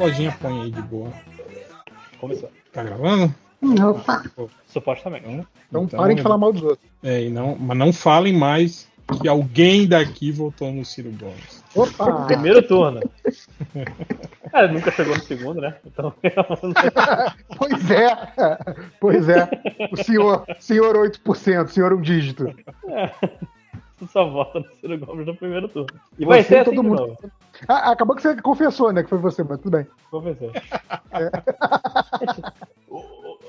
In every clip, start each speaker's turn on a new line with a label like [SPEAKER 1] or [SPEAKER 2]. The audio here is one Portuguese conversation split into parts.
[SPEAKER 1] lojinha põe aí de boa.
[SPEAKER 2] Começou.
[SPEAKER 1] Tá gravando?
[SPEAKER 3] Opa.
[SPEAKER 2] Supostamente.
[SPEAKER 1] Então,
[SPEAKER 4] Então parem de falar mal dos outros.
[SPEAKER 1] É, e não, mas não falem mais que alguém daqui votou no Ciro Gomes.
[SPEAKER 4] Opa!
[SPEAKER 2] Primeiro turno. É, nunca chegou no segundo, né? Então.
[SPEAKER 4] pois é! Pois é. O senhor, senhor 8%, senhor um dígito.
[SPEAKER 2] Tu só vota no Ciro Gomes no primeiro turno. E vai
[SPEAKER 4] Você
[SPEAKER 2] ser
[SPEAKER 4] e
[SPEAKER 2] assim
[SPEAKER 4] todo
[SPEAKER 2] de
[SPEAKER 4] mundo.
[SPEAKER 2] novo.
[SPEAKER 4] Ah, acabou que você confessou, né? Que foi você, mas tudo bem.
[SPEAKER 2] Confessei.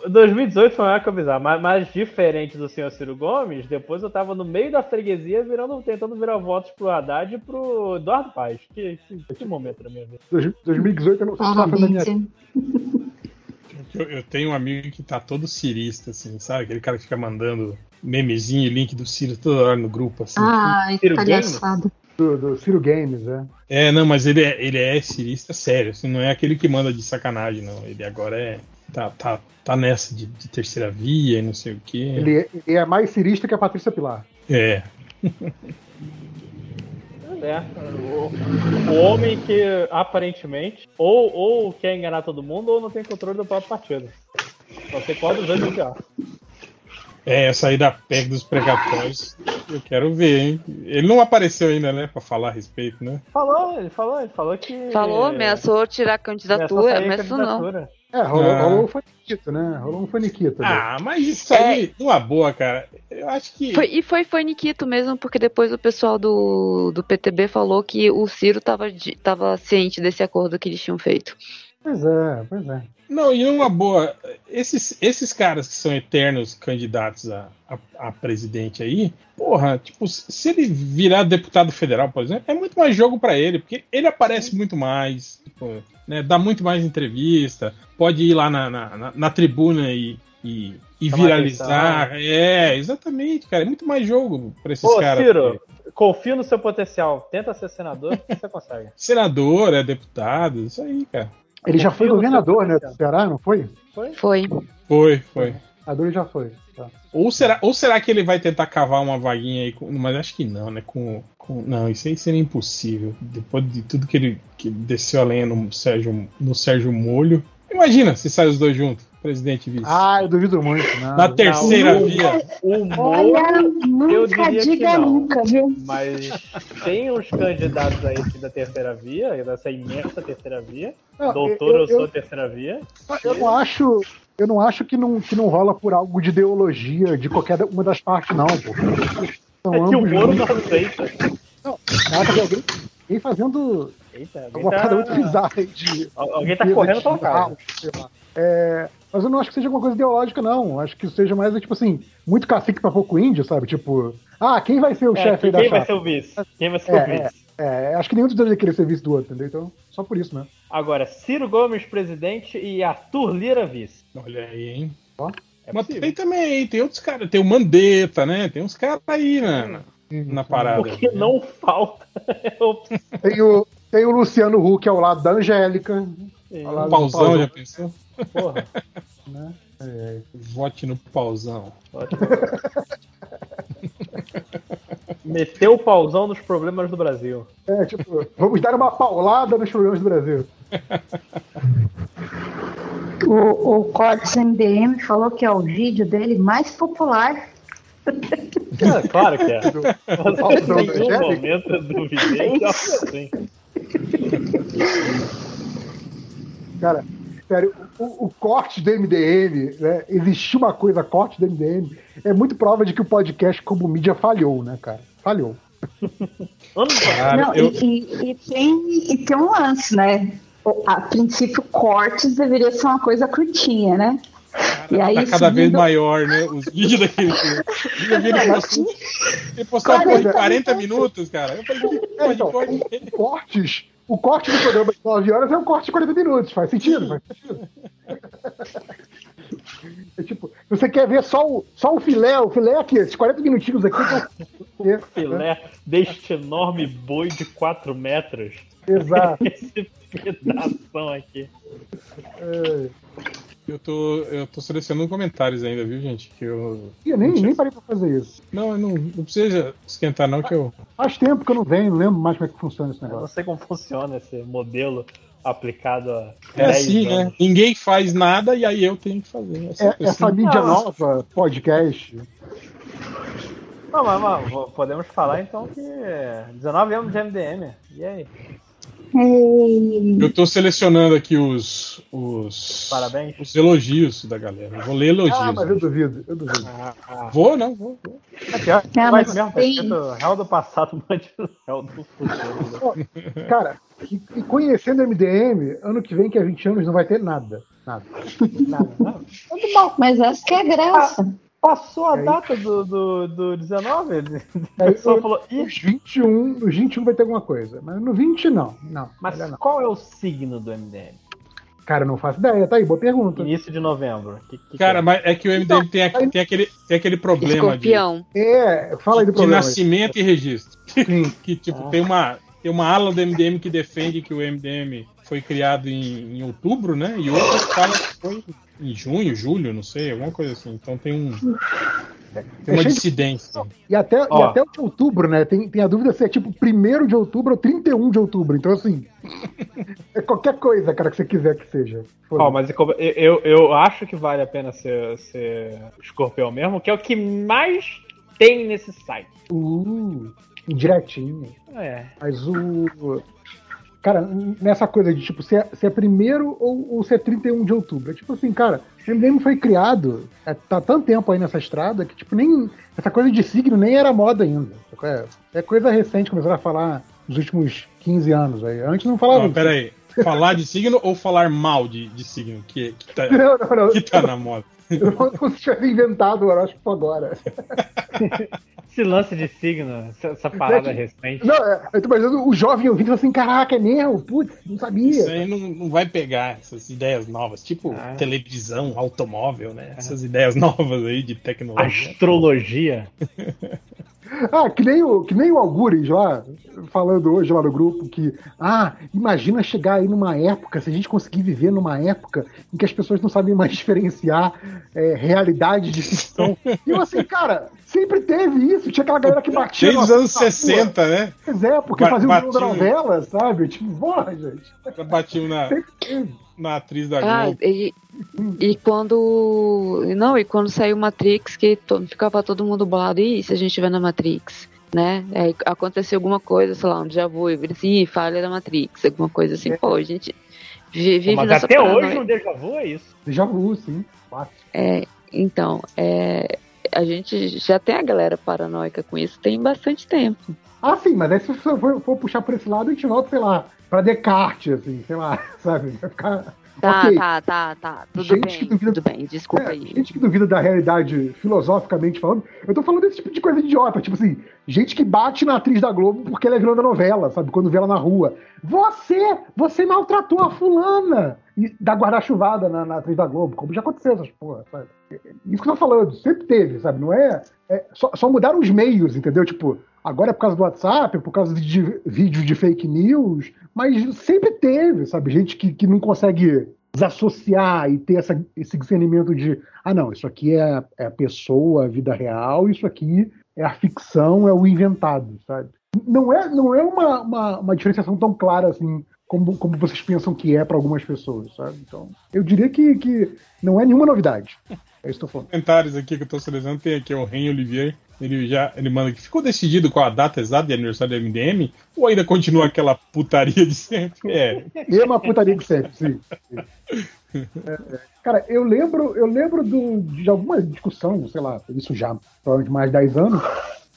[SPEAKER 2] O 2018 foi uma época bizarra, mas, mas diferente do senhor Ciro Gomes, depois eu tava no meio da freguesia virando, tentando virar votos pro Haddad e pro Eduardo Paes. Que, que, que momento da minha vida.
[SPEAKER 4] Dois- 2018 eu não sou da minha
[SPEAKER 3] Parabéns. hein?
[SPEAKER 1] Eu, eu tenho um amigo que tá todo cirista, assim, sabe? Aquele cara que fica mandando memezinho e link do Ciro toda hora no grupo, assim.
[SPEAKER 3] Ai,
[SPEAKER 2] Ciro
[SPEAKER 3] palhaçada.
[SPEAKER 4] do, do Ciro Games, né?
[SPEAKER 1] É, não, mas ele é, ele é cirista sério, assim, não é aquele que manda de sacanagem, não. Ele agora é. Tá, tá, tá nessa de, de terceira via e não sei o quê.
[SPEAKER 4] Ele, é- ele é mais cirista que a Patrícia Pilar.
[SPEAKER 1] É.
[SPEAKER 2] É, o, o homem que aparentemente ou, ou quer enganar todo mundo ou não tem controle do próprio partido. Você qual dos dois é pior.
[SPEAKER 1] É, essa aí da PEC dos precatórios, eu quero ver, hein? Ele não apareceu ainda, né, pra falar a respeito, né?
[SPEAKER 2] Falou, ele falou, ele falou que.
[SPEAKER 5] Falou, ameaçou tirar a candidatura, ameaçou não.
[SPEAKER 4] É, rolou,
[SPEAKER 1] Ah.
[SPEAKER 4] rolou um faniquito, né? Rolou um faniquito. né?
[SPEAKER 1] Ah, mas isso aí, numa boa, cara. Eu acho que.
[SPEAKER 5] Foi, e foi, Nikito mesmo, porque depois o pessoal do, do PTB falou que o Ciro tava, tava ciente desse acordo que eles tinham feito.
[SPEAKER 4] Pois é, pois é.
[SPEAKER 1] Não, e numa boa, esses, esses caras que são eternos candidatos a, a, a presidente aí, porra, tipo, se ele virar deputado federal, por exemplo, é muito mais jogo pra ele, porque ele aparece muito mais, tipo, né, dá muito mais entrevista, pode ir lá na, na, na- na tribuna e, e, e viralizar. É, exatamente, cara, é muito mais jogo pra esses
[SPEAKER 2] Ô,
[SPEAKER 1] caras.
[SPEAKER 2] Ciro, confia no seu potencial. Tenta ser senador que você consegue.
[SPEAKER 1] Senador, é deputado, isso aí, cara.
[SPEAKER 4] Ele já foi governador, né? Do. Ceará, não foi?
[SPEAKER 2] Foi?
[SPEAKER 5] Foi.
[SPEAKER 1] Foi, foi.
[SPEAKER 4] Ele já foi. Tá.
[SPEAKER 1] Ou será, ou será que ele vai tentar cavar uma vaguinha aí? Com, mas acho que não, né? Com, com- não, isso aí seria impossível. Depois de tudo que ele, que ele desceu a lenha no Sérgio, no Sérgio Molho. Imagina se saem os dois juntos, presidente e vice.
[SPEAKER 4] Ah, eu duvido muito. Não.
[SPEAKER 1] Na terceira
[SPEAKER 2] não.
[SPEAKER 1] via.
[SPEAKER 2] O
[SPEAKER 3] Olha,
[SPEAKER 2] Moro, eu
[SPEAKER 3] nunca diga
[SPEAKER 2] não.
[SPEAKER 3] nunca, viu?
[SPEAKER 2] mas tem uns candidatos aí da terceira via, dessa imensa terceira via.
[SPEAKER 4] Não,
[SPEAKER 2] Doutor, eu,
[SPEAKER 4] eu,
[SPEAKER 2] sou
[SPEAKER 4] eu,
[SPEAKER 2] terceira via.
[SPEAKER 4] eu não acho. Eu não acho que não, que não rola por algo de ideologia de qualquer uma das partes, não, pô. São
[SPEAKER 2] É que o Moro não aceita.
[SPEAKER 4] Não, acho que alguém, alguém fazendo
[SPEAKER 2] Eita, alguém
[SPEAKER 4] alguma parada muito
[SPEAKER 2] tá,
[SPEAKER 4] bizarra de.
[SPEAKER 2] alguém tá correndo pela casa.
[SPEAKER 4] É, mas eu não acho que seja alguma coisa ideológica, não. Acho que seja mais, tipo assim, muito cacique pra pouco índio, sabe? Tipo, ah, quem vai ser o
[SPEAKER 2] É,
[SPEAKER 4] chefe da
[SPEAKER 2] quem vai
[SPEAKER 4] chapa?
[SPEAKER 2] ser o vice? Quem vai ser o
[SPEAKER 4] É,
[SPEAKER 2] vice?
[SPEAKER 4] é, acho que nenhum dos dois ia querer ser vice do outro, entendeu? Então, só por isso, né?
[SPEAKER 2] Agora, Ciro Gomes presidente e Arthur Lira vice.
[SPEAKER 1] Olha aí, hein?
[SPEAKER 2] É
[SPEAKER 1] Mas
[SPEAKER 2] possível.
[SPEAKER 1] tem também, tem outros caras, tem o Mandetta, né? Tem uns caras aí na, na, parada.
[SPEAKER 2] Porque não falta. opção.
[SPEAKER 4] Tem o, tem o Luciano Huck ao lado da Angélica. ao lado
[SPEAKER 1] O
[SPEAKER 4] do
[SPEAKER 1] pauzão, já pensou?
[SPEAKER 2] Porra.
[SPEAKER 4] né?
[SPEAKER 1] Vote no pauzão.
[SPEAKER 2] Ótimo. Meteu o pauzão nos problemas do Brasil.
[SPEAKER 4] É, tipo, vamos dar uma paulada nos problemas do Brasil.
[SPEAKER 3] O, o Cortes MDM falou que é o vídeo dele mais popular.
[SPEAKER 2] É, claro que é. Você
[SPEAKER 4] Pauzão
[SPEAKER 2] em nenhum momento duvidei que assim.
[SPEAKER 4] Cara, sério, o, o corte do MDM, né? Uma coisa, corte do MDM, é muito prova de que o podcast como mídia falhou, né, cara? Falhou.
[SPEAKER 1] Cara,
[SPEAKER 3] Não,
[SPEAKER 1] eu,
[SPEAKER 3] e, e- e tem, e tem um lance, né? A princípio, cortes deveria ser uma coisa curtinha, né? E aí,
[SPEAKER 1] tá cada vez maior, né? Os vídeos daquele. Ele postou, ele postou uma porra de 40 minutos, cara. Eu falei,
[SPEAKER 4] É,
[SPEAKER 1] de
[SPEAKER 4] então,
[SPEAKER 1] corte?
[SPEAKER 4] o- cortes, o corte do programa de 9 horas é um corte de 40 minutos, faz sentido? Faz sentido. É tipo, você quer ver só o, só o filé, o filé aqui, esses 40 minutinhos aqui. é,
[SPEAKER 2] filé deste enorme boi de 4 metros.
[SPEAKER 4] Exato.
[SPEAKER 2] Esse pedação aqui.
[SPEAKER 4] É,
[SPEAKER 1] Eu tô, eu tô selecionando comentários ainda, viu, gente? Que eu.
[SPEAKER 4] eu nem, nem parei pra fazer isso.
[SPEAKER 1] Não, não, não precisa esquentar, não, que eu.
[SPEAKER 4] Faz tempo que eu não venho, não lembro mais como é que funciona esse
[SPEAKER 2] Eu não
[SPEAKER 4] negócio.
[SPEAKER 2] sei como funciona esse modelo aplicado a.
[SPEAKER 1] É
[SPEAKER 2] 10
[SPEAKER 1] assim, né?
[SPEAKER 2] anos.
[SPEAKER 1] Ninguém faz nada e aí eu tenho que fazer. É
[SPEAKER 4] É,
[SPEAKER 1] sempre
[SPEAKER 4] essa
[SPEAKER 1] assim.
[SPEAKER 4] mídia
[SPEAKER 2] Não,
[SPEAKER 4] nova, podcast.
[SPEAKER 2] Não, mas, mas podemos falar então que 19 anos de MDM. E aí?
[SPEAKER 3] Ei,
[SPEAKER 1] Eu tô selecionando aqui os, os,
[SPEAKER 2] Parabéns.
[SPEAKER 1] os elogios da galera. Eu vou ler elogios.
[SPEAKER 4] Ah, mas eu duvido, eu duvido.
[SPEAKER 2] Ah, ah.
[SPEAKER 1] Vou, não, vou. vou.
[SPEAKER 2] É pior,
[SPEAKER 3] Ah,
[SPEAKER 2] vai
[SPEAKER 3] mas
[SPEAKER 2] mesmo,
[SPEAKER 3] tem-
[SPEAKER 2] réu do passado, mande réu do futuro.
[SPEAKER 4] Cara, e, e conhecendo MDM, ano que vem, que é 20 anos, não vai ter nada. Nada.
[SPEAKER 2] Nada, nada.
[SPEAKER 3] tudo bom, mas essa que é a graça.
[SPEAKER 2] Passou a
[SPEAKER 4] É
[SPEAKER 2] data do, do, do 19, ele- a
[SPEAKER 4] É,
[SPEAKER 2] pessoa
[SPEAKER 4] eu-
[SPEAKER 2] falou,
[SPEAKER 4] Nos 21, nos 21 vai ter alguma coisa. Mas no 20, não. Não.
[SPEAKER 2] mas
[SPEAKER 4] não.
[SPEAKER 2] qual é o signo do MDM?
[SPEAKER 4] Cara, não faço ideia. Tá aí, boa pergunta.
[SPEAKER 2] Início de novembro. Que- que
[SPEAKER 1] Cara,
[SPEAKER 2] que
[SPEAKER 1] mas é que o MDM tem, aqui- tem aquele, tem aquele problema de,
[SPEAKER 5] Escorpião.
[SPEAKER 4] É, fala aí do
[SPEAKER 1] de
[SPEAKER 4] problema. aí.
[SPEAKER 1] nascimento e registro.
[SPEAKER 4] Sim.
[SPEAKER 1] Que, tipo,
[SPEAKER 2] Ah.
[SPEAKER 1] tem, uma, tem uma ala do MDM que defende que o MDM foi criado em, em outubro, né? E outra que fala que foi em junho, julho, não sei, alguma coisa assim. Então tem um. Tem uma
[SPEAKER 4] É cheio de-
[SPEAKER 1] dissidência.
[SPEAKER 4] E até, e até o de outubro, né? Tem, tem a dúvida se é tipo 1 de outubro ou 31 de outubro. Então, assim. é qualquer coisa, cara, que você quiser que seja.
[SPEAKER 2] Ó, mas eu, eu, eu acho que vale a pena ser, ser escorpião mesmo, que é o que mais tem nesse site.
[SPEAKER 4] Uh, direitinho.
[SPEAKER 2] É.
[SPEAKER 4] Mas o. Cara, nessa coisa de tipo, se é, se é primeiro ou, ou se é 31 de outubro. É tipo assim, cara, o MDM foi criado, é, tá há tanto tempo aí nessa estrada que, tipo, nem. Essa coisa de signo nem era moda ainda. É, é coisa recente, começaram a falar nos últimos 15 anos aí. Antes não falava.
[SPEAKER 1] Não, peraí. Falar de signo ou falar mal de, de signo? Que, que, tá,
[SPEAKER 4] Não, não, não.
[SPEAKER 1] que tá na moda.
[SPEAKER 4] Eu não tivesse inventado o horóscopo agora.
[SPEAKER 2] Esse lance de signo, essa, parada recente.
[SPEAKER 4] Não, é, eu tô imaginando o jovem ouvindo e falando assim: caraca, é mesmo? Putz, não
[SPEAKER 1] Isso
[SPEAKER 4] sabia.
[SPEAKER 1] aí não, não vai pegar essas ideias novas, tipo
[SPEAKER 2] Ah.
[SPEAKER 1] televisão, automóvel, né? Essas ideias novas aí de tecnologia.
[SPEAKER 2] Astrologia.
[SPEAKER 4] Ah, que nem, o, que nem o Algures lá, falando hoje lá no grupo, que, ah, imagina chegar aí numa época, se a gente conseguir viver numa época em que as pessoas não sabem mais diferenciar é, realidade de ficção. E eu assim, cara, sempre teve isso, tinha aquela galera que batia.
[SPEAKER 1] Desde os anos
[SPEAKER 4] na rua.
[SPEAKER 1] 60, né?
[SPEAKER 4] Pois é, porque
[SPEAKER 1] Ba-
[SPEAKER 4] fazia o jogo da novela, sabe? Tipo, porra, gente.
[SPEAKER 1] Batiam na, na atriz da
[SPEAKER 5] Ah,
[SPEAKER 1] Globo.
[SPEAKER 5] e, e quando. Não, e quando saiu Matrix, que to- ficava todo mundo bolado, e se a gente estiver na Matrix? Né? Aí aconteceu alguma coisa, sei lá, um déjà vu, e assim, "Ih, falha da Matrix, alguma coisa assim. Pô, a gente vi- vive
[SPEAKER 2] Mas
[SPEAKER 5] nessa
[SPEAKER 2] até
[SPEAKER 5] paranoia.
[SPEAKER 2] hoje um déjà vu é isso.
[SPEAKER 4] Já vu, sim.
[SPEAKER 5] É, então, é, a gente já tem a galera paranoica com isso tem bastante tempo.
[SPEAKER 4] Ah, sim, mas aí se você for, for puxar por esse lado, a gente volta, sei lá, pra Descartes, assim, sei lá, sabe? Vai ficar.
[SPEAKER 5] Tá,
[SPEAKER 4] Ok.
[SPEAKER 5] tá, tá, tá. Tudo
[SPEAKER 4] Gente
[SPEAKER 5] bem,
[SPEAKER 4] que duvida-
[SPEAKER 5] tudo bem, desculpa
[SPEAKER 4] É,
[SPEAKER 5] aí.
[SPEAKER 4] gente que duvida da realidade filosoficamente falando, eu tô falando desse tipo de coisa idiota, tipo assim, gente que bate na atriz da Globo porque ela é vilã da novela, sabe? Quando vê ela na rua. Você, você maltratou a fulana! E dá guarda-chuvada na, na atriz da Globo, como já aconteceu essas porra, sabe? Isso que eu tô falando, sempre teve, sabe? Não é. é só, só mudaram os meios, entendeu? Tipo, agora é por causa do WhatsApp, por causa de, de vídeos de fake news, mas sempre teve, sabe? Gente que, que não consegue desassociar e ter essa, esse discernimento de ah não, isso aqui é, é a pessoa, a vida real, isso aqui é a ficção, é o inventado, sabe? Não é, não é uma, uma, uma diferenciação tão clara assim como, como vocês pensam que é para algumas pessoas, sabe? Então, eu diria que, que não é nenhuma novidade. É isso que eu tô falando.
[SPEAKER 1] comentários aqui que eu tô selecionando tem aqui o Ren Olivier. Ele já ele manda que ficou decidido qual a data exata de aniversário do MDM ou ainda continua aquela putaria de sempre? É,
[SPEAKER 4] Mesma putaria que sempre, sim. sim. É, é. Cara, eu lembro, eu lembro do, de alguma discussão, sei lá, isso já provavelmente mais de 10 anos,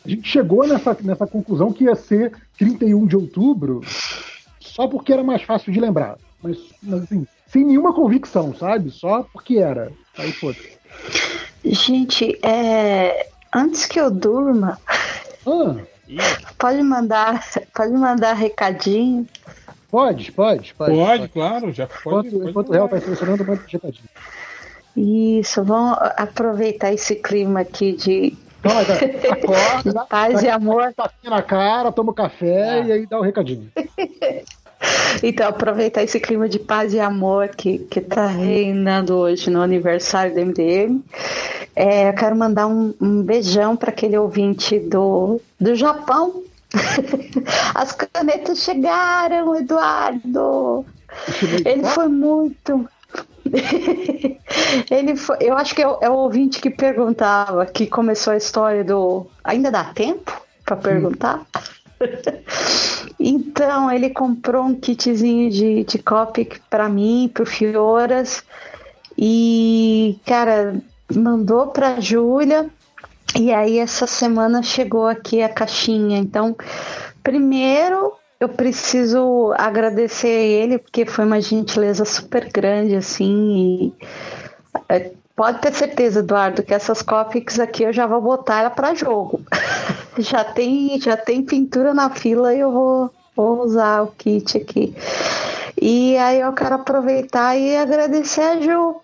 [SPEAKER 4] a gente chegou nessa, nessa conclusão que ia ser 31 de outubro só porque era mais fácil de lembrar. Mas, mas assim, sem nenhuma convicção, sabe? Só porque era. Aí, foda
[SPEAKER 3] Gente, é, antes que eu durma,
[SPEAKER 4] Ah,
[SPEAKER 2] Ih,
[SPEAKER 3] pode mandar, pode mandar recadinho.
[SPEAKER 4] pode, pode, pode.
[SPEAKER 1] pode, claro, já pode.
[SPEAKER 4] Enquanto,
[SPEAKER 1] pode
[SPEAKER 4] enquanto o réu tá selecionando, manda um recadinho.
[SPEAKER 3] Isso, vamos aproveitar esse clima aqui de
[SPEAKER 4] Então, acorda,
[SPEAKER 3] paz e amor.
[SPEAKER 4] tapinha na cara, toma um café
[SPEAKER 2] Ah.
[SPEAKER 4] e aí dá o recadinho.
[SPEAKER 3] Então, aproveitar esse clima de paz e amor que, que tá reinando hoje no aniversário do MDM. É, eu quero mandar um, um beijão para aquele ouvinte do, do Japão. As canetas chegaram, Eduardo. Ele foi muito. Ele foi, eu acho que é o, é o ouvinte que perguntava, que começou a história do. Ainda dá tempo para perguntar? então, ele comprou um kitzinho de, de Copic para mim, pro Fioras. E, cara, mandou pra Júlia. E aí, essa semana chegou aqui a caixinha. Então, primeiro eu preciso agradecer a ele, porque foi uma gentileza super grande, assim. E, é, pode ter certeza, Eduardo, que essas Copics aqui eu já vou botar ela para jogo. já, tem, já tem pintura na fila e eu vou, vou usar o kit aqui. E aí eu quero aproveitar e agradecer a Ju,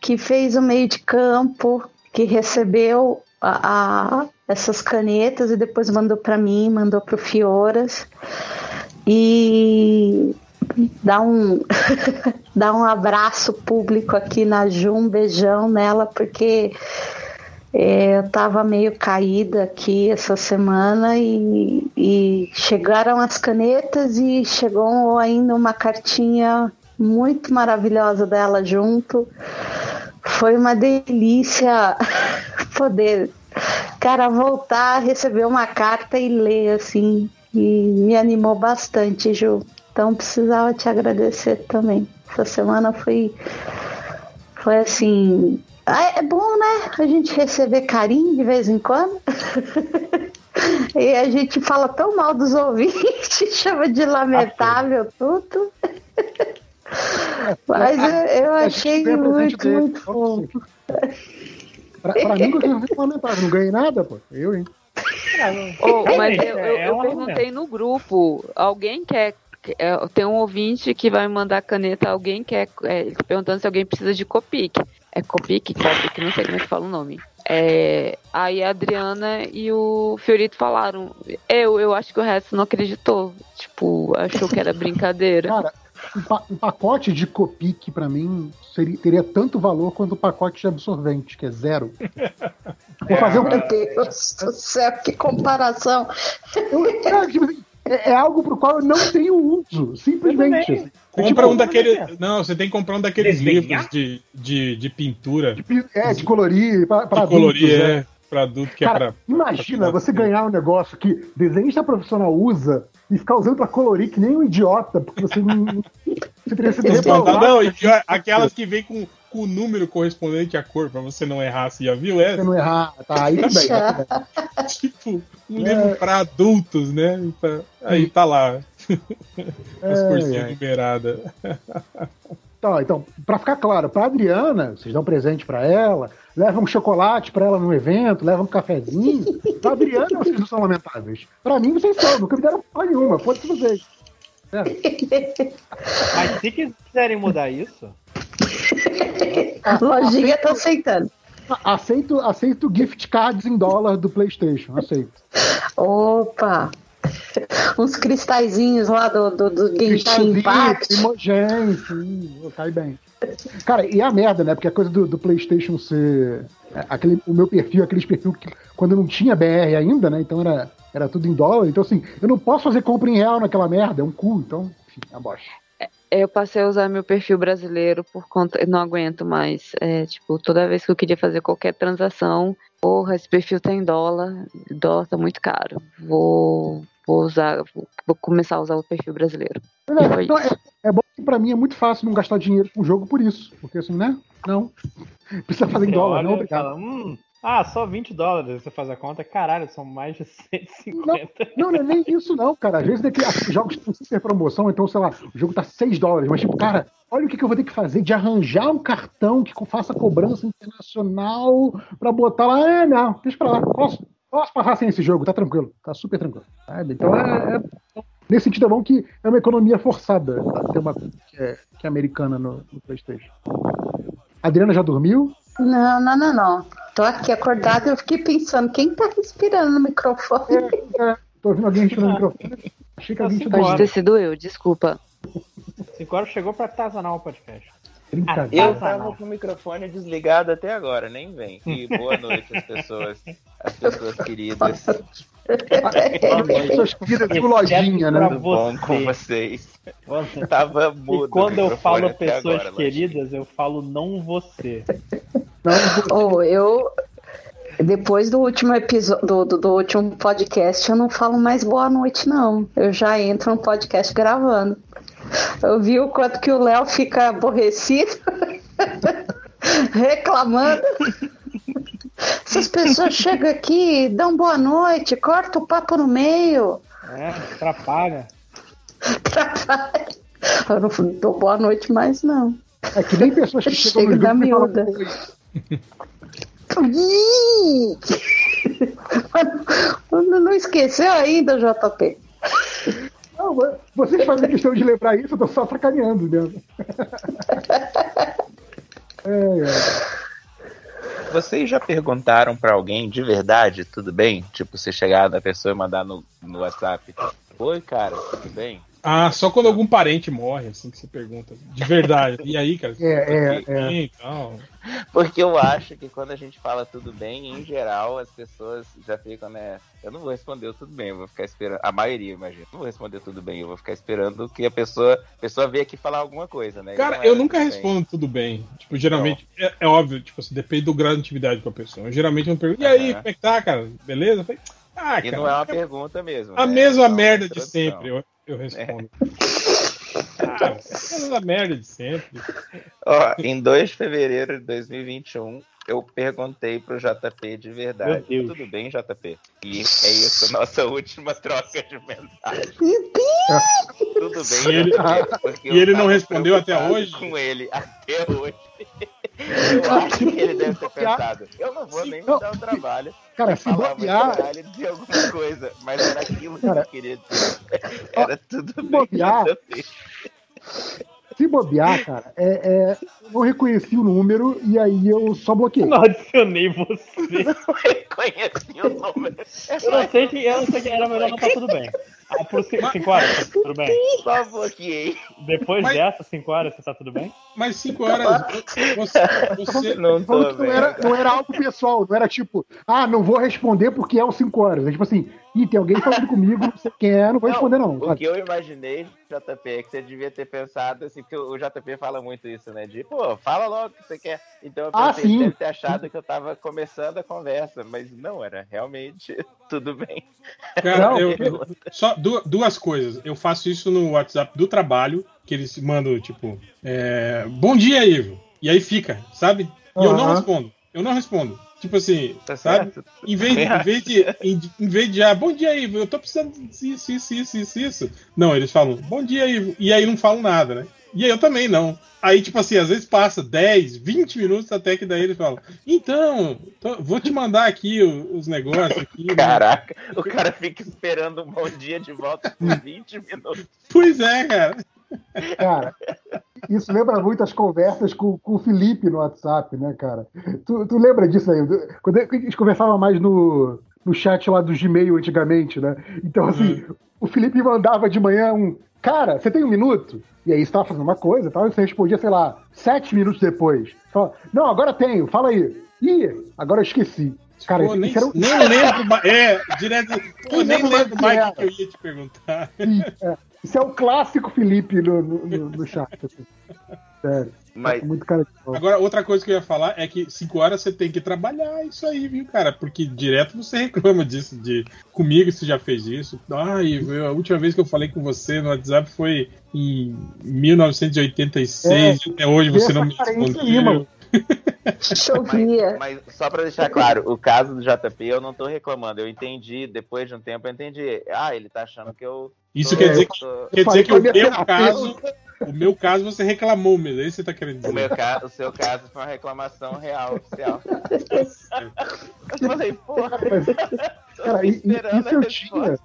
[SPEAKER 3] que fez o meio de campo, que recebeu a, a essas canetas e depois mandou para mim, mandou para o Fioras. E dá um dá um abraço público aqui na Ju, um beijão nela, porque é, eu tava meio caída aqui essa semana e, e chegaram as canetas e chegou ainda uma cartinha muito maravilhosa dela junto. Foi uma delícia poder, cara, voltar, receber uma carta e ler assim. E me animou bastante, Ju. Então precisava te agradecer também. Essa semana foi, foi assim. É bom, né? A gente receber carinho de vez em quando. e a gente fala tão mal dos ouvintes, chama de lamentável tudo. Mas eu, eu achei muito, muito fofo.
[SPEAKER 4] Pra, pra mim, eu não lamentável, não ganhei nada, pô. Eu, hein?
[SPEAKER 5] Oh, mas eu, eu, eu perguntei no grupo, alguém quer é, tem um ouvinte que vai mandar caneta, alguém quer, é, perguntando se alguém precisa de Copic. É Copic? Copic, não sei como é que fala o nome. É, aí a Adriana e o Fiorito falaram. Eu, eu acho que o resto não acreditou. Tipo, achou que era brincadeira.
[SPEAKER 4] Cara, um, pa um pacote de Copic para mim seria, teria tanto valor quanto o pacote de absorvente, que é zero.
[SPEAKER 3] Vou fazer um... Meu Deus do céu, que comparação!
[SPEAKER 4] Eu, é, tipo assim, é, é, algo pro qual eu não tenho uso, simplesmente. Assim.
[SPEAKER 1] Compra tipo, um daqueles. Não, você tem que comprar um daqueles livros de, de, de pintura.
[SPEAKER 4] De, é, de colorir, para adultos. Colorir,
[SPEAKER 1] é. Né? Para adulto que
[SPEAKER 4] Cara,
[SPEAKER 1] é pra.
[SPEAKER 4] Imagina pra... você ganhar um negócio que desenhista profissional usa e ficar usando pra colorir que nem um idiota, porque você não. Você teria sido
[SPEAKER 1] Não, aquelas que vem com com o número correspondente à cor, pra você não errar, você já viu essa?
[SPEAKER 4] Você não errar, tá aí também. Tá
[SPEAKER 1] tipo, um é. livro pra adultos, né? Aí tá lá. As é, corzinhas é. liberadas.
[SPEAKER 4] Tá, então, pra ficar claro, pra Adriana, vocês dão presente pra ela, levam um chocolate pra ela no evento, levam um cafezinho. Pra Adriana, vocês não são lamentáveis. Pra mim, vocês são, nunca me deram porra nenhuma, pode ser vocês.
[SPEAKER 2] É. Mas se quiserem mudar isso,
[SPEAKER 3] lojinha tá aceitando.
[SPEAKER 4] Aceito, aceito gift cards em dólar do PlayStation, aceito.
[SPEAKER 3] Opa! Uns cristalzinhos lá do, do, do Genshin Impact.
[SPEAKER 4] Imogen, sim, cai bem. Cara, e a merda, né? Porque a coisa do, do PlayStation ser. É, aquele, o meu perfil, aqueles perfil que quando não tinha BR ainda, né? Então era, era tudo em dólar. Então, assim, eu não posso fazer compra em real naquela merda, é um cu. Então, enfim, é bosta
[SPEAKER 5] eu passei a usar meu perfil brasileiro por conta. Não aguento mais. É, tipo, toda vez que eu queria fazer qualquer transação, porra, esse perfil tá em dólar, dólar tá muito caro. Vou, vou usar, vou começar a usar o perfil brasileiro.
[SPEAKER 4] É, então, é, é, bom que pra mim é muito fácil não gastar dinheiro com o jogo por isso. Porque assim, né? Não. Precisa fazer em dólar, não, obrigado. Fala, hum,
[SPEAKER 2] ah, só 20 dólares você faz a conta. Caralho, são mais de 150.
[SPEAKER 4] Não, não, não é nem isso, não, cara. Às vezes daqui, jogos com super promoção, então, sei lá, o jogo tá 6 dólares, mas tipo, cara, olha o que, que eu vou ter que fazer de arranjar um cartão que faça cobrança internacional pra botar lá. É, não, deixa pra lá. Posso, posso passar sem esse jogo, tá tranquilo. Tá super tranquilo. Sabe? Então é, é. Nesse sentido é bom que é uma economia forçada ter uma que é, que é americana no, no PlayStation. A Adriana já dormiu?
[SPEAKER 3] Não, não, não, não. Tô aqui acordada e eu fiquei pensando, quem tá respirando no microfone?
[SPEAKER 4] É, é, tô ouvindo alguém respirando no microfone. Achei que alguém
[SPEAKER 5] Pode ter sido eu, desculpa.
[SPEAKER 2] Cinco horas chegou pra atazanar o podcast.
[SPEAKER 6] Eu tava com o microfone desligado até agora, nem vem. E boa noite às pessoas, às pessoas queridas.
[SPEAKER 4] Suas vidas de lojinha, né?
[SPEAKER 6] Tudo bom com vocês? Quando, Tava mudo
[SPEAKER 2] e quando eu falo pessoas
[SPEAKER 6] agora,
[SPEAKER 2] queridas, eu falo não você.
[SPEAKER 3] Oh, eu. Depois do último episódio, do, do, do último podcast, eu não falo mais boa noite, não. Eu já entro no podcast gravando. Eu vi o quanto que o Léo fica aborrecido, reclamando. Essas pessoas chegam aqui, dão boa noite, corta o papo no meio.
[SPEAKER 2] É, atrapalha.
[SPEAKER 3] Atrapalha. Eu não dou boa noite mais, não.
[SPEAKER 4] É que nem pessoas que chegam
[SPEAKER 3] Chega
[SPEAKER 4] no
[SPEAKER 3] da miúda. Não, não esqueceu ainda, JP.
[SPEAKER 4] Não, vocês fazem questão de lembrar isso, eu tô só sacaneando mesmo. É, é.
[SPEAKER 6] Vocês já perguntaram pra alguém de verdade, tudo bem? Tipo, você chegar da pessoa e mandar no, no WhatsApp: Oi, cara, tudo bem?
[SPEAKER 1] Ah, só quando algum parente morre, assim que você pergunta. De verdade. E aí, cara?
[SPEAKER 4] É, é, é.
[SPEAKER 1] e tal?
[SPEAKER 6] Porque eu acho que quando a gente fala tudo bem, em geral, as pessoas já ficam, né? Eu não vou responder o tudo bem, eu vou ficar esperando. A maioria, imagina. Não vou responder tudo bem, eu vou ficar esperando que a pessoa, a pessoa venha aqui falar alguma coisa, né?
[SPEAKER 1] Cara,
[SPEAKER 6] é
[SPEAKER 1] eu nunca
[SPEAKER 6] tudo bem.
[SPEAKER 1] respondo tudo bem. Tipo, geralmente, é, é óbvio, tipo assim, depende do grau de intimidade com a pessoa. Eu geralmente não pergunto, e aí,
[SPEAKER 6] Aham.
[SPEAKER 1] como é que tá, cara? Beleza? Eu falei, ah,
[SPEAKER 6] E
[SPEAKER 1] cara,
[SPEAKER 6] não é uma pergunta mesmo.
[SPEAKER 1] a
[SPEAKER 6] né?
[SPEAKER 1] mesma
[SPEAKER 6] É
[SPEAKER 1] merda de sempre, eu, eu respondo. Ah, a mesma merda de sempre.
[SPEAKER 6] Ó, em 2 de fevereiro de 2021, eu perguntei pro JP de verdade. Tudo bem, JP? E é isso, nossa última troca de mensagem. Tudo bem,
[SPEAKER 1] E ele-
[SPEAKER 6] JP? Porque
[SPEAKER 1] e ele
[SPEAKER 6] eu
[SPEAKER 1] não respondeu até hoje?
[SPEAKER 6] Com ele até hoje. Eu acho que ele deve ter pensado. Eu não vou nem me dar o trabalho
[SPEAKER 4] Cara, se bobear,
[SPEAKER 6] caralho de alguma coisa, mas era aquilo que
[SPEAKER 4] Cara,
[SPEAKER 6] eu queria dizer. Era tudo bem,
[SPEAKER 4] bobear,
[SPEAKER 6] JP.
[SPEAKER 4] se bobear, cara, é, é, eu não reconheci o número e aí eu só bloqueei.
[SPEAKER 2] Eu não adicionei você.
[SPEAKER 6] Não reconheci o número. É
[SPEAKER 2] Eu não sei que, eu não sei que era melhor não tá tudo bem. Ah, por 5 horas, tá tudo bem.
[SPEAKER 6] Só bloqueei.
[SPEAKER 2] Depois
[SPEAKER 1] Mas-
[SPEAKER 2] dessa, 5 horas, você tá tudo bem?
[SPEAKER 1] Mas cinco horas, você, você,
[SPEAKER 6] Não tô
[SPEAKER 4] que não era, não era algo pessoal, não era tipo, ah, não vou responder porque é os 5 horas. É tipo assim, ih, tem alguém falando comigo, não sei quem é, não vou
[SPEAKER 6] Não,
[SPEAKER 4] responder não.
[SPEAKER 6] O
[SPEAKER 4] sabe?
[SPEAKER 6] que eu imaginei, JP, é que você devia ter pensado assim, porque o JP fala muito isso, né? De, pô, fala logo o que você quer. Então eu
[SPEAKER 4] Ah,
[SPEAKER 6] pensei
[SPEAKER 4] sim.
[SPEAKER 6] que deve ter achado que eu tava começando a conversa, mas não, era realmente tudo bem.
[SPEAKER 1] Cara,
[SPEAKER 4] Não,
[SPEAKER 1] eu, eu- só du- duas coisas. Eu faço isso no WhatsApp do trabalho, que eles mandam, tipo, é, bom dia, Ivo. E aí fica, sabe? E eu não respondo. Eu não respondo. Tipo assim,
[SPEAKER 6] Tá
[SPEAKER 1] sabe?
[SPEAKER 6] certo?
[SPEAKER 1] Em vez, em vez de, em, em vez de, ah, bom dia, Ivo, eu tô precisando disso, isso, isso, isso, isso. Não, eles falam, bom dia, Ivo. E aí não falam nada, né? E aí eu também não. Aí, tipo assim, às vezes passa 10, 20 minutos até que daí eles falam, então, tô- vou te mandar aqui o- os negócios aqui. né?
[SPEAKER 6] Caraca, o cara fica esperando um bom dia de volta por 20 minutos.
[SPEAKER 1] Pois é, cara.
[SPEAKER 4] Cara, isso lembra muito as conversas com, com o Felipe no WhatsApp, né, cara? Tu, tu lembra disso aí? Quando a gente conversava mais no, no chat lá do Gmail antigamente, né? Então, assim, o Felipe mandava de manhã um. Cara, você tem um minuto? E aí você tava fazendo uma coisa e tal, e você respondia, sei lá, sete minutos depois. Fala, não, agora tenho, fala aí. Ih, agora eu esqueci. Cara,
[SPEAKER 1] Pô, nem,
[SPEAKER 4] isso era um-
[SPEAKER 1] nem lembro mais. É, direto. Pô,
[SPEAKER 4] Nem
[SPEAKER 1] nem
[SPEAKER 4] lembro mais que
[SPEAKER 1] o que eu ia te perguntar.
[SPEAKER 4] é, isso é o clássico Felipe no, no, no- no chat. assim. Sério.
[SPEAKER 6] Mas
[SPEAKER 4] Muito cara de pau.
[SPEAKER 1] Agora, outra coisa que eu ia falar é que 5 horas você tem que trabalhar isso aí, viu, cara? Porque direto você reclama disso, de comigo você já fez isso. Ai, eu- a última vez que eu falei com você no WhatsApp foi em 1986 e até hoje você não me
[SPEAKER 4] carência aí,
[SPEAKER 1] respondeu.
[SPEAKER 4] mano.
[SPEAKER 3] Chovia.
[SPEAKER 6] Mas só pra deixar claro, o caso do JP eu não tô reclamando. Eu entendi, depois de um tempo eu entendi. Ah, ele tá achando que eu.
[SPEAKER 1] Isso
[SPEAKER 6] tô-
[SPEAKER 1] quer dizer que,
[SPEAKER 6] tô-
[SPEAKER 1] quer dizer que o meu caso, o meu caso você reclamou mesmo, é isso que você tá querendo
[SPEAKER 6] O,
[SPEAKER 1] dizer.
[SPEAKER 6] meu ca... o seu caso foi uma reclamação real, oficial. Eu falei, porra,
[SPEAKER 4] Mas, cara,
[SPEAKER 6] esperando
[SPEAKER 4] isso eu
[SPEAKER 6] a
[SPEAKER 4] tinha.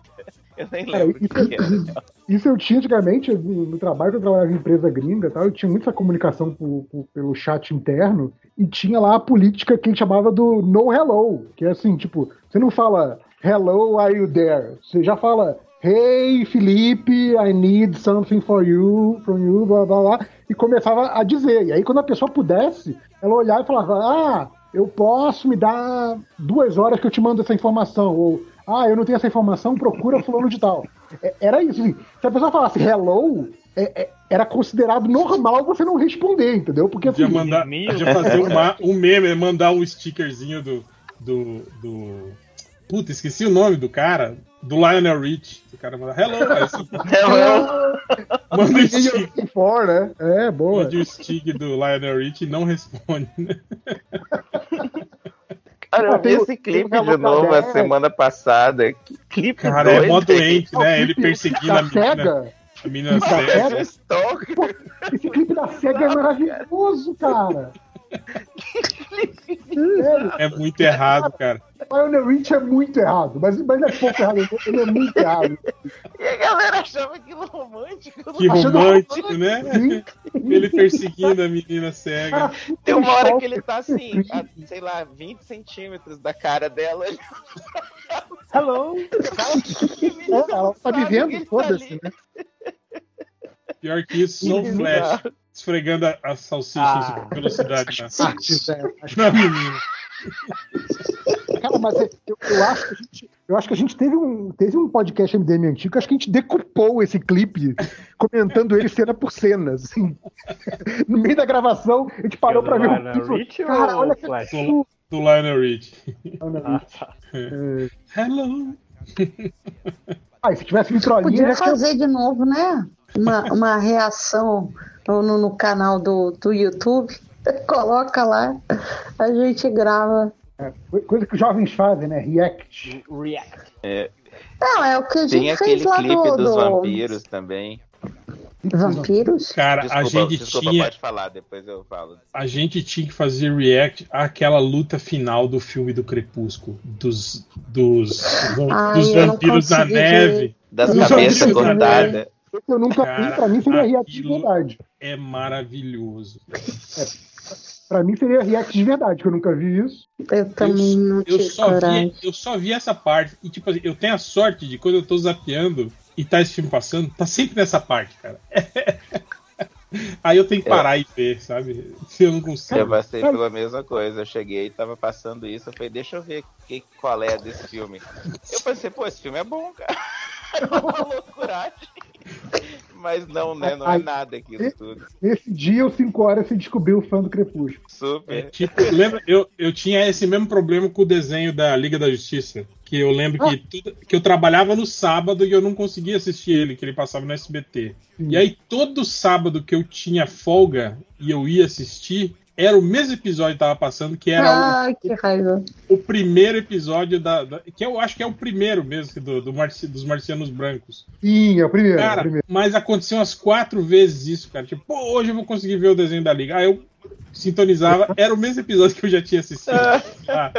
[SPEAKER 6] Eu nem lembro o
[SPEAKER 4] isso,
[SPEAKER 6] que era.
[SPEAKER 4] isso eu tinha antigamente no, trabalho que eu trabalhava em empresa gringa, e tal, eu tinha muita comunicação por- por- pelo chat interno e tinha lá a política que a gente chamava do no hello, que é assim, tipo, você não fala hello, are you there? Você já fala Hey Felipe, I need something for you, from you, blá blá blá, e começava a dizer. E aí quando a pessoa pudesse, ela olhava e falava, ah, eu posso me dar duas horas que eu te mando essa informação, ou ah, eu não tenho essa informação, procura fulano de tal. É, era isso. Assim, se a pessoa falasse hello, é, é, era considerado normal você não responder, entendeu? Porque assim,
[SPEAKER 1] Podia, mandar, podia fazer uma, um meme, mandar um stickerzinho do, do, do. Puta, esqueci o nome do cara. Do Lionel Rich. O cara manda hello, aí você
[SPEAKER 6] Hello.
[SPEAKER 1] manda o
[SPEAKER 4] for, né? É, boa.
[SPEAKER 1] Manda o stick do Lionel Rich e não responde, né?
[SPEAKER 6] Cara, eu vi esse clipe de novo a semana passada. Que clipe
[SPEAKER 1] Cara, é
[SPEAKER 6] doido,
[SPEAKER 1] mó
[SPEAKER 6] hein?
[SPEAKER 1] doente, né? Ele perseguindo
[SPEAKER 4] da
[SPEAKER 1] a menina.
[SPEAKER 4] cega.
[SPEAKER 1] A menina cega.
[SPEAKER 4] Esse clipe da SEGA é maravilhoso, cara.
[SPEAKER 1] É muito errado, cara.
[SPEAKER 4] Lionel Rich é muito errado, mas, mas não é pouco errado, ele é muito errado.
[SPEAKER 6] E a galera achava aquilo romântico.
[SPEAKER 1] Que romântico, né?
[SPEAKER 4] Sim.
[SPEAKER 1] Ele perseguindo a menina cega.
[SPEAKER 6] Tem uma hora que ele tá assim, a, sei lá, 20 centímetros da cara dela. Ele
[SPEAKER 2] Hello!
[SPEAKER 4] Ela tá
[SPEAKER 6] sabe
[SPEAKER 4] vivendo,
[SPEAKER 6] tá
[SPEAKER 4] foda-se, né?
[SPEAKER 1] Pior que isso, só o Flash. Esfregando a, a salsicha
[SPEAKER 2] Ah.
[SPEAKER 1] em velocidade na,
[SPEAKER 4] é.
[SPEAKER 1] na menina.
[SPEAKER 4] Cara, mas é- eu, eu acho que a gente, eu acho que a gente teve um, teve um podcast MDM antigo, acho que a gente decupou esse clipe, comentando ele cena por cena, assim. No meio da gravação, a gente parou pra ver o clipe.
[SPEAKER 2] Rich
[SPEAKER 4] Cara,
[SPEAKER 2] ou
[SPEAKER 4] olha que
[SPEAKER 2] Flash?
[SPEAKER 4] absurdo.
[SPEAKER 1] Do Lionel Rich.
[SPEAKER 2] Ah, tá.
[SPEAKER 4] É.
[SPEAKER 1] Hello.
[SPEAKER 4] Ah, e se tivesse vitrolinha,
[SPEAKER 3] Podia
[SPEAKER 4] ia ser-
[SPEAKER 3] fazer de novo, né? Uma, uma reação no, no- canal do, do YouTube. Coloca lá, a gente grava.
[SPEAKER 4] é, coisa que os jovens fazem, né? React.
[SPEAKER 2] React.
[SPEAKER 3] Não, é o que a gente
[SPEAKER 6] Tem
[SPEAKER 3] fez lá
[SPEAKER 6] clipe
[SPEAKER 3] do,
[SPEAKER 6] dos
[SPEAKER 3] do
[SPEAKER 6] vampiros também.
[SPEAKER 3] Vampiros.
[SPEAKER 1] Cara,
[SPEAKER 6] Desculpa,
[SPEAKER 1] a gente
[SPEAKER 6] desculpa
[SPEAKER 1] tinha.
[SPEAKER 6] pode falar, depois eu falo.
[SPEAKER 1] A gente tinha que fazer react àquela luta final do filme do Crepúsculo. Dos, dos,
[SPEAKER 3] Ai,
[SPEAKER 1] dos
[SPEAKER 3] eu não
[SPEAKER 1] vampiros
[SPEAKER 3] consegui
[SPEAKER 1] neve.
[SPEAKER 6] Das cabeças cortadas.
[SPEAKER 4] Esse eu nunca vi, pra mim seria react de verdade.
[SPEAKER 1] É maravilhoso.
[SPEAKER 4] Pra mim seria react de verdade, que eu nunca vi isso.
[SPEAKER 3] Eu também não
[SPEAKER 1] Eu só,
[SPEAKER 3] coragem.
[SPEAKER 1] vi, eu só vi essa parte. E, tipo assim, eu tenho a sorte de quando eu tô zapeando e tá esse filme passando, tá sempre nessa parte, cara. Aí eu tenho que parar e ver, sabe? Se eu não consigo.
[SPEAKER 6] Eu passei pela mesma coisa. Eu cheguei e tava passando isso. Eu falei, deixa eu ver que, qual é desse filme. Eu pensei, pô, esse filme é bom, cara. Uma loucuragem. Mas não, né? Não é nada aquilo tudo.
[SPEAKER 4] Nesse dia, os 5 horas, você descobriu o fã do Crepúsculo.
[SPEAKER 1] É,
[SPEAKER 6] Super.
[SPEAKER 1] tipo, lembra, eu, eu tinha esse mesmo problema com o desenho da Liga da Justiça. Que eu lembro que, tudo- que eu trabalhava no sábado e eu não conseguia assistir ele, que ele passava no SBT. E aí, todo sábado que eu tinha folga e eu ia assistir, era o mesmo episódio que tava passando, que era o-
[SPEAKER 3] Ai, que raiva.
[SPEAKER 1] o, primeiro episódio da, da- Que eu acho que é o primeiro mesmo do, do Marci- dos Marcianos Brancos.
[SPEAKER 4] Sim, é o primeiro. é o
[SPEAKER 1] Cara,
[SPEAKER 4] primeiro.
[SPEAKER 1] mas aconteceu umas quatro vezes isso, cara. Tipo, pô, hoje eu vou conseguir ver o desenho da Liga. Aí eu sintonizava, era o mesmo episódio que eu já tinha assistido. há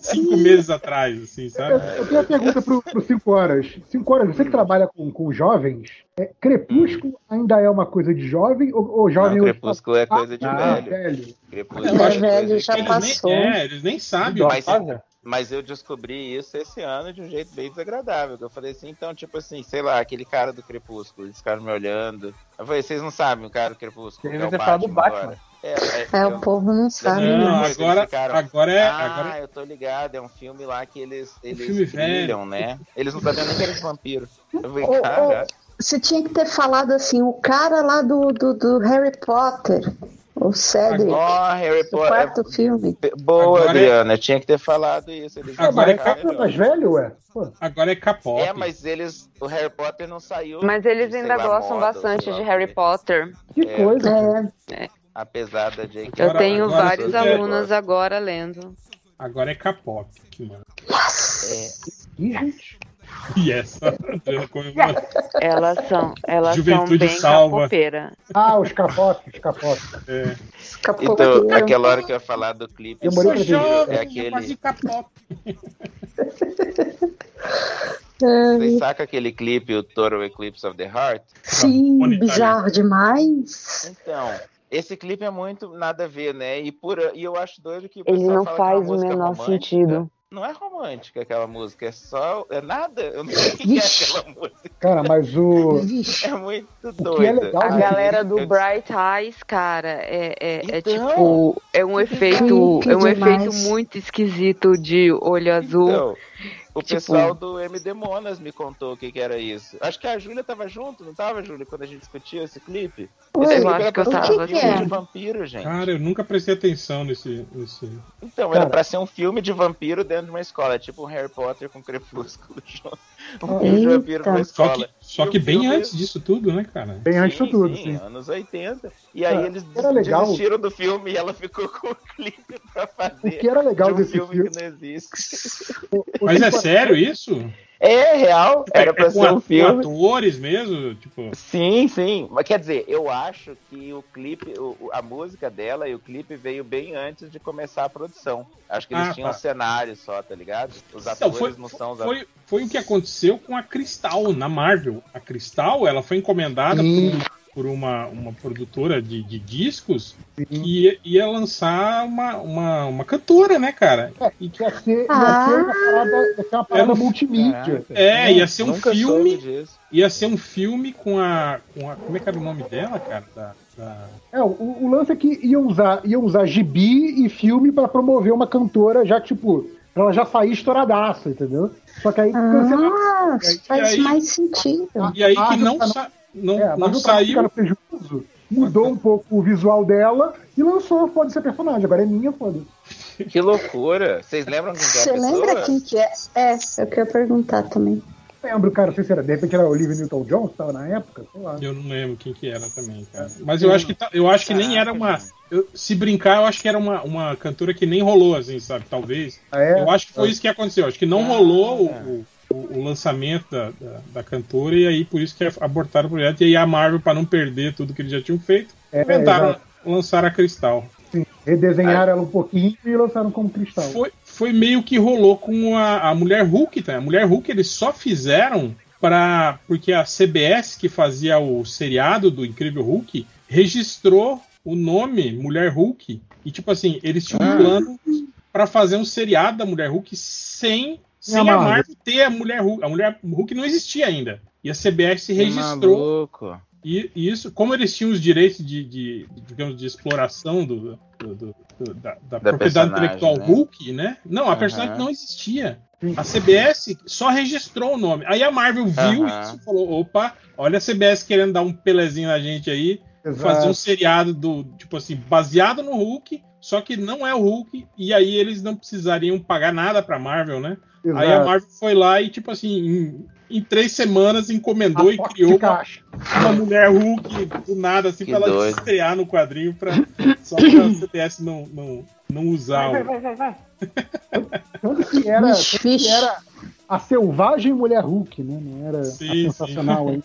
[SPEAKER 1] cinco meses atrás, assim,
[SPEAKER 4] Eu,
[SPEAKER 1] sabe?
[SPEAKER 4] eu tenho uma pergunta pro 5 horas. 5 horas, você que trabalha com, com jovens, é, Crepúsculo ainda é uma coisa de jovem ou, ou jovem
[SPEAKER 6] Não,
[SPEAKER 4] hoje
[SPEAKER 6] Crepúsculo é coisa de
[SPEAKER 4] Ah,
[SPEAKER 6] velho.
[SPEAKER 4] velho.
[SPEAKER 6] Crepúsculo
[SPEAKER 1] Eu
[SPEAKER 6] é coisa
[SPEAKER 3] velho,
[SPEAKER 6] de
[SPEAKER 3] já passou.
[SPEAKER 1] nem, é, eles nem sabem.
[SPEAKER 6] Mas- Mas eu descobri isso esse ano de um jeito bem desagradável. que Eu falei assim, então, tipo assim, sei lá, aquele cara do Crepúsculo, eles ficaram me olhando. Eu falei, vocês não sabem o cara do Crepúsculo.
[SPEAKER 2] Ele
[SPEAKER 6] é o
[SPEAKER 2] falado do Batman.
[SPEAKER 6] agora. É, é,
[SPEAKER 3] É,
[SPEAKER 6] é
[SPEAKER 3] o povo não sabe,
[SPEAKER 1] Não?
[SPEAKER 6] Eles
[SPEAKER 1] agora,
[SPEAKER 6] ficaram,
[SPEAKER 1] agora é.
[SPEAKER 6] Ah,
[SPEAKER 1] Agora,
[SPEAKER 6] eu tô ligado, é um filme lá que eles, eles
[SPEAKER 1] filme
[SPEAKER 6] brilham, né? Eles não sabiam nem que eram vampiros. Eu falei, cara,
[SPEAKER 3] Você tinha que ter falado assim, o cara lá do, do, do Harry Potter, o Cedric,
[SPEAKER 6] ó, Harry Potter.
[SPEAKER 3] quarto filme.
[SPEAKER 6] é- Boa,
[SPEAKER 1] Agora é-
[SPEAKER 6] Adriana, tinha que ter falado isso. Eles
[SPEAKER 1] Agora é
[SPEAKER 4] é
[SPEAKER 6] melhor.
[SPEAKER 4] mais velho, ué? Pô,
[SPEAKER 1] agora é K-pop.
[SPEAKER 6] É, mas eles. O Harry Potter não saiu.
[SPEAKER 5] Mas eles ainda
[SPEAKER 6] lá,
[SPEAKER 5] gostam
[SPEAKER 6] moda,
[SPEAKER 5] bastante de
[SPEAKER 6] o
[SPEAKER 5] Harry. Potter.
[SPEAKER 4] que
[SPEAKER 6] É.
[SPEAKER 4] coisa.
[SPEAKER 3] É,
[SPEAKER 6] Apesar da J.K.
[SPEAKER 5] Eu
[SPEAKER 1] Agora-
[SPEAKER 5] tenho
[SPEAKER 1] agora
[SPEAKER 5] vários
[SPEAKER 1] é-
[SPEAKER 5] alunos agora lendo.
[SPEAKER 1] Agora é K-pop. que mano.
[SPEAKER 4] Ih, gente.
[SPEAKER 1] Yes.
[SPEAKER 5] Elas são, elas
[SPEAKER 1] Juventude
[SPEAKER 5] são bem
[SPEAKER 1] salva.
[SPEAKER 5] capoeira.
[SPEAKER 4] Ah, os capop, os capop.
[SPEAKER 1] É.
[SPEAKER 3] escapou
[SPEAKER 6] Então, aquela hora que eu ia falar do clipe.
[SPEAKER 4] Eu morei pra ver.
[SPEAKER 6] é aquele.
[SPEAKER 1] K-pop.
[SPEAKER 6] Vocês sacam aquele clipe, o Total Eclipse of the Heart?
[SPEAKER 3] Sim, bizarro demais.
[SPEAKER 6] Então, esse clipe é muito nada a ver, né? E, por, e eu acho doido que
[SPEAKER 5] Ele não
[SPEAKER 6] é
[SPEAKER 5] faz o menor
[SPEAKER 6] romântica.
[SPEAKER 5] sentido.
[SPEAKER 6] Não é romântica aquela música, é só. É nada. Eu não sei o que é aquela música.
[SPEAKER 4] Cara, mas o.
[SPEAKER 6] É muito
[SPEAKER 4] é
[SPEAKER 6] doida.
[SPEAKER 4] legal,
[SPEAKER 5] A
[SPEAKER 4] né?
[SPEAKER 5] galera do
[SPEAKER 6] Eu-
[SPEAKER 5] Bright Eyes, cara, é, é, é
[SPEAKER 6] Então.
[SPEAKER 5] tipo. É um efeito. É um
[SPEAKER 3] demais.
[SPEAKER 5] efeito muito esquisito de olho azul.
[SPEAKER 6] Então, O
[SPEAKER 5] Tipo-
[SPEAKER 6] pessoal do MD Monas me contou o que, que era isso. Acho que a Júlia tava junto, não tava, Júlia, quando a gente discutiu esse clipe? Esse
[SPEAKER 5] eu
[SPEAKER 6] clipe
[SPEAKER 5] acho que eu tava
[SPEAKER 6] um filme de vampiro, gente.
[SPEAKER 1] Cara, eu nunca prestei atenção nesse. nesse...
[SPEAKER 6] Então,
[SPEAKER 4] Cara.
[SPEAKER 6] era pra ser um filme de vampiro dentro de uma escola, tipo um Harry Potter com Crepúsculo junto. Um vampiro
[SPEAKER 1] Só
[SPEAKER 6] escola.
[SPEAKER 1] que, só que
[SPEAKER 6] o
[SPEAKER 1] bem
[SPEAKER 6] filme-
[SPEAKER 1] antes disso tudo, né, cara?
[SPEAKER 4] Bem antes de
[SPEAKER 6] Sim,
[SPEAKER 4] tudo,
[SPEAKER 6] sim,
[SPEAKER 4] sim.
[SPEAKER 6] anos 80. E aí
[SPEAKER 4] Ah,
[SPEAKER 6] eles
[SPEAKER 4] era legal.
[SPEAKER 6] desistiram do filme e ela ficou com o clipe pra
[SPEAKER 4] O
[SPEAKER 6] fazer
[SPEAKER 4] que era legal
[SPEAKER 6] de um
[SPEAKER 4] desse
[SPEAKER 6] filme,
[SPEAKER 4] filme.
[SPEAKER 6] que não existe.
[SPEAKER 4] o- o
[SPEAKER 1] Mas é sério isso?
[SPEAKER 6] É real, era pra
[SPEAKER 1] é com,
[SPEAKER 6] ser um
[SPEAKER 1] com
[SPEAKER 6] filme.
[SPEAKER 1] atores mesmo? Tipo.
[SPEAKER 6] Sim, sim. Mas quer dizer, eu acho que o clipe, o- a música dela e o clipe veio bem antes de começar a produção. Acho que eles
[SPEAKER 1] Ah,
[SPEAKER 6] tinham um
[SPEAKER 1] tá.
[SPEAKER 6] cenário só, tá ligado? Os
[SPEAKER 1] Não,
[SPEAKER 6] atores
[SPEAKER 1] foi,
[SPEAKER 6] não são os
[SPEAKER 1] foi, foi o que aconteceu com a Cristal na Marvel. A Cristal, ela foi encomendada
[SPEAKER 4] Sim.
[SPEAKER 1] por por uma, uma produtora de, de discos
[SPEAKER 4] Sim.
[SPEAKER 1] que ia, ia lançar uma, uma, uma cantora, né, cara? E que,
[SPEAKER 4] Ia ser, ia
[SPEAKER 3] Ah.
[SPEAKER 4] ser uma parada, ia ser uma parada
[SPEAKER 1] um-
[SPEAKER 4] multimídia.
[SPEAKER 1] é, ia ser um filme. Ia ser um filme com a, com a. Como é que era o nome dela, cara? Da, da-
[SPEAKER 4] É, o, o lance é que iam usar, iam usar gibi e filme pra promover uma cantora já, tipo, pra ela já sair estouradaça, entendeu? Só que aí.
[SPEAKER 3] Ah, faz
[SPEAKER 1] aí-
[SPEAKER 3] mais sentido.
[SPEAKER 1] E aí que
[SPEAKER 4] Marvel
[SPEAKER 1] não,
[SPEAKER 4] tá no-
[SPEAKER 1] sa- não,
[SPEAKER 4] É,
[SPEAKER 1] não saiu.
[SPEAKER 4] no prejuízo, mudou um pouco o visual dela e lançou Foda ser personagem. Agora é minha, foda
[SPEAKER 6] Que loucura. Vocês lembram quem que é a
[SPEAKER 3] Você lembra quem que é? É, eu queria perguntar também.
[SPEAKER 4] Lembro, cara, não sei se era, de repente era Olivia Newton-John, que tava na época, sei lá.
[SPEAKER 1] Eu não lembro quem que era também, cara. Mas eu acho que, tá- eu acho que nem era uma. eu- se brincar, eu acho que era uma, uma cantora que nem rolou, assim, sabe? Talvez.
[SPEAKER 4] Ah, é?
[SPEAKER 1] Eu acho que foi isso que aconteceu. Acho que não rolou o, o- o lançamento da, da, da cantora e aí por isso que abortaram o projeto. E aí a Marvel, para não perder tudo que eles já tinham feito,
[SPEAKER 4] É,
[SPEAKER 1] inventaram, lançaram a Cristal.
[SPEAKER 4] Sim, redesenharam ela um pouquinho e lançaram como cristal.
[SPEAKER 1] Foi, foi meio que rolou com a, a Mulher Hulk, tá? A Mulher Hulk eles só fizeram para porque a CBS que fazia o seriado do Incrível Hulk registrou o nome Mulher Hulk e tipo assim eles tinham um
[SPEAKER 6] Ah.
[SPEAKER 1] plano para fazer um seriado da Mulher Hulk sem sem a
[SPEAKER 4] Marvel.
[SPEAKER 1] Ter a Mulher Hulk. A Mulher Hulk não existia ainda. E a CBS
[SPEAKER 6] Que
[SPEAKER 1] registrou
[SPEAKER 6] maluco.
[SPEAKER 1] e e isso, como eles tinham os direitos de, de- de, digamos, de exploração do, do- do- do- da, da propriedade
[SPEAKER 6] personagem,
[SPEAKER 1] intelectual
[SPEAKER 6] né?
[SPEAKER 1] Hulk, né? Não, a
[SPEAKER 6] Aham.
[SPEAKER 1] personagem não existia. A CBS só registrou o nome. Aí a Marvel viu
[SPEAKER 6] Aham.
[SPEAKER 1] isso e falou: opa, olha a CBS querendo dar um pelezinho na gente aí,
[SPEAKER 4] Exato.
[SPEAKER 1] fazer um seriado do, tipo assim, baseado no Hulk, só que não é o Hulk, e aí eles não precisariam pagar nada pra Marvel, né?
[SPEAKER 4] Exato.
[SPEAKER 1] Aí a Marvel foi lá e, tipo assim, em, em três semanas encomendou
[SPEAKER 4] A
[SPEAKER 1] e criou uma, uma mulher Hulk do nada, assim,
[SPEAKER 6] Que
[SPEAKER 1] pra ela
[SPEAKER 6] doido.
[SPEAKER 1] estrear no quadrinho pra, só pra a CBS não, não, não usar
[SPEAKER 2] Vai,
[SPEAKER 1] o.
[SPEAKER 2] vai, vai, vai.
[SPEAKER 4] Tanto que era, tanto que era a selvagem mulher Hulk, né? Não era
[SPEAKER 1] Sim,
[SPEAKER 4] sensacional aí.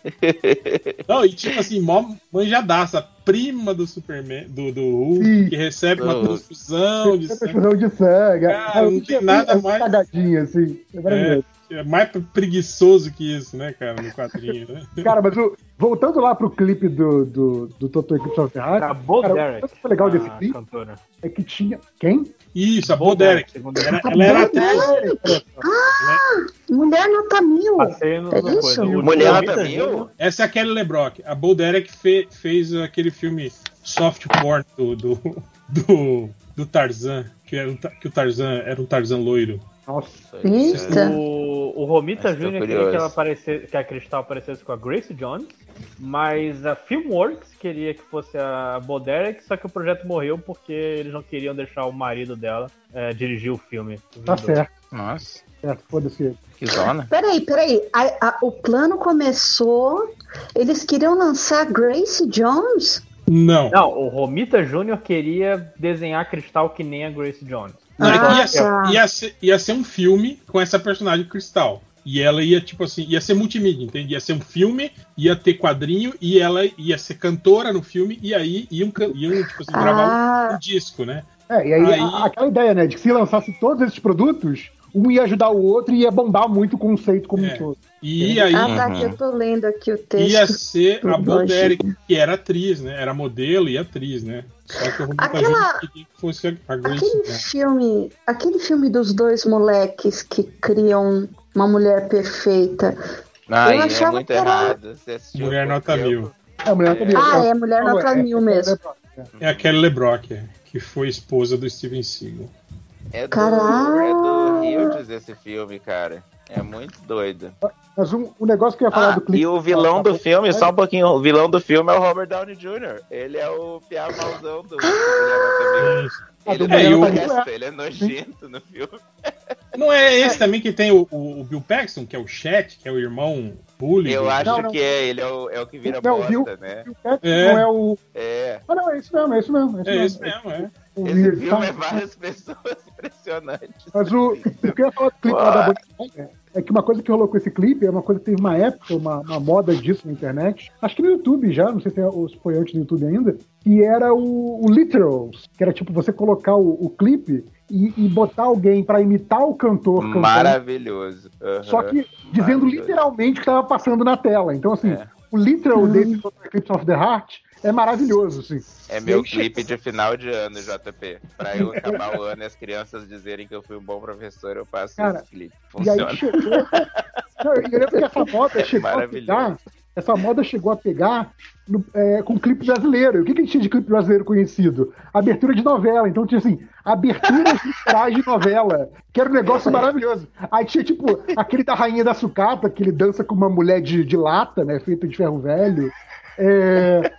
[SPEAKER 1] Não, e tipo assim, mó manjadaça, prima do Superman, do, do Hulk,
[SPEAKER 4] Sim.
[SPEAKER 1] que recebe uma transfusão de sangue.
[SPEAKER 4] transfusão de sangue.
[SPEAKER 1] Cara, não
[SPEAKER 4] o
[SPEAKER 1] tem nada
[SPEAKER 4] é
[SPEAKER 1] mais-
[SPEAKER 4] cagadinha, assim. É maravilhoso.
[SPEAKER 1] É mais preguiçoso que isso, né, cara, no quadrinho, né?
[SPEAKER 4] Cara, mas o- voltando lá pro clipe do, do, do Toto Eclipse of the Heart,
[SPEAKER 2] Acabou
[SPEAKER 4] cara,
[SPEAKER 2] Derek.
[SPEAKER 4] o que foi legal desse
[SPEAKER 2] a
[SPEAKER 4] clipe
[SPEAKER 2] cantora.
[SPEAKER 4] é que tinha. Quem?
[SPEAKER 1] Isso, a
[SPEAKER 2] Bo
[SPEAKER 1] Bo Derek.
[SPEAKER 2] segundo
[SPEAKER 1] Era- ela era
[SPEAKER 3] Bo
[SPEAKER 1] atriz.
[SPEAKER 3] Derek. Mulher nota mil.
[SPEAKER 2] No,
[SPEAKER 3] É isso?
[SPEAKER 6] Mulher nota mil?
[SPEAKER 1] Essa é a Kelly LeBrock. A Bo Derek fe- fez aquele filme soft porn do, do, do, do Tarzan, que, era que o Tarzan era um Tarzan loiro.
[SPEAKER 4] Nossa.
[SPEAKER 3] Eita.
[SPEAKER 2] O, o Romita Jr. queria que, ela aparecesse, que a Cristal aparecesse com a Grace Jones, mas a Filmworks queria que fosse a Bo Derek, só que o projeto morreu porque eles não queriam deixar o marido dela eh, dirigir o filme.
[SPEAKER 4] Tá certo,
[SPEAKER 6] Nossa,
[SPEAKER 4] certo. Foda-se.
[SPEAKER 6] que zona.
[SPEAKER 3] Peraí, peraí. A- a- o plano começou. Eles queriam lançar Grace Jones?
[SPEAKER 1] Não.
[SPEAKER 2] Não, o Romita Jr. queria desenhar a Cristal que nem a Grace Jones.
[SPEAKER 1] Não, é que
[SPEAKER 3] Ah,
[SPEAKER 1] ia, ser, ia, ser, ia ser um filme com essa personagem Cristal. E ela ia, tipo assim, ia ser multimídia, entende? Ia ser um filme, ia ter quadrinho, e ela ia ser cantora no filme, e aí iam, iam tipo assim, gravar um,
[SPEAKER 3] Ah,
[SPEAKER 1] um disco, né?
[SPEAKER 4] É, e aí,
[SPEAKER 1] Aí-
[SPEAKER 4] a- aquela ideia, né, de que se lançasse todos esses produtos, um ia ajudar o outro e ia bombar muito o conceito como
[SPEAKER 1] É.
[SPEAKER 4] um todo.
[SPEAKER 1] E aí
[SPEAKER 3] ah, tá,
[SPEAKER 6] Uhum.
[SPEAKER 3] que eu tô lendo aqui o texto.
[SPEAKER 1] ia ser a
[SPEAKER 3] do
[SPEAKER 1] Bo
[SPEAKER 3] Bush.
[SPEAKER 1] Derek, que era atriz, né? Era modelo e atriz, né? Só que o Romita
[SPEAKER 3] Aquela-
[SPEAKER 1] que fosse a- Grace.
[SPEAKER 3] Aquele
[SPEAKER 1] né?
[SPEAKER 3] filme, aquele filme dos dois moleques que criam uma mulher perfeita.
[SPEAKER 6] Ai, é
[SPEAKER 3] achava
[SPEAKER 6] muito
[SPEAKER 3] que era-
[SPEAKER 6] errado.
[SPEAKER 1] Mulher Nota
[SPEAKER 6] tempo.
[SPEAKER 1] Mil.
[SPEAKER 4] É, mulher também.
[SPEAKER 3] Ah, é Mulher Nota
[SPEAKER 4] é-
[SPEAKER 3] Mil
[SPEAKER 4] é-
[SPEAKER 3] mesmo.
[SPEAKER 4] é-
[SPEAKER 1] É a Kelly LeBrock, é, que foi esposa do Steven Seagal.
[SPEAKER 6] É do,
[SPEAKER 3] Caralho.
[SPEAKER 6] é do Hughes esse filme, cara. É muito doido.
[SPEAKER 4] Mas um, um negócio que eu ia falar
[SPEAKER 6] Ah,
[SPEAKER 4] do clipe.
[SPEAKER 6] e o vilão do filme, só um pouquinho, o vilão do filme é o Robert Downey Jr. Ele é o piá malzão do
[SPEAKER 4] Ah.
[SPEAKER 6] Ele,
[SPEAKER 1] Mulher
[SPEAKER 6] é,
[SPEAKER 1] Maravilha.
[SPEAKER 6] honesto, ele é nojento no filme.
[SPEAKER 1] Não é esse também que tem o, o- o Bill Paxton, que é o Chat, que é o irmão bully?
[SPEAKER 6] Eu acho
[SPEAKER 4] Não, não.
[SPEAKER 6] que é, ele é o, é o que vira
[SPEAKER 4] Não,
[SPEAKER 6] bosta,
[SPEAKER 4] viu?
[SPEAKER 6] né?
[SPEAKER 4] O Patrick
[SPEAKER 1] É.
[SPEAKER 4] não é o.
[SPEAKER 6] É.
[SPEAKER 4] Ah, não, é isso mesmo, é isso mesmo. É
[SPEAKER 1] É
[SPEAKER 4] isso mesmo.
[SPEAKER 1] mesmo, é.
[SPEAKER 6] Esse filme é várias pessoas impressionantes.
[SPEAKER 4] Mas o, o que eu ia falar do clipe lá da Bonnie é que uma coisa que rolou com esse clipe é uma coisa que teve uma época, uma, uma moda disso na internet. Acho que no YouTube já, não sei se, é, foi antes do YouTube ainda, que era o, o Literals, que era tipo você colocar o, o clipe e, e botar alguém pra imitar o cantor cantando.
[SPEAKER 6] Maravilhoso. Aham.
[SPEAKER 4] Só que dizendo literalmente o que estava passando na tela. Então, assim,
[SPEAKER 6] É.
[SPEAKER 4] o literal desse Eclipse of the Heart é maravilhoso, assim.
[SPEAKER 6] É meu clipe de final de ano, JP. Pra eu acabar o ano e as crianças dizerem que eu fui um bom professor, eu passo
[SPEAKER 4] Cara,
[SPEAKER 6] esse clipe.
[SPEAKER 4] E aí
[SPEAKER 6] Funciona.
[SPEAKER 4] chegou. Não, eu lembro que essa moda chegou a pegar. Essa moda chegou a pegar no- é, com clipe brasileiro. O que, que a gente tinha de clipe brasileiro conhecido? Abertura de novela. Então tinha assim, aberturas literais de novela, que era um negócio maravilhoso. Aí tinha, tipo, aquele da Rainha da Sucata, que ele dança com uma mulher de, de lata, né? Feita de ferro velho. É,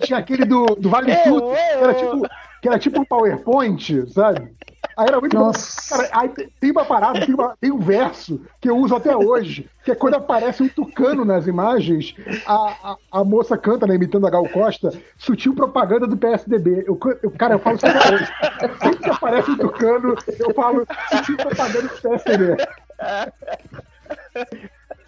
[SPEAKER 4] Tinha aquele do, do Vale Tudo, que era tipo, que era tipo um PowerPoint, sabe? Aí era muito
[SPEAKER 3] Nossa.
[SPEAKER 4] bom. Cara, aí tem- tem uma parada, tem, uma- tem um verso que eu uso até hoje, que é quando aparece um tucano nas imagens, a, a, a moça canta, né, imitando a Gal Costa, sutil propaganda do PSDB. Eu, eu- cara, eu falo isso até hoje. Sempre que aparece um tucano, eu falo sutil propaganda do PSDB.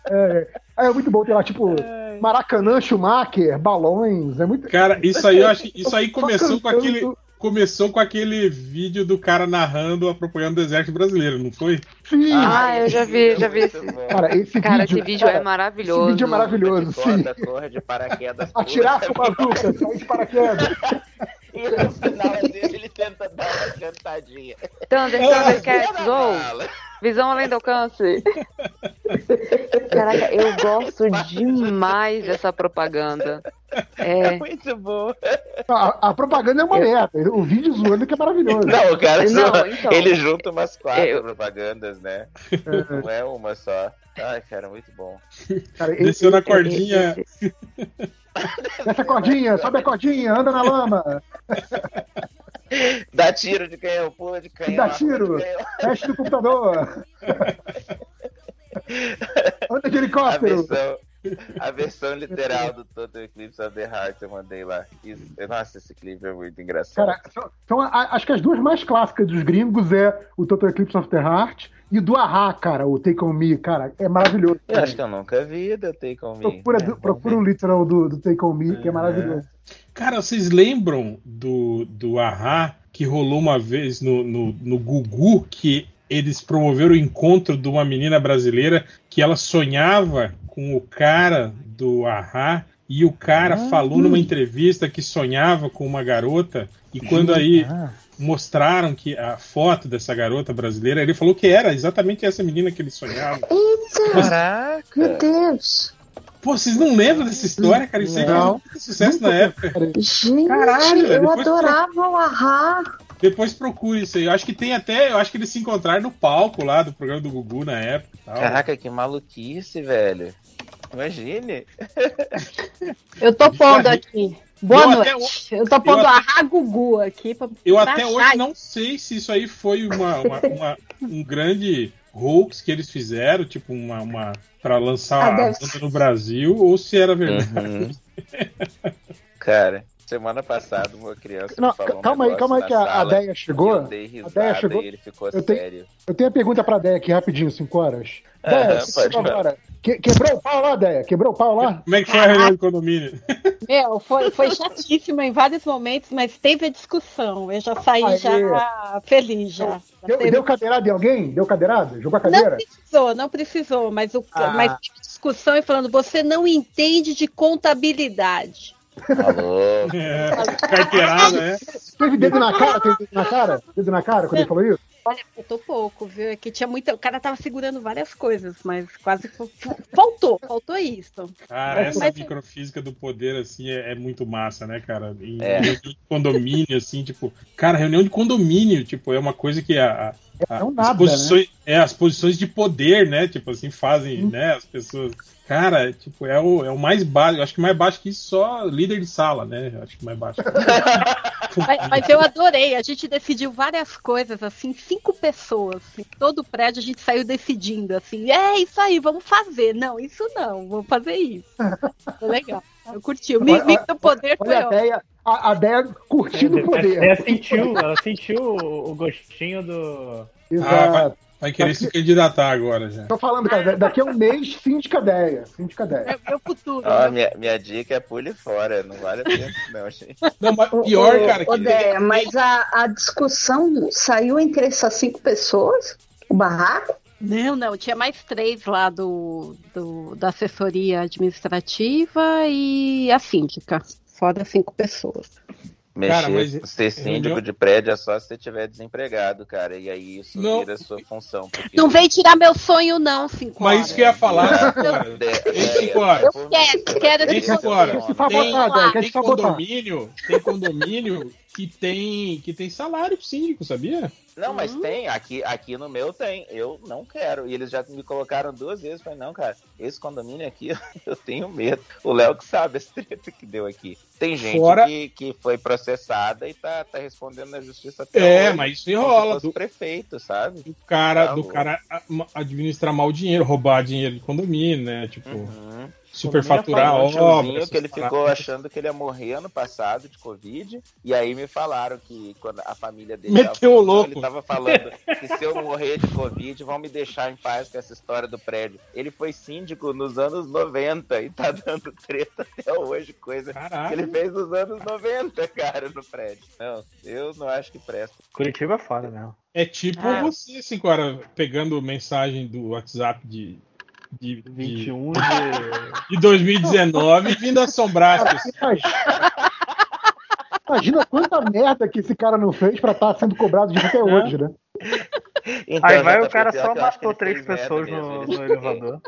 [SPEAKER 4] É, é muito bom ter lá, tipo, Maracanã, Schumacher, balões, é muito.
[SPEAKER 1] Cara, isso aí eu acho que isso aí começou com aquele. Começou com aquele vídeo do cara narrando a propaganda do exército brasileiro, não foi?
[SPEAKER 4] Sim,
[SPEAKER 5] Ah, eu já vi, já vi esse.
[SPEAKER 4] cara, esse
[SPEAKER 5] Cara,
[SPEAKER 4] vídeo.
[SPEAKER 5] esse vídeo
[SPEAKER 4] cara,
[SPEAKER 5] é maravilhoso.
[SPEAKER 4] Esse vídeo é maravilhoso, sim.
[SPEAKER 6] Corda, corra de paraquedas.
[SPEAKER 4] Atirar com a bazuca, sair de paraquedas.
[SPEAKER 6] E no final dele ele tenta dar uma cantadinha.
[SPEAKER 5] Thunder, Thundercats, Go! Visão além do alcance. Caraca, eu gosto demais dessa propaganda. É.
[SPEAKER 6] Muito bom.
[SPEAKER 4] A, a propaganda é uma merda. O vídeo zoando que é maravilhoso.
[SPEAKER 6] Não, o cara
[SPEAKER 5] Não,
[SPEAKER 6] só-
[SPEAKER 5] então.
[SPEAKER 6] ele junta umas quatro
[SPEAKER 5] Eu-
[SPEAKER 6] propagandas, né? Não é uma só. Ai, cara, muito bom.
[SPEAKER 4] Cara, esse-
[SPEAKER 1] Desceu na cordinha.
[SPEAKER 5] Esse-
[SPEAKER 4] Essa cordinha, sobe a cordinha, anda na lama,
[SPEAKER 6] Dá tiro de canhão, pula de canhão.
[SPEAKER 4] Dá tiro. mexe no computador. Anda de
[SPEAKER 6] A
[SPEAKER 4] helicóptero.
[SPEAKER 6] versão, a versão literal do Total Eclipse of the Heart eu mandei lá. Isso- Nossa, esse clipe é muito engraçado.
[SPEAKER 4] Cara, são, são a- acho que as duas mais clássicas dos gringos é o Total Eclipse of the Heart e o do Ahá, cara, o Take On Me, cara, é maravilhoso.
[SPEAKER 6] eu acho que eu nunca vi da Take On Me.
[SPEAKER 4] Procura,
[SPEAKER 6] né?
[SPEAKER 4] procura o literal do, do Take On Me, que é maravilhoso.
[SPEAKER 1] Cara, vocês lembram do, do Ahá que rolou uma vez no, no, no Gugu que eles promoveram o encontro de uma menina brasileira que ela sonhava com o cara do Ahá e o cara falou numa entrevista que sonhava com uma garota e quando aí mostraram que a foto dessa garota brasileira, ele falou que era exatamente essa menina que ele sonhava.
[SPEAKER 3] Eita,
[SPEAKER 6] Caraca!
[SPEAKER 3] meu Deus.
[SPEAKER 1] Pô, vocês não lembram dessa história, cara? Isso aí
[SPEAKER 4] Não.
[SPEAKER 1] muito sucesso na época.
[SPEAKER 3] Gente,
[SPEAKER 1] Caralho,
[SPEAKER 3] eu
[SPEAKER 1] depois
[SPEAKER 3] adorava o Ahá.
[SPEAKER 1] Depois procure isso aí. Eu acho que tem até. Eu acho que eles se encontraram no palco lá do programa do Gugu na época. Tal.
[SPEAKER 6] Caraca, que maluquice, velho. Imagine.
[SPEAKER 7] Eu tô pondo aqui. Boa
[SPEAKER 1] Eu até
[SPEAKER 7] noite. Eu tô pondo
[SPEAKER 1] eu
[SPEAKER 7] a Ragugu aqui pra
[SPEAKER 1] Eu
[SPEAKER 7] pra
[SPEAKER 1] até
[SPEAKER 7] achar
[SPEAKER 1] hoje não sei se isso aí foi uma, uma- uma- um grande hoax que eles fizeram, tipo uma, uma para lançar
[SPEAKER 3] Ah,
[SPEAKER 1] a banda no Brasil, ou se era verdade.
[SPEAKER 6] Uhum. Cara, semana passada uma criança me
[SPEAKER 4] Não,
[SPEAKER 6] falou um
[SPEAKER 4] calma aí,
[SPEAKER 6] negócio
[SPEAKER 4] calma aí que a, a Deia chegou.
[SPEAKER 6] Eu dei
[SPEAKER 4] A Deia
[SPEAKER 6] risada
[SPEAKER 4] chegou.
[SPEAKER 6] e ele ficou
[SPEAKER 4] Eu tenho-
[SPEAKER 6] sério.
[SPEAKER 4] Eu tenho a pergunta pra Deia aqui rapidinho, 5 horas. Deia,
[SPEAKER 6] pode
[SPEAKER 4] chegou
[SPEAKER 6] falar.
[SPEAKER 4] agora. Que- quebrou o pau lá, Deia? Quebrou o pau lá?
[SPEAKER 1] Como é que foi a reunião de condomínio?
[SPEAKER 7] Meu, foi, foi chatíssima em vários momentos, mas teve a discussão. Eu já saí
[SPEAKER 4] Aê.
[SPEAKER 7] já feliz já.
[SPEAKER 4] Deu, deu cadeirada em alguém? Deu cadeirada? Jogou a
[SPEAKER 7] Não
[SPEAKER 4] cadeira?
[SPEAKER 7] precisou, não precisou, mas, o,
[SPEAKER 4] Ah.
[SPEAKER 7] mas teve discussão e falando, você não entende de contabilidade.
[SPEAKER 6] Alô?
[SPEAKER 1] É, carteirada, né?
[SPEAKER 4] Teve dedo na cara? Teve dedo na cara? Dedo na cara quando ele falou isso?
[SPEAKER 7] Olha, faltou pouco, viu? É que tinha muita. O cara tava segurando várias coisas, mas quase fal- faltou, faltou isso.
[SPEAKER 1] Cara, essa
[SPEAKER 7] Mas-
[SPEAKER 1] microfísica do poder, assim, é, é muito massa, né, cara? Em
[SPEAKER 6] É.
[SPEAKER 1] reunião de condomínio, assim, tipo, cara, reunião de condomínio, tipo, é uma coisa que a, a-
[SPEAKER 4] É um
[SPEAKER 1] as
[SPEAKER 4] nada, né?
[SPEAKER 1] posições, é, as posições de poder, né? Tipo assim, fazem, né? As pessoas. Cara, tipo, é o, é o mais baixo. Acho que mais baixo que isso, só líder de sala, né? Acho que mais baixo.
[SPEAKER 7] Mas, mas eu adorei. A gente decidiu várias coisas, assim, cinco pessoas. Assim, todo o prédio a gente saiu decidindo, assim, é isso aí, vamos fazer. Não, isso não, vamos fazer isso. Foi legal. Eu curti. O Mico do Poder foi
[SPEAKER 4] Olha a a, a Deia curtindo o poder.
[SPEAKER 2] Ela sentiu, ela sentiu o o gostinho do.
[SPEAKER 4] Exato.
[SPEAKER 1] Vai querer se candidatar agora já.
[SPEAKER 4] Tô falando, cara, daqui a um mês, síndica Deia. Síndica Deia.
[SPEAKER 7] É meu futuro.
[SPEAKER 6] Ó,
[SPEAKER 7] meu-
[SPEAKER 6] minha, minha dica é pule fora, não vale a pena, não, gente.
[SPEAKER 1] Não, mas pior,
[SPEAKER 3] ô,
[SPEAKER 1] cara,
[SPEAKER 3] ô,
[SPEAKER 1] que
[SPEAKER 3] mas a, a discussão saiu entre essas cinco pessoas? O barraco?
[SPEAKER 7] Não, não, tinha mais três lá do, do- da assessoria administrativa e a síndica. Fora cinco pessoas.
[SPEAKER 6] Mexer,
[SPEAKER 1] mas
[SPEAKER 6] ser síndico de prédio é só se você tiver desempregado, cara. E aí isso
[SPEAKER 1] Não.
[SPEAKER 6] vira sua função. Porque
[SPEAKER 7] Não vem tirar meu sonho, não, cinco
[SPEAKER 1] Mas
[SPEAKER 7] horas.
[SPEAKER 1] isso que eu ia falar, cara. Ei,
[SPEAKER 6] de-
[SPEAKER 1] cinco horas.
[SPEAKER 7] Eu quero, quero
[SPEAKER 1] cinco horas. Tem
[SPEAKER 4] se sabotar.
[SPEAKER 1] condomínio, tem condomínio que tem, que tem salário pro síndico, sabia?
[SPEAKER 6] Não, mas
[SPEAKER 7] Hum.
[SPEAKER 6] tem, aqui, aqui no meu tem. Eu não quero. E eles já me colocaram duas vezes. Falei, não, cara, esse condomínio aqui eu tenho medo. O Léo que sabe esse treta que deu aqui. Tem gente
[SPEAKER 1] Fora-
[SPEAKER 6] que, que foi processada e tá, tá respondendo na justiça até
[SPEAKER 1] É,
[SPEAKER 6] hoje.
[SPEAKER 1] mas isso enrola. Do
[SPEAKER 6] prefeito, sabe?
[SPEAKER 1] do cara,
[SPEAKER 6] Tá
[SPEAKER 1] do
[SPEAKER 6] louco.
[SPEAKER 1] cara administrar mal o dinheiro, roubar dinheiro de condomínio, né? Tipo,
[SPEAKER 6] Uhum.
[SPEAKER 1] Superfaturar
[SPEAKER 6] um
[SPEAKER 1] obras.
[SPEAKER 6] que ele ficou
[SPEAKER 1] paradas.
[SPEAKER 6] achando que ele ia morrer ano passado de Covid. E aí me falaram que quando a família dele
[SPEAKER 1] Meteu o louco.
[SPEAKER 6] ele tava falando que se eu morrer de Covid, vão me deixar em paz com essa história do prédio. Ele foi síndico nos anos 90 e tá dando treta até hoje, coisa que ele
[SPEAKER 1] Caralho.
[SPEAKER 6] fez nos anos 90, cara, no prédio. Não, eu não acho que presta.
[SPEAKER 2] Curitiba é foda mesmo.
[SPEAKER 1] É tipo
[SPEAKER 7] Ah.
[SPEAKER 1] você, assim, cara, pegando mensagem do WhatsApp de, de, de,
[SPEAKER 2] 21 de.
[SPEAKER 1] de 2019 e vindo assombrar as pessoas.
[SPEAKER 4] Imagina, quanta merda que esse cara não fez pra estar sendo cobrado de até hoje, né?
[SPEAKER 6] Então,
[SPEAKER 2] Aí vai o cara
[SPEAKER 6] pior
[SPEAKER 2] só matou três pessoas
[SPEAKER 6] mesmo,
[SPEAKER 2] no, no elevador.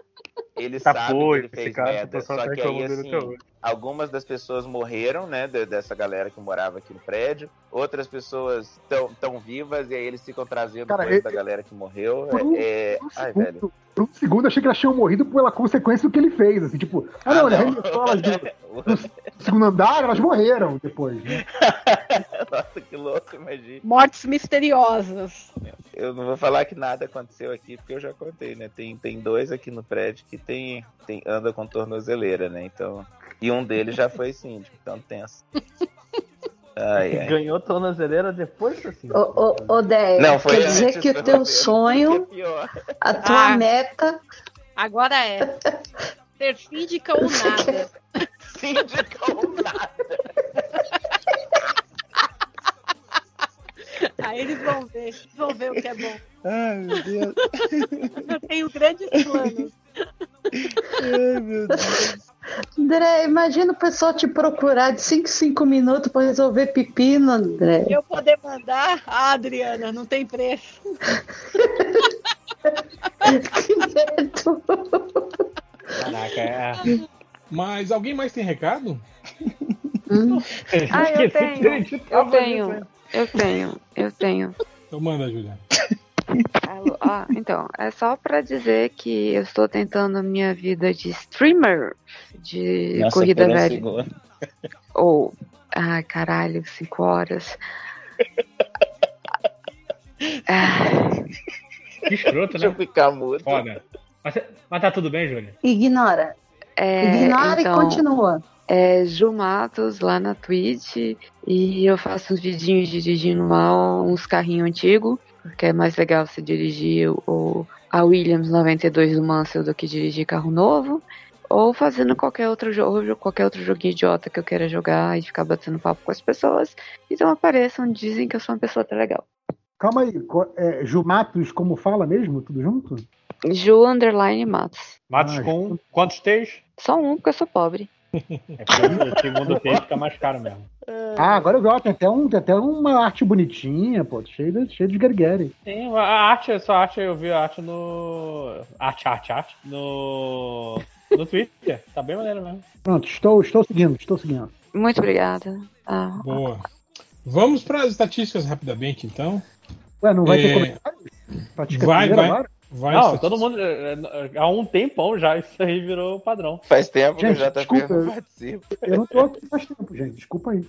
[SPEAKER 6] Ele
[SPEAKER 2] Tá
[SPEAKER 6] sabe que
[SPEAKER 2] doido
[SPEAKER 6] ele fez
[SPEAKER 2] cara,
[SPEAKER 6] merda,
[SPEAKER 2] pessoal
[SPEAKER 6] só
[SPEAKER 2] tá
[SPEAKER 6] que aí assim, algumas das pessoas morreram, né, de- dessa galera que morava aqui no prédio, outras pessoas estão tão vivas e aí eles ficam trazendo
[SPEAKER 4] Cara,
[SPEAKER 6] coisa
[SPEAKER 4] eu-
[SPEAKER 6] da galera que morreu.
[SPEAKER 4] Por um-
[SPEAKER 6] É, é-
[SPEAKER 4] Por um
[SPEAKER 6] Ai,
[SPEAKER 4] segundo-
[SPEAKER 6] velho.
[SPEAKER 4] Por um segundo achei que elas tinham morrido pela consequência do que ele fez. Assim, tipo, ah não, ele arremessou elas do, do segundo andar, elas morreram depois. Né?
[SPEAKER 6] Nossa, que louco, imagina.
[SPEAKER 7] Mortes misteriosas.
[SPEAKER 6] Eu não vou falar que nada aconteceu aqui, porque eu já contei, né? Tem, tem dois aqui no prédio que tem, tem, anda com tornozeleira, né? Então. E um deles já foi síndico, então tenso. Ai, ai.
[SPEAKER 2] Ganhou tornozeleira depois assim.
[SPEAKER 3] Ô, ô, ô Deia,
[SPEAKER 6] Não, foi
[SPEAKER 3] quer dizer que o teu sonho,
[SPEAKER 6] é pior.
[SPEAKER 3] a tua
[SPEAKER 7] Ah.
[SPEAKER 3] meta,
[SPEAKER 7] Agora é. Ser síndica ou nada.
[SPEAKER 6] Síndico ou nada.
[SPEAKER 7] Aí eles vão ver. Eles vão ver o que é bom.
[SPEAKER 6] Ai, meu Deus.
[SPEAKER 7] Eu tenho grandes planos.
[SPEAKER 6] Ai, meu Deus.
[SPEAKER 3] André, imagina o pessoal te procurar de 5 em 5 minutos pra resolver pepino, André.
[SPEAKER 7] Eu poder mandar. Ah, Adriana, não tem preço.
[SPEAKER 3] Que medo.
[SPEAKER 2] Caraca, é.
[SPEAKER 1] Mas alguém mais tem recado?
[SPEAKER 3] Hum.
[SPEAKER 5] Ah, eu tenho. Eu tenho.
[SPEAKER 2] Né?
[SPEAKER 5] Eu tenho, eu tenho.
[SPEAKER 1] Então manda, Juliana.
[SPEAKER 5] Alô, Ah, então, é só pra dizer que eu estou tentando minha vida de streamer de corrida
[SPEAKER 6] por um
[SPEAKER 5] velha. Ou, ai caralho, 5 horas. Ah,
[SPEAKER 2] Que escroto,
[SPEAKER 6] Deixa eu
[SPEAKER 2] né?
[SPEAKER 6] ficar mudo.
[SPEAKER 2] Foda. Mas, mas tá tudo bem, Júlia?
[SPEAKER 3] Ignora.
[SPEAKER 5] é,
[SPEAKER 3] Ignora
[SPEAKER 5] então,
[SPEAKER 3] e continua.
[SPEAKER 5] É Ju Matos lá na Twitch e eu faço uns vidinhos dirigindo lá uns carrinhos antigos, porque é mais legal se dirigir o, a Williams 92 do Mansell do que dirigir carro novo. Ou fazendo qualquer outro jogo, qualquer outro joguinho idiota que eu queira jogar e ficar batendo papo com as pessoas. Então apareçam, dizem que eu sou uma pessoa até legal.
[SPEAKER 4] Calma aí, é, Jumatos, como fala mesmo? Tudo junto?
[SPEAKER 5] Ju Underline Matos.
[SPEAKER 2] Matos
[SPEAKER 4] Ah,
[SPEAKER 2] com quantos T's?
[SPEAKER 5] Só um, porque eu sou pobre.
[SPEAKER 2] É porque o segundo T fica mais caro mesmo.
[SPEAKER 4] Ah, agora eu gosto. Tem até, um, tem até uma arte bonitinha, pô. Cheio de, cheio de garguere.
[SPEAKER 2] Tem a arte, essa arte eu vi a arte no. Arte, arte, arte. No. No Twitter. Tá bem maneiro mesmo.
[SPEAKER 4] Pronto, estou, estou seguindo, estou seguindo.
[SPEAKER 5] Muito obrigada. Ah,
[SPEAKER 1] Boa. Vamos para as estatísticas rapidamente, então.
[SPEAKER 4] Ué, não vai
[SPEAKER 1] É.
[SPEAKER 4] ter comentário?
[SPEAKER 1] Vai, vai.
[SPEAKER 4] agora?
[SPEAKER 1] Vai,
[SPEAKER 2] Não, todo mundo. é, é, Há um tempão já, isso aí virou padrão.
[SPEAKER 6] Faz tempo
[SPEAKER 4] Gente,
[SPEAKER 6] que o JP
[SPEAKER 4] desculpa,
[SPEAKER 6] não
[SPEAKER 4] eu-
[SPEAKER 6] participa.
[SPEAKER 4] Eu não tô aqui faz tempo, gente. Desculpa aí.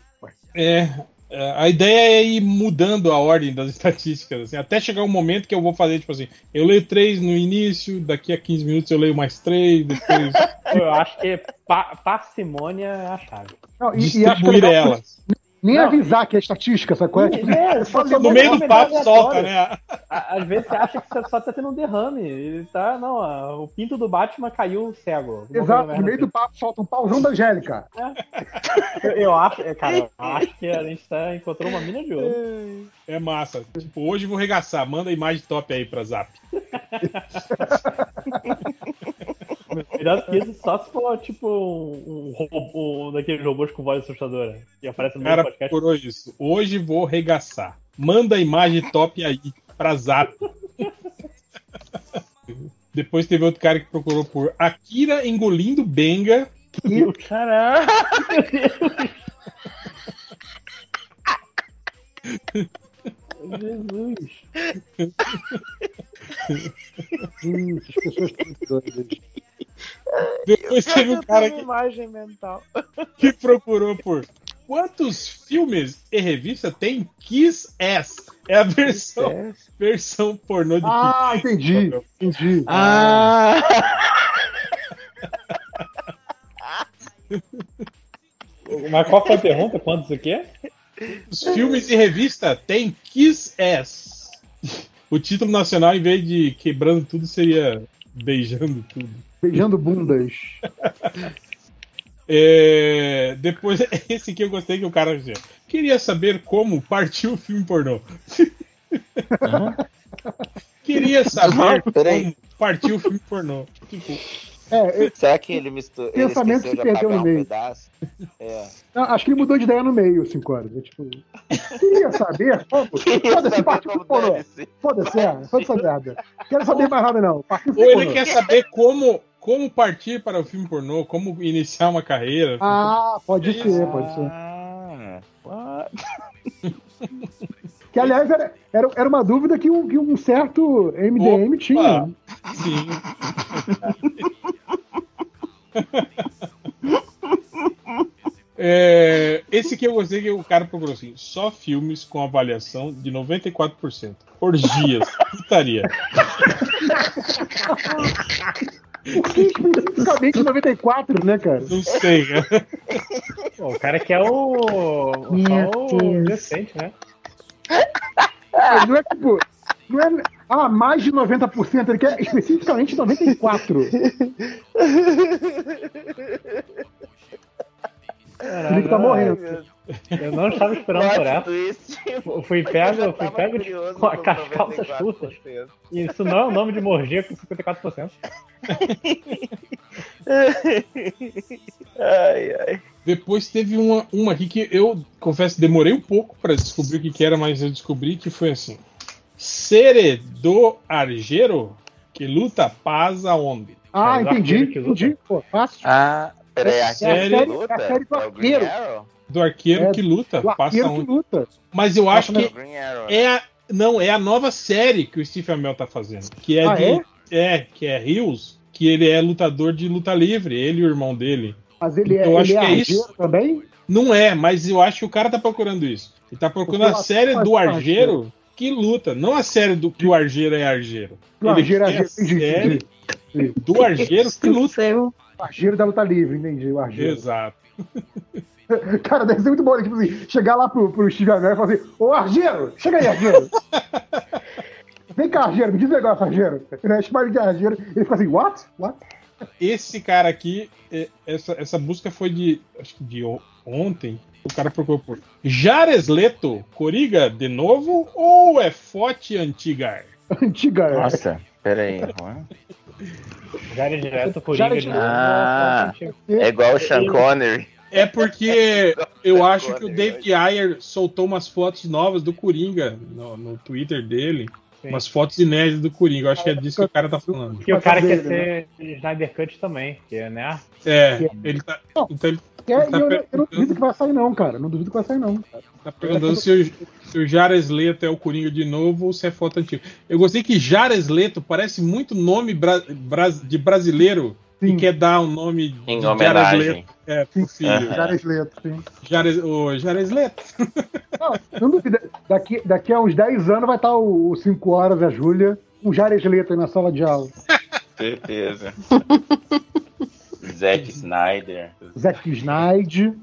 [SPEAKER 1] É, é, a ideia é ir mudando a ordem das estatísticas, assim, até chegar um momento que eu vou fazer, tipo assim, eu leio três no início, daqui a 15 minutos eu leio mais três, depois
[SPEAKER 2] Eu acho que pa parcimônia é a chave.
[SPEAKER 4] Não, e, e é
[SPEAKER 1] distribuir
[SPEAKER 4] legal
[SPEAKER 1] elas.
[SPEAKER 4] nem
[SPEAKER 2] Não.
[SPEAKER 4] avisar que é estatística? É, tipo,
[SPEAKER 2] É, só
[SPEAKER 4] No
[SPEAKER 1] No meio do papo solta, né?
[SPEAKER 2] Às vezes você acha que você só tá tendo um derrame. Ele tá. Não, o pinto do Batman caiu cego.
[SPEAKER 4] Exato, no meio do papo solta um pauzão da Angélica.
[SPEAKER 2] Eu, eu acho, é, cara, eu acho que a gente tá, encontrou uma mina de ouro.
[SPEAKER 1] É massa. Tipo, hoje eu vou regaçar. Manda a imagem top aí pra Zap.
[SPEAKER 2] Melhor que isso, só se for tipo um, um robô, um daqueles robôs com voz assustadora. E aparece no
[SPEAKER 1] cara
[SPEAKER 2] podcast.
[SPEAKER 1] procurou isso. Hoje vou regaçar. Manda a imagem top aí pra Zap. Depois teve outro cara que procurou por Akira engolindo Benga.
[SPEAKER 2] Caralho! Jesus!
[SPEAKER 4] Hum, essas pessoas estão doidas.
[SPEAKER 1] Depois teve um cara que,
[SPEAKER 6] imagem mental.
[SPEAKER 1] que procurou por quantos filmes e revista tem Kiss Ass? É a versão, versão pornô de
[SPEAKER 4] Ah, entendi. Entendi.
[SPEAKER 6] Ah!
[SPEAKER 2] Mas qual foi a pergunta? Quantos o quê?
[SPEAKER 1] Os filmes e revista tem Kiss Ass. O título nacional, em vez de quebrando tudo, seria beijando tudo.
[SPEAKER 4] Beijando bundas.
[SPEAKER 1] É, depois, esse aqui eu gostei que o cara dizia. Queria saber como partiu o filme pornô. Queria saber como partiu o filme pornô. Tipo,
[SPEAKER 4] É, eu-
[SPEAKER 6] Será que ele misturou? Ele
[SPEAKER 4] Pensamento
[SPEAKER 6] de
[SPEAKER 4] se perdeu no
[SPEAKER 6] um
[SPEAKER 4] meio.
[SPEAKER 6] pedaço? É.
[SPEAKER 4] não, acho que ele mudou de ideia no meio, cinco horas. É, tipo, queria saber Foda-se, partiu pro pornô. Foda-se, é. Foda-se essa merda. Quero saber mais nada, não. Partiu
[SPEAKER 1] ou ele
[SPEAKER 4] pornô.
[SPEAKER 1] quer saber como, como partir para o filme pornô, como iniciar uma carreira.
[SPEAKER 4] Ah, pode ser, pode ser.
[SPEAKER 6] Ah?
[SPEAKER 4] Que, aliás, era, era, era uma dúvida que um, que um certo MDM tinha. né?
[SPEAKER 1] Sim. É, esse aqui eu gostei que o cara procurou assim: só filmes com avaliação de 94%. Orgias, putaria.
[SPEAKER 4] Que especificamente 94, né, cara?
[SPEAKER 1] Não sei, cara.
[SPEAKER 2] Pô, o cara quer o.
[SPEAKER 3] Meu
[SPEAKER 2] só o decente, né?
[SPEAKER 4] Ele Não é tipo. Não é, ah, mais de 90%, ele quer especificamente 94%.
[SPEAKER 2] Caralho,
[SPEAKER 4] Ele tá morrendo.
[SPEAKER 2] Eu não estava esperando por essa. Fui
[SPEAKER 6] Eu
[SPEAKER 2] pego, eu fui pego
[SPEAKER 6] curioso
[SPEAKER 2] com, as calças
[SPEAKER 6] 94%.
[SPEAKER 2] curtas. Isso não é o nome de morgia com 54%.
[SPEAKER 6] Ai, ai.
[SPEAKER 1] Depois teve uma, uma aqui que eu confesso demorei um pouco para descobrir o que, que era, mas eu descobri que foi assim: Sere do Argero que luta paz aonde?
[SPEAKER 4] Ah,
[SPEAKER 2] o
[SPEAKER 4] entendi, entendi. Pô, fácil.
[SPEAKER 6] Ah, peraí, a
[SPEAKER 1] série-
[SPEAKER 6] série luta?
[SPEAKER 4] é a série do
[SPEAKER 6] É
[SPEAKER 4] arqueiro.
[SPEAKER 1] Do arqueiro
[SPEAKER 4] É,
[SPEAKER 1] que luta,
[SPEAKER 4] Do
[SPEAKER 1] passa
[SPEAKER 4] arqueiro que
[SPEAKER 1] aonde?
[SPEAKER 4] luta.
[SPEAKER 1] Mas eu acho
[SPEAKER 4] Passa
[SPEAKER 1] que
[SPEAKER 6] É Arrow.
[SPEAKER 1] é a, não é a nova série que o Steve Amell tá fazendo, que é
[SPEAKER 4] Ah,
[SPEAKER 1] de é? que é Rios, que ele é lutador de luta livre, ele e o irmão dele.
[SPEAKER 4] Mas ele é,
[SPEAKER 1] Eu acho
[SPEAKER 4] ele é
[SPEAKER 1] que é isso.
[SPEAKER 4] também?
[SPEAKER 1] Não é, mas eu acho que o cara tá procurando isso. Ele tá procurando a série do Argeiro que luta, não a série do que o Argeiro é Argeiro.
[SPEAKER 4] Do
[SPEAKER 1] Ele
[SPEAKER 4] arqueiro,
[SPEAKER 1] quer a
[SPEAKER 4] arqueiro, entendi,
[SPEAKER 1] série
[SPEAKER 4] entendi.
[SPEAKER 1] do Argeiro que luta.
[SPEAKER 4] O arqueiro da luta livre, entendi. O arqueiro.
[SPEAKER 1] Exato.
[SPEAKER 4] Cara, deve ser muito bom, né? Tipo assim, chegar lá pro, pro Steve Amell e falar assim: Ô, Argeiro, chega aí, Argeiro. Vem cá, Argeiro, me diz um negócio, Argeiro. Né? Chama ele de Argeiro. Ele fica assim: What? What?
[SPEAKER 1] Esse cara aqui, é, essa, essa busca foi de, acho que de ontem. O cara procurou por Jares Leto, Coriga de novo ou é Fote Antigar?
[SPEAKER 4] Antiga. é.
[SPEAKER 6] Nossa, peraí.
[SPEAKER 2] Jared
[SPEAKER 4] Jared
[SPEAKER 2] Inga de novo.
[SPEAKER 6] É igual o Sean Connery.
[SPEAKER 1] É porque eu acho que o David Ayer soltou umas fotos novas do Coringa no, no Twitter dele.
[SPEAKER 2] Sim.
[SPEAKER 1] umas fotos inéditas do Coringa. Eu acho que é disso que o cara tá falando.
[SPEAKER 2] Que o cara quer
[SPEAKER 4] dele,
[SPEAKER 2] ser Snyder Cut também, que é, né?
[SPEAKER 1] É, ele tá. Então ele
[SPEAKER 4] É,
[SPEAKER 1] Tá
[SPEAKER 4] e eu, eu não duvido que vai sair, não, cara. Não duvido que vai sair, não. cara.
[SPEAKER 1] tá perguntando se o, se o Jared Leto é o Coringa de novo ou se é foto antiga. Eu gostei que Jared Leto parece muito nome bra- bra- de brasileiro
[SPEAKER 4] Sim.
[SPEAKER 1] que quer dar um nome
[SPEAKER 6] Em
[SPEAKER 1] de
[SPEAKER 6] homenagem.
[SPEAKER 1] Jared Leto é, pro filho.
[SPEAKER 4] Jared Leto, sim.
[SPEAKER 1] Jared, o Jared Leto.
[SPEAKER 4] Não, não duvido. Daqui, daqui a uns 10 anos vai estar o 5 horas, a Júlia, um Jared Leto aí na sala de aula.
[SPEAKER 6] Certeza. Zack Snyder.
[SPEAKER 4] Zack Snyder.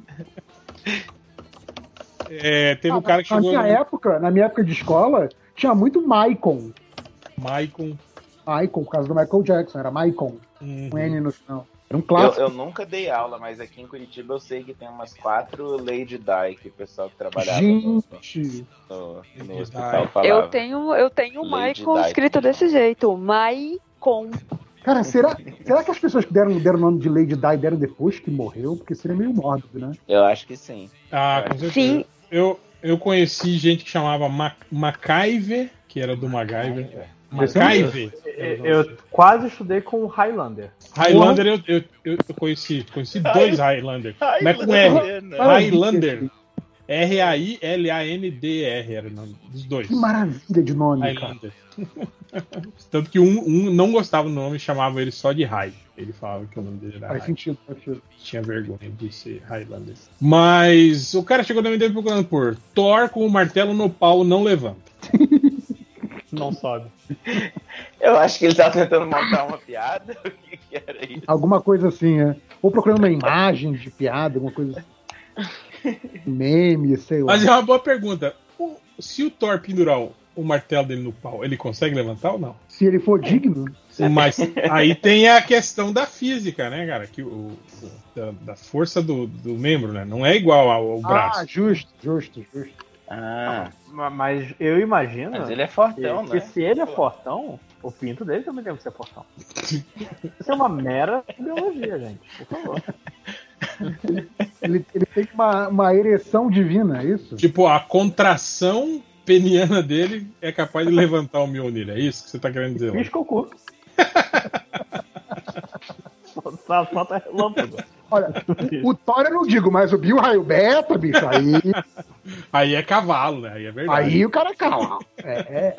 [SPEAKER 1] É, teve um cara que
[SPEAKER 4] na
[SPEAKER 1] chegou
[SPEAKER 4] minha
[SPEAKER 1] no
[SPEAKER 4] época, na minha época de escola, tinha muito Maicon.
[SPEAKER 1] Maicon.
[SPEAKER 4] Maicon, por causa do Michael Jackson, era Maicon,
[SPEAKER 1] Uhum.
[SPEAKER 4] com N no final. Era um
[SPEAKER 6] Eu,
[SPEAKER 4] clássico.
[SPEAKER 6] eu nunca dei aula, mas aqui em Curitiba eu sei que tem umas quatro Lady Di que o pessoal que trabalhava no,
[SPEAKER 4] Gente,
[SPEAKER 6] no, no
[SPEAKER 1] Lady
[SPEAKER 6] hospital falava.
[SPEAKER 5] Eu tenho, eu tenho o
[SPEAKER 6] Di.
[SPEAKER 5] escrito desse jeito. Maicon.
[SPEAKER 4] Cara, será, será que as pessoas que deram, deram o nome de Lady Di deram depois que morreu? Porque seria meio mórbido, né?
[SPEAKER 6] Eu acho que sim.
[SPEAKER 1] Ah, com certeza.
[SPEAKER 5] Sim.
[SPEAKER 1] Eu, eu conheci gente que chamava Ma MacGyver, que era do MacGyver. MacGyver.
[SPEAKER 2] Eu, eu quase estudei com o Highlander.
[SPEAKER 1] Highlander eu, eu, eu, conheci. Conheci dois Highlander. É com R.
[SPEAKER 6] né?
[SPEAKER 1] Highlander. R-A-I-L-A-N-D-R era o nome dos dois.
[SPEAKER 4] Que maravilha de nome, cara.
[SPEAKER 1] Highlander. Tanto que um, um não gostava do nome e chamava ele só de High. Ele falava que o nome dele era
[SPEAKER 4] Faz
[SPEAKER 1] High.
[SPEAKER 4] sentido, faz sentido.
[SPEAKER 1] Tinha vergonha de ser Highlander. Mas o cara chegou também procurando por Thor com o martelo no pau não levanta.
[SPEAKER 2] Não sobe.
[SPEAKER 6] Eu acho que ele tava tentando montar uma piada. O que, que era isso?
[SPEAKER 4] Alguma coisa assim, é. Ou procurando uma imagem de piada, alguma coisa assim. Meme, sei lá.
[SPEAKER 1] Mas é uma boa pergunta. O- se o Thor pendurar o, o martelo dele no pau, ele consegue levantar ou não?
[SPEAKER 4] Se ele for digno,
[SPEAKER 1] Mas aí tem a questão da física, né, cara? Que o, o- da, da força do, do membro, né? Não é igual ao, ao braço.
[SPEAKER 4] Ah, justo, justo, justo.
[SPEAKER 6] Ah,
[SPEAKER 2] Ma- Mas eu imagino
[SPEAKER 6] mas ele é
[SPEAKER 2] que,
[SPEAKER 6] fortão,
[SPEAKER 2] que
[SPEAKER 6] né?
[SPEAKER 2] se ele é fortão, o pinto dele também deve ser fortão. Isso é uma mera biologia, gente. Por favor.
[SPEAKER 4] Ele, ele tem uma, uma ereção divina, é isso?
[SPEAKER 1] Tipo, a contração peniana dele é capaz de levantar o Mjolnir. É isso que você tá querendo dizer? lá?
[SPEAKER 2] Pisca o cu. Só falta relâmpago.
[SPEAKER 4] Olha, o Thor eu não digo, mas o Bill Raio Beta, bicho, aí,
[SPEAKER 1] Aí é cavalo, né? Aí é verdade.
[SPEAKER 4] aí o cara cala. É, é.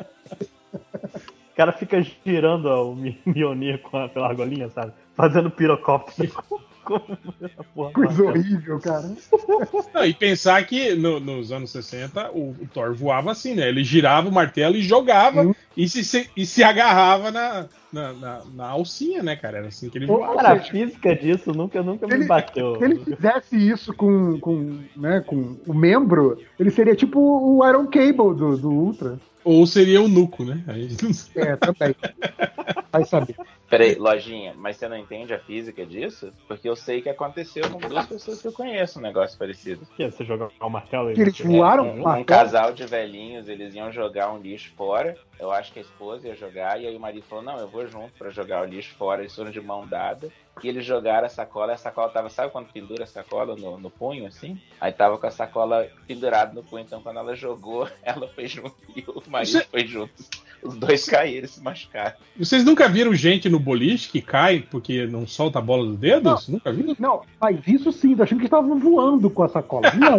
[SPEAKER 2] O cara fica girando o Mi- Mjolnir com a, pela argolinha, sabe? Fazendo pirocóptero com, com essa porra.
[SPEAKER 4] coisa horrível, cara.
[SPEAKER 1] Não, e pensar que no- nos anos 60 o, o Thor voava assim, né? Ele girava o martelo e jogava
[SPEAKER 4] Sim.
[SPEAKER 1] e se, se- e se agarrava na, na, na, na alcinha, né, cara? Era assim que ele voava.
[SPEAKER 2] Cara, a física disso nunca, nunca me
[SPEAKER 4] Ele-
[SPEAKER 2] bateu.
[SPEAKER 4] Se ele fizesse isso com, com, né, com o membro, ele seria tipo o Iron Cable do, do Ultra.
[SPEAKER 1] Ou seria o Nuco, né? Aí.
[SPEAKER 4] É, também. Vai saber.
[SPEAKER 6] Peraí, lojinha, mas você não entende a física disso? Porque eu sei que aconteceu com duas pessoas que eu conheço um negócio parecido.
[SPEAKER 2] Que é, Você jogar o martelo e
[SPEAKER 4] Que eles voaram
[SPEAKER 6] um, um
[SPEAKER 4] martelo?
[SPEAKER 6] casal de velhinhos, eles iam jogar um lixo fora. Eu acho que a esposa ia jogar, e aí o marido falou: Não, eu vou junto pra jogar o lixo fora. Eles foram de mão dada. E eles jogaram a sacola, e a sacola tava, sabe quando pendura a sacola no, no punho, assim? Aí tava com a sacola pendurada no punho, então quando ela jogou, ela foi junto e o marido
[SPEAKER 1] Você-
[SPEAKER 6] foi junto. Os dois caíram e se machucaram.
[SPEAKER 1] Vocês nunca viram gente no boliche que cai porque não solta a bola dos dedos? Nunca viram?
[SPEAKER 4] Não, mas isso sim, tô achando que estavam voando com a sacola. Não,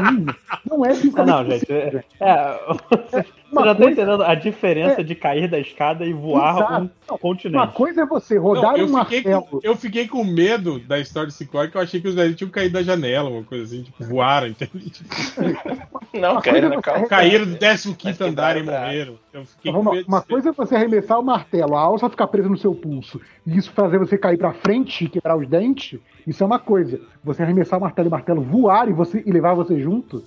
[SPEAKER 4] não é
[SPEAKER 2] Ah,
[SPEAKER 4] fisicamente
[SPEAKER 2] não, gente.
[SPEAKER 4] possível.
[SPEAKER 2] É, é, você já tá
[SPEAKER 4] coisa-
[SPEAKER 2] entendendo a diferença de cair da escada e voar
[SPEAKER 4] Exato.
[SPEAKER 2] um
[SPEAKER 4] Não, Uma
[SPEAKER 2] continente.
[SPEAKER 4] coisa é você rodar
[SPEAKER 1] Não, eu,
[SPEAKER 4] um martelo.
[SPEAKER 1] com, eu fiquei com medo da história do Ciclone, que eu achei que os velhos tinham caído da janela, uma coisa assim, tipo, voaram, entende?
[SPEAKER 6] Não, caíram na
[SPEAKER 4] é
[SPEAKER 6] calça.
[SPEAKER 1] caíram do 15
[SPEAKER 6] Mas
[SPEAKER 1] andar e morreram. Eu fiquei com
[SPEAKER 4] Uma,
[SPEAKER 1] medo
[SPEAKER 4] uma coisa é você arremessar o martelo, a alça ficar presa no seu pulso, e isso fazer você cair pra frente e quebrar os dentes, isso é uma coisa. Você arremessar o martelo e o martelo voar e, você, e levar você junto,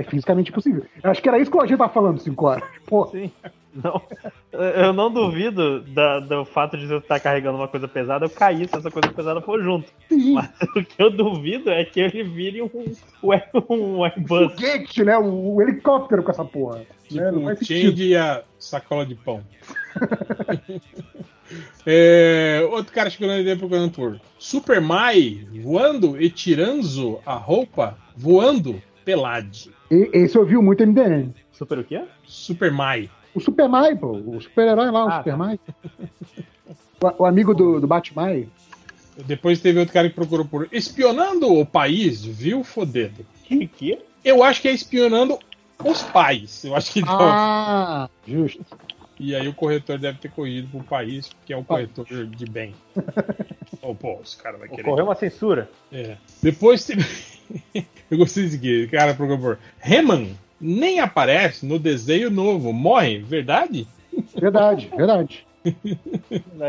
[SPEAKER 4] é fisicamente possível. Eu acho que era isso que o Lojinha tava falando 5 horas. Pô,
[SPEAKER 2] Sim. Não, eu não duvido da- do fato de você estar carregando uma coisa pesada, eu cair se essa coisa pesada for junto.
[SPEAKER 4] sim.
[SPEAKER 2] Mas o que eu duvido é que ele vire um, um Airbus.
[SPEAKER 4] foguete, né? O, o helicóptero com essa porra.
[SPEAKER 1] Tipo,
[SPEAKER 4] né? Não
[SPEAKER 1] o
[SPEAKER 4] faz sentido.
[SPEAKER 1] change e a sacola de pão. É, outro cara chegou na ideia procurando por Super Mai voando e tirando a roupa voando pelade.
[SPEAKER 4] E- esse eu vi muito MDM.
[SPEAKER 2] Super o quê?
[SPEAKER 1] Super Mai.
[SPEAKER 4] O Superman, pô. O super-herói lá, o
[SPEAKER 2] Ah,
[SPEAKER 4] Superman. O, o amigo do, do Batman.
[SPEAKER 1] Depois teve outro cara que procurou por espionando o país, viu, fodedo.
[SPEAKER 2] Que que?
[SPEAKER 1] Eu acho que é espionando os pais. Eu acho que não.
[SPEAKER 4] Ah, justo.
[SPEAKER 1] E aí o corretor deve ter corrido pro país, porque é um corretor de bem. Ou, pô, os caras vão querer.
[SPEAKER 2] Ocorreu uma censura.
[SPEAKER 1] É. Depois teve. Eu gostei disso aqui, cara, procurou por. Reman nem aparece no desenho novo. Morre, verdade?
[SPEAKER 4] Verdade, verdade.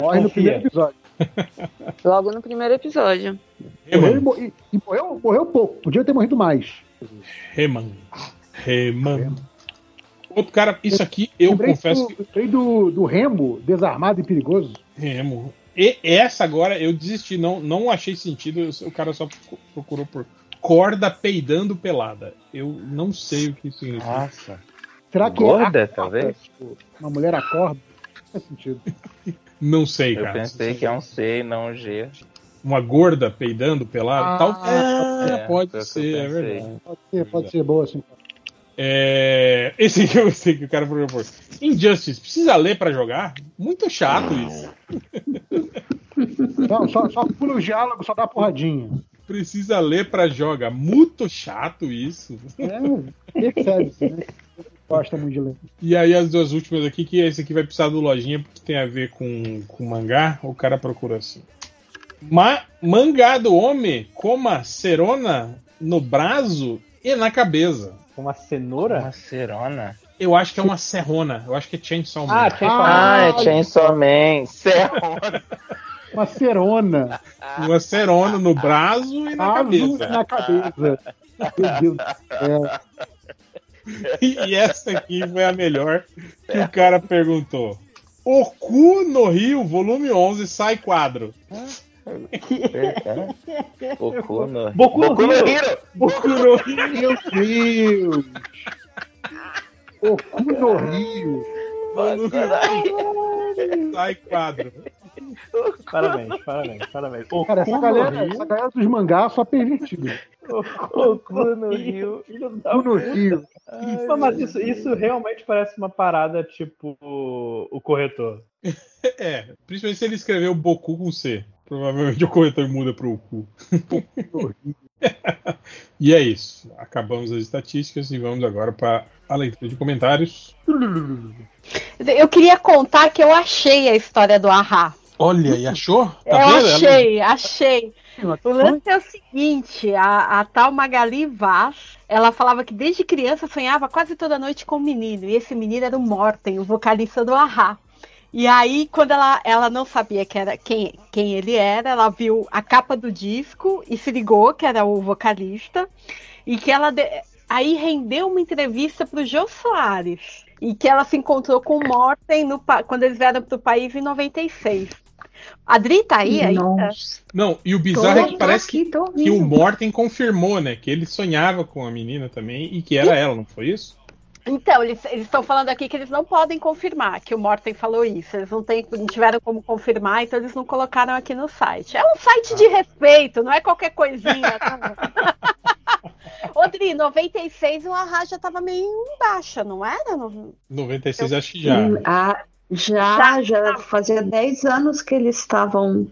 [SPEAKER 4] Morre no primeiro episódio.
[SPEAKER 5] Logo no primeiro episódio.
[SPEAKER 4] Morreu, e, e- e morreu, morreu pouco. Podia ter morrido mais.
[SPEAKER 1] Reman. Reman. Outro cara, isso aqui eu
[SPEAKER 4] Lembrei
[SPEAKER 1] confesso
[SPEAKER 4] do,
[SPEAKER 1] que.
[SPEAKER 4] lembrei do, do Remo, desarmado e perigoso.
[SPEAKER 1] Remo. E essa agora eu desisti, não, não achei sentido. O cara só procurou por corda peidando pelada. Eu não sei o que isso significa.
[SPEAKER 6] Nossa.
[SPEAKER 4] Será que
[SPEAKER 6] Gorda,
[SPEAKER 4] é
[SPEAKER 6] talvez?
[SPEAKER 4] tipo, uma mulher acorda? Não faz sentido.
[SPEAKER 1] Não sei,
[SPEAKER 6] Eu
[SPEAKER 1] cara.
[SPEAKER 6] pensei que é um C e não um G.
[SPEAKER 1] Uma gorda peidando pelada?
[SPEAKER 4] Ah,
[SPEAKER 1] Tal... Ah,
[SPEAKER 6] é,
[SPEAKER 1] pode
[SPEAKER 6] que
[SPEAKER 1] ser,
[SPEAKER 6] eu
[SPEAKER 1] é verdade.
[SPEAKER 4] Pode ser, pode ser boa assim.
[SPEAKER 1] É... Esse aqui eu sei que o cara procurou. Injustice, precisa ler pra jogar? Muito chato isso.
[SPEAKER 4] Não, só, só pula o diálogo, só dá porradinha.
[SPEAKER 1] Precisa ler pra jogar. Muito chato isso.
[SPEAKER 4] É, percebe-se, né? Gosta muito de ler.
[SPEAKER 1] E aí as duas últimas aqui, que esse aqui vai precisar do lojinha, porque tem a ver com, com mangá, o cara procura assim. Ma mangá do homem coma cerona no braço e na cabeça.
[SPEAKER 2] Uma cenoura?
[SPEAKER 6] Uma cerona.
[SPEAKER 1] Eu acho que é uma serrona. Eu acho que é Chainsaw Man.
[SPEAKER 2] Ah, tinha que
[SPEAKER 4] Ah,
[SPEAKER 6] é Chainsaw Man. Cerona.
[SPEAKER 4] Uma cerona.
[SPEAKER 1] Uma serona no braço e na
[SPEAKER 4] Azul
[SPEAKER 1] cabeça.
[SPEAKER 4] na cabeça. Meu Deus do céu.
[SPEAKER 1] E essa aqui foi a melhor que o cara perguntou. O cu no Rio, volume 11, sai quadro.
[SPEAKER 6] Boku no...
[SPEAKER 2] Boku no
[SPEAKER 6] Boku no.
[SPEAKER 2] Hero.
[SPEAKER 1] Boku no Rio.
[SPEAKER 4] Meu Deus. O cu no Rio.
[SPEAKER 1] Sai quadro.
[SPEAKER 2] Parabéns, parabéns, parabéns. O
[SPEAKER 4] Cara, essa galera,
[SPEAKER 2] Rio.
[SPEAKER 4] essa galera dos mangás só pervertida.
[SPEAKER 2] O cu no Rio.
[SPEAKER 4] Cu no Rio.
[SPEAKER 2] Não, mas isso, isso realmente parece uma parada tipo o, o corretor.
[SPEAKER 1] É, principalmente se ele escreveu Boku com C. Provavelmente o corretor muda pro cu. e é isso. Acabamos as estatísticas e vamos agora para a leitura de comentários.
[SPEAKER 7] Eu queria contar que eu achei a história do Ahá.
[SPEAKER 1] Olha, e achou? Tá
[SPEAKER 7] eu
[SPEAKER 1] vendo? Ela-
[SPEAKER 7] achei, achei. O lance é o seguinte, a, a tal Magali Vaz, ela falava que desde criança sonhava quase toda noite com um menino, e esse menino era o Morten, o vocalista do Ahá. E aí, quando ela, ela não sabia que era quem, quem ele era, ela viu a capa do disco e se ligou que era o vocalista, e que ela de- aí rendeu uma entrevista para o Jô Soares, e que ela se encontrou com o Morten no quando eles vieram para o país em 96. A Adri tá aí ainda?
[SPEAKER 1] Não, e o bizarro é
[SPEAKER 3] Tô
[SPEAKER 1] que parece que,
[SPEAKER 3] aqui,
[SPEAKER 1] que o. Morten confirmou, né? Que ele sonhava com a menina também e que era ela, não foi isso?
[SPEAKER 7] Então, eles estão falando aqui que eles não podem confirmar que o Morten falou isso. Eles não, têm, não tiveram como confirmar, então eles não colocaram aqui no site. É um site de respeito, não é qualquer coisinha. não. Odri, 96 o Arra já tava meio em baixa, não era? No-
[SPEAKER 1] 96 acho que já.
[SPEAKER 3] Ah, já,
[SPEAKER 7] Tá,
[SPEAKER 3] já fazia 10 anos que eles estavam.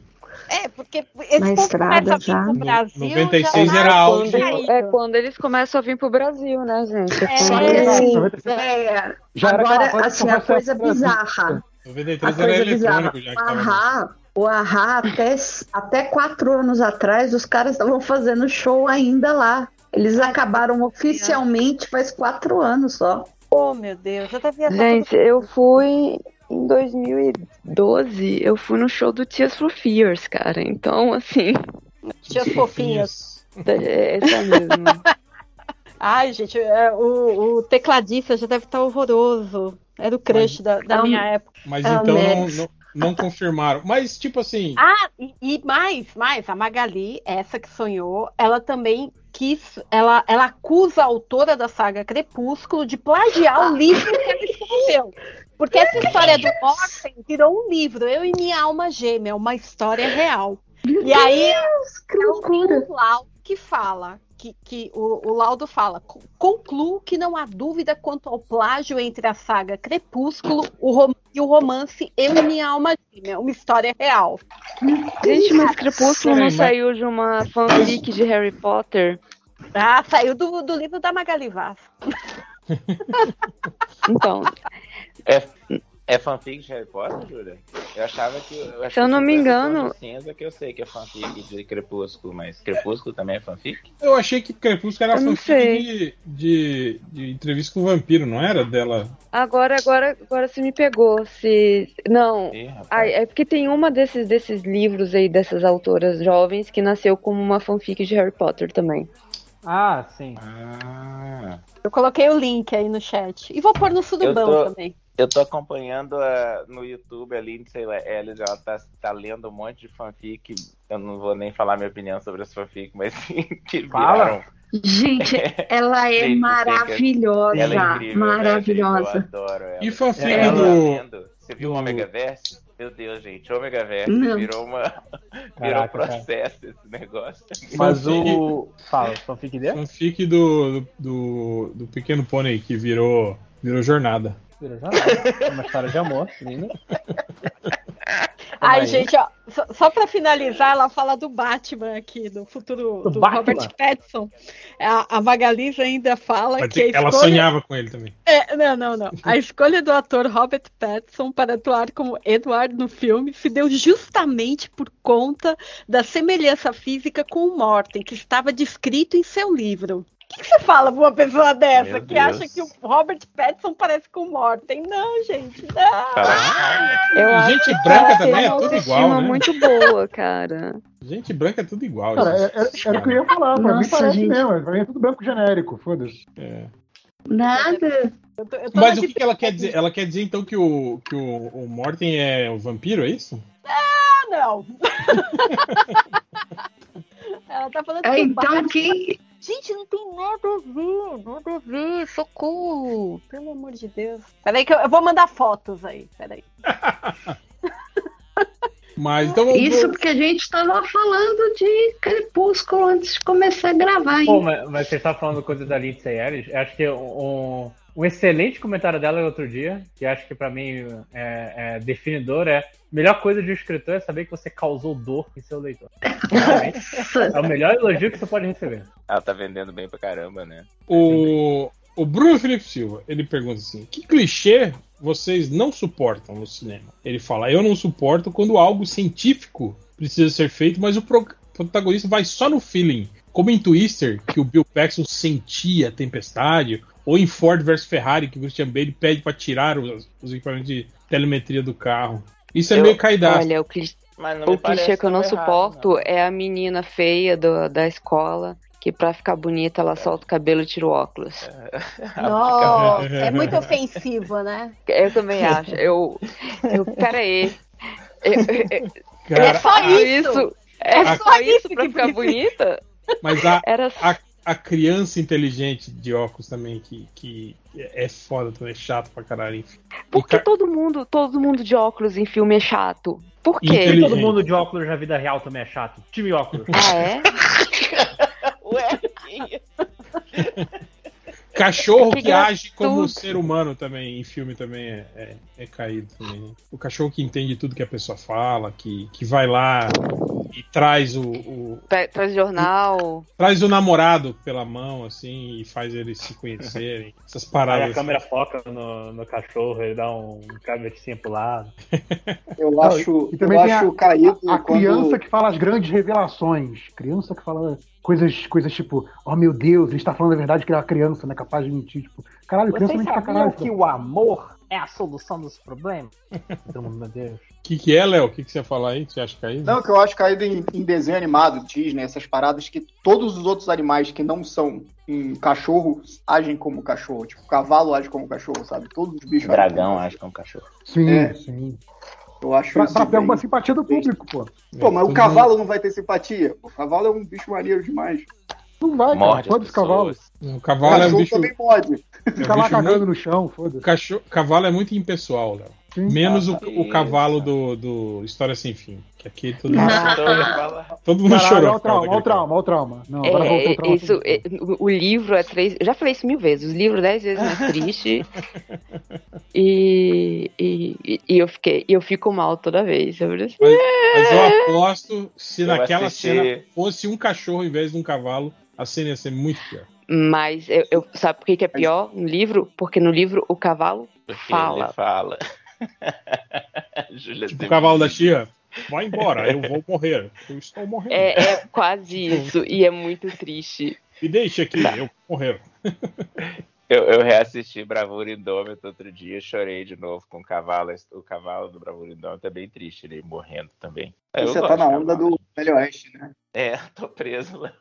[SPEAKER 7] É, porque esse
[SPEAKER 3] Na estrada
[SPEAKER 7] a
[SPEAKER 3] já.
[SPEAKER 7] pro Brasil,
[SPEAKER 1] 96
[SPEAKER 7] já
[SPEAKER 1] era
[SPEAKER 7] tá
[SPEAKER 1] auge.
[SPEAKER 7] caído.
[SPEAKER 5] É quando eles começam a vir pro Brasil, né, gente?
[SPEAKER 7] É.
[SPEAKER 3] Só que
[SPEAKER 4] Verdade,
[SPEAKER 3] assim,
[SPEAKER 4] 96.
[SPEAKER 3] é,
[SPEAKER 4] Já era
[SPEAKER 3] agora, assim, a coisa
[SPEAKER 4] a Brasil.
[SPEAKER 3] bizarra. A
[SPEAKER 1] 93 era
[SPEAKER 3] coisa bizarra.
[SPEAKER 1] já
[SPEAKER 3] O
[SPEAKER 1] que tava.
[SPEAKER 3] Ahá, o Ahá até, até quatro anos atrás, os caras estavam fazendo show ainda lá. Eles acabaram oficialmente faz quatro anos só.
[SPEAKER 7] Oh, meu Deus, eu estar
[SPEAKER 5] Gente, eu fui em 2012, eu fui no show do Tears for Fears, cara. Então, assim,
[SPEAKER 7] Tias fofinhas.
[SPEAKER 5] é essa mesmo.
[SPEAKER 7] Ai, gente, é, o, o tecladista já deve estar horroroso. Era o crush da, da
[SPEAKER 3] É um-
[SPEAKER 7] minha época.
[SPEAKER 1] Mas
[SPEAKER 3] É o
[SPEAKER 1] então não, não, não confirmaram. Mas, tipo assim,
[SPEAKER 7] Ah, e, e mais, mais, a Magali, essa que sonhou, ela também quis, ela, ela acusa a autora da saga Crepúsculo de plagiar o livro que ela escreveu. Porque essa história do Morten virou um livro, Eu e Minha Alma Gêmea, uma história real. E aí,
[SPEAKER 3] Que loucura.
[SPEAKER 7] tem um laudo que fala que, que o, o laudo fala: "Co- concluo que não há dúvida quanto ao plágio entre a saga Crepúsculo o rom- e o romance Eu e Minha Alma Gêmea, uma história real.
[SPEAKER 5] Gente, mas Crepúsculo não saiu de uma fanfic de Harry Potter?
[SPEAKER 7] Ah, saiu do, do livro da Magali Vaz.
[SPEAKER 5] Então,
[SPEAKER 6] É, é fanfic de Harry Potter, Júlia? Eu achava que. Eu achei
[SPEAKER 5] Se eu não
[SPEAKER 6] que
[SPEAKER 5] me engano-
[SPEAKER 6] cinza que eu sei que é fanfic de Crepúsculo, mas Crepúsculo também é fanfic?
[SPEAKER 1] Eu achei que Crepúsculo era fanfic de, de, de entrevista com o vampiro, não era? Dela.
[SPEAKER 5] agora, agora, agora você me pegou. Se. Não.
[SPEAKER 6] Ih.
[SPEAKER 5] Ai, é porque tem uma desses, desses livros aí, dessas autoras jovens, que nasceu como uma fanfic de Harry Potter também.
[SPEAKER 2] Ah, sim.
[SPEAKER 6] Ah,
[SPEAKER 7] Eu coloquei o link aí no chat. E vou pôr no Sudubão
[SPEAKER 6] Eu tô-
[SPEAKER 7] também.
[SPEAKER 6] Eu tô acompanhando a- no YouTube a Lindsay Ellis, ela tá, tá lendo um monte de fanfic. Eu não vou nem falar minha opinião sobre as fanfic, mas que
[SPEAKER 2] Fala.
[SPEAKER 6] viraram.
[SPEAKER 3] Gente, ela é
[SPEAKER 6] Gente,
[SPEAKER 3] maravilhosa.
[SPEAKER 6] Ela é incrível.
[SPEAKER 3] maravilhosa.
[SPEAKER 6] né, gente? Eu adoro ela.
[SPEAKER 1] E fanfic
[SPEAKER 2] É,
[SPEAKER 6] Ela
[SPEAKER 1] do.
[SPEAKER 6] lendo. Você viu o
[SPEAKER 1] do-
[SPEAKER 6] Omega Verse? Meu Deus, gente, Omega Verse
[SPEAKER 3] Não.
[SPEAKER 6] virou uma. virou um
[SPEAKER 2] Caraca, cara.
[SPEAKER 6] processo esse negócio.
[SPEAKER 2] Mas o. Fala, fanfic dele?
[SPEAKER 1] Fanfic do, do, do Pequeno Pônei que virou, virou jornada.
[SPEAKER 2] Virou jornal. Uma história de amor, linda.
[SPEAKER 7] Ai,
[SPEAKER 2] aí.
[SPEAKER 7] gente, ó, só, só pra finalizar, ela fala do Batman aqui, do futuro
[SPEAKER 2] Do
[SPEAKER 7] do? Robert Pattinson. A, a Magalisa ainda fala
[SPEAKER 1] Vai
[SPEAKER 7] que a
[SPEAKER 1] ter- Ela
[SPEAKER 7] escolha...
[SPEAKER 1] sonhava com ele também.
[SPEAKER 7] É, não, não, não. A escolha do ator Robert Pattinson para atuar como Edward no filme se deu justamente por conta da semelhança física com o Morten, que estava descrito em seu livro. O que, que você fala pra uma pessoa dessa
[SPEAKER 6] Meu
[SPEAKER 7] que
[SPEAKER 6] Deus.
[SPEAKER 7] acha que o Robert Pattinson parece com o Morten? Não, gente, não.
[SPEAKER 5] Eu
[SPEAKER 1] Gente branca
[SPEAKER 5] ela
[SPEAKER 1] também é
[SPEAKER 5] uma
[SPEAKER 1] tudo
[SPEAKER 5] autoestima
[SPEAKER 1] igual, né?
[SPEAKER 5] muito boa, cara.
[SPEAKER 1] Gente branca é tudo igual.
[SPEAKER 4] Cara,
[SPEAKER 1] gente.
[SPEAKER 4] era, era o que eu ia falar. Pra mim
[SPEAKER 3] Nossa,
[SPEAKER 4] parece
[SPEAKER 3] gente.
[SPEAKER 4] mesmo. Pra mim é tudo branco genérico, foda-se.
[SPEAKER 1] É.
[SPEAKER 3] Nada.
[SPEAKER 7] Eu tô- eu tô
[SPEAKER 1] Mas o que, que ela quer dizer? Ela quer dizer então que o, que o, o Morten é o vampiro, é isso?
[SPEAKER 7] Ah, não. Ela tá falando
[SPEAKER 3] É,
[SPEAKER 7] que o
[SPEAKER 3] então
[SPEAKER 7] Batman-
[SPEAKER 3] que.
[SPEAKER 7] Gente, não tem nada a ver, nada a ver, socorro. Pelo amor de Deus. Peraí que eu, eu vou mandar fotos aí, peraí.
[SPEAKER 1] Mas então
[SPEAKER 3] Isso porque a gente estava falando de Crepúsculo antes de começar a gravar,
[SPEAKER 2] Pô,
[SPEAKER 3] hein?
[SPEAKER 2] mas, mas você está falando coisa da Lindsay Ellis. Acho que um, um excelente comentário dela outro dia, que acho que pra mim é, é definidor, é melhor coisa de um escritor é saber que você causou dor em seu leitor. Realmente, é o melhor elogio que você pode receber.
[SPEAKER 6] Ela tá vendendo bem pra caramba, né?
[SPEAKER 1] o, o Bruno Felipe Silva, ele pergunta assim: que clichê vocês não suportam no cinema? Ele fala: eu não suporto quando algo científico precisa ser feito, mas o pro- protagonista vai só no feeling. Como em Twister, que o Bill Paxton sentia a tempestade, ou em Ford vs Ferrari, que o Christian Bale pede pra tirar os, os equipamentos de telemetria do carro. Isso é
[SPEAKER 6] Eu-
[SPEAKER 1] meio caidaço.
[SPEAKER 5] Olha, o clichê,
[SPEAKER 6] Mas não me
[SPEAKER 5] o clichê que eu não
[SPEAKER 6] errado,
[SPEAKER 5] suporto
[SPEAKER 6] não.
[SPEAKER 5] é a menina feia do- da escola, que pra ficar bonita ela solta o cabelo e tira o óculos.
[SPEAKER 7] Nossa, é muito ofensivo, né?
[SPEAKER 5] Eu também acho. Eu. eu peraí. Eu- eu-
[SPEAKER 7] É só
[SPEAKER 5] tudo
[SPEAKER 7] isso.
[SPEAKER 5] É,
[SPEAKER 1] É
[SPEAKER 5] só
[SPEAKER 7] só
[SPEAKER 5] isso
[SPEAKER 7] isso
[SPEAKER 5] pra
[SPEAKER 7] que
[SPEAKER 5] ficar
[SPEAKER 7] precisa.
[SPEAKER 5] bonita?
[SPEAKER 1] mas a,
[SPEAKER 5] Era
[SPEAKER 1] a, a criança inteligente de óculos também, que, que é foda também, é chato pra caralho. enfim.
[SPEAKER 5] Por que
[SPEAKER 1] ca-
[SPEAKER 5] todo mundo, todo mundo de óculos em filme é chato? Por quê?
[SPEAKER 1] Inteligente.
[SPEAKER 2] Todo mundo de óculos na vida real também é chato. Time óculos.
[SPEAKER 5] Ah, é?
[SPEAKER 6] Ué,
[SPEAKER 1] Cachorro
[SPEAKER 5] Que
[SPEAKER 1] que age como
[SPEAKER 5] tudo.
[SPEAKER 1] ser humano também, em filme também é, é, é caído também. né? O cachorro que entende tudo que a pessoa fala, que, que vai lá e traz o, o-
[SPEAKER 5] Tra- Traz jornal.
[SPEAKER 1] traz o namorado pela mão, assim, e faz eles se conhecerem. Essas
[SPEAKER 2] Aí
[SPEAKER 1] paradas.
[SPEAKER 2] a câmera foca no, no cachorro, ele dá um cabecinha pro lado.
[SPEAKER 8] Eu acho,
[SPEAKER 4] e também
[SPEAKER 8] eu
[SPEAKER 4] tem
[SPEAKER 8] acho
[SPEAKER 4] a-
[SPEAKER 8] caído
[SPEAKER 4] A
[SPEAKER 8] quando...
[SPEAKER 4] criança que fala as grandes revelações. Criança que fala coisas, coisas tipo, oh meu Deus, ele está falando a verdade que ele é uma criança, não é capaz de mentir. Tipo, caralho, criança
[SPEAKER 2] Vocês
[SPEAKER 4] mente pra
[SPEAKER 2] sabiam
[SPEAKER 4] caralho.
[SPEAKER 2] que o amor é a solução dos problemas? Todo mundo, meu Deus.
[SPEAKER 1] O que, que é, Léo? O que, que você ia falar aí? Você acha caído?
[SPEAKER 8] Não, que eu acho caído em, em desenho animado, Disney, essas paradas que todos os outros animais que não são um cachorro agem como cachorro. Tipo, o cavalo age como cachorro, sabe? Todos os bichos agem
[SPEAKER 6] Dragão,
[SPEAKER 8] como
[SPEAKER 6] é um cachorro.
[SPEAKER 4] Sim,
[SPEAKER 8] É.
[SPEAKER 4] sim.
[SPEAKER 8] Eu acho
[SPEAKER 4] Pra,
[SPEAKER 8] isso
[SPEAKER 4] pra ter alguma simpatia do público, pô.
[SPEAKER 8] Pô, mas
[SPEAKER 1] Todo
[SPEAKER 8] o cavalo não vai ter simpatia. O cavalo é um bicho maneiro demais.
[SPEAKER 4] Não vai, cara.
[SPEAKER 6] Morde
[SPEAKER 4] Foda
[SPEAKER 6] as
[SPEAKER 4] esse cavalo.
[SPEAKER 6] pessoas.
[SPEAKER 1] mundo- O
[SPEAKER 8] O
[SPEAKER 1] cavalo é um
[SPEAKER 8] cachorro
[SPEAKER 1] bicho.
[SPEAKER 8] também pode.
[SPEAKER 1] é
[SPEAKER 4] Fica lá
[SPEAKER 1] bicho
[SPEAKER 4] cagando
[SPEAKER 1] muito-
[SPEAKER 4] no chão,
[SPEAKER 1] o
[SPEAKER 4] foda-se.
[SPEAKER 1] cachorro- cavalo é muito impessoal, Léo. Menos o, o cavalo do, do História Sem Fim. Que aqui todo mundo,
[SPEAKER 6] eu
[SPEAKER 1] todo mundo
[SPEAKER 4] Caralho,
[SPEAKER 1] chorou.
[SPEAKER 4] olha o trauma, olha o trauma, olha o trauma. Não, agora voltou
[SPEAKER 5] É,
[SPEAKER 4] o trauma.
[SPEAKER 5] isso, é, o, o livro é três. Eu já falei isso mil vezes. Os livros dez vezes mais triste. e, e, e eu fiquei, eu fico mal toda vez sobre isso.
[SPEAKER 1] Mas eu aposto se
[SPEAKER 6] Eu
[SPEAKER 1] naquela
[SPEAKER 6] assisti-
[SPEAKER 1] cena fosse um cachorro em vez de um cavalo, a cena ia ser muito pior.
[SPEAKER 5] Mas eu, eu- sabe por que, que é pior no livro? Porque no livro o cavalo
[SPEAKER 6] Porque
[SPEAKER 5] Fala.
[SPEAKER 6] ele fala. Júlia
[SPEAKER 1] Tipo o cavalo da tia. Vai embora, eu vou morrer. Eu estou morrendo.
[SPEAKER 5] é, é quase isso e é muito triste.
[SPEAKER 1] Me deixe aqui,
[SPEAKER 5] Tá.
[SPEAKER 1] eu vou morrer.
[SPEAKER 6] Eu, eu reassisti Bravura Indômita outro dia e chorei de novo com o cavalo. O cavalo do Bravura Indômita é bem triste, ele morrendo também. Eu
[SPEAKER 8] Você tá na onda do Velho Oeste, né?
[SPEAKER 6] É, tô preso lá.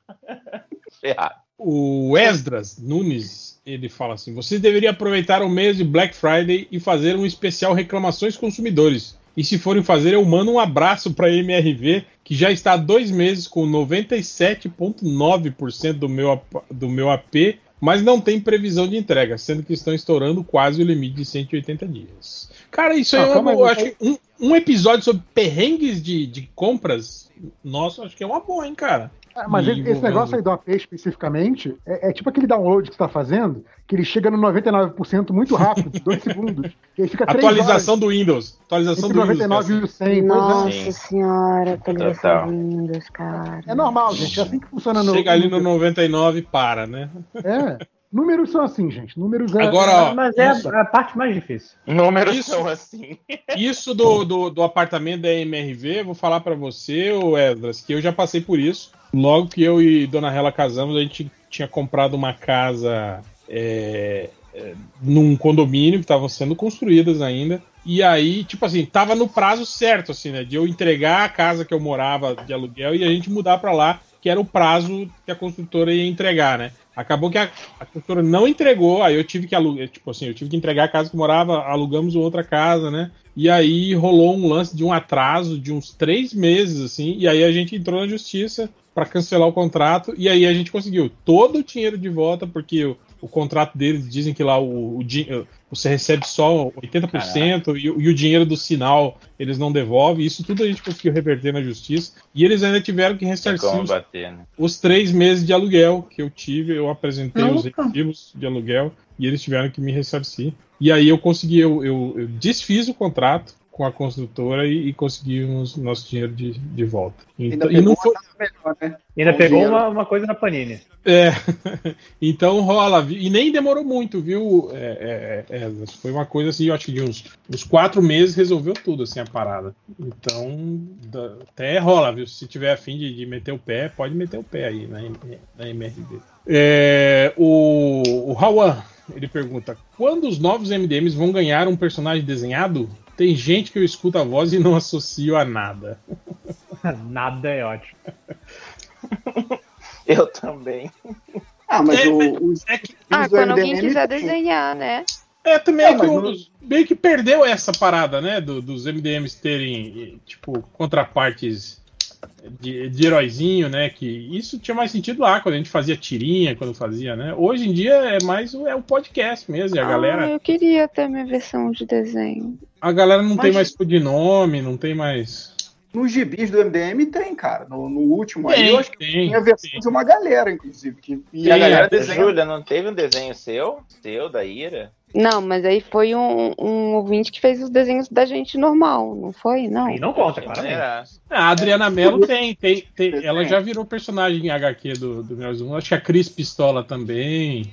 [SPEAKER 6] Ferrado.
[SPEAKER 1] O Esdras Nunes, ele fala assim: vocês deveriam aproveitar o mês de Black Friday e fazer um especial reclamações consumidores. E se forem fazer, eu mando um abraço para a MRV, que já está há dois meses com 97,9% do meu, ap- do meu AP, mas não tem previsão de entrega, sendo que estão estourando quase o limite de 180 dias. Cara, isso aí
[SPEAKER 4] Ah,
[SPEAKER 1] é uma, eu acho que um, um episódio sobre perrengues de, de compras, nossa, acho que é uma boa, hein, cara.
[SPEAKER 4] Ah, Mas
[SPEAKER 1] E
[SPEAKER 4] esse, negócio aí do AP especificamente é, é tipo aquele download que você tá fazendo, que ele chega no 99% muito rápido, dois segundos. E aí fica três
[SPEAKER 1] Atualização do Windows. Atualização
[SPEAKER 4] horas,
[SPEAKER 1] do
[SPEAKER 4] entre
[SPEAKER 1] Windows.
[SPEAKER 4] 99 e o 100. pois é.
[SPEAKER 5] Nossa
[SPEAKER 6] Sim.
[SPEAKER 5] senhora, atualização Windows, cara.
[SPEAKER 4] É normal, gente. É assim que funciona no.
[SPEAKER 1] Chega ali no 99 e para, né?
[SPEAKER 4] É. Números são assim, gente. Números é.
[SPEAKER 1] Agora, ó,
[SPEAKER 2] Mas é
[SPEAKER 1] isso,
[SPEAKER 2] a, a parte mais difícil.
[SPEAKER 6] Números
[SPEAKER 1] Isso.
[SPEAKER 6] são assim.
[SPEAKER 1] isso do, do, do apartamento da MRV, eu vou falar pra você, ô Esdras, que eu já passei por isso. Logo que eu e Dona Rela casamos, a gente tinha comprado uma casa é, é, num condomínio que estavam sendo construídas ainda. E aí, tipo assim, tava no prazo certo, assim, né? De eu entregar a casa que eu morava de aluguel e a gente mudar pra lá, que era o prazo que a construtora ia entregar, né? Acabou que a, a construtora não entregou, aí eu tive que alugar, tipo assim, eu tive que entregar a casa que morava, alugamos outra casa, né? E aí rolou um lance de um atraso de uns três meses, assim, e aí a gente entrou na justiça para cancelar o contrato, e aí a gente conseguiu todo o dinheiro de volta, porque o, o contrato deles dizem que lá o, o di- você recebe só 80% e, o- e o dinheiro do sinal eles não devolvem. Isso tudo a gente conseguiu reverter na justiça. E eles ainda tiveram que
[SPEAKER 6] É
[SPEAKER 1] ressarcir
[SPEAKER 6] como
[SPEAKER 1] os,
[SPEAKER 6] bater, né?
[SPEAKER 1] os três meses de aluguel que eu tive. Eu apresentei os recibos de aluguel e eles tiveram que me ressarcir. E aí eu consegui, eu, eu- eu desfiz o contrato com a construtora e, e conseguimos nosso dinheiro de, de volta.
[SPEAKER 8] Ainda
[SPEAKER 1] Então, e
[SPEAKER 8] pegou
[SPEAKER 1] não
[SPEAKER 8] uma
[SPEAKER 1] foi,
[SPEAKER 8] melhor, né?
[SPEAKER 2] Ainda pegou uma, uma coisa na Panini.
[SPEAKER 1] É, então rola, e nem demorou muito, viu? É, é, é, foi uma coisa assim, eu acho que de uns, uns quatro meses resolveu tudo, assim, a parada. Então, da- até rola, viu? Se tiver afim de, de meter o pé, pode meter o pé aí na, na MRV. É, o, o Hawan, ele pergunta: quando os novos MDMs vão ganhar um personagem desenhado? Tem gente que eu escuto a voz e não associo a nada.
[SPEAKER 2] Nada é ótimo.
[SPEAKER 6] Eu também.
[SPEAKER 8] Ah, mas
[SPEAKER 1] É,
[SPEAKER 8] o, os,
[SPEAKER 1] É que
[SPEAKER 5] Ah, quando alguém quiser desenhar, né?
[SPEAKER 1] É, também
[SPEAKER 8] É,
[SPEAKER 1] é que o-
[SPEAKER 8] não-
[SPEAKER 1] meio que perdeu essa parada, né? do- dos MDMs terem, tipo, contrapartes de, de heróizinho, né? Que isso tinha mais sentido lá, quando a gente fazia tirinha, quando fazia, né? Hoje em dia é mais o, é o podcast mesmo, e a
[SPEAKER 5] Ah,
[SPEAKER 1] galera,
[SPEAKER 5] eu queria ter minha versão de desenho.
[SPEAKER 1] a galera não tem
[SPEAKER 8] Mas-
[SPEAKER 1] mais codinome, não tem mais.
[SPEAKER 8] Nos gibis do MDM tem, cara. No, no último aí,
[SPEAKER 1] Tem,
[SPEAKER 8] eu acho que
[SPEAKER 1] tem,
[SPEAKER 8] tem a versão
[SPEAKER 1] tem.
[SPEAKER 8] de uma galera, inclusive. Que, e
[SPEAKER 1] Tem,
[SPEAKER 8] a galera desenha.
[SPEAKER 6] Júlia, não teve um desenho seu? Seu, da Ira?
[SPEAKER 5] Não, mas aí foi um, um ouvinte que fez os desenhos da gente normal, não foi? Não.
[SPEAKER 2] Aí não conta,
[SPEAKER 6] Achei
[SPEAKER 2] claramente.
[SPEAKER 6] maneiraço.
[SPEAKER 1] Ah, A Adriana Mello tem, tem, tem. Ela já virou personagem em HQ do, do Meus Um. Acho que a Cris Pistola também.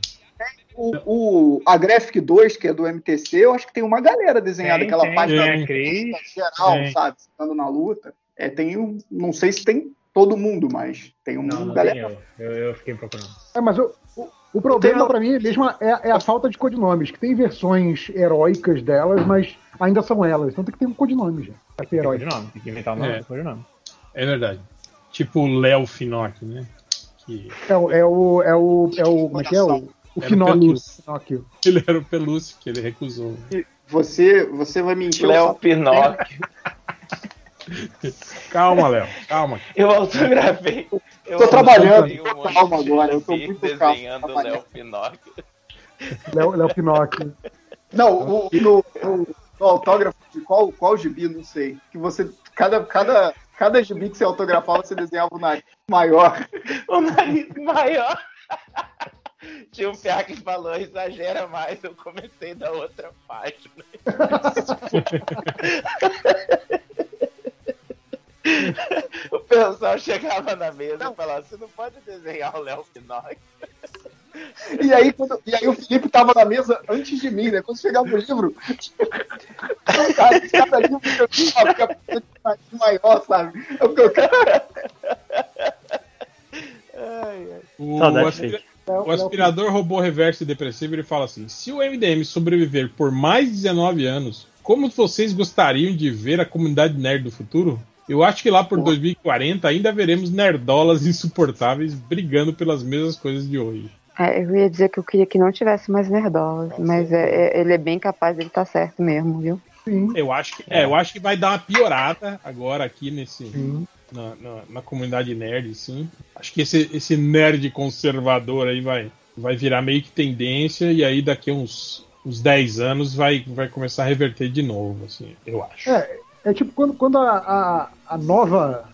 [SPEAKER 8] O, o, a Graphic 2, que é do MTC, eu acho que tem uma galera desenhada,
[SPEAKER 2] Tem,
[SPEAKER 8] aquela
[SPEAKER 2] tem,
[SPEAKER 8] página
[SPEAKER 1] tem.
[SPEAKER 8] geral,
[SPEAKER 1] Tem.
[SPEAKER 8] sabe? Ficando na luta. É, tem um. Não sei se tem todo mundo, mas tem um
[SPEAKER 2] Não, não
[SPEAKER 8] galera.
[SPEAKER 2] tem eu. eu. Eu fiquei procurando.
[SPEAKER 4] É, mas o, o, problema
[SPEAKER 8] Tem-
[SPEAKER 4] pra mim mesmo é, é a falta de codinomes, que tem versões heróicas delas, mas ainda são elas. Então tem que ter um codinome, gente. Pra ser
[SPEAKER 2] Tem
[SPEAKER 4] herói.
[SPEAKER 2] codinome, tem que inventar o nome
[SPEAKER 1] É.
[SPEAKER 2] do codinome.
[SPEAKER 1] É verdade. Tipo o Léo Finock, né? Que
[SPEAKER 4] É, o- é o. É o. É o. Como é que é? O, o
[SPEAKER 1] Era o
[SPEAKER 4] Finóquio.
[SPEAKER 1] Pelúcio.
[SPEAKER 4] Finóquio.
[SPEAKER 1] ele era o Pelúcio, que ele recusou.
[SPEAKER 8] Você, você vai me encher o
[SPEAKER 6] Léo. Pinóquio.
[SPEAKER 1] Calma, Léo, calma.
[SPEAKER 6] Eu autografei. Eu
[SPEAKER 8] Tô trabalhando,
[SPEAKER 6] um
[SPEAKER 8] tô calma
[SPEAKER 6] de
[SPEAKER 8] agora, eu tô muito calmo,
[SPEAKER 6] desenhando o
[SPEAKER 8] trabalhando.
[SPEAKER 6] Léo Pinóquio.
[SPEAKER 4] Léo, Léo Pinóquio.
[SPEAKER 8] Não, o, no, no- no autógrafo qual, qual gibi, não sei. Que você. Cada, cada, cada gibi que você autografava, você desenhava o nariz maior.
[SPEAKER 6] O nariz maior. Tinha um piá que falou, exagera mais, eu comecei da outra página. o pessoal chegava na mesa e falava, você não pode desenhar o Léo Pinóquio.
[SPEAKER 8] E aí, quando, e aí o Felipe tava na mesa antes de mim, né? Quando chegava o livro, cara, cada livro que eu tinha uma fica maior, sabe? É o que eu
[SPEAKER 6] ai.
[SPEAKER 1] O, aspira- o aspirador robô reverso e depressivo ele fala assim: se o MDM sobreviver por mais de 19 anos, como vocês gostariam de ver a comunidade nerd do futuro? Eu acho que lá por 2040 ainda veremos nerdolas insuportáveis brigando pelas mesmas coisas de hoje.
[SPEAKER 5] É, eu ia dizer que eu queria que não tivesse mais nerdolas, mas é- é- ele é bem capaz dele estar certo mesmo, viu?
[SPEAKER 4] Sim,
[SPEAKER 1] Eu acho que, é, eu acho que vai dar uma piorada agora aqui nesse
[SPEAKER 4] sim.
[SPEAKER 1] na, na, na comunidade nerd, sim. Acho que esse, esse nerd conservador aí vai, vai virar meio que tendência e aí daqui a uns, uns 10 anos vai, vai começar a reverter de novo, assim, eu acho.
[SPEAKER 4] É, é tipo quando, quando a, a, a nova.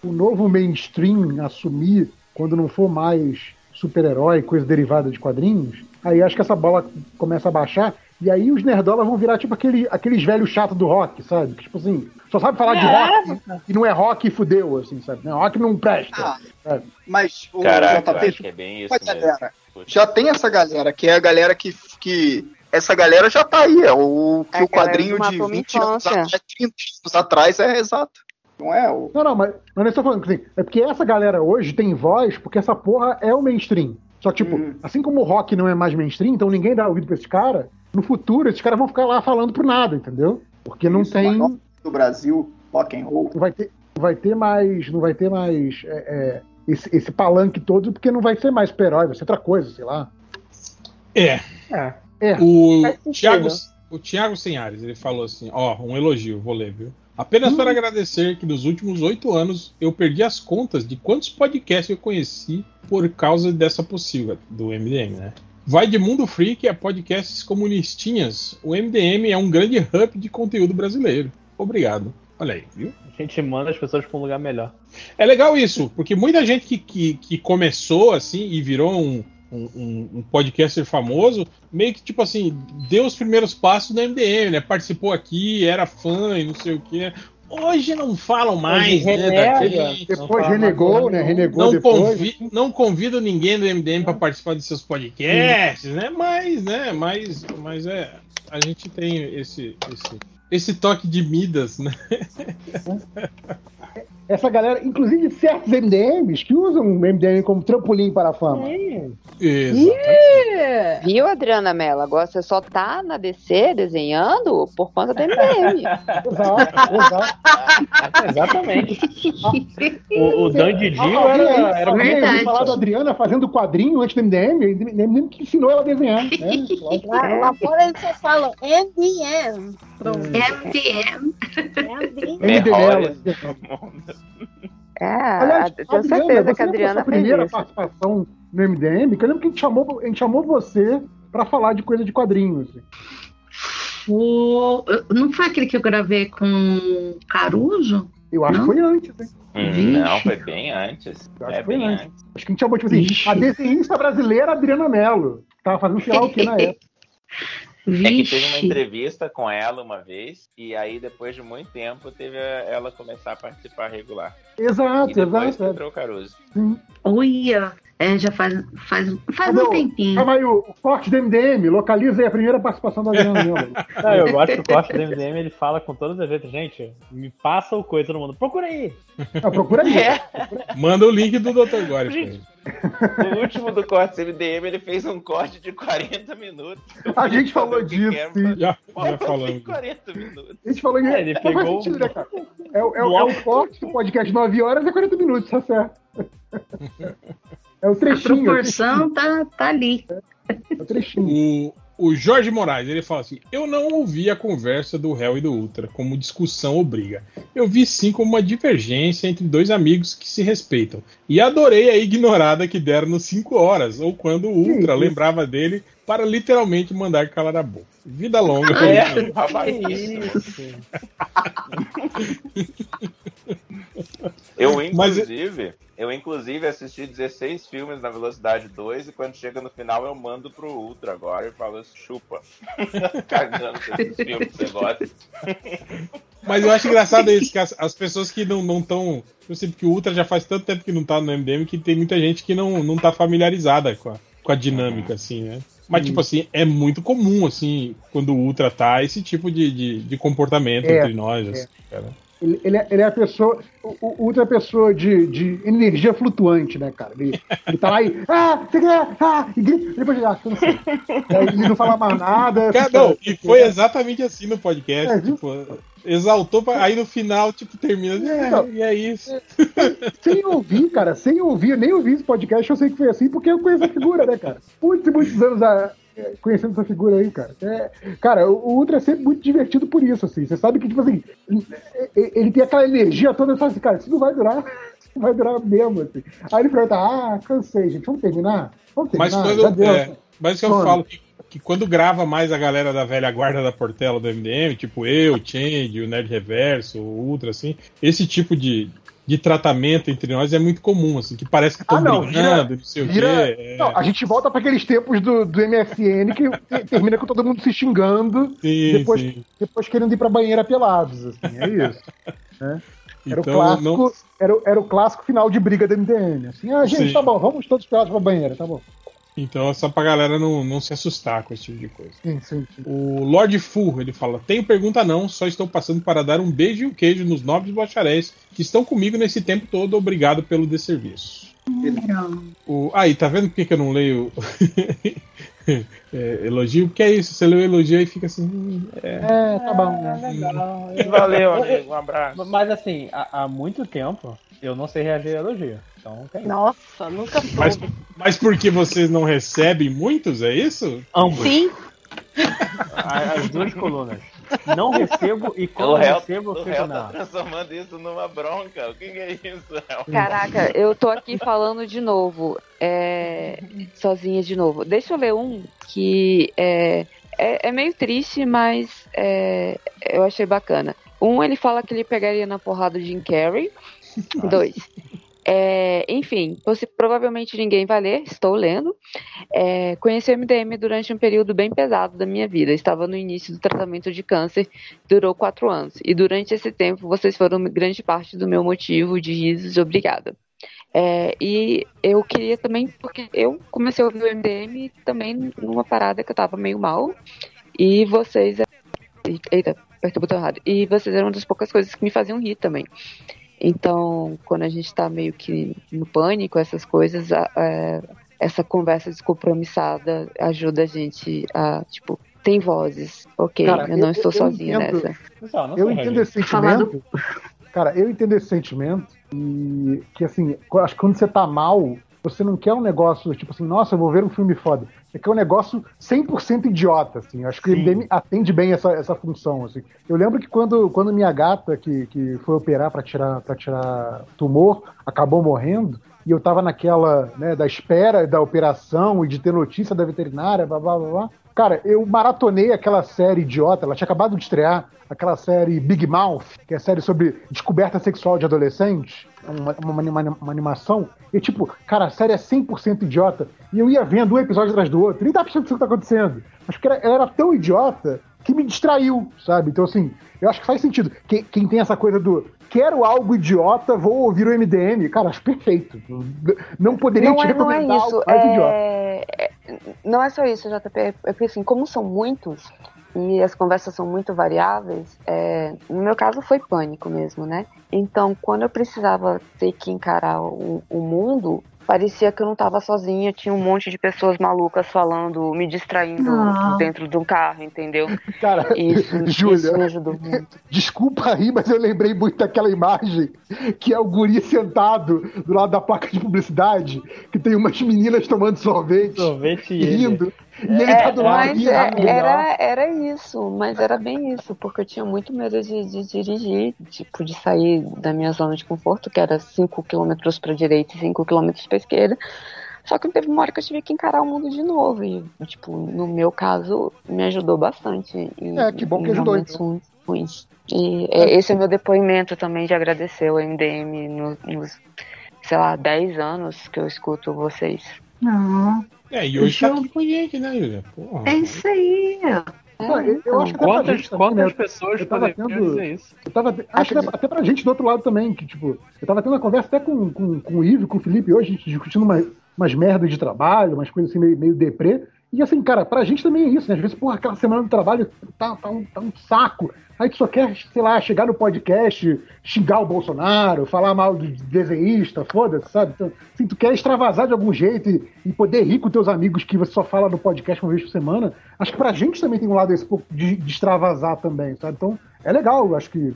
[SPEAKER 4] O novo mainstream assumir, quando não for mais super-herói, coisa derivada de quadrinhos, aí acho que essa bola começa a baixar. E aí os nerdolas vão virar tipo aquele, aqueles velhos chatos do rock, sabe? Que, tipo assim, só sabe falar de rock e não é rock e fudeu, assim, sabe? Não, rock não presta.
[SPEAKER 8] Ah? Mas o
[SPEAKER 6] Caraca,
[SPEAKER 8] JP,
[SPEAKER 6] acho que é bem isso Putz.
[SPEAKER 8] já tem essa galera, que é a galera que. que essa galera já tá aí. É o que
[SPEAKER 5] É a
[SPEAKER 8] o quadrinho de
[SPEAKER 5] matou minha
[SPEAKER 8] 20 anos atrás, 30 anos atrás é exato. Não é? O...
[SPEAKER 4] Não, não, mas, mas não estou falando assim, é porque essa galera hoje tem voz porque essa porra é o mainstream. Só que, tipo,
[SPEAKER 8] Uhum.
[SPEAKER 4] assim como o rock não é mais mainstream, então ninguém dá ouvido pra esse cara, no futuro esses caras vão ficar lá falando por nada, entendeu? Porque não
[SPEAKER 8] Isso,
[SPEAKER 4] tem.
[SPEAKER 8] do Brasil, rock and roll.
[SPEAKER 4] Não vai ter, não vai ter mais. Não vai ter mais é, é, esse, esse palanque todo, porque não vai ser mais super-herói, vai ser outra coisa, sei lá.
[SPEAKER 1] É,
[SPEAKER 2] É.
[SPEAKER 4] É.
[SPEAKER 1] o. Thiago, o Thiago Senhares, ele falou assim, ó, um elogio, vou ler, viu? Apenas para agradecer que nos últimos oito anos eu perdi as contas de quantos podcasts eu conheci por causa dessa possível do MDM, né? Vai de Mundo Freak a podcasts comunistinhas. O MDM é um grande hub de conteúdo brasileiro. Obrigado. Olha aí, viu?
[SPEAKER 2] A gente manda as pessoas pra um lugar melhor.
[SPEAKER 1] É legal isso, porque muita gente que, que, que começou assim e virou um, um, um- um podcaster famoso, meio que tipo assim, deu os primeiros passos no MDM, né? Participou aqui, era fã e não sei o que. Hoje não falam mais, né?
[SPEAKER 2] renega.
[SPEAKER 1] Daqui,
[SPEAKER 4] Depois renegou, né? Renegou
[SPEAKER 1] não,
[SPEAKER 4] depois.
[SPEAKER 1] convi não convido ninguém do MDM para participar de seus podcasts, né? Mas, né? Mas, mas é, a gente tem esse, esse, esse toque de Midas, né?
[SPEAKER 4] Essa galera, inclusive certos MDMs que usam o MDM como trampolim para a fama.
[SPEAKER 1] Exatamente.
[SPEAKER 5] Viu, Adriana Mello? Agora você só tá na DC desenhando por conta do MDM.
[SPEAKER 4] Exato, exato.
[SPEAKER 2] Exatamente. O, o Dan Didi
[SPEAKER 4] Ah,
[SPEAKER 2] era, era
[SPEAKER 3] verdade.
[SPEAKER 4] falar da Adriana fazendo quadrinho antes do MDM? O MDM que ensinou ela a desenhar. Né?
[SPEAKER 7] Lá, lá fora eles só falam MDM. Pronto.
[SPEAKER 3] MDM.
[SPEAKER 7] MDM.
[SPEAKER 4] MDM.
[SPEAKER 5] É,
[SPEAKER 4] Aliás,
[SPEAKER 5] tenho
[SPEAKER 4] Adriana,
[SPEAKER 5] certeza que a
[SPEAKER 4] da
[SPEAKER 5] Adriana
[SPEAKER 4] sua
[SPEAKER 5] fez
[SPEAKER 4] primeira
[SPEAKER 5] isso.
[SPEAKER 4] participação no MDM, que eu lembro que a gente chamou, a gente chamou você pra falar de coisa de quadrinhos. assim.
[SPEAKER 3] O- Não foi aquele que eu gravei com Caruso?
[SPEAKER 4] Eu acho
[SPEAKER 3] Não?
[SPEAKER 4] que foi antes, hein?
[SPEAKER 6] Hum, não, foi bem antes.
[SPEAKER 4] Eu acho
[SPEAKER 6] É
[SPEAKER 4] que foi
[SPEAKER 6] bem
[SPEAKER 4] antes.
[SPEAKER 6] antes.
[SPEAKER 4] Acho que a gente chamou, tipo assim,
[SPEAKER 3] Vixe.
[SPEAKER 4] a desenhista brasileira Adriana Mello. Tava fazendo sei lá o que na época.
[SPEAKER 6] É que teve uma
[SPEAKER 3] Vixe.
[SPEAKER 6] entrevista com ela uma vez, e aí depois de muito tempo teve ela começar a participar regular. E
[SPEAKER 4] Exato,
[SPEAKER 6] depois
[SPEAKER 4] exato.
[SPEAKER 6] entrou o Caruso.
[SPEAKER 3] Olha, é, já faz, faz, faz um tempinho.
[SPEAKER 4] Calma aí, o corte do MDM, localiza aí a primeira participação da Adriana Mello.
[SPEAKER 2] Não, eu gosto que o corte do MDM ele fala com todas as letras. Gente, me passa o coisa todo mundo. Procura aí.
[SPEAKER 4] Ah, procura aí.
[SPEAKER 1] Manda o link do Dr. Gore.
[SPEAKER 6] Gente. No último do corte MDM, ele fez um corte de 40 minutos.
[SPEAKER 4] A gente falou disso, sim.
[SPEAKER 1] Já, já falamos.
[SPEAKER 6] 40 minutos.
[SPEAKER 4] A gente falou
[SPEAKER 2] É, ele
[SPEAKER 4] Não faz
[SPEAKER 2] pegou-
[SPEAKER 4] sentido, né, cara? É, o- é, o- é o corte do podcast 9 horas e 40 minutos, tá certo. É o
[SPEAKER 3] A
[SPEAKER 4] trechinho.
[SPEAKER 3] proporção tá, tá ali.
[SPEAKER 4] É o trechinho.
[SPEAKER 1] O, o Jorge Moraes, ele fala assim: Eu não ouvi a conversa do réu e do Ultra como discussão ou briga. Eu vi sim como uma divergência entre dois amigos que se respeitam. E adorei a ignorada que deram nos 5 horas, ou quando o Ultra
[SPEAKER 4] isso.
[SPEAKER 1] lembrava dele para literalmente mandar calar a boca. Vida longa.
[SPEAKER 2] É,
[SPEAKER 1] Rodrigo.
[SPEAKER 2] rapaz, isso.
[SPEAKER 6] Eu,
[SPEAKER 1] Mas-
[SPEAKER 6] inclusive, eu inclusive assisti 16 filmes na velocidade 2 e quando chega no final eu mando pro Ultra agora e falo, chupa. Cagando esses filmes que você gosta.
[SPEAKER 1] Mas eu acho engraçado isso, que as, as pessoas que não estão. Eu sei que o Ultra já faz tanto tempo que não tá no MDM que tem muita gente que não, não tá familiarizada com a, com a dinâmica, assim, né? Mas, tipo assim, é muito comum, assim, quando o Ultra tá, esse tipo de, de, de comportamento
[SPEAKER 4] É,
[SPEAKER 1] entre nós, assim, cara.
[SPEAKER 4] Ele, ele é, ele é a pessoa, o, o Ultra é a pessoa de, de energia flutuante, né, cara? Ele, ele tá lá e. Ah, você quer? Ah, e grita, depois ele ah, cansei. Aí ele não fala mais nada.
[SPEAKER 1] Cara,
[SPEAKER 4] fica-
[SPEAKER 1] não, e foi exatamente assim no podcast,
[SPEAKER 4] É,
[SPEAKER 1] tipo, exaltou, pra- aí no final, tipo, termina, é,
[SPEAKER 4] Então,
[SPEAKER 1] e é isso.
[SPEAKER 4] Sem ouvir, cara, sem ouvir, nem ouvir esse podcast, eu sei que foi assim, porque eu conheço a figura, né, cara? Muitos e muitos anos é, conhecendo essa figura aí, cara. É, cara, o Ultra é sempre muito divertido por isso, assim. Você sabe que, tipo assim, ele- tem aquela energia toda, só assim, cara, isso não vai durar, isso não vai durar mesmo, assim. Aí ele pergunta, ah, cansei, gente, vamos terminar? Vamos
[SPEAKER 1] Mas
[SPEAKER 4] terminar?
[SPEAKER 1] quando.
[SPEAKER 4] Já deu.
[SPEAKER 1] É, mas eu falo, que, que quando grava mais a galera da velha guarda da Portela do MDM, tipo eu, o Change, o Nerd Reverso, o Ultra, assim, esse tipo de, de tratamento entre nós é muito comum, assim, que parece que estão
[SPEAKER 4] Ah, não,
[SPEAKER 1] brigando, não sei o
[SPEAKER 4] Vira-
[SPEAKER 1] quê. é.
[SPEAKER 4] Não, a gente volta para aqueles tempos do, do MSN que te- termina com todo mundo se xingando,
[SPEAKER 1] sim,
[SPEAKER 4] depois-
[SPEAKER 1] sim.
[SPEAKER 4] depois querendo ir pra banheira pelados, assim, é isso. Era,
[SPEAKER 1] Então,
[SPEAKER 4] o clássico,
[SPEAKER 1] não,
[SPEAKER 4] era, o- era o clássico final de briga do MDM. Assim, ah, gente,
[SPEAKER 1] Sim.
[SPEAKER 4] tá bom, vamos todos pelados pra banheira, tá bom.
[SPEAKER 1] Então é só pra galera não, não se assustar com esse tipo de coisa.
[SPEAKER 4] Sim, sim, sim.
[SPEAKER 1] O Lord Full, ele fala: Tenho pergunta não, só estou passando para dar um beijo e um queijo nos nobres bacharéis que estão comigo nesse tempo todo. Obrigado pelo desserviço. O... Aí, tá vendo por que que eu não leio é, elogio? Porque é isso, você lê o elogio e fica assim. hum, É,
[SPEAKER 4] É, tá bom.
[SPEAKER 2] Legal.
[SPEAKER 6] Valeu, amigo. Um abraço.
[SPEAKER 2] Mas assim, há, há muito tempo eu não sei reagir a elogio. Então tem.
[SPEAKER 7] Nossa, nunca soube.
[SPEAKER 1] Mas, mas porque vocês não recebem muitos, é isso?
[SPEAKER 2] Ambos.
[SPEAKER 7] Sim,
[SPEAKER 2] As duas colunas. Não recebo e
[SPEAKER 6] O
[SPEAKER 2] quando
[SPEAKER 6] réu,
[SPEAKER 2] recebo, eu
[SPEAKER 6] o
[SPEAKER 2] fico
[SPEAKER 6] tá transformando isso numa bronca. O que, que é isso, réu?
[SPEAKER 5] Caraca, eu tô aqui falando de novo, é, sozinha de novo. Deixa eu ler um que é, é, é meio triste, mas é, eu achei bacana. Um, ele fala que ele pegaria na porrada de Jim Carrey. Dois. É, enfim, provavelmente ninguém vai ler, estou lendo. É, conheci o MDM durante um período bem pesado da minha vida. Estava no início do tratamento de câncer, durou quatro anos. E durante esse tempo, vocês foram grande parte do meu motivo de risos. Obrigada. É, e eu queria também, porque eu comecei a ouvir o MDM também numa parada que eu tava meio mal. E vocês. Eita, apertei o botão errado. E vocês eram uma das poucas coisas que me faziam rir também. Então, quando a gente tá meio que no pânico, essas coisas, a- a- essa conversa descompromissada ajuda a gente a, tipo, tem vozes, ok,
[SPEAKER 4] Cara,
[SPEAKER 5] eu não
[SPEAKER 4] eu-
[SPEAKER 5] estou
[SPEAKER 4] eu
[SPEAKER 5] sozinha
[SPEAKER 4] entendo-
[SPEAKER 5] nessa.
[SPEAKER 2] Não
[SPEAKER 4] Eu entendo esse sentimento. Cara, eu entendo esse sentimento e que assim, eu acho que quando você tá mal, você não quer um negócio tipo assim, nossa, eu vou ver um filme foda. Você quer um negócio 100% idiota, assim. Acho que o
[SPEAKER 2] Sim.
[SPEAKER 4] MDM atende bem essa, essa função, assim. Eu lembro que quando, quando minha gata, que, que foi operar pra tirar, pra tirar tumor, acabou morrendo, e eu tava naquela, né, da espera da operação e de ter notícia da veterinária, blá blá blá blá. Cara, eu maratonei aquela série idiota, ela tinha acabado de estrear, aquela série Big Mouth, que é a série sobre descoberta sexual de adolescentes, uma, uma, uma- uma animação, e tipo, cara, a série é 100% idiota, e eu ia vendo um episódio atrás do outro, nem pra saber o que tá acontecendo, mas porque ela, ela era tão idiota que me distraiu, sabe? Então, assim, eu acho que faz sentido. Quem, quem tem essa coisa do quero algo idiota, vou ouvir o MDM, cara, acho perfeito. Não poderia
[SPEAKER 5] Não
[SPEAKER 4] te
[SPEAKER 5] é, não é
[SPEAKER 4] recomendar
[SPEAKER 5] isso.
[SPEAKER 4] mais idiota.
[SPEAKER 5] É... é- Não é só isso, JP. É porque assim, como são muitos e as conversas são muito variáveis, é, no meu caso foi pânico mesmo, né? Então, quando eu precisava ter que encarar o, o mundo, parecia que eu não estava sozinha, tinha um monte de pessoas malucas falando, me distraindo
[SPEAKER 3] Ah.
[SPEAKER 5] dentro de um carro, entendeu?
[SPEAKER 4] Cara,
[SPEAKER 5] Isso,
[SPEAKER 4] Júlia.
[SPEAKER 5] isso me ajudou muito.
[SPEAKER 4] Desculpa aí, mas eu lembrei muito daquela imagem que é o guri sentado do lado da placa de publicidade, que tem umas meninas tomando sorvete,
[SPEAKER 2] Sorvete e
[SPEAKER 4] e
[SPEAKER 2] ele.
[SPEAKER 4] E ele tá do lado
[SPEAKER 5] Mas é-
[SPEAKER 4] ah,
[SPEAKER 5] era, era isso, mas era bem isso, porque eu tinha muito medo de, de dirigir, tipo, de sair da minha zona de conforto, que era 5 km pra direita e 5 km pra esquerda. Só que teve uma hora que eu tive que encarar o mundo de novo. E, tipo, no meu caso, me ajudou bastante. em-
[SPEAKER 4] É, que bom que ajudou, então.
[SPEAKER 5] ruins- ruins. E é, esse é meu depoimento também de agradecer o MDM no- nos, sei lá, 10 anos que eu escuto vocês.
[SPEAKER 3] Não,
[SPEAKER 1] É, e hoje tá
[SPEAKER 3] Ju-
[SPEAKER 1] aqui com a gente, né, Júlia?
[SPEAKER 3] É isso aí.
[SPEAKER 4] eu, eu acho que
[SPEAKER 2] Quantas,
[SPEAKER 4] gente
[SPEAKER 2] quantas pessoas
[SPEAKER 4] eu tava tendo-
[SPEAKER 2] dizer isso?
[SPEAKER 4] Eu tava, acho que até, até pra gente do outro lado também, que tipo, eu tava tendo uma conversa até com, com, com o Ivo, e com o Felipe hoje, a gente discutindo uma, umas merdas de trabalho, umas coisas assim meio, meio deprê. E assim, cara, pra gente também é isso, né? Às vezes, porra, aquela semana do trabalho tá, tá, um, tá um saco. Aí tu só quer, sei lá, chegar no podcast, xingar o Bolsonaro, falar mal do desenhista, foda-se, sabe? Então, assim, tu quer extravasar de algum jeito e, e poder rir com teus amigos que você só fala no podcast uma vez por semana. Acho que pra gente também tem um lado esse pouco de, de extravasar também, sabe? Então, é legal, acho que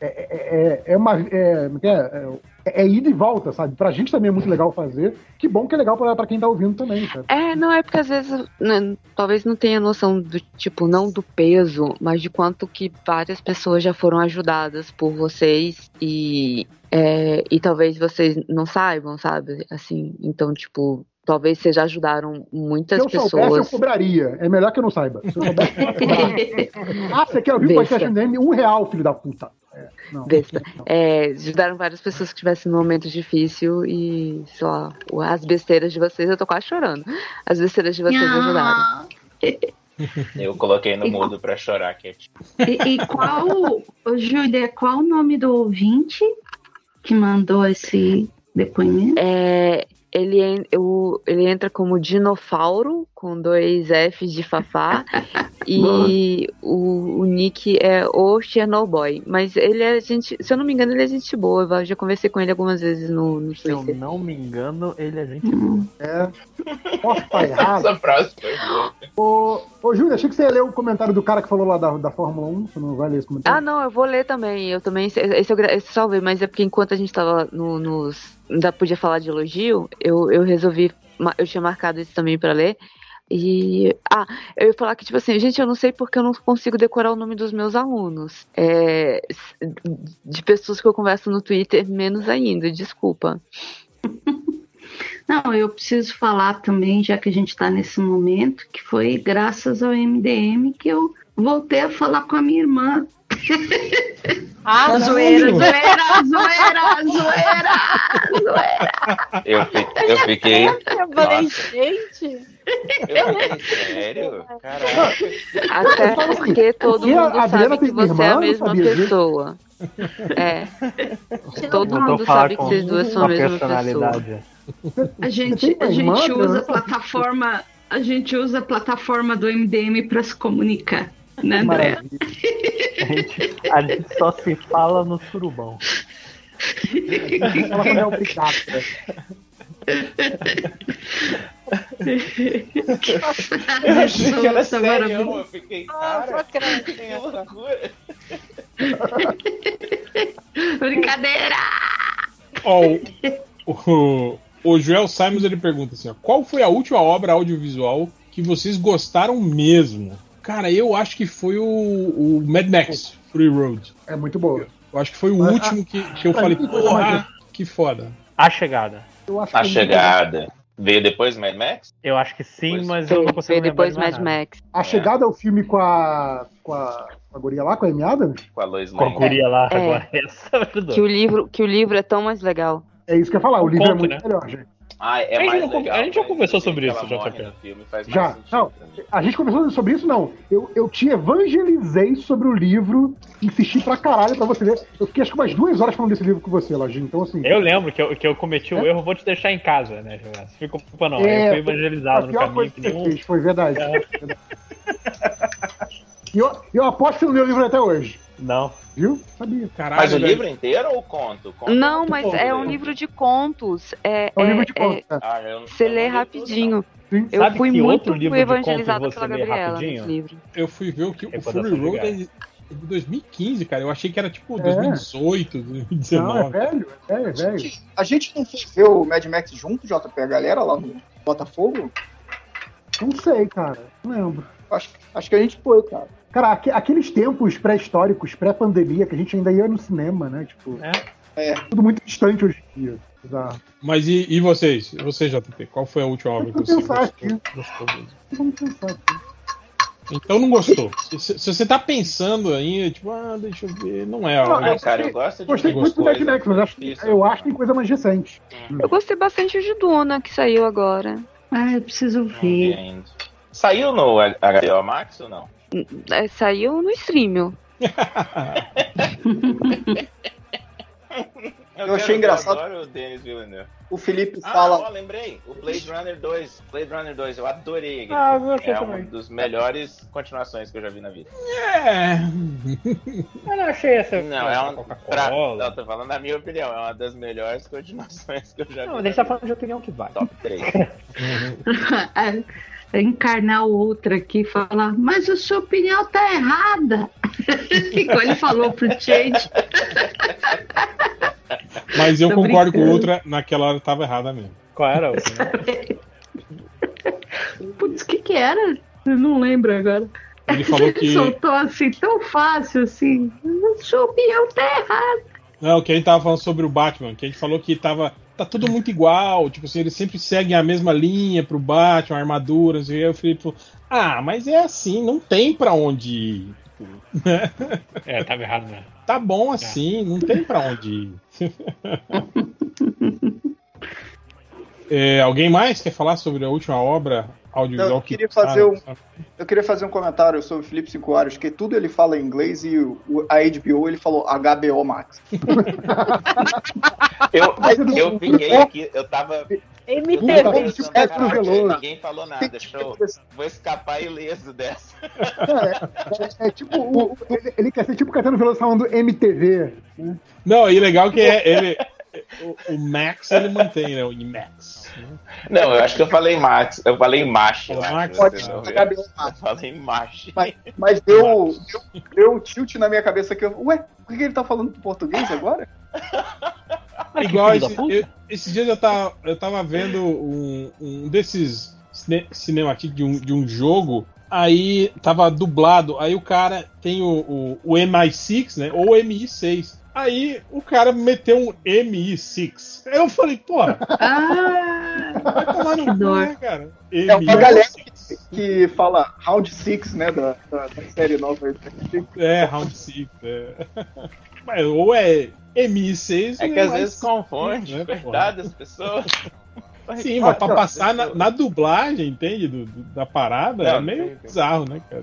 [SPEAKER 4] é, é, é, é uma. É, é é, é, ida e volta, sabe? Pra gente também é muito legal fazer. Que bom que é legal pra, pra quem tá ouvindo também, sabe?
[SPEAKER 5] É, não é porque às vezes né, talvez não tenha noção do tipo, não do peso, mas de quanto que várias pessoas já foram ajudadas por vocês e, e talvez vocês não saibam, sabe? Assim, então, tipo, talvez vocês já ajudaram muitas
[SPEAKER 4] Se eu soubesse, eu
[SPEAKER 5] pessoas.
[SPEAKER 4] cobraria. É melhor que eu não saiba. Se eu soubesse, eu. Ah, você quer ouvir o podcast MDM? Um real, filho da puta. É, não.
[SPEAKER 5] Besta. É, ajudaram várias pessoas que estivessem num momento difícil e, sei lá, as besteiras de vocês, eu tô quase chorando. As besteiras de vocês ajudaram.
[SPEAKER 3] Ah,
[SPEAKER 6] Eu coloquei no
[SPEAKER 3] E-
[SPEAKER 6] mudo pra chorar, Cat.
[SPEAKER 3] E, e qual, Júlia, qual o nome do ouvinte que mandou esse depoimento?
[SPEAKER 5] É, ele, o- ele entra como dinofauro, com dois Fs de Fafá, e o, o nick é o Chernobyl. Mas ele é gente, se eu não me engano, ele é gente boa. Eu já conversei com ele algumas vezes no, no
[SPEAKER 2] Se eu não me engano, ele é gente
[SPEAKER 3] Hum.
[SPEAKER 4] É. Posso estar errado?
[SPEAKER 6] Essa frase foi boa.
[SPEAKER 4] Ô, ô Júlia, achei que você ia ler o comentário do cara que falou lá da, da Fórmula 1. Você não vai ler esse comentário?
[SPEAKER 5] Ah, não, eu vou ler também. Eu também. Esse eu, esse eu salvei, mas é porque enquanto a gente tava no, nos. Ainda podia falar de elogio, eu, eu resolvi. Eu tinha marcado isso também pra ler. E. Ah, eu ia falar que, tipo assim, gente, eu não sei porque eu não consigo decorar o nome dos meus alunos. É, de pessoas que eu converso no Twitter, menos ainda, desculpa.
[SPEAKER 3] Não, eu preciso falar também, já que a gente está nesse momento, que foi graças ao MDM que eu voltei a falar com a minha irmã.
[SPEAKER 7] Ah,
[SPEAKER 3] Zoeira, zoeira, zoeira, zoeira, zoeira.
[SPEAKER 6] Eu, fi- eu fiquei.
[SPEAKER 7] eu falei,
[SPEAKER 6] Nossa.
[SPEAKER 7] gente.
[SPEAKER 6] Eu fiquei sério? Caraca.
[SPEAKER 5] Até porque todo
[SPEAKER 4] E a
[SPEAKER 5] mundo
[SPEAKER 4] Adriana
[SPEAKER 5] sabe que você é
[SPEAKER 4] irmã?
[SPEAKER 5] a
[SPEAKER 4] Não
[SPEAKER 5] mesma
[SPEAKER 4] disso.
[SPEAKER 5] pessoa. É. Todo
[SPEAKER 2] a
[SPEAKER 5] mundo sabe que vocês duas são a mesma pessoa.
[SPEAKER 2] personalidade.
[SPEAKER 3] A gente, a gente usa a plataforma, a gente usa a plataforma do MDM para se comunicar, né, André?
[SPEAKER 2] A gente, a gente só se fala no surubão.
[SPEAKER 4] Ela não é obrigada.
[SPEAKER 6] Eu achei que era sério.
[SPEAKER 3] maravilhoso.
[SPEAKER 6] Eu fiquei,
[SPEAKER 7] Ah,
[SPEAKER 6] cara, que loucura.
[SPEAKER 3] Brincadeira!
[SPEAKER 1] Ó, o, o, o Joel Simons ele pergunta assim: ó, qual foi a última obra audiovisual que vocês gostaram mesmo? Cara, eu acho que foi o, o Mad Max Free Road.
[SPEAKER 4] É muito boa.
[SPEAKER 1] Eu acho que foi o
[SPEAKER 4] Mas,
[SPEAKER 1] último que, que eu falei, porra, que foda.
[SPEAKER 2] A chegada.
[SPEAKER 4] Eu acho
[SPEAKER 6] A
[SPEAKER 4] que-
[SPEAKER 6] chegada. Veio depois Mad Max?
[SPEAKER 2] Eu acho que sim,
[SPEAKER 6] Pois.
[SPEAKER 2] mas eu não consigo lembrar
[SPEAKER 5] depois Mad. Max.
[SPEAKER 4] A chegada é o filme com a. com a. com a guria lá, com a Amy Adams?
[SPEAKER 6] Com a Lois
[SPEAKER 2] Com a guria lá
[SPEAKER 5] É.
[SPEAKER 2] agora. Essa ajudou.
[SPEAKER 5] Que o livro, que o livro é tão mais legal.
[SPEAKER 4] É isso que eu ia falar, o
[SPEAKER 2] Um
[SPEAKER 4] livro é
[SPEAKER 2] conto,
[SPEAKER 4] muito
[SPEAKER 2] né?
[SPEAKER 4] melhor, gente.
[SPEAKER 6] Ah, é
[SPEAKER 2] A gente
[SPEAKER 6] mais
[SPEAKER 2] não con-
[SPEAKER 6] legal,
[SPEAKER 2] a gente já conversou sobre isso, JP.
[SPEAKER 6] no filme
[SPEAKER 4] Já,
[SPEAKER 6] sentido
[SPEAKER 4] não. A gente conversou sobre isso, não. Eu, eu te evangelizei sobre o livro, insisti pra caralho pra você ler. Eu fiquei acho que umas duas horas falando desse livro com você, Lojinha. Então, assim.
[SPEAKER 2] Eu lembro que eu, que eu cometi o erro, vou te deixar em casa, né, Jonas? Não fica culpa não.
[SPEAKER 4] É,
[SPEAKER 2] eu fui
[SPEAKER 4] a
[SPEAKER 2] evangelizado no caminho
[SPEAKER 4] coisa
[SPEAKER 2] que nenhum.
[SPEAKER 4] fez, foi verdade. E eu, eu aposto que você não leu o livro até hoje.
[SPEAKER 2] Não.
[SPEAKER 4] Viu? Sabia.
[SPEAKER 1] Caralho,
[SPEAKER 6] Mas o
[SPEAKER 1] velho.
[SPEAKER 6] livro inteiro ou o conto? O conto
[SPEAKER 5] Não,
[SPEAKER 6] muito
[SPEAKER 5] mas é um
[SPEAKER 6] né?
[SPEAKER 5] livro de contos. É,
[SPEAKER 4] É um
[SPEAKER 5] é-
[SPEAKER 4] livro de
[SPEAKER 5] é-
[SPEAKER 4] conta. né?
[SPEAKER 6] Ah, eu não-
[SPEAKER 5] você lê rapidinho.
[SPEAKER 4] Sim.
[SPEAKER 5] Eu
[SPEAKER 2] Sabe
[SPEAKER 5] fui
[SPEAKER 2] que
[SPEAKER 5] muito
[SPEAKER 2] outro livro de contos
[SPEAKER 5] evangelizada
[SPEAKER 2] você
[SPEAKER 5] pela
[SPEAKER 2] lê
[SPEAKER 5] Gabriela
[SPEAKER 2] rapidinho?
[SPEAKER 5] nesse livro.
[SPEAKER 1] Eu fui ver o que o
[SPEAKER 2] Recordação
[SPEAKER 1] Fury
[SPEAKER 2] de
[SPEAKER 1] Road é de é de 2015, cara. Eu achei que era tipo
[SPEAKER 4] É.
[SPEAKER 1] 2018,
[SPEAKER 4] Não, é
[SPEAKER 1] 2019.
[SPEAKER 4] velho, é velho, é velho.
[SPEAKER 8] A gente não foi ver o Mad Max junto, JP, a galera lá no Botafogo?
[SPEAKER 4] Não sei, cara. Não lembro.
[SPEAKER 8] Acho, acho que a gente foi, cara.
[SPEAKER 4] Cara, aque- aqueles tempos pré-históricos, pré-pandemia, que a gente ainda ia no cinema, né? Tipo,
[SPEAKER 8] É.
[SPEAKER 4] tudo muito distante hoje em dia. Exato.
[SPEAKER 1] Mas e, e vocês? E Você, JP, qual foi a última obra que você gostou?
[SPEAKER 4] aqui.
[SPEAKER 1] gostou mesmo?
[SPEAKER 4] Vamos pensar aqui.
[SPEAKER 1] Então não gostou. Se, se você tá pensando ainda, tipo, ah, deixa eu ver, não é a
[SPEAKER 4] Não.
[SPEAKER 6] Ah, cara, eu gosto de
[SPEAKER 4] Gostei muito do. Max, mas acho,
[SPEAKER 6] Isso.
[SPEAKER 4] eu acho que tem coisa mais recente.
[SPEAKER 5] Eu gostei bastante de Duna, que saiu agora.
[SPEAKER 3] Ah, eu preciso ver.
[SPEAKER 6] Saiu no HBO Max ou não?
[SPEAKER 5] É, saiu no streaming.
[SPEAKER 6] Eu,
[SPEAKER 8] Eu achei engraçado.
[SPEAKER 6] Agora o Denis Villeneuve.
[SPEAKER 8] O Felipe
[SPEAKER 6] Ah,
[SPEAKER 8] fala.
[SPEAKER 6] ó, lembrei. O Blade Runner 2. Blade Runner 2, eu adorei
[SPEAKER 2] Ah, eu
[SPEAKER 6] É
[SPEAKER 2] também.
[SPEAKER 6] uma dos melhores continuações que eu já vi na vida.
[SPEAKER 1] É.
[SPEAKER 2] Eu não achei essa.
[SPEAKER 6] Não, é uma. Pra, não, tô falando na minha opinião, é uma das melhores continuações que eu já
[SPEAKER 2] Não,
[SPEAKER 6] vi.
[SPEAKER 2] ele tá
[SPEAKER 6] vida.
[SPEAKER 2] falando de opinião que vai.
[SPEAKER 6] Top 3.
[SPEAKER 3] Encarnar o outro aqui e falar, mas a sua opinião tá errada. Igual ele falou pro Change.
[SPEAKER 1] Mas eu
[SPEAKER 3] Tô
[SPEAKER 1] concordo com o
[SPEAKER 3] brincando.
[SPEAKER 1] Ultra, naquela hora tava errada mesmo.
[SPEAKER 2] Qual era a opinião?
[SPEAKER 3] Putz, o que que era? Eu não lembro agora.
[SPEAKER 1] Ele falou que.
[SPEAKER 3] Soltou assim, tão fácil assim. A sua opinião tá errada.
[SPEAKER 1] Não, que a gente tava falando sobre o Batman, que a gente falou que tava. Tá tudo muito igual, tipo assim, eles sempre seguem a mesma linha pro Batman, armadura, não sei o que. Aí o Felipe falou, ah, mas é assim, não tem pra onde ir. Tipo, né?
[SPEAKER 2] É, tava errado mesmo.
[SPEAKER 1] Tá bom assim, não tem pra onde ir. É, alguém mais quer falar sobre a última obra audiovisual
[SPEAKER 8] Não, eu
[SPEAKER 1] que
[SPEAKER 8] queria
[SPEAKER 1] tá-
[SPEAKER 8] fazer um- Eu queria fazer um comentário sobre o Felipe Cinco Horas, que tudo ele fala em inglês e o, a HBO ele falou HBO Max.
[SPEAKER 6] Eu, eu aqui, eu tava.
[SPEAKER 8] MTV. É
[SPEAKER 4] veloso.
[SPEAKER 6] ninguém falou nada, show. Vou escapar ileso dessa.
[SPEAKER 4] É, é tipo, o- ele, ele quer ser tipo o Caetano Veloso falando MTV.
[SPEAKER 1] Não, e legal que é ele. O, o Max ele mantém, né? O IMAX. né?
[SPEAKER 6] Não, eu acho que eu falei Max, eu falei Macho.
[SPEAKER 1] Max?
[SPEAKER 8] Pode
[SPEAKER 6] não Eu
[SPEAKER 8] Max.
[SPEAKER 6] falei Macho.
[SPEAKER 8] Mas, mas deu, deu, deu um tilt na minha cabeça que eu. Ué, por que ele tá falando português agora?
[SPEAKER 1] Igual
[SPEAKER 2] filho da
[SPEAKER 1] esse, eu- esses dias eu tava, eu tava vendo um, um desses cine, de um, de um jogo, aí tava dublado, aí o cara tem o, o, o MI6, né? Ou MI6. Aí o cara meteu um MI6. Aí eu falei, porra,
[SPEAKER 3] Ah,
[SPEAKER 1] vai tomar no
[SPEAKER 3] Que
[SPEAKER 1] cu, né, cara?
[SPEAKER 8] É uma
[SPEAKER 1] MI6.
[SPEAKER 8] galera que, que fala Round 6, né, da, da, da série nova. aí.
[SPEAKER 1] É, Round 6. É. Mas, ou é MI6
[SPEAKER 6] É que às
[SPEAKER 1] MI6,
[SPEAKER 6] vezes confunde,
[SPEAKER 1] né,
[SPEAKER 6] verdade, as pessoas.
[SPEAKER 1] Sim, mas pra passar na, na dublagem, entende? Do, do- da parada,
[SPEAKER 6] Não,
[SPEAKER 1] é meio
[SPEAKER 6] tem.
[SPEAKER 1] bizarro, né, cara?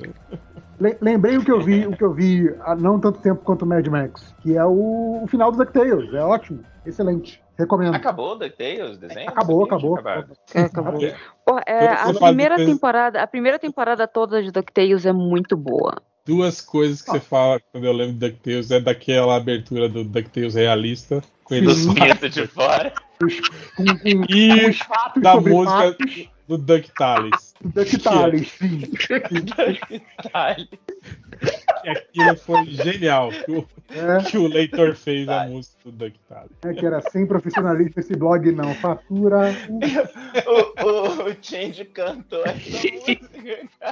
[SPEAKER 4] Le- Lembrei o que eu vi, o que eu vi há não tanto tempo quanto o Mad Max, que é o, o final do DuckTales. É ótimo, excelente. Recomendo.
[SPEAKER 6] Acabou o DuckTales, o desenho?
[SPEAKER 4] Acabou,
[SPEAKER 6] que
[SPEAKER 4] acabou.
[SPEAKER 6] tinha acabado.
[SPEAKER 5] É, acabou.
[SPEAKER 1] É.
[SPEAKER 5] Pô, é, a primeira temporada, a primeira temporada toda de DuckTales é muito boa.
[SPEAKER 1] Duas coisas que você fala quando eu lembro de DuckTales é daquela abertura do DuckTales realista, com eles
[SPEAKER 6] de fora.
[SPEAKER 4] Com, com,
[SPEAKER 1] E
[SPEAKER 4] com os fatos
[SPEAKER 1] da
[SPEAKER 4] sobre
[SPEAKER 1] música
[SPEAKER 4] fatos
[SPEAKER 1] do DuckTales.
[SPEAKER 4] do DuckTales, sim.
[SPEAKER 1] Que aquilo foi genial, que o,
[SPEAKER 4] É,
[SPEAKER 1] que o leitor fez a música do DuckTales.
[SPEAKER 4] é que era sem profissionalismo esse blog, não. Fatura.
[SPEAKER 6] O, o, o Change cantou essa música.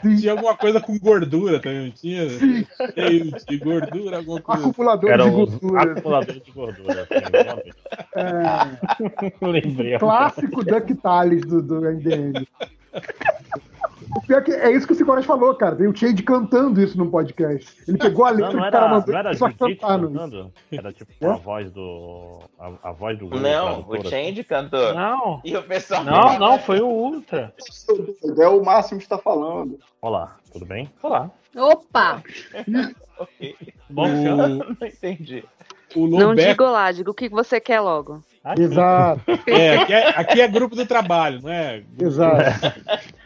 [SPEAKER 1] Tinha alguma coisa com gordura também, não tinha? De gordura, alguma coisa.
[SPEAKER 4] Acumulador
[SPEAKER 2] Era
[SPEAKER 4] de gordura.
[SPEAKER 2] acumulador de gordura. Assim.
[SPEAKER 4] É,
[SPEAKER 2] lembrei.
[SPEAKER 4] clássico DuckTales do, do MDM. O pior é que é isso que o Sigoras falou, cara. Tem o Change cantando isso no podcast. Ele pegou a letra
[SPEAKER 2] Não, não
[SPEAKER 4] que o cara
[SPEAKER 2] era,
[SPEAKER 4] mandou
[SPEAKER 2] não era
[SPEAKER 4] só cantando.
[SPEAKER 2] cantando? Era tipo
[SPEAKER 4] Hã?
[SPEAKER 2] a voz do. A, a voz do Google
[SPEAKER 6] Não, o Change cantou.
[SPEAKER 2] Não,
[SPEAKER 6] E o pessoal.
[SPEAKER 2] não, não, foi o Ultra.
[SPEAKER 8] É o máximo que tá falando.
[SPEAKER 2] Olá, tudo bem? Olá.
[SPEAKER 7] Opa!
[SPEAKER 6] Ok.
[SPEAKER 2] Bom,
[SPEAKER 1] O-
[SPEAKER 2] senhor?
[SPEAKER 6] Não entendi.
[SPEAKER 1] O
[SPEAKER 5] Não digo lá, digo o que você quer logo.
[SPEAKER 2] Aqui.
[SPEAKER 4] Exato,
[SPEAKER 1] é, aqui é, aqui é grupo do trabalho, não é?
[SPEAKER 4] exato.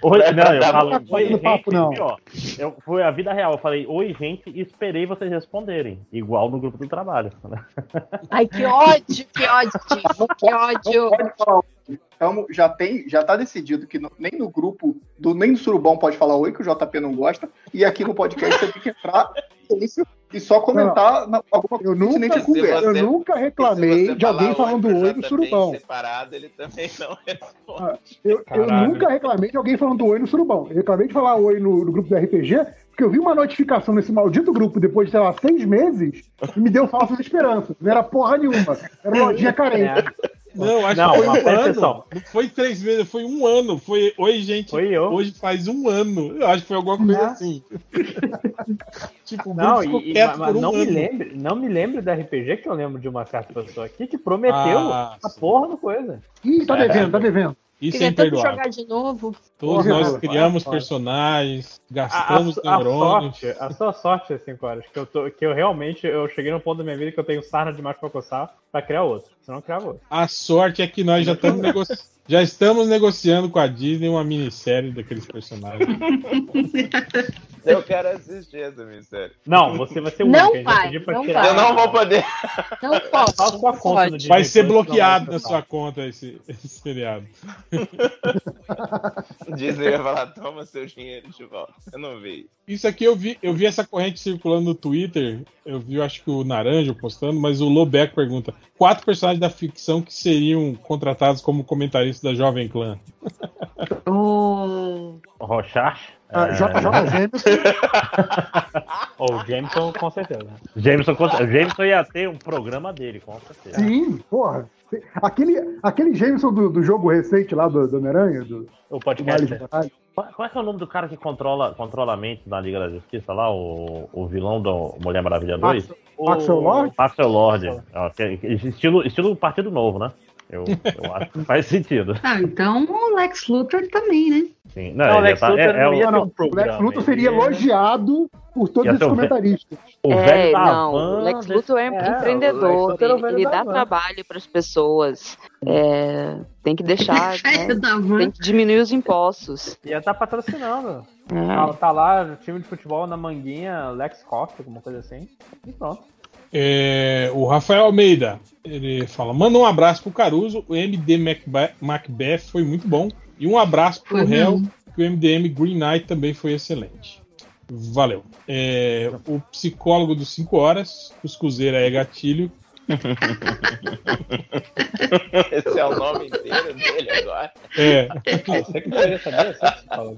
[SPEAKER 2] Oi, não, eu
[SPEAKER 6] Tá
[SPEAKER 2] falo,
[SPEAKER 4] fazendo
[SPEAKER 2] oi, gente,
[SPEAKER 4] papo, não.
[SPEAKER 2] pior. Eu, foi a vida real, eu falei, oi, gente, e esperei vocês responderem. Igual no grupo do trabalho.
[SPEAKER 7] Ai, que ódio, que ódio, que ódio.
[SPEAKER 8] Pode falar. Tamo, já tem, já tá decidido que no- nem no grupo do nem no Surubão pode falar oi, que o JP não gosta, e aqui no podcast você tem que entrar isso, e só comentar na- alguma
[SPEAKER 4] Eu
[SPEAKER 8] coisa nem
[SPEAKER 4] nunca,
[SPEAKER 8] conversa.
[SPEAKER 4] eu
[SPEAKER 6] você-
[SPEAKER 4] nunca reclamei
[SPEAKER 6] você
[SPEAKER 4] de alguém falando oi no surubão.
[SPEAKER 6] separado, ele também não responde.
[SPEAKER 4] Eu, eu
[SPEAKER 1] Caralho.
[SPEAKER 4] nunca reclamei de alguém falando oi no surubão. Eu reclamei de falar oi no, no grupo do RPG, porque eu vi uma notificação nesse maldito grupo depois de, sei lá, seis meses e me deu falsas esperanças. Não era porra nenhuma. Era uma lojinha carente.
[SPEAKER 2] É.
[SPEAKER 1] Não, acho
[SPEAKER 2] Não,
[SPEAKER 1] que foi um ano.
[SPEAKER 2] atenção.
[SPEAKER 1] Não foi três meses, foi um ano. Foi, oi, gente.
[SPEAKER 2] Foi eu.
[SPEAKER 1] Hoje faz um ano. Eu acho que foi alguma coisa assim. tipo,
[SPEAKER 2] Não, e, e- mas
[SPEAKER 1] um
[SPEAKER 2] não, me
[SPEAKER 1] ano.
[SPEAKER 2] lembre, não me lembre da RPG que eu lembro de uma certa pessoa aqui que prometeu
[SPEAKER 1] Ah,
[SPEAKER 2] a
[SPEAKER 1] sim.
[SPEAKER 2] porra do coisa.
[SPEAKER 4] Ih, tá devendo, tá devendo.
[SPEAKER 1] Isso é
[SPEAKER 7] Queria tanto
[SPEAKER 1] imperdoável.
[SPEAKER 7] jogar de novo.
[SPEAKER 1] Todos
[SPEAKER 4] Porra,
[SPEAKER 1] nós
[SPEAKER 4] cara,
[SPEAKER 1] criamos
[SPEAKER 2] para, para.
[SPEAKER 1] personagens,
[SPEAKER 2] A, a,
[SPEAKER 1] gastamos
[SPEAKER 2] a
[SPEAKER 1] neurônios.
[SPEAKER 2] sorte, a sua sorte, assim, horas, que eu, tô, que eu realmente eu cheguei num ponto da minha vida que eu tenho sarna demais pra coçar pra criar outro. Senão eu criava outro.
[SPEAKER 1] A sorte é que nós já estamos negoci... já estamos negociando com a Disney uma minissérie daqueles personagens.
[SPEAKER 6] Eu quero assistir essa minissérie.
[SPEAKER 2] Não, você vai ser o
[SPEAKER 7] Não
[SPEAKER 2] único. vai
[SPEAKER 7] vai,
[SPEAKER 2] pedir pra
[SPEAKER 7] não
[SPEAKER 2] tirar.
[SPEAKER 7] vai.
[SPEAKER 6] Eu não vou poder.
[SPEAKER 7] Não pode.
[SPEAKER 2] Só a sua
[SPEAKER 7] não
[SPEAKER 2] conta Disney
[SPEAKER 1] Vai ser bloqueado na sua conta esse, esse seriado.
[SPEAKER 6] Disney vai falar, toma seu dinheiro de volta. Eu não vi.
[SPEAKER 1] Isso aqui eu vi, eu vi essa corrente circulando no Twitter. Eu vi, eu acho que o Naranja postando, mas o Lobeck pergunta: quatro personagens da ficção que seriam contratados como comentaristas da Jovem Clã.
[SPEAKER 3] Oh,
[SPEAKER 2] Rochard?
[SPEAKER 4] Ah,
[SPEAKER 2] É,
[SPEAKER 4] JJ Jameson,
[SPEAKER 2] Ou o Jameson, com certeza.
[SPEAKER 9] Jameson, com- Jameson ia ter um programa dele, com certeza.
[SPEAKER 4] sim, porra. Aquele, aquele Jameson do, do jogo recente lá do, do Homem-Aranha, do,
[SPEAKER 2] O podcast.
[SPEAKER 4] Morales.
[SPEAKER 9] Qual é, que é o nome do cara que controla, controla a mente na Liga da Justiça lá? O, o vilão do Mulher Maravilha 2?
[SPEAKER 4] Axel Lord?
[SPEAKER 9] Axel Lord. Que- Estilo, estilo Partido Novo, né? Eu, eu acho que faz sentido.
[SPEAKER 3] ah, então o Lex Luthor também, né?
[SPEAKER 9] Sim. Não,
[SPEAKER 2] Não, Lex
[SPEAKER 9] tá-
[SPEAKER 2] Luthor
[SPEAKER 9] é, é
[SPEAKER 2] não
[SPEAKER 9] o,
[SPEAKER 2] ia
[SPEAKER 4] Não,
[SPEAKER 2] ter
[SPEAKER 4] não.
[SPEAKER 2] um
[SPEAKER 4] O. Lex Luthor seria elogiado por todos
[SPEAKER 9] Ia
[SPEAKER 4] esses
[SPEAKER 9] ser o ve-
[SPEAKER 4] comentaristas.
[SPEAKER 9] o
[SPEAKER 5] é,
[SPEAKER 9] velho da
[SPEAKER 5] não,
[SPEAKER 9] van
[SPEAKER 5] o Lex Luthor é,
[SPEAKER 2] É,
[SPEAKER 5] empreendedor,
[SPEAKER 2] é
[SPEAKER 5] ele, ele dá
[SPEAKER 2] van.
[SPEAKER 5] trabalho para as pessoas. É, tem que deixar, né, tem que diminuir os impostos.
[SPEAKER 2] Ia estar patrocinando.
[SPEAKER 5] É.
[SPEAKER 2] Tá, tá lá, o time de futebol na manguinha, Lex Coffee, alguma coisa assim. E pronto.
[SPEAKER 1] É, o Rafael Almeida, ele fala: manda um abraço pro Caruso, o MD Macbe- Macbeth foi muito bom. E um abraço pro
[SPEAKER 3] Foi
[SPEAKER 1] réu,
[SPEAKER 3] mesmo.
[SPEAKER 1] que o MDM Green Knight também foi excelente. Valeu. É, o psicólogo dos 5 horas, o Escuseira é gatilho.
[SPEAKER 6] Esse é o nome inteiro dele agora.
[SPEAKER 1] É,
[SPEAKER 2] Você que deveria saber, sabe? Você.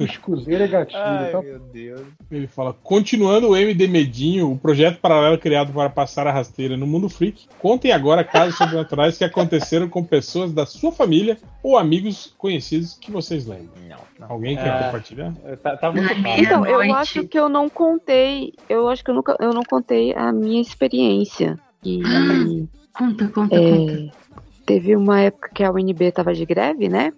[SPEAKER 4] Escuseiro é gatilho.
[SPEAKER 6] Ai,
[SPEAKER 4] tá?
[SPEAKER 6] meu Deus.
[SPEAKER 1] ele fala: continuando o MD Medinho, o projeto paralelo criado para passar a rasteira no mundo freak. Contem agora casos sobrenaturais que aconteceram com pessoas da sua família ou amigos conhecidos que vocês lembram.
[SPEAKER 2] Não,
[SPEAKER 1] Alguém quer
[SPEAKER 2] É.
[SPEAKER 1] compartilhar?
[SPEAKER 2] não. Tá, tá muito
[SPEAKER 3] Ai.
[SPEAKER 5] Então, eu
[SPEAKER 3] Meia-noite.
[SPEAKER 5] acho que eu não contei, eu acho que eu nunca, eu não contei a minha experiência. E
[SPEAKER 3] Conta, conta, conta.
[SPEAKER 5] é, teve uma época que a UNB tava de greve, né?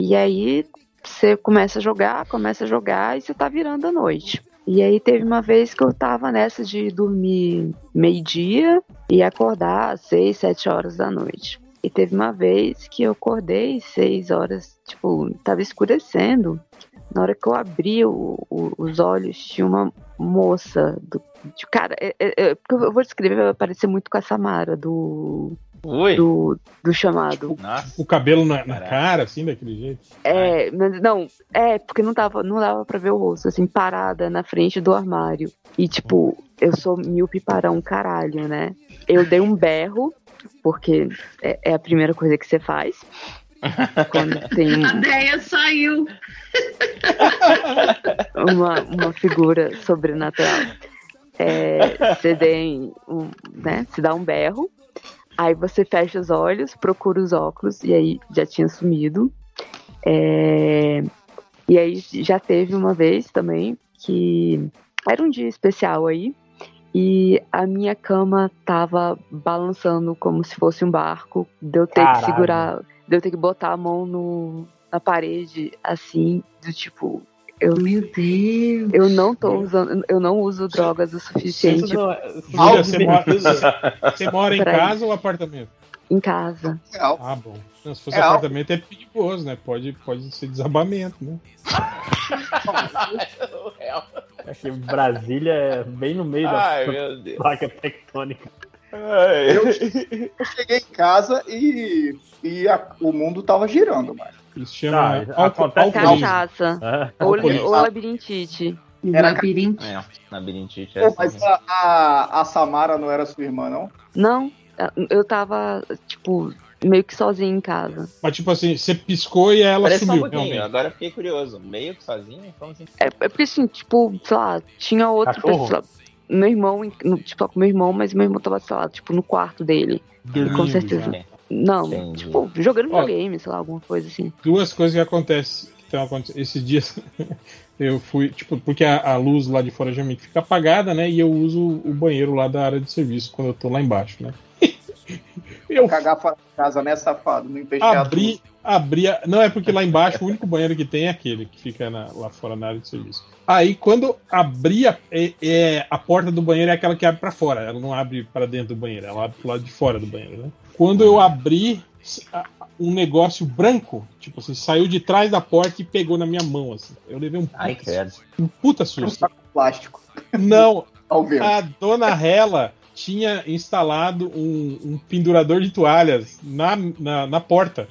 [SPEAKER 5] E aí você começa a jogar, começa a jogar e você tá virando a noite. E aí teve uma vez que eu tava nessa de dormir meio-dia e acordar às seis, sete horas da noite. E teve uma vez que eu acordei seis horas, tipo, tava escurecendo. Na hora que eu abri o- o- os olhos, tinha uma moça do. de- cara, é- é- é- eu vou descrever, vai parecer muito com a Samara do,
[SPEAKER 6] Ui.
[SPEAKER 5] do, do chamado.
[SPEAKER 6] Nossa.
[SPEAKER 1] O cabelo na, na cara, assim, daquele jeito.
[SPEAKER 5] É, mas não, é, porque não tava, não dava pra ver o rosto, assim, parada na frente do armário. E, tipo, eu sou míope para um caralho, né? Eu dei um berro, porque é, é a primeira coisa que você faz. Quando tem um-
[SPEAKER 3] A ideia saiu.
[SPEAKER 5] uma, uma figura sobrenatural. É, você tem um, né, se dá um berro, aí você fecha os olhos, procura os óculos, e aí já tinha sumido. É, e aí já teve uma vez também que era um dia especial aí, e a minha cama tava balançando como se fosse um barco, de eu ter
[SPEAKER 2] Caralho.
[SPEAKER 5] que segurar, de eu ter que botar a mão no, na parede, assim, do tipo, eu
[SPEAKER 3] Meu Deus.
[SPEAKER 5] eu não tô usando, eu não uso drogas o suficiente
[SPEAKER 2] não é- é
[SPEAKER 1] você mora,
[SPEAKER 2] divertido.
[SPEAKER 1] você mora em casa ou apartamento?
[SPEAKER 5] em casa.
[SPEAKER 8] Real.
[SPEAKER 1] Ah, bom. Não, se fosse
[SPEAKER 8] É,
[SPEAKER 1] apartamento é perigoso, né? Pode, pode ser desabamento, né?
[SPEAKER 2] É que Brasília é bem no meio
[SPEAKER 6] Ai,
[SPEAKER 2] da placa tectônica.
[SPEAKER 8] Eu, eu cheguei em casa e, e a- o mundo tava girando, mano.
[SPEAKER 1] Isso chama
[SPEAKER 9] Tá,
[SPEAKER 1] alco-
[SPEAKER 9] acontece.
[SPEAKER 5] Cachaça.
[SPEAKER 9] É.
[SPEAKER 5] Ou, ou labirintite.
[SPEAKER 8] Era
[SPEAKER 3] Labirinto.
[SPEAKER 6] É, labirintite é
[SPEAKER 8] Pô,
[SPEAKER 6] assim
[SPEAKER 8] mas a, a, a Samara não era sua irmã, não?
[SPEAKER 5] Não, eu tava, tipo, meio que sozinha em casa.
[SPEAKER 1] Mas tipo assim, você piscou e ela
[SPEAKER 6] Parece só um agora eu fiquei curioso. Meio que sozinho? Como assim?
[SPEAKER 5] É, é porque assim, tipo, sei lá, tinha outra
[SPEAKER 9] Cachorro?
[SPEAKER 5] pessoa. Meu irmão, tipo, com meu irmão, mas meu irmão tava, sei lá, tipo, no quarto dele. Com certeza.
[SPEAKER 1] já.
[SPEAKER 6] É.
[SPEAKER 5] Não,
[SPEAKER 6] Entendi.
[SPEAKER 5] tipo, jogando videogame, sei lá, alguma coisa assim.
[SPEAKER 1] Duas coisas que acontecem, que estão acontecendo. Esses dias eu fui, tipo, porque a, a luz lá de fora geralmente fica apagada, né? E eu uso o banheiro lá da área de serviço quando eu tô lá embaixo, né? eu
[SPEAKER 8] Cagar fora de casa, né, safado? No empesteado.
[SPEAKER 1] abri, abri. a- Não é porque lá embaixo o único banheiro que tem é aquele que fica na- lá fora na área de serviço. Aí quando abri a, é, é- a porta do banheiro é aquela que abre pra fora, ela não abre pra dentro do banheiro, ela abre pro lado de fora do banheiro, né? Quando eu abri um negócio branco, tipo assim, saiu de trás da porta e pegou na minha mão assim. Eu levei um
[SPEAKER 6] Ai,
[SPEAKER 1] puta,
[SPEAKER 6] credo.
[SPEAKER 1] um puta
[SPEAKER 8] Um
[SPEAKER 1] susto.
[SPEAKER 8] saco plástico,
[SPEAKER 1] Não, a dona Hela tinha instalado um, um pendurador de toalhas na, na, na porta.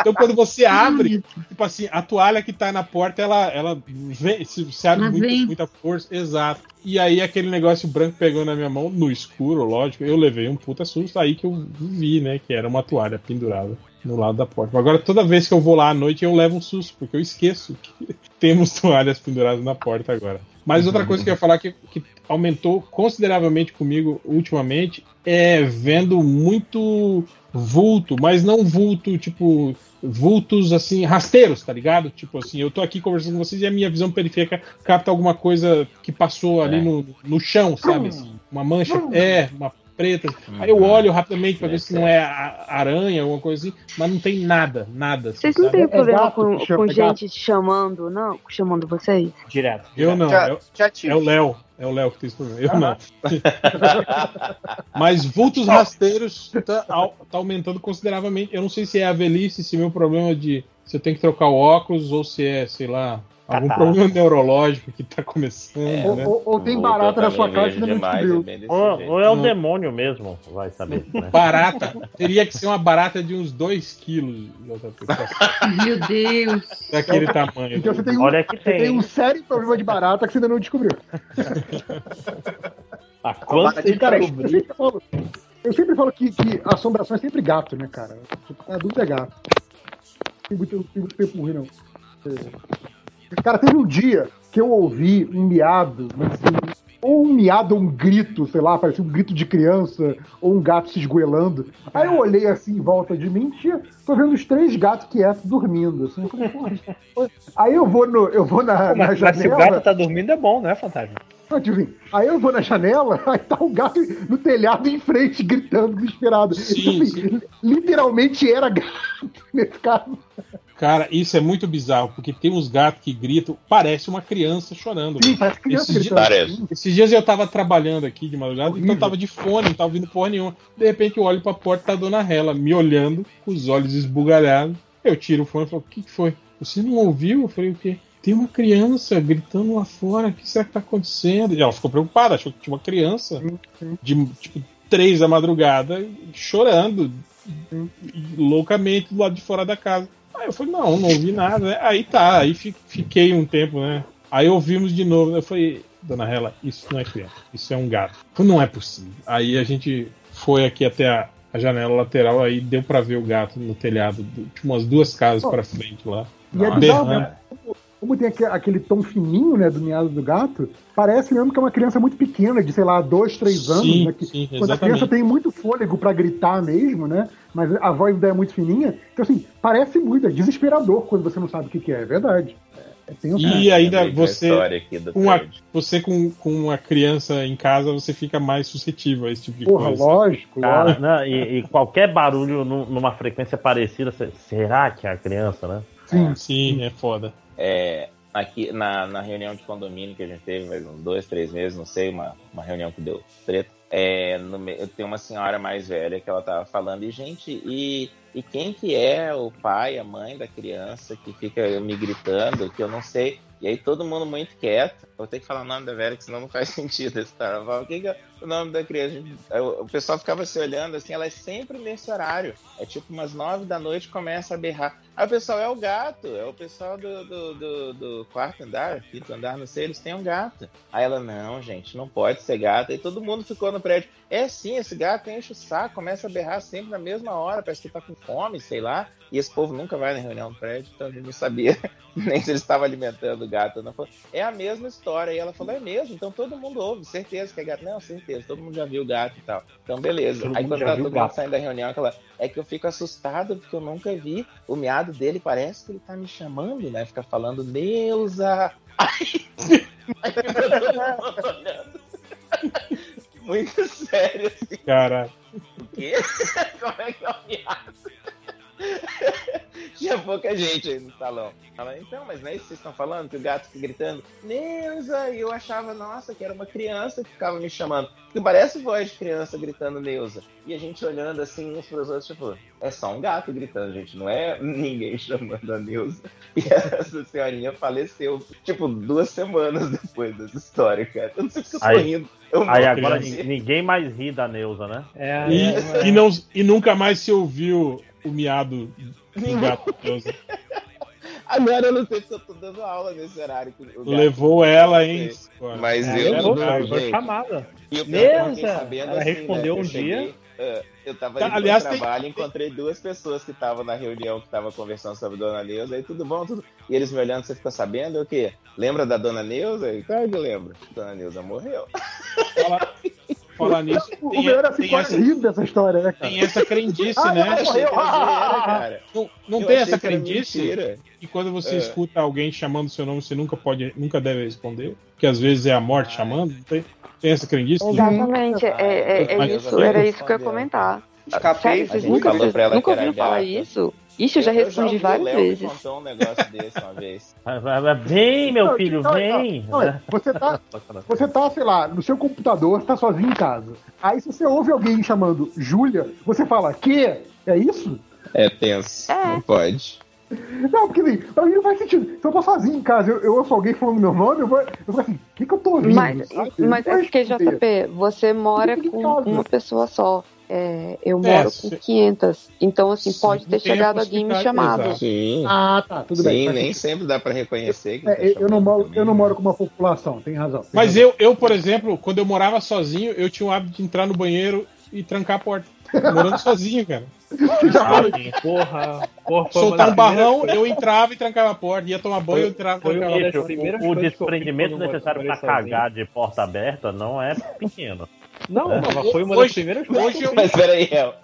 [SPEAKER 1] Então quando você abre, tipo assim, a toalha que tá na porta, ela, ela vem, se, se abre muito-
[SPEAKER 3] vem.
[SPEAKER 1] muita força. Exato. E aí aquele negócio branco pegou na minha mão, no escuro, lógico. Eu levei um puta susto aí que eu vi, né? Que era uma toalha pendurada no lado da porta. Agora, toda vez que eu vou lá à noite, eu levo um susto, porque eu esqueço que temos toalhas penduradas na porta agora. Mas outra coisa que eu ia falar que, que aumentou consideravelmente comigo ultimamente é vendo muito vulto, mas não vulto, tipo, vultos assim, rasteiros, tá ligado? Tipo assim, eu tô aqui conversando com vocês e a minha visão periférica capta alguma coisa que passou ali
[SPEAKER 6] É.
[SPEAKER 1] no, no chão, sabe? Assim, uma mancha, é, uma preta. Aí eu olho rapidamente pra ver se não é aranha, alguma coisa assim, mas não tem nada, nada. assim,
[SPEAKER 5] Vocês não
[SPEAKER 1] sabe?
[SPEAKER 5] têm problema
[SPEAKER 4] gato
[SPEAKER 5] com, com
[SPEAKER 4] é
[SPEAKER 5] gente te chamando, não? Chamando vocês?
[SPEAKER 2] Direto.
[SPEAKER 1] Eu não,
[SPEAKER 8] já,
[SPEAKER 1] eu-
[SPEAKER 8] já
[SPEAKER 1] É o Léo. É o Léo que tem esse problema. Eu não. Mas vultos rasteiros tá, tá aumentando consideravelmente. Eu não sei se é a velhice, se meu problema de se eu tenho que trocar o óculos ou se é, sei lá, algum
[SPEAKER 2] Catarro.
[SPEAKER 1] problema neurológico que tá começando,
[SPEAKER 6] É,
[SPEAKER 4] Ou,
[SPEAKER 1] né?
[SPEAKER 4] ou- ou tem barata na sua casa e não
[SPEAKER 6] demais,
[SPEAKER 4] descobriu.
[SPEAKER 6] é
[SPEAKER 9] Ou, ou é o
[SPEAKER 1] Não.
[SPEAKER 9] demônio mesmo, vai saber. Né?
[SPEAKER 1] Barata. Teria que ser uma barata de uns 2 quilos
[SPEAKER 3] Meu Deus.
[SPEAKER 1] daquele tamanho.
[SPEAKER 4] Então você tem um,
[SPEAKER 9] Olha que
[SPEAKER 4] você
[SPEAKER 9] tem.
[SPEAKER 4] tem um sério problema de barata que você ainda não descobriu.
[SPEAKER 8] Barata
[SPEAKER 2] você
[SPEAKER 8] de
[SPEAKER 4] Cara, eu
[SPEAKER 2] descobrir.
[SPEAKER 4] sempre falo, eu sempre falo que, que assombração é sempre gato, né, cara? Tipo, adulto é gato. Tem muito, tem muito tempo ruim, não. É. Cara, teve um dia que eu ouvi um miado, mas assim, ou um miado ou um grito, sei lá, parecia um grito de criança, ou um gato se esgoelando. Aí eu olhei assim em volta de mim, tinha, tô vendo os três gatos quietos dormindo. Assim, eu aí eu vou, no, eu vou na, na
[SPEAKER 2] Mas, mas se o
[SPEAKER 4] janela.
[SPEAKER 2] gato tá dormindo é bom, né, Fantasma?
[SPEAKER 4] Assim, aí eu vou na janela, aí tá o gato no telhado em frente, gritando, desesperado.
[SPEAKER 1] Sim,
[SPEAKER 4] Tipo assim, Literalmente era gato nesse caso.
[SPEAKER 1] Cara, isso é muito bizarro, porque tem uns gatos que gritam, parece uma criança chorando.
[SPEAKER 4] Sim, parece criança
[SPEAKER 1] Esses
[SPEAKER 4] gritando.
[SPEAKER 6] Parece.
[SPEAKER 1] Esses dias eu tava trabalhando aqui de madrugada, então
[SPEAKER 4] Horrível.
[SPEAKER 1] eu tava de fone, não tava ouvindo porra nenhuma. De repente eu olho pra porta, tá a dona Rela me olhando, com os olhos esbugalhados. Eu tiro o fone e falo, o que, que foi? Você não ouviu? Eu falei, o quê? Tem uma criança gritando lá fora, o que será que tá acontecendo? E ela ficou preocupada, achou que tinha uma criança de tipo três da madrugada chorando loucamente do lado de fora da casa. Aí eu falei, não, não ouvi nada. né? Aí tá, aí fi- fiquei um tempo, né? Aí ouvimos de novo. Eu falei, dona Rela, isso não é criança, isso é um gato. Eu falei, não é possível. Aí a gente foi aqui até a, a janela lateral, aí deu pra ver o gato no telhado, do- tinha umas duas casas pra frente lá.
[SPEAKER 4] E é
[SPEAKER 1] Nossa.
[SPEAKER 4] bizarro,
[SPEAKER 1] Berrando.
[SPEAKER 4] né? Como- tem aque- aquele tom fininho, né, do miado do gato, parece mesmo que é uma criança muito pequena, de, sei lá, dois, três anos,
[SPEAKER 1] Sim,
[SPEAKER 4] né? que-
[SPEAKER 1] sim,
[SPEAKER 4] quando a criança tem muito fôlego pra gritar mesmo, né? Mas a voz ainda é muito fininha. Então, assim, parece muito, é desesperador quando você não sabe o que, que é, é verdade. É, é?
[SPEAKER 1] E ainda
[SPEAKER 6] de uma
[SPEAKER 1] você, com, você com, com uma criança em casa, você fica mais suscetível a esse tipo de
[SPEAKER 4] Porra,
[SPEAKER 1] coisa.
[SPEAKER 4] lógico,
[SPEAKER 9] Cara,
[SPEAKER 4] lógico.
[SPEAKER 9] né, e, e qualquer barulho nu- numa frequência parecida, será que é a criança, né?
[SPEAKER 4] Sim.
[SPEAKER 1] Sim, é foda.
[SPEAKER 6] É, aqui na, na reunião de condomínio que a gente teve, mais uns dois, três meses, não sei, uma, uma reunião que deu treta. É, no eu tenho uma senhora mais velha que ela tava falando, e gente, e E quem que é o pai, a mãe da criança que fica me gritando, que eu não sei. E aí todo mundo muito quieto. Vou ter que falar o nome da velha, que senão não faz sentido falo, O que, o nome da criança? O pessoal ficava se olhando assim, ela é sempre nesse horário. É tipo umas nove da noite começa a berrar. Aí o pessoal é o gato, é o pessoal do, do, do, do quarto andar, quinto andar, não sei, eles têm um gato. Aí ela, não, gente, não pode ser gato. Aí todo mundo ficou no prédio. É sim, esse gato enche o saco, começa a berrar sempre na mesma hora, parece que tá com fome, sei lá. E esse povo nunca vai na reunião do prédio, então a gente não sabia nem se eles estavam alimentando o gato não. É a mesma história. E ela falou, é mesmo? Então todo mundo ouve, certeza que é gato. Não, certeza, todo mundo já viu o gato e tal. Então beleza.
[SPEAKER 2] Todo
[SPEAKER 6] Aí quando tá todo mundo saindo da reunião, aquela, é que eu fico assustado porque eu nunca vi o miado dele, parece que ele tá me chamando, né? Fica falando, Neuza! Fica todo mundo olhando. Muito sério, assim.
[SPEAKER 1] Cara,
[SPEAKER 6] O quê? Como é que é o miado? Tinha pouca gente aí no salão. Ela, então, mas não é isso que vocês estão falando? Que o gato fica gritando, Neuza! E eu achava, nossa, que era uma criança que ficava me chamando. Porque parece voz de criança gritando Neuza. E a gente olhando assim uns pros outros, tipo, é só um gato gritando, gente. Não é ninguém chamando a Neuza. E essa senhorinha faleceu, tipo, duas semanas depois dessa história, cara. Eu não sei se eu tô
[SPEAKER 9] Aí-
[SPEAKER 6] rindo. Eu
[SPEAKER 9] Aí agora ninguém mais ri da Neuza, né?
[SPEAKER 2] É,
[SPEAKER 1] e,
[SPEAKER 2] é,
[SPEAKER 1] e, não, e nunca mais se ouviu o miado do gato.
[SPEAKER 6] Agora eu não sei se eu tô dando aula nesse horário. que o gato-
[SPEAKER 1] Levou ela, hein?
[SPEAKER 6] Mas
[SPEAKER 2] é,
[SPEAKER 6] eu
[SPEAKER 2] é,
[SPEAKER 6] não,
[SPEAKER 2] foi, chamada.
[SPEAKER 6] E fiquei sabendo
[SPEAKER 2] Ela
[SPEAKER 6] assim,
[SPEAKER 2] respondeu
[SPEAKER 6] né,
[SPEAKER 2] um
[SPEAKER 6] eu cheguei, é, eu tava
[SPEAKER 1] Tá,
[SPEAKER 6] indo
[SPEAKER 1] aliás,
[SPEAKER 6] pro
[SPEAKER 1] tem-
[SPEAKER 6] trabalho, encontrei duas pessoas que estavam na reunião, que estavam conversando sobre Dona Neuza, e tudo bom, tudo. E eles me olhando, você ficou sabendo é o quê? Lembra da Dona Neuza? E claro que eu lembro. Dona Neuza morreu.
[SPEAKER 1] Fala- Falar nisso,
[SPEAKER 4] O
[SPEAKER 1] tem,
[SPEAKER 4] melhor é
[SPEAKER 1] essa,
[SPEAKER 4] rindo dessa história, né, cara?
[SPEAKER 1] tem essa crendice,
[SPEAKER 4] Ah,
[SPEAKER 1] né?
[SPEAKER 4] não,
[SPEAKER 6] Eu achei que era zoeira, cara.
[SPEAKER 1] Não, não tem essa crendice que quando você
[SPEAKER 6] É.
[SPEAKER 1] escuta alguém chamando seu nome, você nunca pode, nunca deve responder, que às vezes é a morte
[SPEAKER 6] Ah.
[SPEAKER 1] chamando. Não tem, tem essa crendice?
[SPEAKER 5] Exatamente, é, é, é isso, era isso que eu ia comentar.
[SPEAKER 8] Escapei.
[SPEAKER 5] Sério, vocês nunca,
[SPEAKER 6] ela
[SPEAKER 5] nunca ouviram falar isso? Ixi, eu já respondi várias
[SPEAKER 6] o Léo me
[SPEAKER 5] vezes.
[SPEAKER 6] contou um negócio desse uma vez.
[SPEAKER 9] Vem, meu
[SPEAKER 4] Não,
[SPEAKER 9] filho,
[SPEAKER 4] não,
[SPEAKER 9] vem!
[SPEAKER 4] Você tá, você tá, sei lá, no seu computador, você tá sozinho em casa. Aí se você ouve alguém chamando Júlia, você fala, que? É isso?
[SPEAKER 6] É tenso.
[SPEAKER 5] É.
[SPEAKER 6] Não pode.
[SPEAKER 4] Não, porque assim, pra mim não faz sentido. Se eu tô sozinho em casa, eu, eu ouço alguém falando meu nome, eu vou, eu vou assim, o que que eu tô ouvindo?
[SPEAKER 5] Mas, mas é porque. JP, você mora com uma pessoa só. É, eu
[SPEAKER 1] É,
[SPEAKER 5] moro
[SPEAKER 1] se-
[SPEAKER 5] com 500. Então, assim,
[SPEAKER 1] Sim,
[SPEAKER 5] pode ter chegado alguém me chamado.
[SPEAKER 6] Sim.
[SPEAKER 4] Ah, tá, tudo
[SPEAKER 6] Sim,
[SPEAKER 4] bem. faz
[SPEAKER 6] nem sempre dá pra reconhecer. que
[SPEAKER 4] É,
[SPEAKER 6] tá
[SPEAKER 4] eu, não moro,
[SPEAKER 6] também.
[SPEAKER 4] eu não moro com uma população, tem razão. tem
[SPEAKER 1] Mas
[SPEAKER 4] razão.
[SPEAKER 1] eu, eu, por exemplo, quando eu morava sozinho, eu tinha o hábito de entrar no banheiro e trancar a porta. Morando sozinho, cara.
[SPEAKER 9] Ah, sim.
[SPEAKER 2] Porra, porra,
[SPEAKER 1] Soltar um barrão, eu entrava e trancava a porta. Ia tomar banho, eu entrava e
[SPEAKER 2] foi
[SPEAKER 1] trancava a porta.
[SPEAKER 9] o, o desprendimento necessário
[SPEAKER 2] sozinho.
[SPEAKER 9] cagar de porta aberta não é pequeno.
[SPEAKER 2] Não, não, mas foi uma
[SPEAKER 1] Hoje-
[SPEAKER 2] das primeiras coisas
[SPEAKER 1] hoje
[SPEAKER 2] eu
[SPEAKER 6] Mas peraí, El.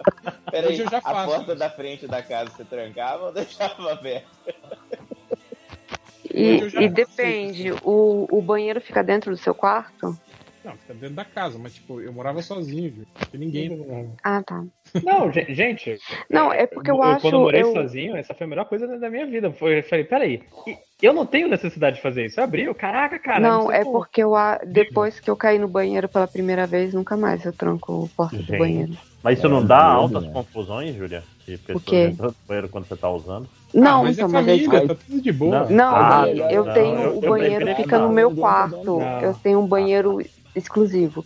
[SPEAKER 6] Peraí,
[SPEAKER 1] Hoje eu já
[SPEAKER 6] a
[SPEAKER 1] faço.
[SPEAKER 6] porta da frente da casa você trancava ou deixava aberta?
[SPEAKER 5] E, e depende, o, o banheiro fica dentro do seu quarto?
[SPEAKER 1] Não, fica dentro da casa, mas tipo, eu morava sozinho, viu? Não tinha ninguém.
[SPEAKER 5] Ah, tá.
[SPEAKER 2] Não, ge- gente.
[SPEAKER 5] Não, é porque eu acho.
[SPEAKER 2] Quando eu morei
[SPEAKER 5] eu-
[SPEAKER 2] sozinho, essa foi a melhor coisa da minha vida. Foi, eu falei, peraí, eu não tenho necessidade de fazer isso. Eu abri, eu, caraca, cara.
[SPEAKER 5] não, é
[SPEAKER 2] como.
[SPEAKER 5] porque eu, a- depois que eu caí no banheiro pela primeira vez, nunca mais eu tranco a porta do
[SPEAKER 9] Gente.
[SPEAKER 5] banheiro.
[SPEAKER 9] Mas isso
[SPEAKER 6] É,
[SPEAKER 9] não dá
[SPEAKER 6] doido,
[SPEAKER 9] altas
[SPEAKER 6] né?
[SPEAKER 9] confusões, Júlia? De pessoas entrando no banheiro quando você tá usando?
[SPEAKER 5] Não,
[SPEAKER 1] ah, mas
[SPEAKER 5] então,
[SPEAKER 1] é
[SPEAKER 5] mas é
[SPEAKER 1] família, tá tudo de boa.
[SPEAKER 9] Não.
[SPEAKER 5] Não,
[SPEAKER 9] Ah,
[SPEAKER 5] e eu
[SPEAKER 9] não,
[SPEAKER 5] tenho
[SPEAKER 9] eu-
[SPEAKER 5] o
[SPEAKER 9] eu
[SPEAKER 5] banheiro
[SPEAKER 9] prefiro
[SPEAKER 5] fica no
[SPEAKER 9] não.
[SPEAKER 5] meu quarto.
[SPEAKER 2] Não.
[SPEAKER 5] Eu tenho um banheiro exclusivo.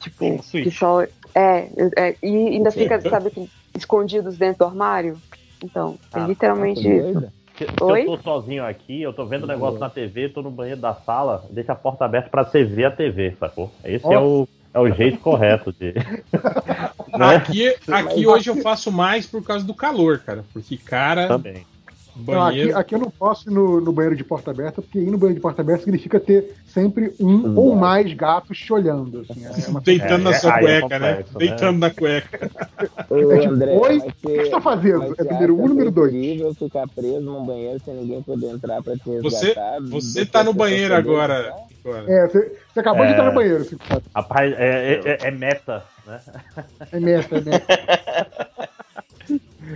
[SPEAKER 5] Tipo,
[SPEAKER 2] Sim,
[SPEAKER 5] que só. É, é, e ainda fica, sabe, que- escondidos dentro do armário. Então, é
[SPEAKER 9] Ah,
[SPEAKER 5] literalmente isso.
[SPEAKER 9] Se, se eu tô sozinho aqui, eu tô vendo o negócio na TV, tô no banheiro da sala, deixa a porta aberta pra você ver a TV, sacou? Esse é o, é o jeito correto de. né?
[SPEAKER 1] Aqui, aqui hoje eu faço mais por causa do calor, cara. Porque, cara,
[SPEAKER 9] Também.
[SPEAKER 4] Não, aqui,
[SPEAKER 1] banheiro.
[SPEAKER 4] aqui eu não posso ir no, no banheiro de porta aberta, porque ir no banheiro de porta aberta significa ter sempre um ou mais gatos te olhando. Assim, é uma
[SPEAKER 1] Deitando na
[SPEAKER 9] É,
[SPEAKER 1] sua
[SPEAKER 9] aí é
[SPEAKER 1] cueca, né?
[SPEAKER 9] complexo, né?
[SPEAKER 1] Deitando na cueca.
[SPEAKER 6] Ô,
[SPEAKER 4] É tipo, oi? O que você tá fazendo? É número um, número dois.
[SPEAKER 6] incrível ficar preso num banheiro sem ninguém poder entrar pra te
[SPEAKER 1] Você,
[SPEAKER 6] resgatar.
[SPEAKER 1] você tá no banheiro agora.
[SPEAKER 6] entrar.
[SPEAKER 1] agora.
[SPEAKER 4] É, você, você acabou de
[SPEAKER 9] É.
[SPEAKER 4] entrar no banheiro, assim?
[SPEAKER 9] Rapaz, é, é- é- é meta, né?
[SPEAKER 4] É meta, é meta.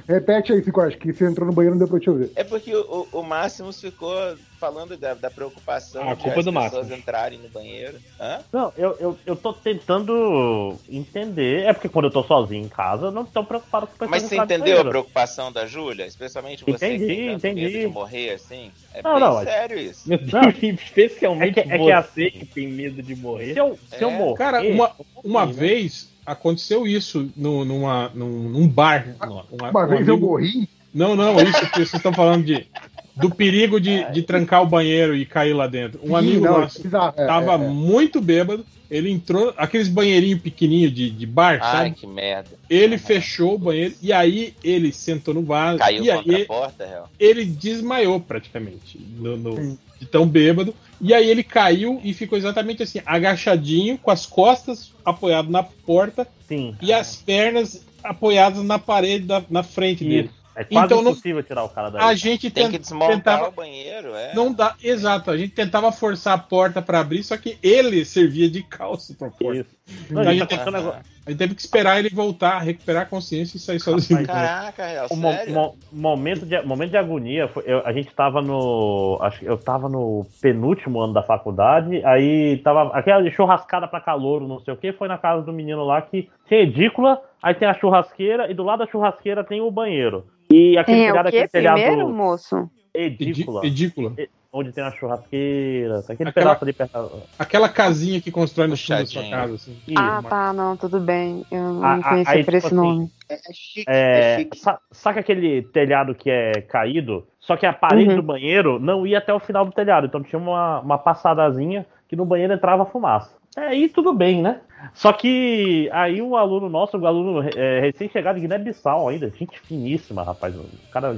[SPEAKER 4] Repete aí, Cico, acho que você entrou no banheiro e não deu pra te ouvir.
[SPEAKER 6] É porque o, o Máximos ficou falando da, da preocupação
[SPEAKER 2] Ah, a
[SPEAKER 6] de
[SPEAKER 2] culpa
[SPEAKER 6] as
[SPEAKER 2] do
[SPEAKER 6] pessoas
[SPEAKER 2] Máximos.
[SPEAKER 6] entrarem no banheiro. Hã?
[SPEAKER 9] Não, eu, eu, eu tô tentando entender. É porque quando eu tô sozinho em casa, eu não tô preocupado com pessoas
[SPEAKER 6] Mas você entendeu a preocupação da Júlia? Especialmente você
[SPEAKER 9] Entendi,
[SPEAKER 6] que tem tanto
[SPEAKER 9] entendi.
[SPEAKER 6] medo de morrer assim? É
[SPEAKER 9] Não,
[SPEAKER 6] bem
[SPEAKER 9] não, é-
[SPEAKER 6] sério isso.
[SPEAKER 2] Meu Deus, especialmente
[SPEAKER 9] É que- é que
[SPEAKER 2] você
[SPEAKER 9] assim-
[SPEAKER 2] que tem medo de morrer.
[SPEAKER 9] Se eu, se eu
[SPEAKER 6] É.
[SPEAKER 9] morrer.
[SPEAKER 1] Cara, uma, uma
[SPEAKER 9] né?
[SPEAKER 1] vez aconteceu isso no, numa, num, num bar. Uma,
[SPEAKER 4] Uma
[SPEAKER 1] um
[SPEAKER 4] vez eu
[SPEAKER 1] amigo-
[SPEAKER 4] morri.
[SPEAKER 1] Não, não, isso que vocês estão falando de do perigo de, de trancar o banheiro e cair lá dentro. Um
[SPEAKER 4] Sim,
[SPEAKER 1] amigo
[SPEAKER 4] não,
[SPEAKER 1] nosso
[SPEAKER 4] bizarro, é,
[SPEAKER 1] tava
[SPEAKER 4] é, é.
[SPEAKER 1] muito bêbado, ele entrou, aqueles banheirinhos pequenininhos de, de bar,
[SPEAKER 6] Ai,
[SPEAKER 1] sabe?
[SPEAKER 6] que merda.
[SPEAKER 1] Ele fechou o banheiro e aí ele sentou no vaso
[SPEAKER 6] Caiu
[SPEAKER 1] e
[SPEAKER 6] contra
[SPEAKER 1] aí
[SPEAKER 6] a porta, real.
[SPEAKER 1] ele desmaiou praticamente no, no- de tão bêbado. E aí ele caiu e ficou exatamente assim, agachadinho, com as costas apoiado na porta
[SPEAKER 9] Sim.
[SPEAKER 1] e as pernas apoiadas na parede da, na frente dele.
[SPEAKER 9] Isso. É quase
[SPEAKER 1] Então, não-
[SPEAKER 9] impossível tirar o cara daí.
[SPEAKER 1] A gente
[SPEAKER 6] Tem que desmontar
[SPEAKER 1] tentava
[SPEAKER 6] o banheiro, é.
[SPEAKER 1] não dá, exato, a gente tentava forçar a porta pra abrir, só que ele servia de calço pra porta.
[SPEAKER 9] Isso. Não,
[SPEAKER 1] Aí
[SPEAKER 9] e tá acontecendo agora.
[SPEAKER 1] A gente teve que esperar ele voltar, recuperar a consciência e sair sozinho.
[SPEAKER 6] Caraca, real,
[SPEAKER 9] O mo- mo- momento, de, momento de agonia, foi- eu- a gente tava no. Acho que eu tava no penúltimo ano da faculdade, aí tava aquela churrascada pra calor, não sei o que, foi na casa do menino lá que tinha edícula, aí tem a churrasqueira, e do lado da churrasqueira tem o banheiro. E aquele
[SPEAKER 5] é
[SPEAKER 9] telhado,
[SPEAKER 5] o quê?
[SPEAKER 9] aquele telhado
[SPEAKER 5] Primeiro, moço?
[SPEAKER 9] edícula,
[SPEAKER 1] Edícula.
[SPEAKER 9] Onde tem a churrasqueira, aquele
[SPEAKER 1] Aquela-
[SPEAKER 9] pedaço ali perto.
[SPEAKER 1] Aquela casinha que constrói no fundo da sua casa. Assim.
[SPEAKER 5] Ah, tá, não, tudo bem. Eu não
[SPEAKER 9] Ah, ah,
[SPEAKER 5] conhecia
[SPEAKER 9] aí,
[SPEAKER 5] por
[SPEAKER 9] tipo
[SPEAKER 5] esse
[SPEAKER 9] assim,
[SPEAKER 5] nome.
[SPEAKER 8] É, é chique,
[SPEAKER 9] É,
[SPEAKER 8] é chique.
[SPEAKER 9] sa- saca aquele telhado que é caído? Só que a parede
[SPEAKER 5] Uhum.
[SPEAKER 9] do banheiro não ia até o final do telhado. Então tinha uma, uma passadazinha que no banheiro entrava fumaça. É, aí tudo bem, né? Só que aí um aluno nosso, um aluno é, recém-chegado de Guiné-Bissau ainda, gente finíssima, rapaz. O cara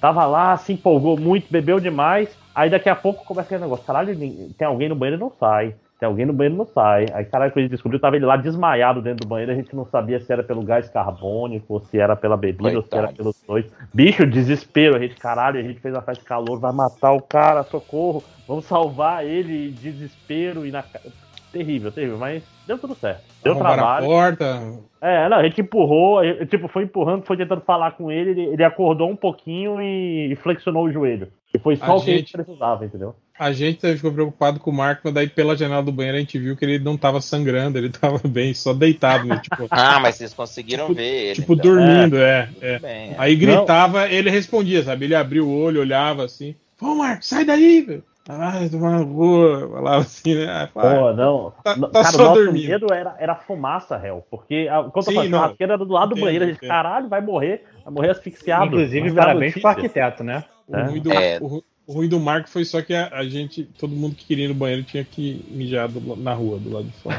[SPEAKER 9] tava lá, se empolgou muito, bebeu demais. Aí daqui a pouco começa aquele negócio: caralho, tem alguém no banheiro e não sai. Tem alguém no banheiro e não sai. Aí, caralho, quando a gente descobriu, tava ele lá desmaiado dentro do banheiro. A gente não sabia se era pelo gás carbônico, ou se era pela bebida, ou se era
[SPEAKER 6] Coitado.
[SPEAKER 9] pelos dois. Bicho, desespero. A gente, caralho, a gente fez uma festa de calor, vai matar o cara, socorro. Vamos salvar ele, desespero e na. Terrível, terrível, mas deu tudo certo. Deu
[SPEAKER 1] Arrombaram a
[SPEAKER 9] trabalho.
[SPEAKER 1] porta.
[SPEAKER 9] É, não, a gente empurrou, a gente, tipo, foi empurrando, foi tentando falar com ele, ele, ele acordou um pouquinho e, e flexionou o joelho. E foi só
[SPEAKER 1] A
[SPEAKER 9] o que a gente
[SPEAKER 1] gente-
[SPEAKER 9] precisava, entendeu?
[SPEAKER 1] A gente ficou preocupado com o Marco, mas daí pela janela do banheiro a gente viu que ele não tava sangrando, ele tava bem, só deitado, né? tipo,
[SPEAKER 6] Ah, mas vocês conseguiram
[SPEAKER 1] Tipo-
[SPEAKER 6] ver ele.
[SPEAKER 1] tipo
[SPEAKER 6] então.
[SPEAKER 1] dormindo, é. é.
[SPEAKER 6] Tudo bem, é.
[SPEAKER 1] Aí gritava, ele respondia, sabe? Ele abria o olho, olhava assim, pô, Marco, sai daí, velho. Ai, tomar no cu, falava assim, né?
[SPEAKER 9] Pô, não.
[SPEAKER 1] tá-
[SPEAKER 9] não,
[SPEAKER 1] tá
[SPEAKER 9] cara,
[SPEAKER 1] só
[SPEAKER 9] o nosso
[SPEAKER 1] dormindo.
[SPEAKER 9] medo era, era fumaça, réu. Porque a, quando
[SPEAKER 1] Sim,
[SPEAKER 9] eu
[SPEAKER 1] não.
[SPEAKER 9] a churrasqueira era do lado do
[SPEAKER 1] Entendo,
[SPEAKER 9] banheiro, a gente,
[SPEAKER 1] entendo.
[SPEAKER 9] caralho, vai morrer, vai morrer asfixiado.
[SPEAKER 2] Inclusive, parabéns pro arquiteto, né?
[SPEAKER 1] O, ruim do,
[SPEAKER 6] É.
[SPEAKER 1] o, ru- o ruim do Marco foi só que a, a gente, todo mundo que queria ir no banheiro tinha que mijar do- na rua, do lado de fora.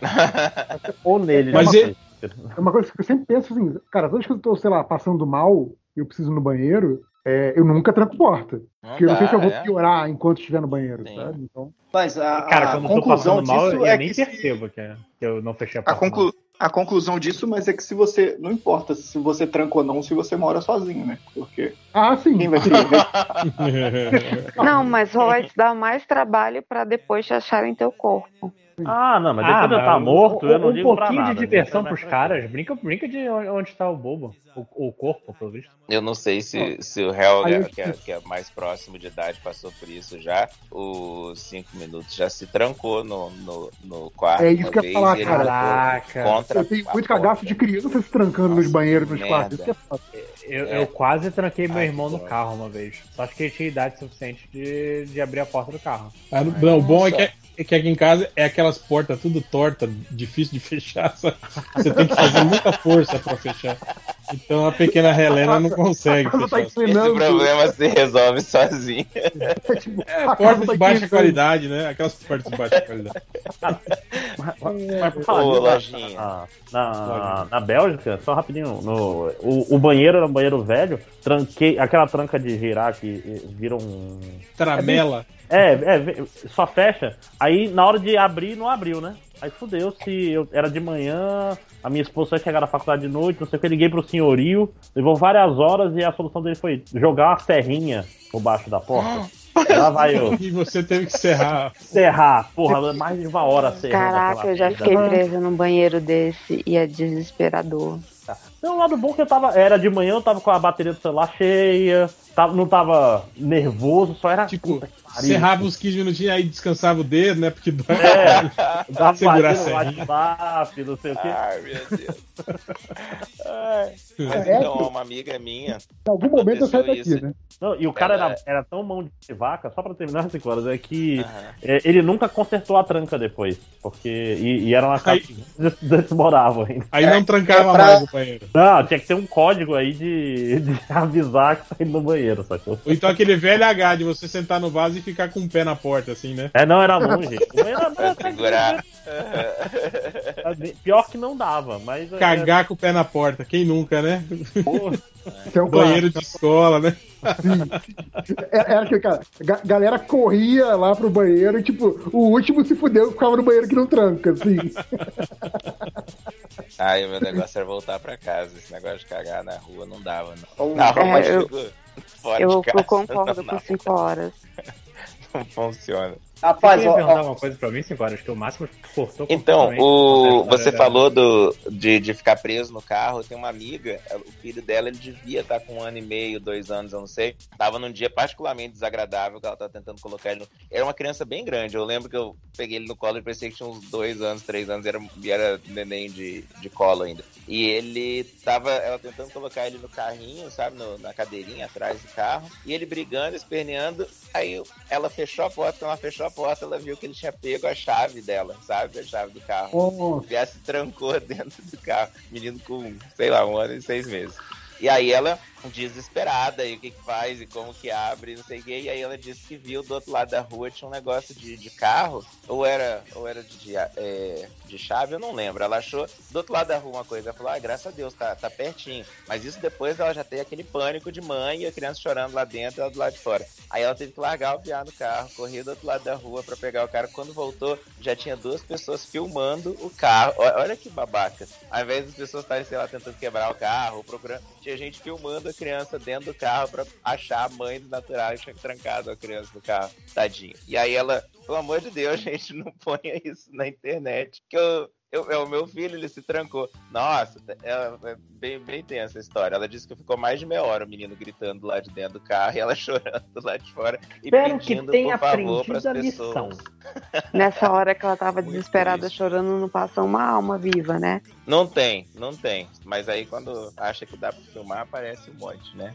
[SPEAKER 9] Ou nele,
[SPEAKER 1] Mas
[SPEAKER 9] né?
[SPEAKER 1] ele-
[SPEAKER 4] É uma coisa que eu sempre penso assim, cara, toda vez que eu tô, sei lá, passando mal e eu preciso ir no banheiro, é, eu nunca tranco porta.
[SPEAKER 6] Não
[SPEAKER 4] Porque eu não sei
[SPEAKER 6] dá,
[SPEAKER 4] se eu vou
[SPEAKER 6] é.
[SPEAKER 4] piorar enquanto estiver no banheiro,
[SPEAKER 6] Sim.
[SPEAKER 4] sabe? Então,
[SPEAKER 8] Mas a,
[SPEAKER 2] Cara,
[SPEAKER 8] a
[SPEAKER 2] quando eu tô
[SPEAKER 8] conclusão
[SPEAKER 2] passando mal, eu
[SPEAKER 8] é
[SPEAKER 2] nem
[SPEAKER 8] que se-
[SPEAKER 2] percebo que, é- que eu não fechei a
[SPEAKER 8] A,
[SPEAKER 2] porta.
[SPEAKER 8] conclu... a conclusão disso, mas é que se você. Não importa se você tranca ou não, se você mora sozinho, né? Porque
[SPEAKER 4] ah, sim.
[SPEAKER 8] quem vai ver?
[SPEAKER 5] Não, mas vai te dar mais trabalho pra depois te acharem teu corpo.
[SPEAKER 9] Ah, não, mas
[SPEAKER 2] Ah,
[SPEAKER 9] eu
[SPEAKER 2] mas
[SPEAKER 9] estar
[SPEAKER 2] um-
[SPEAKER 9] morto, eu não
[SPEAKER 2] um
[SPEAKER 9] ligo pra
[SPEAKER 2] pouquinho
[SPEAKER 9] nada.
[SPEAKER 2] de diversão
[SPEAKER 9] né?
[SPEAKER 2] pros caras. Brinca, brinca de onde tá o bobo. O, o corpo, pelo visto.
[SPEAKER 6] Eu não sei se, se o réu,
[SPEAKER 4] Aí eu-
[SPEAKER 6] que, é, que é mais próximo de idade, passou por isso já. Os cinco minutos já se trancou no, no, no quarto.
[SPEAKER 4] É isso que eu ia falar,
[SPEAKER 2] Caraca.
[SPEAKER 6] Contra
[SPEAKER 4] Eu tenho muito cagaço de criança se trancando nos
[SPEAKER 6] Nossa,
[SPEAKER 4] banheiros, nos
[SPEAKER 6] merda.
[SPEAKER 4] quartos. Isso que é foda.
[SPEAKER 2] Eu,
[SPEAKER 6] É.
[SPEAKER 2] eu quase tranquei meu
[SPEAKER 6] Ai,
[SPEAKER 2] irmão no carro uma vez. Só acho que ele tinha idade suficiente de, de abrir a porta do carro.
[SPEAKER 1] Ah, não, o bom é que, é que aqui em casa é aquelas portas tudo torta, difícil de fechar. sabe? Você tem que fazer muita força pra fechar. Então a pequena Helena não consegue
[SPEAKER 4] tá.
[SPEAKER 6] Esse problema se resolve sozinho.
[SPEAKER 4] É, tipo,
[SPEAKER 1] É, porta
[SPEAKER 4] tá
[SPEAKER 1] de baixa qualidade, né? Aquelas portas de baixa qualidade.
[SPEAKER 9] Mas, mas por falar
[SPEAKER 6] Ô, lojinha.
[SPEAKER 9] na, na, na Bélgica, só rapidinho, no, o, o banheiro era um banheiro velho, tranquei, aquela tranca de girar que eh, vira um.
[SPEAKER 1] Tramela.
[SPEAKER 9] É, é, ve- só fecha. Aí na hora de abrir, não abriu, né? Aí fudeu, se eu era de manhã, a minha esposa ia chegar na faculdade de noite, não sei o que, liguei pro senhorio, levou várias horas e a solução dele foi jogar uma serrinha por baixo da porta. Lá vai eu.
[SPEAKER 1] E você teve que serrar.
[SPEAKER 9] Serrar. Porra, mais de uma hora serrando.
[SPEAKER 5] Caraca, eu já
[SPEAKER 9] merda.
[SPEAKER 5] fiquei presa num banheiro desse e é desesperador.
[SPEAKER 9] Não, o lado bom é que eu tava. Era de manhã, eu tava com a bateria do celular cheia. Tava, não tava nervoso, só era.
[SPEAKER 1] Tipo,
[SPEAKER 9] puta
[SPEAKER 1] Serrava uns 15 minutinhos aí descansava o dedo, né? Porque dói.
[SPEAKER 9] É, dava
[SPEAKER 1] Segurar a serrinha.
[SPEAKER 9] WhatsApp, não sei o quê.
[SPEAKER 6] Ai, meu Deus. Mas
[SPEAKER 4] É,
[SPEAKER 6] então,
[SPEAKER 4] que-
[SPEAKER 6] uma amiga minha.
[SPEAKER 4] Em algum momento eu saio daqui,
[SPEAKER 6] isso.
[SPEAKER 4] né?
[SPEAKER 9] Não, e o cara era, era tão mão de vaca, só pra terminar cinco horas, é que é, ele nunca consertou a tranca depois. Porque. E, e era uma casa
[SPEAKER 1] Aí-
[SPEAKER 9] que eles desmoravam ainda.
[SPEAKER 1] Aí não trancava
[SPEAKER 8] é pra-
[SPEAKER 1] mais o banheiro.
[SPEAKER 9] Não, tinha que ter um código aí de, de avisar que tá indo no banheiro, sacou?
[SPEAKER 1] Ou então aquele velho H de você sentar no vaso e ficar com o pé na porta, assim, né?
[SPEAKER 9] É, não, era longe. O banheiro era-
[SPEAKER 6] Pra segurar.
[SPEAKER 9] Pior que não dava, mas. é,
[SPEAKER 1] Cagar com o pé na porta, quem nunca, né?
[SPEAKER 9] porra,
[SPEAKER 4] é um
[SPEAKER 1] Banheiro de escola, né?
[SPEAKER 4] É- Era aquele cara, ga- galera corria lá pro banheiro e, tipo, o último se fudeu ficava no banheiro que não tranca, assim.
[SPEAKER 6] Aí o meu negócio era voltar pra casa. Esse negócio de cagar na rua não dava, não.
[SPEAKER 8] Ou-
[SPEAKER 6] Na rua,
[SPEAKER 5] É,
[SPEAKER 6] mas
[SPEAKER 5] eu- Eu,
[SPEAKER 6] de
[SPEAKER 5] eu concordo
[SPEAKER 6] não,
[SPEAKER 5] com 5 horas.
[SPEAKER 6] não funciona.
[SPEAKER 8] Rapaz,
[SPEAKER 10] Você
[SPEAKER 8] ó,
[SPEAKER 10] perguntar
[SPEAKER 8] ó,
[SPEAKER 10] uma coisa pra mim, 5 horas, que o máximo cortou
[SPEAKER 6] Então, o, você falou do, de, de ficar preso no carro. Eu tenho uma amiga, o filho dela, ele devia estar com um ano e meio, dois anos, eu não sei. Tava num dia particularmente desagradável, que ela tava tentando colocar ele no... Era uma criança bem grande. Eu lembro que eu peguei ele no colo e parecia que tinha uns dois anos, três anos, e era, e era neném de, de colo ainda. E ele tava, ela tentando colocar ele no carrinho, sabe, no- na cadeirinha atrás do carro, e ele brigando, esperneando. Aí ela fechou a porta, quando ela fechou a porta, ela viu que ele tinha pego a chave dela, sabe, a chave do carro.
[SPEAKER 4] Nossa.
[SPEAKER 6] Já se trancou dentro do carro. Menino com, sei lá, um ano e seis meses. E aí ela, desesperada, e o que que faz, e como que abre, não sei o quê. E aí ela disse que viu do outro lado da rua tinha um negócio de, de carro, ou era, ou era de, de, é, de chave, eu não lembro. Ela achou do outro lado da rua uma coisa, ela falou, ah, graças a Deus, tá, tá pertinho. Mas isso depois ela já tem aquele pânico de mãe e a criança chorando lá dentro e ela do lado de fora. Aí ela teve que largar o piá no carro, correr do outro lado da rua pra pegar o cara. Quando voltou, já tinha duas pessoas filmando o carro. Olha que babaca. Ao invés das pessoas estarem, sei lá, tentando quebrar o carro, procurando, tinha gente filmando criança dentro do carro pra achar a mãe do natural que tinha trancado a criança no carro. Tadinho. E aí ela, pelo amor de Deus, gente, não ponha isso na internet. Que eu. Eu, é o meu filho, ele se trancou. Nossa, é, é bem, bem tensa a história. Ela disse que ficou mais de meia hora o menino gritando lá de dentro do carro e ela chorando lá de fora e
[SPEAKER 9] Espero que
[SPEAKER 6] pedindo,
[SPEAKER 9] tenha
[SPEAKER 6] por favor, para as
[SPEAKER 9] aprendido a lição.
[SPEAKER 6] pessoas.
[SPEAKER 5] Nessa hora que ela tava
[SPEAKER 6] Muito
[SPEAKER 5] desesperada
[SPEAKER 6] triste.
[SPEAKER 5] chorando, não passa uma alma viva, né?
[SPEAKER 6] Não tem, não tem. Mas aí quando acha que dá pra filmar, aparece um monte, né?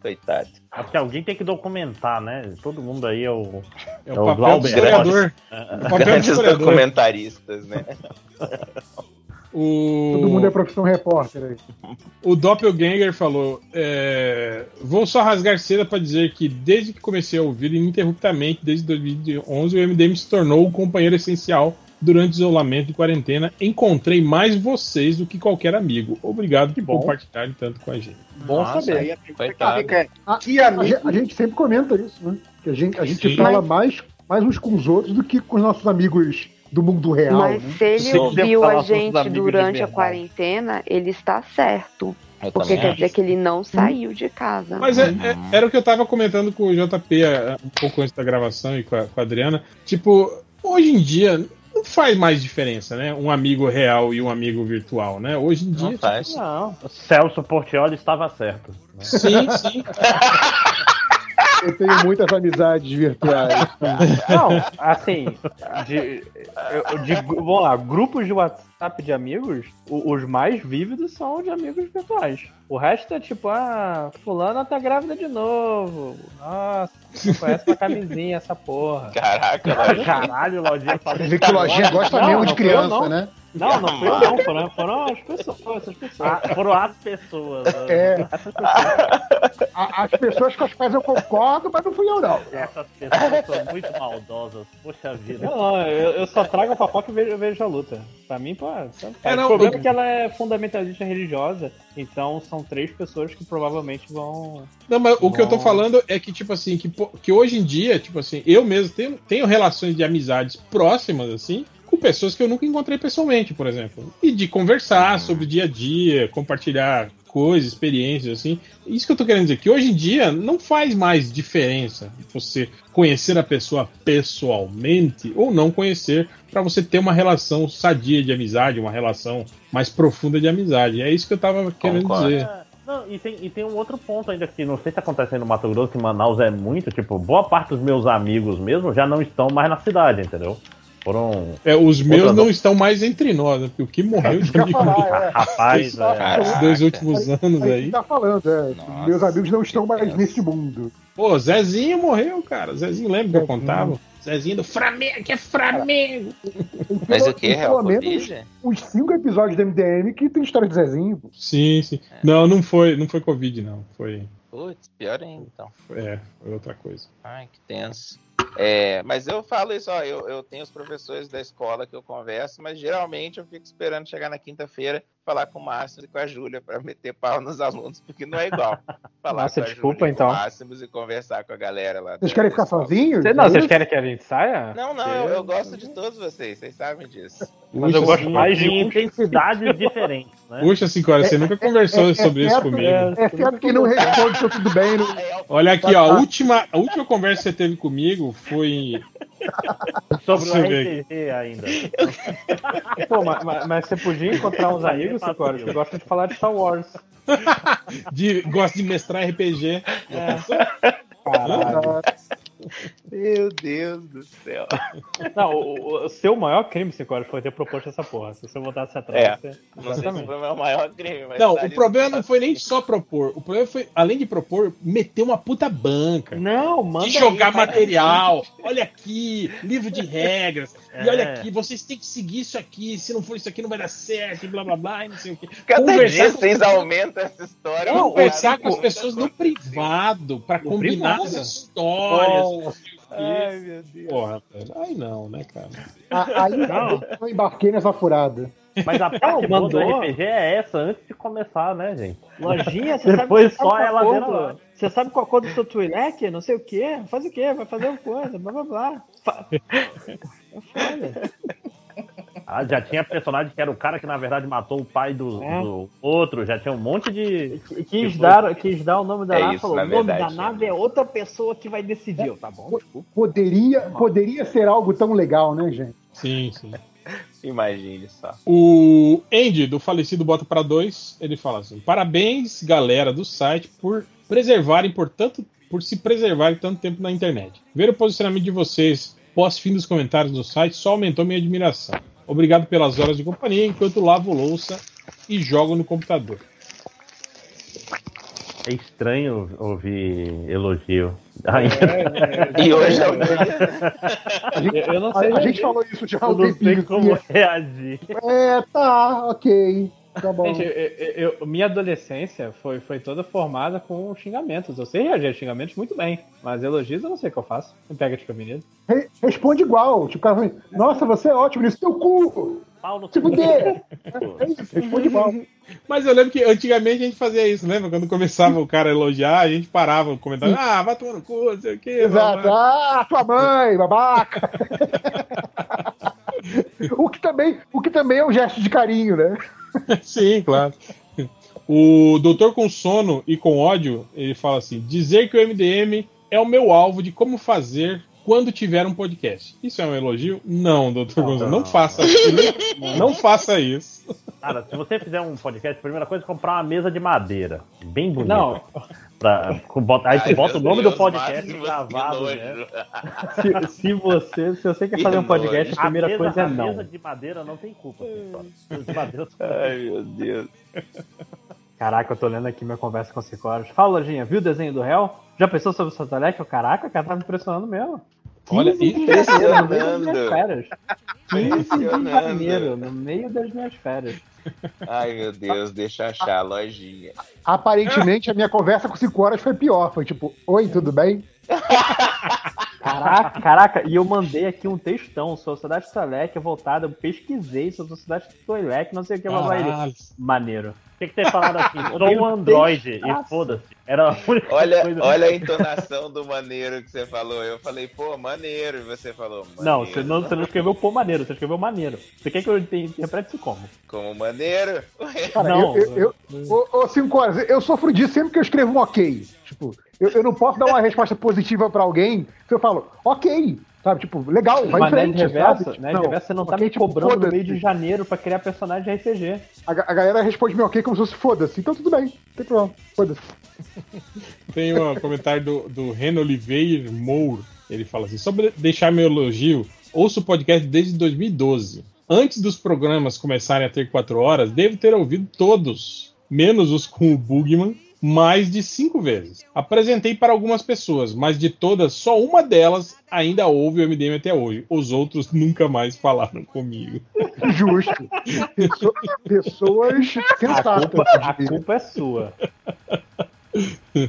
[SPEAKER 6] Coitado.
[SPEAKER 9] É porque alguém tem que documentar, né? Todo mundo aí é o.
[SPEAKER 1] É
[SPEAKER 9] É
[SPEAKER 1] o
[SPEAKER 9] o
[SPEAKER 1] papel do historiador. O papel do
[SPEAKER 6] Grandes
[SPEAKER 1] historiador.
[SPEAKER 6] documentaristas, né?
[SPEAKER 1] O...
[SPEAKER 4] Todo mundo é profissão repórter aí.
[SPEAKER 1] O Doppelganger falou: é, Vou só rasgar seda para dizer que desde que comecei a ouvir ininterruptamente, desde 2011, o MDM se tornou o companheiro essencial durante o isolamento e quarentena. Encontrei mais vocês do que qualquer amigo. Obrigado por
[SPEAKER 9] bom.
[SPEAKER 1] compartilharem tanto com a gente.
[SPEAKER 9] Bom
[SPEAKER 6] Nossa,
[SPEAKER 9] saber.
[SPEAKER 8] aí a
[SPEAKER 6] Coitado.
[SPEAKER 8] fica,
[SPEAKER 4] A,
[SPEAKER 8] que
[SPEAKER 4] a,
[SPEAKER 8] amigo.
[SPEAKER 4] gente- a gente sempre comenta isso, né? Que a gente, a gente
[SPEAKER 1] Sim.
[SPEAKER 4] fala mais, mais uns com os outros do que com os nossos amigos do mundo real,
[SPEAKER 5] Mas
[SPEAKER 4] né?
[SPEAKER 5] se ele
[SPEAKER 9] Sim.
[SPEAKER 5] ouviu
[SPEAKER 9] Falar
[SPEAKER 5] a gente durante a quarentena, ele está certo.
[SPEAKER 6] Eu
[SPEAKER 5] Porque quer
[SPEAKER 6] acho.
[SPEAKER 5] dizer que ele não saiu de casa.
[SPEAKER 1] Mas é- é- era o que eu tava comentando com o JP é, um pouco antes da gravação e com a, com a Adriana. Tipo, hoje em dia não faz mais diferença, né? Um amigo real e um amigo virtual, né? Hoje em dia.
[SPEAKER 6] Não faz.
[SPEAKER 9] Não, o Celso Portioli estava certo.
[SPEAKER 1] Sim, sim.
[SPEAKER 4] Eu tenho muitas amizades virtuais.
[SPEAKER 2] Não, assim, de, de- vamos lá, grupos de WhatsApp de amigos, o- os mais vívidos são de amigos virtuais. O resto é tipo, ah, fulana tá grávida de novo. Nossa, conhece uma camisinha essa porra.
[SPEAKER 6] Caraca, Lojinha.
[SPEAKER 9] Caralho, Lojinha.
[SPEAKER 4] Vê que lojinha gosta
[SPEAKER 2] Não,
[SPEAKER 4] mesmo
[SPEAKER 2] não
[SPEAKER 4] de criança, né?
[SPEAKER 2] Não, não fui eu não, foram, foram as pessoas, essas pessoas.
[SPEAKER 9] Ah, foram as pessoas.
[SPEAKER 4] É. A- as pessoas com as quais eu concordo, mas não fui eu, não.
[SPEAKER 9] Essas pessoas são muito maldosas. Poxa vida.
[SPEAKER 2] Não, não, eu, eu só trago a fofoca e vejo, vejo a luta. Pra mim, pô, faz.
[SPEAKER 1] É, não,
[SPEAKER 2] o problema
[SPEAKER 1] eu-
[SPEAKER 2] é que ela é fundamentalista religiosa, então são três pessoas que provavelmente vão.
[SPEAKER 1] Não, mas o que eu tô falando é que, tipo assim, que, que hoje em dia, tipo assim, eu mesmo tenho, tenho relações de amizades próximas, assim, com pessoas que eu nunca encontrei pessoalmente, por exemplo. E de conversar sobre o dia a dia, compartilhar coisas, experiências, assim. Isso que eu tô querendo dizer, que hoje em dia não faz mais diferença você conhecer a pessoa pessoalmente ou não conhecer para você ter uma relação sadia de amizade, uma relação mais profunda de amizade. É isso que eu tava querendo
[SPEAKER 6] Concordo.
[SPEAKER 1] dizer.
[SPEAKER 9] É, Não, e tem, e tem um outro ponto ainda que não sei se acontece aí no Mato Grosso, que em Manaus é muito, tipo, boa parte dos meus amigos mesmo já não estão mais na cidade, entendeu? Foram.
[SPEAKER 1] É, os meus não estão mais entre nós, né? Porque o que morreu de
[SPEAKER 4] falar, é.
[SPEAKER 9] Rapaz,
[SPEAKER 4] Tá-
[SPEAKER 9] é,
[SPEAKER 1] nos dois últimos anos
[SPEAKER 4] A gente
[SPEAKER 1] aí.
[SPEAKER 4] tá falando, é.
[SPEAKER 6] Nossa,
[SPEAKER 4] Meus amigos não estão mais neste mundo.
[SPEAKER 1] Pô, Zezinho morreu, cara. Zezinho lembra que eu contava? Zezinho do Flamengo, que é Flamengo.
[SPEAKER 6] Mas
[SPEAKER 4] pelo-
[SPEAKER 6] o que,
[SPEAKER 4] Pelo menos
[SPEAKER 6] Covid?
[SPEAKER 4] uns cinco episódios do MDM que tem história de Zezinho. pô.
[SPEAKER 1] Sim, sim. Não, não foi, não foi Covid, não. Foi,
[SPEAKER 6] Putz, pior ainda, então.
[SPEAKER 1] é, foi outra coisa.
[SPEAKER 6] Ai, que tenso. É, mas eu falo isso, ó, eu, eu tenho os professores da escola que eu converso, mas geralmente eu fico esperando chegar na quinta-feira falar com o Márcio e com a Júlia para meter pau nos alunos, porque não é igual. Falar
[SPEAKER 10] Nossa,
[SPEAKER 6] com a
[SPEAKER 10] desculpa,
[SPEAKER 6] Júlia e com
[SPEAKER 10] então.
[SPEAKER 6] o Máximos e conversar com a galera lá.
[SPEAKER 4] Vocês querem ficar sozinhos?
[SPEAKER 10] Cê- não,
[SPEAKER 4] É
[SPEAKER 10] vocês querem que a gente saia?
[SPEAKER 6] Não, não, eu, eu gosto de todos vocês, vocês sabem disso.
[SPEAKER 10] Mas eu gosto mais
[SPEAKER 9] de
[SPEAKER 10] de
[SPEAKER 9] intensidades diferentes, né?
[SPEAKER 1] Puxa, Sincora, você nunca conversou
[SPEAKER 4] é- é
[SPEAKER 1] sobre isso
[SPEAKER 4] certo,
[SPEAKER 1] comigo.
[SPEAKER 4] É certo que não responde eu tudo bem. Não...
[SPEAKER 1] Olha aqui, ó, a última, a última conversa que você teve comigo foi.
[SPEAKER 9] Sobre o. RPG ainda.
[SPEAKER 10] Pô, mas, mas- mas você podia encontrar uns amigos, Cicora, que gostam de falar de Star Wars.
[SPEAKER 1] De, gosta de mestrar RPG.
[SPEAKER 10] Caralho.
[SPEAKER 6] Meu Deus do céu.
[SPEAKER 10] Não, o, o seu maior crime, Cicora, foi ter proposto essa porra. Se você voltasse atrás,
[SPEAKER 6] É.
[SPEAKER 10] você...
[SPEAKER 6] Não sei se
[SPEAKER 10] Exatamente.
[SPEAKER 6] foi o meu maior crime, mas.
[SPEAKER 1] Não,
[SPEAKER 6] tá
[SPEAKER 1] o problema não foi nem só propor. O problema foi, além de propor, meter uma puta banca.
[SPEAKER 10] Não, manda
[SPEAKER 1] de jogar
[SPEAKER 10] aí, cara.
[SPEAKER 1] material. Olha aqui, livro de regras. E
[SPEAKER 9] É.
[SPEAKER 1] olha aqui, vocês têm que seguir isso aqui. Se não for isso aqui, não vai dar certo. E blá blá blá. E não sei o quê.
[SPEAKER 6] Cada
[SPEAKER 1] Conversar
[SPEAKER 6] dia
[SPEAKER 1] com-
[SPEAKER 6] vocês aumentam essa história.
[SPEAKER 1] Não, conversar com as pessoas no privado pra
[SPEAKER 10] No
[SPEAKER 1] combinar
[SPEAKER 10] privado?
[SPEAKER 1] as histórias.
[SPEAKER 4] Oh.
[SPEAKER 6] Ai, meu Deus.
[SPEAKER 1] Porra, não, né, cara?
[SPEAKER 4] A- Aí
[SPEAKER 10] Não.
[SPEAKER 4] eu embarquei nessa furada.
[SPEAKER 9] Mas a parte boa do
[SPEAKER 10] mandou.
[SPEAKER 9] RPG é essa antes de começar, né, gente?
[SPEAKER 2] Lojinha, você
[SPEAKER 9] Depois
[SPEAKER 2] sabe,
[SPEAKER 9] só
[SPEAKER 2] sabe
[SPEAKER 9] é
[SPEAKER 2] qual a
[SPEAKER 9] ladeira
[SPEAKER 2] cor do-
[SPEAKER 9] lá.
[SPEAKER 2] Você sabe qual a cor do seu Twi'lek? Não sei o quê. Faz o quê? Vai fazer uma coisa, blá blá blá. Fa- É foda.
[SPEAKER 9] Ah, já tinha personagem que era o cara que na verdade matou o pai do,
[SPEAKER 2] É.
[SPEAKER 9] do outro, já tinha um monte de.
[SPEAKER 2] E Quis dar, quis dar o nome da
[SPEAKER 6] É
[SPEAKER 2] nave
[SPEAKER 6] isso,
[SPEAKER 2] falou:
[SPEAKER 6] na
[SPEAKER 2] o nome
[SPEAKER 6] verdade,
[SPEAKER 2] da nave é outra pessoa que vai decidir. Eu, tá bom, desculpa.
[SPEAKER 4] Poderia, poderia ser algo tão legal, né, gente?
[SPEAKER 1] Sim, sim.
[SPEAKER 6] Imagine só.
[SPEAKER 1] O Andy, do falecido Bota para Dois, ele fala assim: Parabéns, galera do site, por preservarem por tanto, por se preservarem tanto tempo na internet. Ver o posicionamento de vocês pós fim dos comentários do site só aumentou minha admiração. Obrigado pelas horas de companhia enquanto lavo louça e jogo no computador.
[SPEAKER 9] É estranho ouvir elogio. Ainda.
[SPEAKER 6] E hoje é o
[SPEAKER 4] A gente,
[SPEAKER 10] Eu, não sei.
[SPEAKER 4] a gente falou isso já há
[SPEAKER 9] Eu não sei
[SPEAKER 4] tempinho.
[SPEAKER 9] como reagir.
[SPEAKER 4] É, tá, ok. Tá bom.
[SPEAKER 10] Gente, eu- eu- minha adolescência foi, foi toda formada com xingamentos. Eu sei reagir a xingamentos muito bem, mas elogios eu não sei o que eu faço. Não pega de caminho.
[SPEAKER 4] Re- responde igual. Tipo, o cara fala, nossa, você é ótimo nisso, teu cu!
[SPEAKER 9] Pau no
[SPEAKER 4] Se fuder! Responde igual.
[SPEAKER 1] Mas eu lembro que antigamente a gente fazia isso, lembra? Quando começava o cara a elogiar, a gente parava o comentário. Ah, vai tomar no cu, não sei o quê.
[SPEAKER 4] Exato. Ah, tua mãe, babaca! o, que também, o que também é um gesto de carinho, né?
[SPEAKER 1] Sim, claro. O doutor com sono e com ódio, ele fala assim: dizer que o MDM é o meu alvo de como fazer quando tiver um podcast. Isso é um elogio? Não, doutor com sono. Não faça isso. Não faça isso.
[SPEAKER 9] Cara, se você fizer um podcast, a primeira coisa é comprar uma mesa de madeira. Bem bonita.
[SPEAKER 10] Não,
[SPEAKER 9] Pra, com- bota- aí tu bota o nome
[SPEAKER 6] Deus,
[SPEAKER 9] do podcast gravado, né?
[SPEAKER 10] se, se você, se você quer
[SPEAKER 6] Que
[SPEAKER 10] fazer um
[SPEAKER 6] nojo.
[SPEAKER 10] podcast, a primeira
[SPEAKER 9] mesa,
[SPEAKER 10] coisa é
[SPEAKER 9] a mesa
[SPEAKER 10] não.
[SPEAKER 9] de madeira não tem culpa. pessoal. Mesa de madeira
[SPEAKER 6] Ai, meu Deus.
[SPEAKER 10] Caraca, eu tô lendo aqui minha conversa com o Cicoras. Fala, Lojinha, viu o desenho do réu? Já pensou sobre o Sotolec? Caraca, o cara tá me impressionando mesmo.
[SPEAKER 1] Olha,
[SPEAKER 10] 15
[SPEAKER 1] e-
[SPEAKER 10] de janeiro, no meio das minhas
[SPEAKER 6] Impressionando.
[SPEAKER 10] férias. 15 de
[SPEAKER 6] Impressionando.
[SPEAKER 10] janeiro, no meio das minhas férias.
[SPEAKER 6] Ai, meu Deus, deixa eu achar a lojinha.
[SPEAKER 4] Aparentemente, a minha conversa com 5 horas foi pior. Foi tipo, oi, tudo bem?
[SPEAKER 10] Caraca, caraca, e eu mandei aqui um textão, Sociedade Selec voltada, eu pesquisei sobre Sociedade Toilec, não sei o que, blá, blá.
[SPEAKER 1] Caralho.
[SPEAKER 10] Maneiro.
[SPEAKER 9] Tinha que ter falado assim, sou um Android e foda-se. Era a única
[SPEAKER 6] Olha,
[SPEAKER 9] coisa.
[SPEAKER 6] olha a entonação do maneiro que você falou. Eu falei, pô, maneiro. E você falou, maneiro.
[SPEAKER 9] Não, você não, você não escreveu pô maneiro, você escreveu maneiro. Você quer que eu inter- interprete isso como?
[SPEAKER 6] Como maneiro?
[SPEAKER 4] Cara,
[SPEAKER 9] Não.
[SPEAKER 4] eu, eu, eu, ô, ô, cinco horas, eu sofro disso sempre que eu escrevo um ok. Tipo, eu, eu não posso dar uma resposta positiva pra alguém se eu falo, ok. Sabe, tipo, legal, vai
[SPEAKER 10] Mas Nerd
[SPEAKER 4] frente,
[SPEAKER 10] Reverso,
[SPEAKER 4] sabe?
[SPEAKER 10] Nerd Reverso, você não tá me
[SPEAKER 4] tipo,
[SPEAKER 10] cobrando no meio de janeiro pra criar personagem de RPG.
[SPEAKER 4] A, a galera responde meu ok como se fosse foda-se. Então tudo bem, não tem problema. Foda-se.
[SPEAKER 1] Tem um comentário do, do Reno Oliveira Moura. Ele fala assim: sobre deixar meu elogio, ouço o podcast desde 2012. Antes dos programas começarem a ter quatro horas, devo ter ouvido todos, menos os com o Bugman, mais de cinco vezes. Apresentei para algumas pessoas, mas de todas, só uma delas ainda ouve o MDM até hoje. Os outros nunca mais falaram comigo.
[SPEAKER 4] Justo. Pesso- pessoas
[SPEAKER 10] A
[SPEAKER 4] sensatas.
[SPEAKER 10] culpa,
[SPEAKER 4] eu
[SPEAKER 10] a culpa é sua.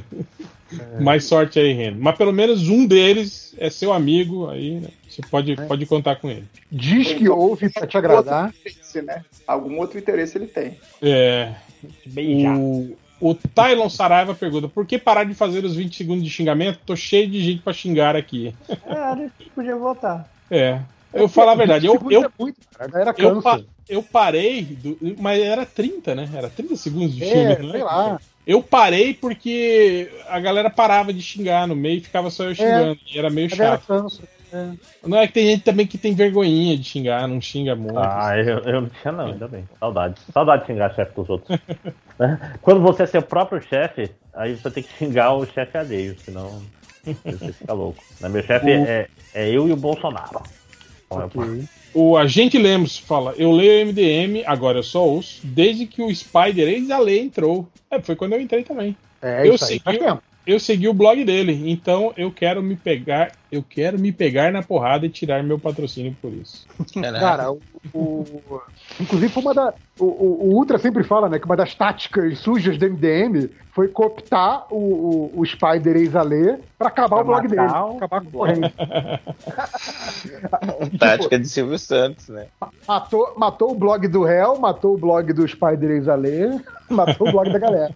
[SPEAKER 1] Mais sorte aí, Reno. Mas pelo menos um deles é seu amigo, aí né? você pode, pode contar com ele.
[SPEAKER 4] Diz que ouve pra te agradar.
[SPEAKER 8] Interesse, né? Algum outro interesse ele tem.
[SPEAKER 1] É,
[SPEAKER 10] Beijar.
[SPEAKER 1] O, o Tylon Saraiva pergunta: por que parar de fazer os 20 segundos de xingamento? Tô cheio de gente pra xingar aqui.
[SPEAKER 10] É, a gente podia votar.
[SPEAKER 1] É. Eu falar a verdade, eu, eu,
[SPEAKER 4] É muito, cara. A galera
[SPEAKER 1] eu,
[SPEAKER 4] cansa.
[SPEAKER 1] pa- eu parei, do- mas era 30, né? Era 30 segundos de
[SPEAKER 4] É,
[SPEAKER 1] xingamento.
[SPEAKER 4] sei lá.
[SPEAKER 1] Eu parei porque a galera parava de xingar no meio e ficava só eu xingando. E era meio
[SPEAKER 4] A galera
[SPEAKER 1] chato.
[SPEAKER 4] Cansa.
[SPEAKER 1] Não é que tem gente também que tem vergonhinha de xingar, não xinga muito.
[SPEAKER 9] Ah, eu, eu não tinha não, ainda bem. Saudade. Saudade de xingar chefe dos outros. Né? Quando você é seu próprio chefe, aí você tem que xingar o chefe alheio, senão você fica louco. Né? Meu chefe é, é eu e o Bolsonaro. Então,
[SPEAKER 1] O Agente Lemos fala: Eu leio MDM, agora eu só ouço, desde que o Spider ex-ale entrou. É, foi quando eu entrei também.
[SPEAKER 4] É
[SPEAKER 1] Eu
[SPEAKER 4] isso aí.
[SPEAKER 1] segui-. Eu segui o blog dele, então eu quero me pegar, eu quero me pegar na porrada e tirar meu patrocínio por isso.
[SPEAKER 4] Cara, o, o- inclusive foi uma da. O, o- Ultra sempre fala, né, que uma das táticas sujas do MDM foi cooptar o, o, o Spider ex-ale pra acabar
[SPEAKER 10] Pra
[SPEAKER 4] o blog dele.
[SPEAKER 10] o-
[SPEAKER 4] Acabar com o corrente.
[SPEAKER 6] Tática de Silvio Santos, né?
[SPEAKER 4] Matou, matou o blog do réu, matou o blog do Spider ex-ale, matou o blog da galera.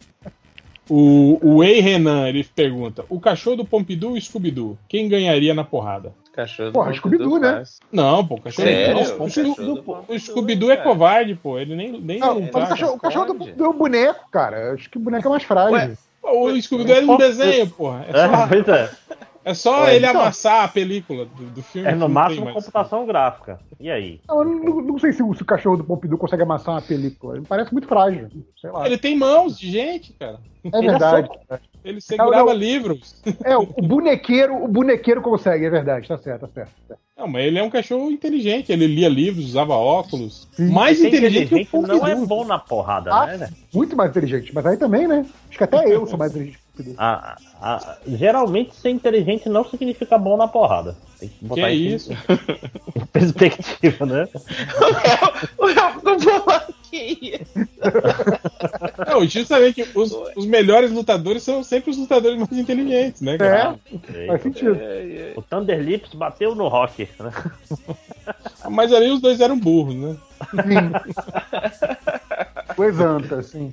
[SPEAKER 1] O, o Ei Renan, ele pergunta: O cachorro do Pompidou ou o Scooby-Doo? Quem ganharia na porrada?
[SPEAKER 6] Cachorro
[SPEAKER 4] Porra,
[SPEAKER 6] do
[SPEAKER 4] Scooby-Doo, né?
[SPEAKER 6] faz.
[SPEAKER 1] Não, pô, o cachorro
[SPEAKER 6] Sério?
[SPEAKER 1] não,
[SPEAKER 6] O
[SPEAKER 1] o
[SPEAKER 6] cachorro
[SPEAKER 1] Scooby-Doo-
[SPEAKER 6] do Pompidou,
[SPEAKER 1] O Scooby-Doo é covarde, pô. Ele nem. nem
[SPEAKER 4] Não, o cachorro, o cachorro do,
[SPEAKER 6] esconde.
[SPEAKER 4] do boneco, cara. Acho que o boneco é mais frágil.
[SPEAKER 6] Ué,
[SPEAKER 1] O Scooby-Doo é um desenho, porra. É
[SPEAKER 9] É,
[SPEAKER 1] só,
[SPEAKER 9] pois é.
[SPEAKER 1] É só
[SPEAKER 9] Ué,
[SPEAKER 1] ele
[SPEAKER 9] então.
[SPEAKER 1] amassar a película do, do filme.
[SPEAKER 9] É no
[SPEAKER 1] não
[SPEAKER 9] máximo computação gráfica. E aí?
[SPEAKER 4] Não, eu não, não sei se o, se o cachorro do Pompidou consegue amassar uma película. Ele parece muito frágil. Sei lá.
[SPEAKER 1] Ele tem mãos de gente, cara.
[SPEAKER 4] É verdade.
[SPEAKER 1] Ele segurava
[SPEAKER 4] não.
[SPEAKER 1] livros.
[SPEAKER 4] É, o o bonequeiro, o bonequeiro consegue, é verdade, tá certo, tá certo.
[SPEAKER 1] Não, mas ele é um cachorro inteligente. Ele lia livros, usava óculos.
[SPEAKER 4] Sim.
[SPEAKER 1] Mais
[SPEAKER 9] Ser
[SPEAKER 1] inteligente que o
[SPEAKER 9] inteligente não é
[SPEAKER 1] Pompidou.
[SPEAKER 9] bom na porrada,
[SPEAKER 4] Ah,
[SPEAKER 9] né? velho?
[SPEAKER 4] Muito mais inteligente, mas aí também, né? Acho que até eu sou mais inteligente que o.
[SPEAKER 9] Ah, ah, geralmente ser inteligente não significa bom na porrada. Tem que
[SPEAKER 1] Que
[SPEAKER 9] botar
[SPEAKER 1] é
[SPEAKER 9] isso
[SPEAKER 1] isso?
[SPEAKER 9] em perspectiva, né?
[SPEAKER 6] O Léo ficou bolado, que isso?
[SPEAKER 1] Não, justamente os, os melhores lutadores são sempre os lutadores mais inteligentes, né, cara?
[SPEAKER 9] Sei.
[SPEAKER 4] Faz sentido.
[SPEAKER 9] O Thunder Lips bateu no rock, né?
[SPEAKER 1] Mas ali os dois eram burros, né?
[SPEAKER 4] O Exanta, assim.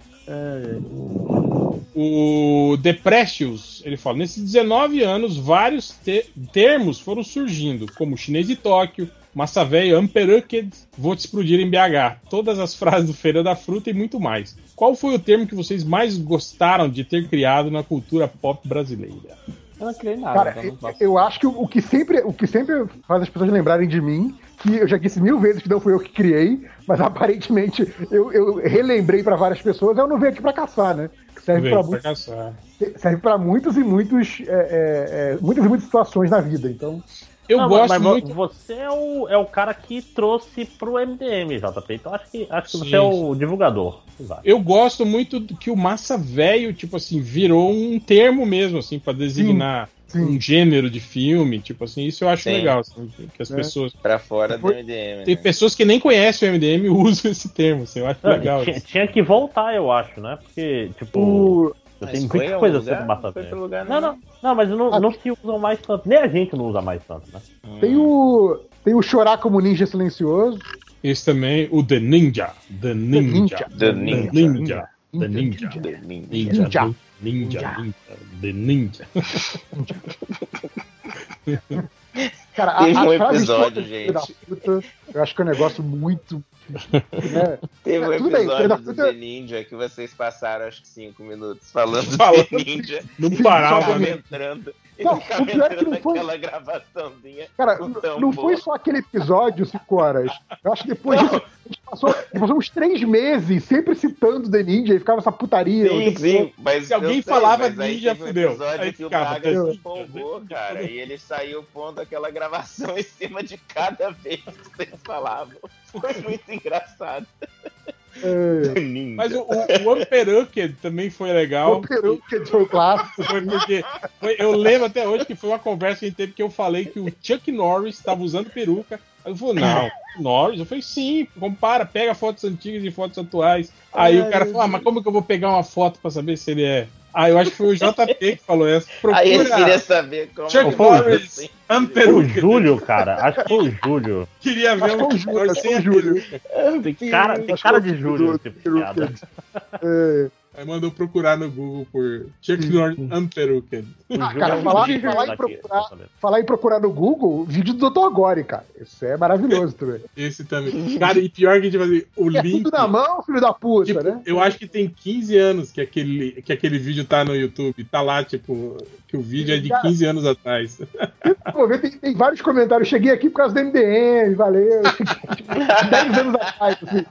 [SPEAKER 1] O Deprecious, ele fala, nesses 19 anos, vários te- termos foram surgindo, como chinês de Tóquio, massa velho, Amperuked, vou te explodir em BH, todas as frases do Feira da Fruta e muito mais. Qual foi o termo que vocês mais gostaram de ter criado na cultura pop brasileira?
[SPEAKER 10] Eu não criei nada.
[SPEAKER 4] Cara,
[SPEAKER 10] então
[SPEAKER 4] eu, eu acho que o, o que sempre, o que sempre faz as pessoas lembrarem de mim, que eu já disse mil vezes que não fui eu que criei, mas aparentemente eu, eu relembrei pra várias pessoas, eu não venho aqui pra caçar, né? Serve pra muitos
[SPEAKER 1] caçar.
[SPEAKER 4] serve para muitos e muitos é, é, é, muitas e muitas situações na vida. Então,
[SPEAKER 1] Eu
[SPEAKER 9] Não,
[SPEAKER 1] gosto
[SPEAKER 9] mas vo-
[SPEAKER 1] muito.
[SPEAKER 9] você é o, é o cara que trouxe pro MDM, JP. Então acho que, acho que
[SPEAKER 1] Sim,
[SPEAKER 9] você é o divulgador. Vai.
[SPEAKER 1] Eu gosto muito que o massa velho, tipo assim, virou um termo mesmo, assim, pra designar
[SPEAKER 4] sim.
[SPEAKER 1] Um gênero de filme, tipo assim, isso eu acho
[SPEAKER 6] Sim.
[SPEAKER 1] legal, assim, que as
[SPEAKER 4] É.
[SPEAKER 1] pessoas.
[SPEAKER 6] Pra fora do MDM.
[SPEAKER 1] Tem
[SPEAKER 6] né?
[SPEAKER 1] pessoas que nem conhecem o MDM e usam esse termo, assim, eu acho
[SPEAKER 9] Não,
[SPEAKER 1] legal.
[SPEAKER 9] tinha, tinha que voltar, eu acho, né? Porque, tipo, tenho
[SPEAKER 6] foi
[SPEAKER 9] muita coisa sendo massa
[SPEAKER 6] Não
[SPEAKER 9] Não, não, não, mas não,
[SPEAKER 4] Ah,
[SPEAKER 9] não se usam mais tanto. Nem a gente não usa mais tanto, né?
[SPEAKER 4] tem o tem o chorar como ninja silencioso.
[SPEAKER 1] Esse também, o The Ninja. The Ninja.
[SPEAKER 4] Ninja.
[SPEAKER 6] The
[SPEAKER 1] The
[SPEAKER 6] Ninja.
[SPEAKER 1] Ninja. The Ninja.
[SPEAKER 6] The Ninja.
[SPEAKER 1] Ninja. Ninja. Ninja. The Ninja.
[SPEAKER 4] Cara,
[SPEAKER 6] Teve um episódio, gente.
[SPEAKER 4] puta, eu acho que é um negócio muito. né?
[SPEAKER 6] Teve um
[SPEAKER 4] bem,
[SPEAKER 6] episódio
[SPEAKER 4] da
[SPEAKER 6] do The Ninja que vocês passaram acho que cinco minutos falando
[SPEAKER 1] Falando.
[SPEAKER 6] do The Ninja.
[SPEAKER 1] Não parava, né?
[SPEAKER 6] entrando. E
[SPEAKER 4] Não, o pior é que não foi-
[SPEAKER 6] gravaçãozinha.
[SPEAKER 4] Cara, não foi só aquele episódio, 5 horas. Eu acho que depois disso, a gente passou, passou uns três meses sempre citando The Ninja e ficava essa putaria. o
[SPEAKER 6] Sim, sim, mas
[SPEAKER 1] Se alguém
[SPEAKER 6] sei,
[SPEAKER 1] falava
[SPEAKER 6] mas aí
[SPEAKER 1] ninja,
[SPEAKER 6] teve um
[SPEAKER 1] fudeu.
[SPEAKER 6] episódio
[SPEAKER 1] Aí
[SPEAKER 6] que o
[SPEAKER 1] ficava,
[SPEAKER 6] Braga
[SPEAKER 1] "Ninja,
[SPEAKER 6] se empolgou, cara, e ele saiu pondo aquela gravação em cima de cada vez que vocês falavam. Foi muito engraçado.
[SPEAKER 4] É,
[SPEAKER 6] Ninja.
[SPEAKER 1] Mas o, o, o também foi legal.
[SPEAKER 4] o peru que foi o clássico.
[SPEAKER 1] Foi porque foi- eu lembro até hoje que foi uma conversa que a gente teve que eu falei que o Chuck Norris estava usando peruca. Aí eu falei, não, Norris? Eu falei, sim, compara, pega fotos antigas e fotos atuais. Aí o cara falou, ah, mas como que eu vou pegar uma foto pra saber se ele é? Ah, eu acho que foi o JP que falou essa.
[SPEAKER 6] Aí ele queria
[SPEAKER 1] Procura
[SPEAKER 6] saber como
[SPEAKER 1] Chuck
[SPEAKER 9] foi
[SPEAKER 1] Norris
[SPEAKER 6] assim.
[SPEAKER 9] O. Júlio, cara. Acho que foi o Júlio.
[SPEAKER 1] Queria ver um
[SPEAKER 4] Júlio,
[SPEAKER 1] Norris
[SPEAKER 4] acho que
[SPEAKER 1] sem
[SPEAKER 4] foi
[SPEAKER 1] a
[SPEAKER 4] o Júlio.
[SPEAKER 9] Tem cara, tem cara de Júlio, tipo, piada.
[SPEAKER 4] É,
[SPEAKER 1] Aí mandou procurar no Google por Chuck Norris.
[SPEAKER 9] O Júlio
[SPEAKER 4] cara,
[SPEAKER 9] é
[SPEAKER 4] falar-
[SPEAKER 9] Júlio
[SPEAKER 4] falar em procurar-
[SPEAKER 9] falando.
[SPEAKER 4] falar em procurar no Google, vídeo do Dr. Gore, cara. Isso é maravilhoso também.
[SPEAKER 1] Esse também. Cara, e pior que, tipo assim, o
[SPEAKER 4] É
[SPEAKER 1] link.
[SPEAKER 4] tudo na mão, filho da puta,
[SPEAKER 1] Tipo,
[SPEAKER 4] né?
[SPEAKER 1] eu acho que tem 15 anos que aquele, que aquele vídeo tá no YouTube. Tá lá, tipo, que o vídeo é de 15 anos atrás.
[SPEAKER 4] Vou ver, tem, tem vários comentários. Cheguei aqui por causa do MDM, valeu. 10 anos atrás, assim.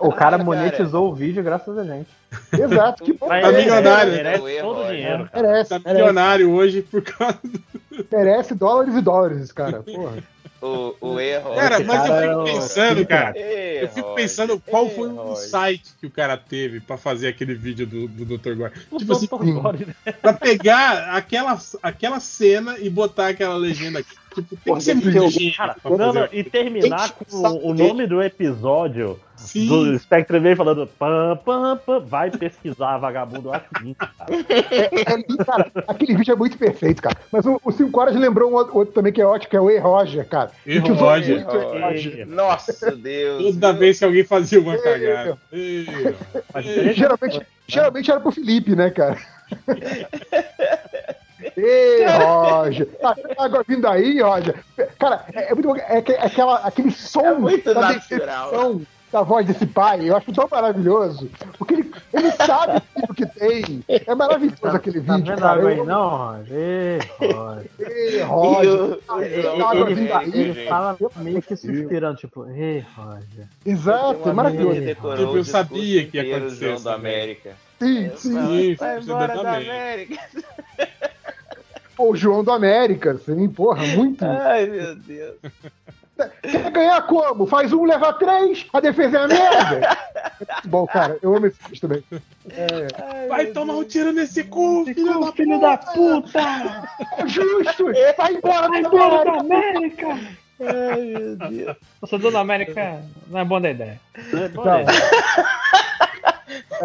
[SPEAKER 10] O cara
[SPEAKER 6] Cara,
[SPEAKER 10] monetizou o vídeo graças a gente.
[SPEAKER 4] Exato, que bom.
[SPEAKER 1] Tá milionário.
[SPEAKER 9] Merece
[SPEAKER 6] O erro,
[SPEAKER 9] todo o dinheiro, cara.
[SPEAKER 4] Merece,
[SPEAKER 1] Tá milionário hoje por causa.
[SPEAKER 4] merece dólares e dólares, cara. Porra.
[SPEAKER 6] O, o erro.
[SPEAKER 1] Cara, mas
[SPEAKER 10] cara
[SPEAKER 1] eu
[SPEAKER 10] é
[SPEAKER 1] fico
[SPEAKER 10] o-
[SPEAKER 1] pensando, cara. Eu fico pensando qual foi o insight que o cara teve pra fazer aquele vídeo do, do Dr. Gore. Tipo assim,
[SPEAKER 9] Dr. Gore, né?
[SPEAKER 1] pra pegar aquela, aquela cena e botar aquela legenda aqui. Tipo, tem que ser
[SPEAKER 9] Cara, não, não, e terminar com o nome do episódio
[SPEAKER 1] Sim.
[SPEAKER 9] do Spectre meio falando pam, pam, pam, vai pesquisar, vagabundo. Eu acho lindo, cara.
[SPEAKER 4] É, é cara, aquele vídeo é muito perfeito, cara. Mas o 5 horas lembrou um outro, outro também que é ótimo, que é o E. Roger, cara.
[SPEAKER 1] E Roger.
[SPEAKER 4] E. Roger.
[SPEAKER 6] Nossa, Deus.
[SPEAKER 1] Toda
[SPEAKER 6] viu?
[SPEAKER 1] vez que alguém fazia uma cagada. Ei,
[SPEAKER 9] Mas
[SPEAKER 1] ei.
[SPEAKER 4] Geralmente, geralmente era pro Felipe, né, cara? Ei, Roger! Tá agora vindo aí, Roger. Cara, é, é muito bom. É, é aquela, aquele som
[SPEAKER 6] É muito
[SPEAKER 4] da
[SPEAKER 6] natural.
[SPEAKER 4] decepção da voz desse pai. Eu acho tão maravilhoso. Porque ele, ele sabe o que tem. É maravilhoso aquele
[SPEAKER 10] Tá
[SPEAKER 4] vídeo,
[SPEAKER 10] vendo
[SPEAKER 4] cara.
[SPEAKER 10] água aí,
[SPEAKER 4] Eu,
[SPEAKER 10] não, Roger? Ei, Roger.
[SPEAKER 4] ei, Roger.
[SPEAKER 6] o-
[SPEAKER 4] Ah, ele tá.
[SPEAKER 10] Ele fala meio que suspirando, tipo, ei, Roger.
[SPEAKER 4] Exato, é maravilhoso.
[SPEAKER 1] Tipo, eu sabia que ia acontecer também.
[SPEAKER 6] América.
[SPEAKER 4] Sim, sim.
[SPEAKER 1] Sim,
[SPEAKER 6] Vai embora da. América.
[SPEAKER 4] Pô, o João do América, sim, porra, muito.
[SPEAKER 6] Ai, meu Deus.
[SPEAKER 4] Quer ganhar como? Faz um, leva três, a defesa é a merda. É bom, cara. Eu amo esse vídeo também. É,
[SPEAKER 1] Vai tomar um tiro nesse cu, filho da
[SPEAKER 10] Filho da puta!
[SPEAKER 4] é justo! Vai embora, vai
[SPEAKER 10] Embora da América!
[SPEAKER 6] Ai, meu Deus.
[SPEAKER 10] Eu sou dono da América, não é bom da ideia.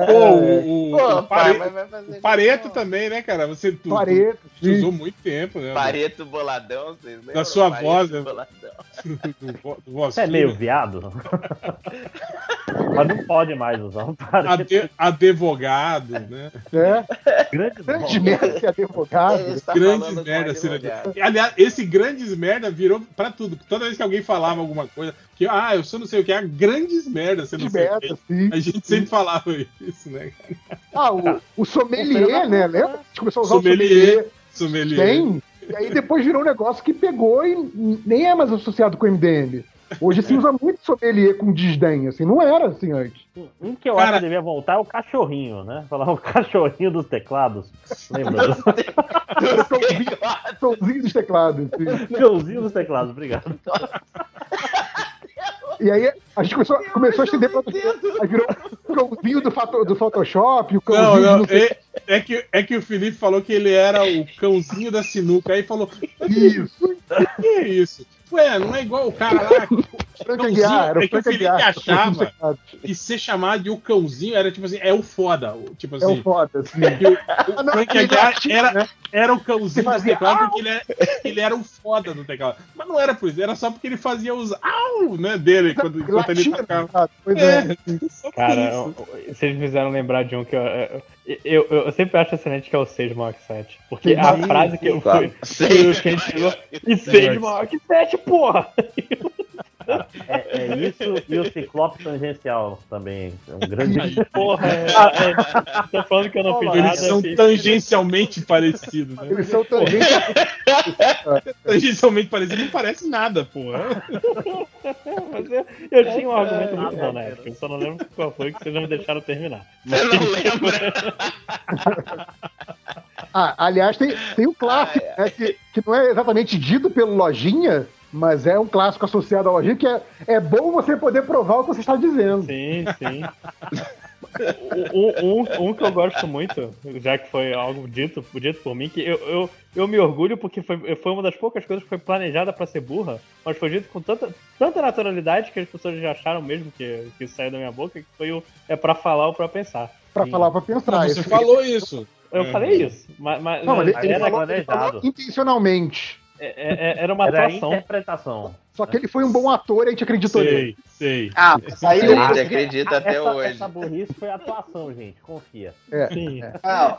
[SPEAKER 1] Pô, o, o,
[SPEAKER 6] Pô,
[SPEAKER 1] o
[SPEAKER 6] pai,
[SPEAKER 1] Pare-
[SPEAKER 6] mas vai fazer
[SPEAKER 1] o Pareto
[SPEAKER 6] isso,
[SPEAKER 1] também, né, cara? Você tu,
[SPEAKER 4] Pareto,
[SPEAKER 1] tu usou muito tempo, né?
[SPEAKER 6] Pareto boladão, vocês lembram?
[SPEAKER 1] Da sua
[SPEAKER 6] Pareto
[SPEAKER 1] voz, né?
[SPEAKER 6] boladão.
[SPEAKER 1] Do, do voz
[SPEAKER 9] Você é meio viado? Mas não pode mais usar um.
[SPEAKER 1] Ade- advogado, né?
[SPEAKER 4] É,
[SPEAKER 9] grande
[SPEAKER 4] grande merda ser advogado.
[SPEAKER 1] Grandes merda ser
[SPEAKER 6] advogado.
[SPEAKER 1] advogado. Aliás, esse grandes merda virou pra tudo. Toda vez que alguém falava alguma coisa, que ah, eu sou não sei o que, é grandes merda, você não sei o
[SPEAKER 4] merda,
[SPEAKER 1] que.
[SPEAKER 4] sim.
[SPEAKER 1] A gente sempre falava isso, né?
[SPEAKER 4] Ah, o, o sommelier, né? Lembra? A gente começou a usar
[SPEAKER 1] Sommelier.
[SPEAKER 4] o sommelier.
[SPEAKER 1] Sommelier.
[SPEAKER 4] Tem. E aí depois virou um negócio que pegou e nem é mais associado com o MDM. Hoje se usa muito sommelier com desdém, assim. Não era assim antes.
[SPEAKER 9] Um que eu
[SPEAKER 1] Cara-
[SPEAKER 9] acho que devia voltar é o cachorrinho, né? Falar o cachorrinho dos teclados. Lembra?
[SPEAKER 4] Somzinho dos teclados.
[SPEAKER 9] Cãozinho dos teclados, obrigado.
[SPEAKER 4] E aí a gente começou, começou a estender pra Aí virou o cãozinho do, fato- do Photoshop, o
[SPEAKER 1] Não,
[SPEAKER 4] cãozinho
[SPEAKER 1] não,
[SPEAKER 4] do.
[SPEAKER 1] é, é que, é que o Felipe falou que ele era o cãozinho da sinuca. Aí falou:
[SPEAKER 4] Isso.
[SPEAKER 1] que é isso? Ué, não é igual o cara lá que,
[SPEAKER 4] Frank
[SPEAKER 1] cãozinho,
[SPEAKER 4] Aguiar, era o
[SPEAKER 1] é que o
[SPEAKER 4] Frank
[SPEAKER 1] Felipe achava que ser chamado de o cãozinho era tipo assim, é o foda. o- Tipo
[SPEAKER 4] É o
[SPEAKER 1] assim,
[SPEAKER 4] foda, assim.
[SPEAKER 1] que o, o
[SPEAKER 4] não,
[SPEAKER 1] Frank
[SPEAKER 4] ele
[SPEAKER 1] Aguiar era,
[SPEAKER 4] né?
[SPEAKER 1] era o cãozinho do teclado porque ele, é, ele era o foda do teclado. Mas não era por isso, era só porque ele fazia os au, né, dele quando, enquanto ele tocava.
[SPEAKER 4] sabe? Pois é.
[SPEAKER 1] É,
[SPEAKER 2] Cara, vocês me fizeram lembrar de um que eu, eu, eu, eu sempre acho excelente que é o 6 Mark 7. Porque a
[SPEAKER 4] Sim,
[SPEAKER 2] frase que eu
[SPEAKER 6] claro.
[SPEAKER 2] fui. o que a gente chegou. E 6 Mark 7, porra!
[SPEAKER 9] É, é isso e o Ciclope tangencial também. É um grande.
[SPEAKER 2] Porra, é, é, tô falando que eu não fiz nada.
[SPEAKER 1] Eles são
[SPEAKER 2] fiz-
[SPEAKER 1] tangencialmente parecidos, né?
[SPEAKER 4] Eles são tangentes.
[SPEAKER 1] Tangencialmente parecidos não parece nada, porra.
[SPEAKER 2] Mas eu, eu tinha um argumento muito bom na época, eu só não lembro qual foi que vocês não me deixaram terminar.
[SPEAKER 6] Você não lembra?
[SPEAKER 4] Ah, aliás, tem, tem um clássico, né, que, que não é exatamente dito pelo Lojinha, mas é um clássico associado ao Lojinha, que é, é bom você poder provar o que você está dizendo.
[SPEAKER 2] Sim, sim. Um, um, um que eu gosto muito, já que foi algo dito, dito por mim, que eu, eu, eu me orgulho porque foi, foi uma das poucas coisas que foi planejada pra ser burra, mas foi dito com tanta, tanta naturalidade que as pessoas já acharam mesmo que, que saiu da minha boca, que foi o é pra falar ou pra pensar.
[SPEAKER 4] Pra
[SPEAKER 2] Sim.
[SPEAKER 4] falar, pra pensar.
[SPEAKER 1] Não, você
[SPEAKER 4] Esse-
[SPEAKER 1] falou isso.
[SPEAKER 2] Eu
[SPEAKER 1] É.
[SPEAKER 2] falei isso, mas, mas
[SPEAKER 4] Não, mas ele, ele
[SPEAKER 2] era,
[SPEAKER 4] falou, ele falou
[SPEAKER 9] planejado.
[SPEAKER 4] intencionalmente.
[SPEAKER 2] É- é- era uma
[SPEAKER 9] Era
[SPEAKER 2] atuação.
[SPEAKER 9] interpretação.
[SPEAKER 4] Só que ele foi um bom ator e a gente acreditou nele.
[SPEAKER 1] Sei, sei.
[SPEAKER 8] Ah, mas aí
[SPEAKER 6] gente acredita até
[SPEAKER 9] essa,
[SPEAKER 6] hoje.
[SPEAKER 9] essa burrice foi atuação, gente. Confia.
[SPEAKER 4] É.
[SPEAKER 2] Sim.
[SPEAKER 8] Ah,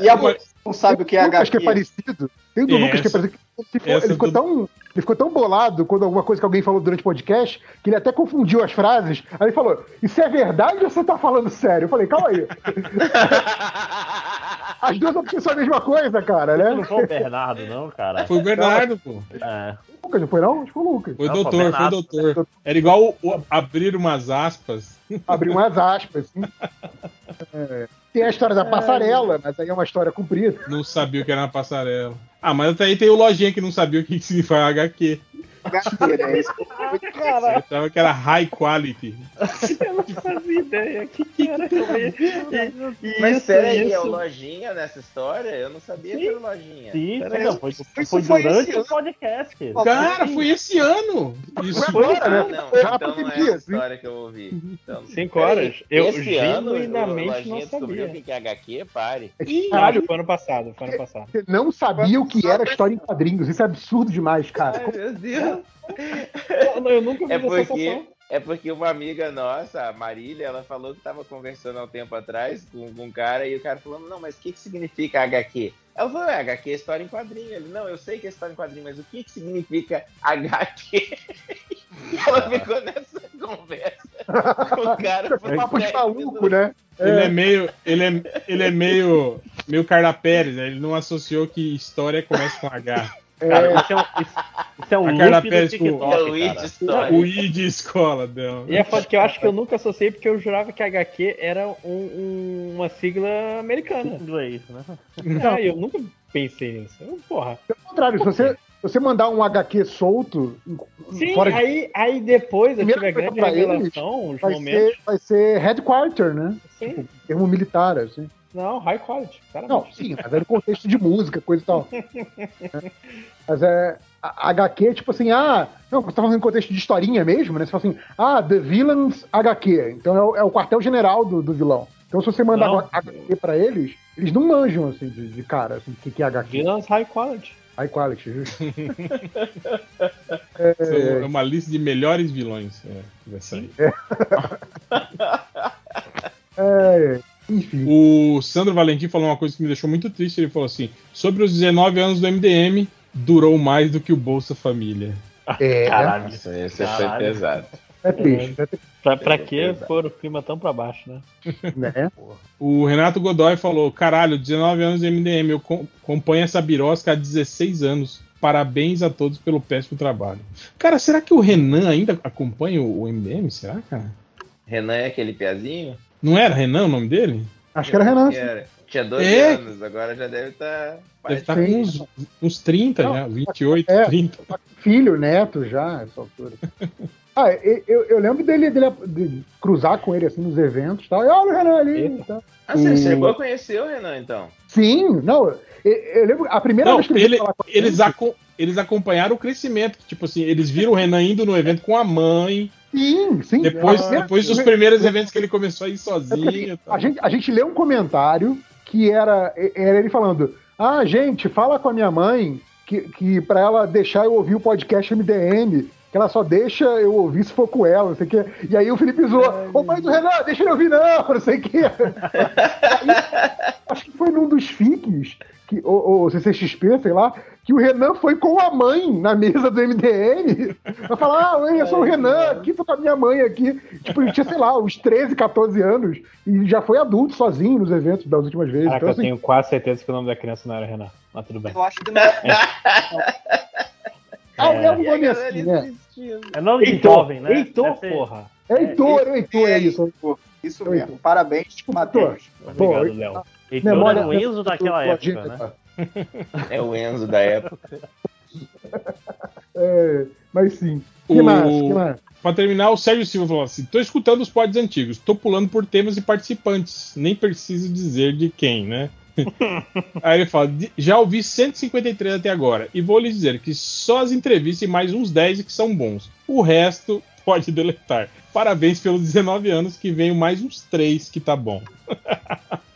[SPEAKER 8] e a não sabe o que é
[SPEAKER 4] Lucas que é parecido. Tem o do Lucas que é parecido. Ele ficou, ele ficou
[SPEAKER 1] do-
[SPEAKER 4] tão, ele ficou tão bolado quando alguma coisa que alguém falou durante o podcast que ele até confundiu as frases. Aí ele falou: Isso é verdade ou você tá falando sério? Eu falei: Calma aí. As duas opções são a mesma coisa, cara,
[SPEAKER 9] Não
[SPEAKER 4] né?
[SPEAKER 9] foi o Bernardo, não, cara.
[SPEAKER 1] Foi o Bernardo, pô.
[SPEAKER 9] É.
[SPEAKER 4] O Lucas, não foi não? Acho que foi o Lucas.
[SPEAKER 1] Foi o
[SPEAKER 9] Não, foi
[SPEAKER 1] doutor, foi o doutor. Era igual o, o abrir umas aspas.
[SPEAKER 4] Abriu umas aspas. Assim. É. Tem a história da passarela, mas aí é uma história comprida.
[SPEAKER 1] Não sabia o que era na passarela. Ah, mas até aí tem o lojinha que não sabia o que significa HQ.
[SPEAKER 8] Isso
[SPEAKER 2] Cara,
[SPEAKER 1] Ele achava que era high quality.
[SPEAKER 2] eu não fazia ideia. Que que era que eu ia- e- e
[SPEAKER 6] Mas
[SPEAKER 2] isso,
[SPEAKER 6] peraí, é
[SPEAKER 2] isso.
[SPEAKER 6] o Lojinha nessa história? Eu não sabia que era o Lojinha.
[SPEAKER 9] Sim,
[SPEAKER 2] Peraí,
[SPEAKER 9] não, foi, foi
[SPEAKER 8] foi
[SPEAKER 9] durante
[SPEAKER 8] esse
[SPEAKER 9] o podcast.
[SPEAKER 1] Cara, foi esse ano. Isso.
[SPEAKER 4] Foi
[SPEAKER 6] Ah,
[SPEAKER 4] né?
[SPEAKER 6] não,
[SPEAKER 4] Foi na
[SPEAKER 6] então não é
[SPEAKER 4] pandemia,
[SPEAKER 6] essa história que eu ouvi. Então,
[SPEAKER 2] Cinco horas? Eu
[SPEAKER 6] esse ano, o
[SPEAKER 2] genuinamente
[SPEAKER 6] Lojinha
[SPEAKER 2] não
[SPEAKER 6] descobriu
[SPEAKER 2] sabia.
[SPEAKER 6] o que é HQ? Pare.
[SPEAKER 2] Não,
[SPEAKER 4] Caralho,
[SPEAKER 2] foi ano passado, foi ano passado.
[SPEAKER 4] você não sabia o que era história em quadrinhos. Isso é absurdo demais, cara.
[SPEAKER 6] Ai, meu Deus.
[SPEAKER 2] Não, eu nunca vi
[SPEAKER 6] É
[SPEAKER 2] essa
[SPEAKER 6] porque, é porque uma amiga nossa, a Marília, ela falou que tava conversando há um tempo atrás com, com um cara e o cara falou: Não, mas o que, que significa HQ? Ela falou: é, HQ é história em quadrinho. Ele: Não, eu sei que é história em quadrinho, mas o que, que significa HQ? E ela ficou nessa conversa com o cara. por
[SPEAKER 4] Papo de
[SPEAKER 6] 10
[SPEAKER 4] maluco, né?
[SPEAKER 1] Ele é meio. Ele é, ele é meio. meio Carla Pérez, né? Ele não associou que história começa com H.
[SPEAKER 9] Cara, isso é um, isso, isso é um loop do
[SPEAKER 6] É
[SPEAKER 9] TikTok, cara.
[SPEAKER 6] Story.
[SPEAKER 1] O I de escola dela.
[SPEAKER 2] E é foda que eu acho que eu nunca associei porque eu jurava que HQ era um- um- uma sigla americana.
[SPEAKER 9] Inglês, né?
[SPEAKER 2] Ah, eu nunca pensei nisso. Porra.
[SPEAKER 4] Pelo contrário, se você, se você mandar um HQ solto,
[SPEAKER 2] Sim,
[SPEAKER 4] fora de,
[SPEAKER 2] aí, aí depois eu
[SPEAKER 4] Primeira
[SPEAKER 2] tive a grande
[SPEAKER 4] eles,
[SPEAKER 2] revelação, os
[SPEAKER 4] vai,
[SPEAKER 2] momentos.
[SPEAKER 4] ser, vai ser headquarter, né?
[SPEAKER 2] Sim.
[SPEAKER 4] Termo militar, assim.
[SPEAKER 2] Não, high quality. Cara,
[SPEAKER 4] Não, sim, mas é no contexto de música, coisa e tal. Mas é. a- HQ, tipo assim, ah, não, você tá falando em contexto de historinha mesmo, né? Você fala assim, ah, The Villains HQ. Então é o, é o quartel-general do, do vilão. Então se você mandar
[SPEAKER 2] Não.
[SPEAKER 4] HQ pra eles, eles não manjam, assim, de, de cara, assim, o que, que é HQ.
[SPEAKER 2] Villains high quality.
[SPEAKER 4] High quality, justo.
[SPEAKER 1] É uma lista de melhores vilões. É, que vai sair.
[SPEAKER 4] É, enfim.
[SPEAKER 1] O Sandro Valentim falou uma coisa que me deixou muito triste. Ele falou assim: sobre os 19 anos do MDM, durou mais do que o Bolsa Família.
[SPEAKER 4] É,
[SPEAKER 9] Caralho.
[SPEAKER 6] Nossa, esse foi
[SPEAKER 9] Caralho.
[SPEAKER 6] pesado.
[SPEAKER 4] é triste, é triste,
[SPEAKER 2] Pra, pra que pôr o clima tão pra baixo, né?
[SPEAKER 4] né?
[SPEAKER 1] O Renato Godoy falou: caralho, 19 anos do MDM, eu com- acompanho essa birosca há 16 anos. Parabéns a todos pelo péssimo trabalho. Cara, será que o Renan ainda acompanha o o MDM? Será, cara?
[SPEAKER 6] Renan é aquele piazinho?
[SPEAKER 1] Não era Renan o nome dele?
[SPEAKER 4] Acho que era Renan.
[SPEAKER 6] Era. Tinha 12
[SPEAKER 1] É.
[SPEAKER 6] anos, agora já deve estar.
[SPEAKER 1] Deve estar com uns, uns 30
[SPEAKER 4] Não,
[SPEAKER 1] já, 28,
[SPEAKER 4] é.
[SPEAKER 1] 30.
[SPEAKER 4] filho, neto já, essa altura. Ah, eu, eu, lembro dele, dele de cruzar com ele assim nos eventos e tal. E olha o Renan ali. E tal.
[SPEAKER 6] Ah, você chegou a conhecer o Renan, então?
[SPEAKER 4] Sim, não. Eu, eu lembro a primeira
[SPEAKER 1] Não,
[SPEAKER 4] vez que ele,
[SPEAKER 1] ele- eles,
[SPEAKER 4] gente,
[SPEAKER 1] acom- eles acompanharam o crescimento. Tipo assim, eles viram o Renan indo no evento com a mãe.
[SPEAKER 4] Sim, sim.
[SPEAKER 1] Depois,
[SPEAKER 4] Ah,
[SPEAKER 1] depois dos primeiros eventos que ele começou a ir sozinho. e tal.
[SPEAKER 4] A gente, a gente leu um comentário que era, era ele falando: Ah, gente, fala com a minha mãe que, que pra ela deixar eu ouvir o podcast MDM. Que ela só deixa eu ouvir se for com ela, não sei o quê. E aí o Felipe zoou, ô mãe do Renan, deixa ele ouvir não, não sei o quê. Aí, acho que foi num dos FICs, que, ou, ou CCXP, sei lá, que o Renan foi com a mãe na mesa do MDM pra falar, ah, eu sou o Renan, aqui tô com a minha mãe aqui. Tipo, ele tinha, sei lá, uns 13, 14 anos e já foi adulto sozinho nos eventos das últimas vezes.
[SPEAKER 10] Caraca,
[SPEAKER 4] Então,
[SPEAKER 10] eu
[SPEAKER 4] assim,
[SPEAKER 10] tenho quase certeza que o nome da criança não era Renan. Mas tudo bem.
[SPEAKER 8] Eu acho demais.
[SPEAKER 4] ah, é um
[SPEAKER 6] E a
[SPEAKER 4] nome
[SPEAKER 6] galera
[SPEAKER 4] assim, né?
[SPEAKER 6] insistindo.
[SPEAKER 9] É nome de
[SPEAKER 10] Heitor,
[SPEAKER 9] jovem, né?
[SPEAKER 10] Heitor,
[SPEAKER 9] Deve ser-
[SPEAKER 10] porra.
[SPEAKER 4] É Heitor, é Heitor, é isso.
[SPEAKER 8] Isso mesmo. Parabéns, Matheus.
[SPEAKER 10] Obrigado, Léo.
[SPEAKER 9] Heitor
[SPEAKER 4] Memória-
[SPEAKER 9] era o Enzo daquela época, né?
[SPEAKER 6] É o Enzo da época.
[SPEAKER 4] É, mas sim.
[SPEAKER 1] O-
[SPEAKER 4] Que mais? Que mais?
[SPEAKER 1] Pra terminar, o Sérgio Silva falou assim: tô escutando os pods antigos, tô pulando por temas e participantes, nem preciso dizer de quem, né? Aí ele fala: "De- já ouvi 153 até agora, e vou lhes dizer que só as entrevistas e mais uns 10 que são bons. O resto pode deletar. Parabéns pelos 19 anos, que venho mais uns 3 que tá bom.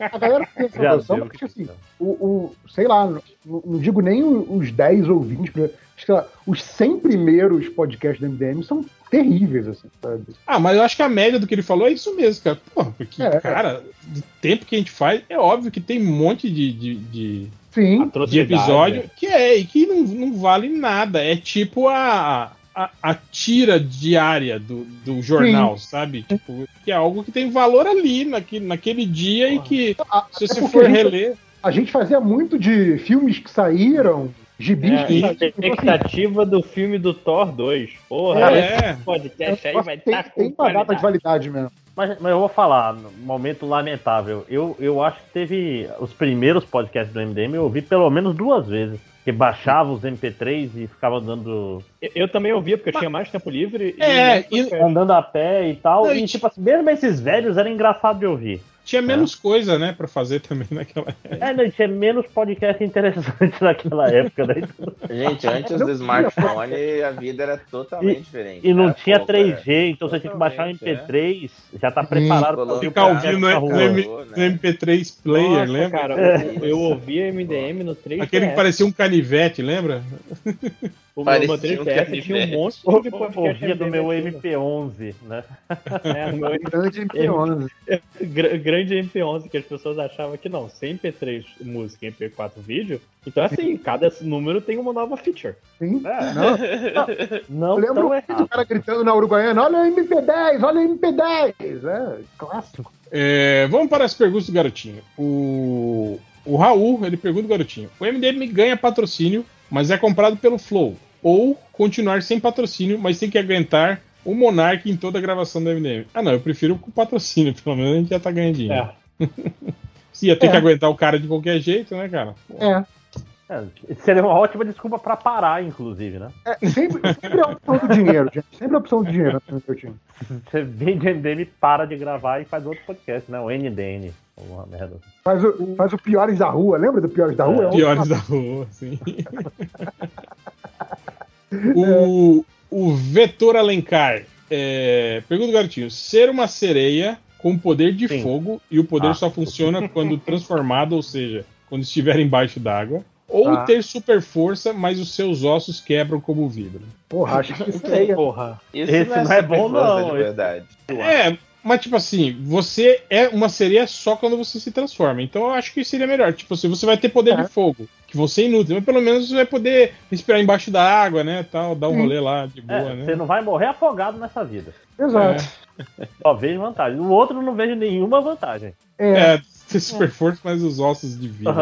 [SPEAKER 4] A galera tem essa noção, porque
[SPEAKER 9] que
[SPEAKER 4] assim, o, o- sei lá, não, não digo nem os 10 ou 20, porque, sei lá, os 100 primeiros podcasts do MDM são terríveis, assim, sabe?
[SPEAKER 1] Ah, mas eu acho que a média do que ele falou é isso mesmo, cara. Porra, porque,
[SPEAKER 4] É.
[SPEAKER 1] cara, do tempo que a gente faz, é óbvio que tem um monte de- de- de,
[SPEAKER 4] Sim,
[SPEAKER 1] de episódio que é e que não, não vale nada. É tipo a, a, a tira diária do, do jornal, sabe? Tipo, que é algo que tem valor ali, naquele, naquele dia e que,
[SPEAKER 4] A-
[SPEAKER 1] se
[SPEAKER 4] até
[SPEAKER 1] você for
[SPEAKER 4] a gente-
[SPEAKER 1] reler.
[SPEAKER 4] a gente fazia muito de filmes que saíram, gibis
[SPEAKER 10] É,
[SPEAKER 4] que então, assim,
[SPEAKER 10] expectativa do filme do Thor 2. Porra,
[SPEAKER 1] É.
[SPEAKER 10] esse podcast aí vai
[SPEAKER 4] tem,
[SPEAKER 10] estar
[SPEAKER 4] tem uma data de validade mesmo.
[SPEAKER 9] Mas, mas eu vou falar, no momento lamentável. Eu, eu acho que teve os primeiros podcasts do MDM, eu ouvi pelo menos duas vezes. Que baixava os MP3 e ficava andando,
[SPEAKER 10] Eu, eu também ouvia, porque eu tinha mais tempo livre. e
[SPEAKER 1] É, e-
[SPEAKER 10] podcast.
[SPEAKER 9] andando a pé e tal.
[SPEAKER 1] Não,
[SPEAKER 9] e
[SPEAKER 1] e
[SPEAKER 9] tipo assim, mesmo esses velhos era engraçado de ouvir.
[SPEAKER 1] Tinha menos coisa, né, pra fazer também naquela
[SPEAKER 9] É, não, tinha menos podcast interessante naquela época, né?
[SPEAKER 6] Gente, antes do smartphone, a vida era totalmente diferente.
[SPEAKER 9] E não
[SPEAKER 6] Era
[SPEAKER 9] tinha
[SPEAKER 6] pouca-
[SPEAKER 9] 3G, então você tinha que baixar um
[SPEAKER 6] Totalmente,
[SPEAKER 9] MP3, já tá preparado pra ouvir o
[SPEAKER 1] Ficar ouvindo
[SPEAKER 9] na
[SPEAKER 1] no, no no
[SPEAKER 6] né?
[SPEAKER 1] MP3 player,
[SPEAKER 10] Nossa,
[SPEAKER 1] lembra?
[SPEAKER 10] cara,
[SPEAKER 9] É.
[SPEAKER 10] eu, eu ouvia MDM no 3
[SPEAKER 1] Aquele que parecia um canivete, lembra?
[SPEAKER 10] O meu
[SPEAKER 6] Parecia
[SPEAKER 10] 3DS tinha um monte de podcast.
[SPEAKER 9] Ouvia do meu
[SPEAKER 10] MDM.
[SPEAKER 9] MP11, né?
[SPEAKER 10] É, meu
[SPEAKER 4] Grande MP11.
[SPEAKER 10] gra- grande MP11 que as pessoas achavam que não, sem MP3 música e MP4 vídeo. Então, assim, cada número tem uma nova feature.
[SPEAKER 4] Sim.
[SPEAKER 9] É,
[SPEAKER 4] Não,
[SPEAKER 9] não
[SPEAKER 4] eu lembro o cara gritando na Uruguaiana, olha o MP10, olha o MP10. É, clássico.
[SPEAKER 1] É, vamos para as perguntas do garotinho. O, o Raul, ele pergunta do garotinho: O MDM ganha patrocínio, mas é comprado pelo Flow. Ou continuar sem patrocínio, mas tem que aguentar o Monark em toda a gravação do MDM. Ah, não, eu prefiro com patrocínio, pelo menos a gente já tá ganhando dinheiro.
[SPEAKER 10] É.
[SPEAKER 1] Se ia ter
[SPEAKER 4] É.
[SPEAKER 1] que aguentar o cara de qualquer jeito, né, cara?
[SPEAKER 4] É.
[SPEAKER 9] É, seria uma ótima desculpa pra parar, inclusive, né?
[SPEAKER 4] É, sempre, sempre é a opção do dinheiro, gente. Sempre é a opção do dinheiro no meu time.
[SPEAKER 9] Você vende MDM, para de gravar e faz outro podcast, né? O NDN. Uma merda.
[SPEAKER 4] Faz o, faz o Piores da Rua, lembra do Piores da Rua? É um-
[SPEAKER 1] Piores da rua, sim. o, o Vetor Alencar é, pergunta do garotinho: ser uma sereia com poder de
[SPEAKER 9] Sim.
[SPEAKER 1] fogo e o poder
[SPEAKER 9] Ah.
[SPEAKER 1] só funciona quando transformado, ou seja, quando estiver embaixo d'água. Ou
[SPEAKER 4] Ah.
[SPEAKER 1] ter super força, mas os seus ossos quebram como vidro.
[SPEAKER 4] Porra, acho que isso aí é.
[SPEAKER 10] Porra.
[SPEAKER 6] Isso
[SPEAKER 9] Esse não é
[SPEAKER 6] super
[SPEAKER 9] bom,
[SPEAKER 6] força
[SPEAKER 9] não,
[SPEAKER 6] De
[SPEAKER 9] esse-
[SPEAKER 6] verdade.
[SPEAKER 1] É, mas tipo assim, você é uma sereia só quando você se transforma. Então eu acho que seria melhor. Tipo assim, você vai ter poder
[SPEAKER 4] É.
[SPEAKER 1] de fogo, que você é inútil, mas pelo menos você vai poder respirar embaixo da água, né? Tal, dar um rolê lá de boa,
[SPEAKER 9] É,
[SPEAKER 1] né?
[SPEAKER 9] Você não vai morrer afogado nessa vida.
[SPEAKER 4] Exato.
[SPEAKER 9] Só vejo vantagem. No outro eu não vejo nenhuma vantagem.
[SPEAKER 4] É,
[SPEAKER 1] É, ter super força, mas os ossos de vida.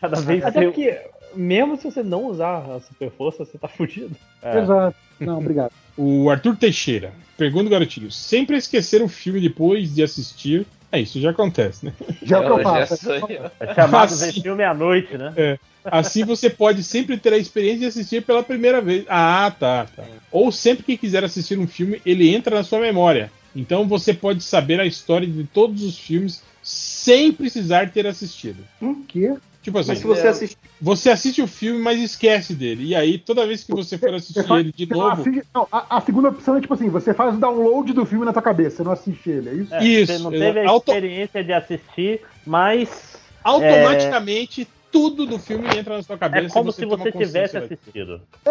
[SPEAKER 9] Cada vez
[SPEAKER 10] Até
[SPEAKER 9] que
[SPEAKER 10] porque, mesmo se você não usar a super força, você tá fudido.
[SPEAKER 9] É.
[SPEAKER 4] exato. Não, obrigado.
[SPEAKER 1] O Arthur Teixeira pergunta, garotinho: sempre esquecer um filme depois de assistir. É isso, já acontece, né?
[SPEAKER 4] Já é o que eu
[SPEAKER 6] já
[SPEAKER 4] faço.
[SPEAKER 9] é chamado
[SPEAKER 1] Ah,
[SPEAKER 9] ver filme à noite, né?
[SPEAKER 1] Assim você pode sempre ter a experiência de assistir pela primeira vez. Ah, tá, tá. Ou sempre que quiser assistir um filme, ele entra na sua memória. Então você pode saber a história de todos os filmes sem precisar ter assistido.
[SPEAKER 4] O quê?
[SPEAKER 1] Tipo assim,
[SPEAKER 8] Mas se você assistir.
[SPEAKER 1] você assiste o filme, mas esquece dele. E aí, toda vez que você for assistir
[SPEAKER 4] faz-
[SPEAKER 1] ele de
[SPEAKER 4] você
[SPEAKER 1] novo.
[SPEAKER 4] assiste- não, a, a segunda opção é tipo assim: você faz o download do filme na tua cabeça, você não assiste ele, é isso?
[SPEAKER 9] É,
[SPEAKER 1] Isso,
[SPEAKER 9] Você não teve a
[SPEAKER 1] auto-
[SPEAKER 9] experiência de assistir, mas
[SPEAKER 1] automaticamente tudo do filme entra na sua cabeça.
[SPEAKER 9] é como
[SPEAKER 1] e
[SPEAKER 9] se você tivesse assistido.
[SPEAKER 4] É,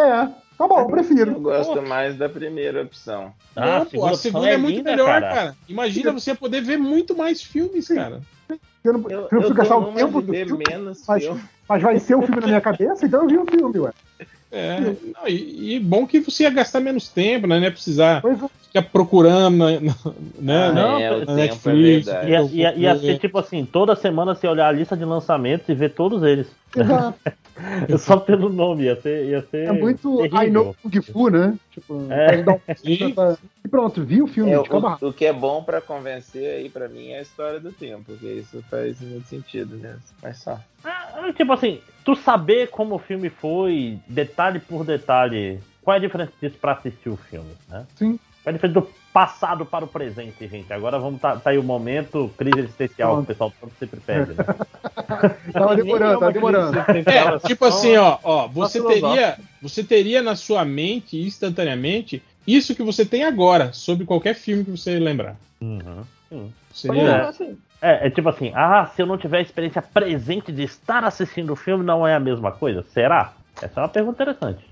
[SPEAKER 4] tá bom, eu prefiro.
[SPEAKER 6] Eu gosto mais da primeira opção.
[SPEAKER 9] Ah,
[SPEAKER 1] Não, pô, a segunda é, muito melhor, cara. Imagina você poder ver muito mais filmes, cara.
[SPEAKER 4] Eu não,
[SPEAKER 6] Eu,
[SPEAKER 4] eu preciso gastar o tempo do filme,
[SPEAKER 6] menos
[SPEAKER 4] mas,
[SPEAKER 6] filme.
[SPEAKER 4] mas vai ser o filme na minha cabeça, então eu vi o filme, ué.
[SPEAKER 1] É, não, e, e bom que você ia gastar menos tempo, né? Não ia precisar
[SPEAKER 4] é.
[SPEAKER 1] ficar procurando, né?
[SPEAKER 6] Ah,
[SPEAKER 1] não,
[SPEAKER 6] é,
[SPEAKER 1] na Netflix.
[SPEAKER 6] é.
[SPEAKER 9] Ia, ia, ia ser tipo assim, toda semana você olhar a lista de lançamentos e ver todos eles.
[SPEAKER 4] Exato.
[SPEAKER 9] Só pelo nome, ia ser. Ia ser
[SPEAKER 4] É muito
[SPEAKER 9] terrível.
[SPEAKER 4] I know Kung Fu, né? Tipo,
[SPEAKER 9] É.
[SPEAKER 4] dar um- pronto, vi o filme,
[SPEAKER 6] É,
[SPEAKER 4] rabo.
[SPEAKER 6] o, o que é bom pra convencer aí pra mim é a história do tempo, porque isso faz muito sentido mesmo. Mas só.
[SPEAKER 9] Ah, Tipo assim, tu saber como o filme foi, detalhe por detalhe, qual é a diferença disso pra assistir o filme, né?
[SPEAKER 4] Sim.
[SPEAKER 9] Qual é a diferença do passado para o presente, gente? Agora vamos tá, tá aí o momento crise existencial que o pessoal todo sempre pede, né?
[SPEAKER 4] Tava demorando, tava demorando.
[SPEAKER 1] É, tipo assim, ó, ó, você teria, você teria na sua mente instantaneamente isso que você tem agora sobre qualquer filme que você lembrar.
[SPEAKER 9] Uhum.
[SPEAKER 1] Seria
[SPEAKER 9] É, é tipo assim, ah, se eu não tiver a experiência presente de estar assistindo o filme, não é a mesma coisa? Será? Essa é uma pergunta interessante.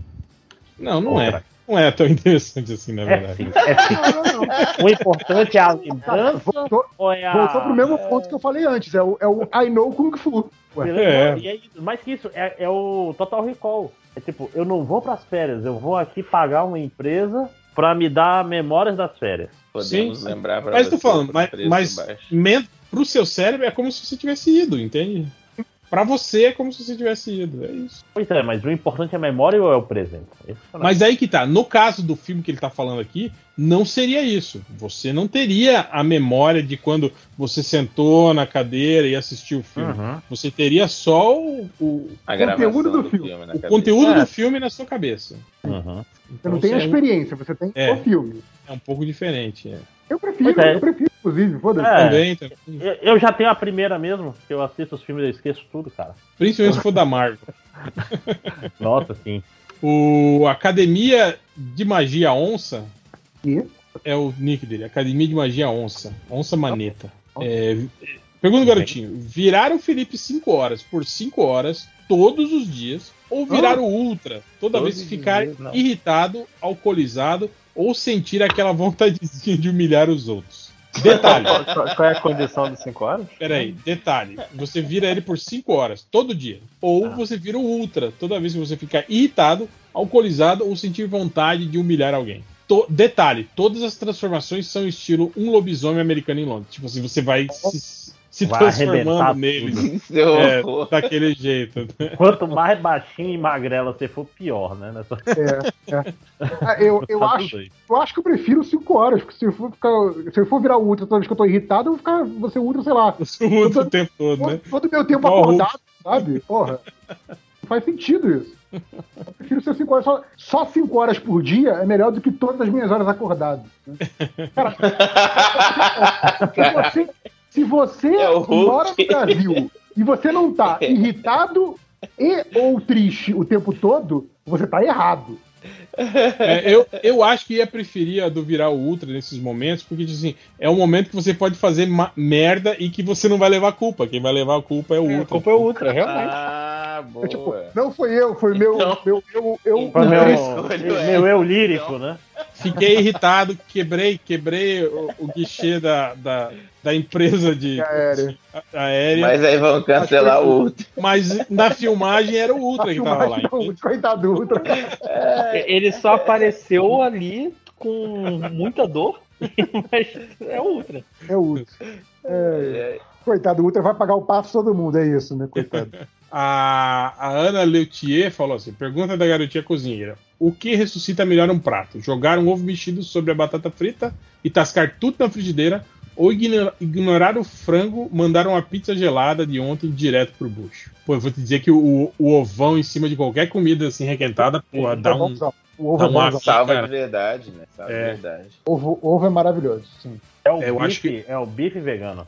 [SPEAKER 1] Não, não
[SPEAKER 9] Outra.
[SPEAKER 1] é. Não é tão interessante assim, na
[SPEAKER 9] É
[SPEAKER 1] verdade.
[SPEAKER 9] sim, é sim. O importante é a lembrança
[SPEAKER 4] Voltou,
[SPEAKER 9] ou é a.
[SPEAKER 4] voltou pro mesmo ponto que eu falei antes, é o, é o I know Kung Fu.
[SPEAKER 1] É.
[SPEAKER 9] E aí, mais que isso, é, é o Total Recall. É tipo, eu não vou pras férias, eu vou aqui pagar uma empresa pra me dar memórias das férias.
[SPEAKER 6] Podemos
[SPEAKER 1] Sim.
[SPEAKER 6] lembrar pra
[SPEAKER 1] Mas eu tô
[SPEAKER 6] você
[SPEAKER 1] falando, mas, mas pro seu cérebro é como se você tivesse ido, entende? Pra você é como se você tivesse ido, é isso.
[SPEAKER 9] Pois é, mas o importante é a memória ou é o presente? É
[SPEAKER 1] Mas aí que tá, no caso do filme que ele tá falando aqui, não seria isso. Você não teria a memória de quando você sentou na cadeira e assistiu o filme.
[SPEAKER 9] Uhum.
[SPEAKER 1] Você teria só o, o-
[SPEAKER 4] conteúdo do
[SPEAKER 6] do,
[SPEAKER 4] filme.
[SPEAKER 6] filme. na
[SPEAKER 1] o conteúdo
[SPEAKER 9] É.
[SPEAKER 1] do filme na sua cabeça.
[SPEAKER 9] Uhum.
[SPEAKER 4] Você não tem a
[SPEAKER 1] você-
[SPEAKER 4] experiência, você tem
[SPEAKER 1] É.
[SPEAKER 4] o filme.
[SPEAKER 1] É um pouco diferente. É.
[SPEAKER 4] Eu prefiro,
[SPEAKER 9] é.
[SPEAKER 4] eu prefiro, inclusive, foda-se.
[SPEAKER 9] É.
[SPEAKER 1] Também, também.
[SPEAKER 9] Eu, eu já tenho a primeira mesmo, que eu assisto os filmes e eu esqueço tudo, cara.
[SPEAKER 1] Principalmente se for da Marvel.
[SPEAKER 9] Nossa, sim.
[SPEAKER 1] O Academia de Magia Onça
[SPEAKER 4] E?
[SPEAKER 1] é o nick dele, Academia de Magia Onça. Onça Maneta. É, pergunta, garotinho: virar o Felipe 5 horas por 5 horas todos os dias, ou virar o Ultra toda
[SPEAKER 6] Todos
[SPEAKER 1] vez que ficar
[SPEAKER 6] dias,
[SPEAKER 1] irritado, alcoolizado ou sentir aquela vontadezinha de humilhar os outros? Detalhe,
[SPEAKER 2] Qual, qual é a condição de 5 horas?
[SPEAKER 1] peraí, detalhe: você vira ele por 5 horas todo dia, ou você vira o Ultra toda vez que você ficar irritado, alcoolizado ou sentir vontade de humilhar alguém. To- detalhe, todas as transformações são estilo um lobisomem americano em Londres. Tipo assim, você vai se, se
[SPEAKER 9] Vai
[SPEAKER 1] transformando neles é, daquele jeito.
[SPEAKER 9] Quanto mais baixinho e magrela você for, pior, né? Nessa...
[SPEAKER 4] É, é. Ah, eu, eu,
[SPEAKER 9] Tá
[SPEAKER 4] acho, eu acho que eu prefiro 5 horas, porque se eu, for ficar, se eu for virar Ultra toda vez que eu tô irritado, eu vou ficar, vou ser Ultra, sei lá,
[SPEAKER 1] Você usa o tempo todo, né?
[SPEAKER 4] todo o meu tempo acordado, sabe? Porra. Não faz sentido isso. Eu prefiro ser 5 horas. Só 5 horas por dia é melhor do que todas as minhas horas acordado. né? Cara, se você, se você
[SPEAKER 6] É
[SPEAKER 4] mora no Brasil e você não tá irritado e ou triste o tempo todo, você tá errado.
[SPEAKER 1] É, eu, eu acho que ia preferir a do virar o Ultra nesses momentos, porque assim, é um momento que você pode fazer merda e que você não vai levar culpa. Quem vai levar a culpa é o
[SPEAKER 2] A
[SPEAKER 1] Ultra.
[SPEAKER 2] culpa é o Ultra, realmente.
[SPEAKER 6] Ah, boa.
[SPEAKER 4] É tipo, não foi eu, foi meu.
[SPEAKER 6] Então-
[SPEAKER 4] meu, eu, eu,
[SPEAKER 9] Foi meu,
[SPEAKER 6] é,
[SPEAKER 9] meu eu lírico, né?
[SPEAKER 1] Fiquei irritado, quebrei, quebrei o, o guichê da, da, da empresa de
[SPEAKER 4] aérea.
[SPEAKER 1] aérea,
[SPEAKER 6] Mas aí vão cancelar o outro.
[SPEAKER 1] mas na filmagem era o Ultra que tava lá.
[SPEAKER 4] Coitado do Ultra.
[SPEAKER 2] Ele só apareceu ali com muita dor, mas é o Ultra.
[SPEAKER 4] É o Ultra. É, coitado, o Ultra vai pagar o passo todo mundo, é isso, né? Coitado.
[SPEAKER 1] A, a Ana Leutier falou assim: pergunta da garotinha cozinheira. O que ressuscita melhor um prato? Jogar um ovo mexido sobre a batata frita e tascar tudo na frigideira? Ou igno- ignorar o frango, mandar uma pizza gelada de ontem direto pro bucho? Pô, eu vou te dizer que o, o ovão em cima de qualquer comida assim requentada, porra, dá um.
[SPEAKER 4] O ovo
[SPEAKER 1] dá
[SPEAKER 4] é
[SPEAKER 1] um
[SPEAKER 4] bom.
[SPEAKER 1] ar-
[SPEAKER 6] Salva
[SPEAKER 1] cara.
[SPEAKER 6] de verdade, né? Salva
[SPEAKER 1] É.
[SPEAKER 6] de verdade.
[SPEAKER 4] Ovo, ovo é maravilhoso, sim.
[SPEAKER 9] É o,
[SPEAKER 1] Eu
[SPEAKER 9] bife,
[SPEAKER 1] acho que-
[SPEAKER 9] é o bife vegano.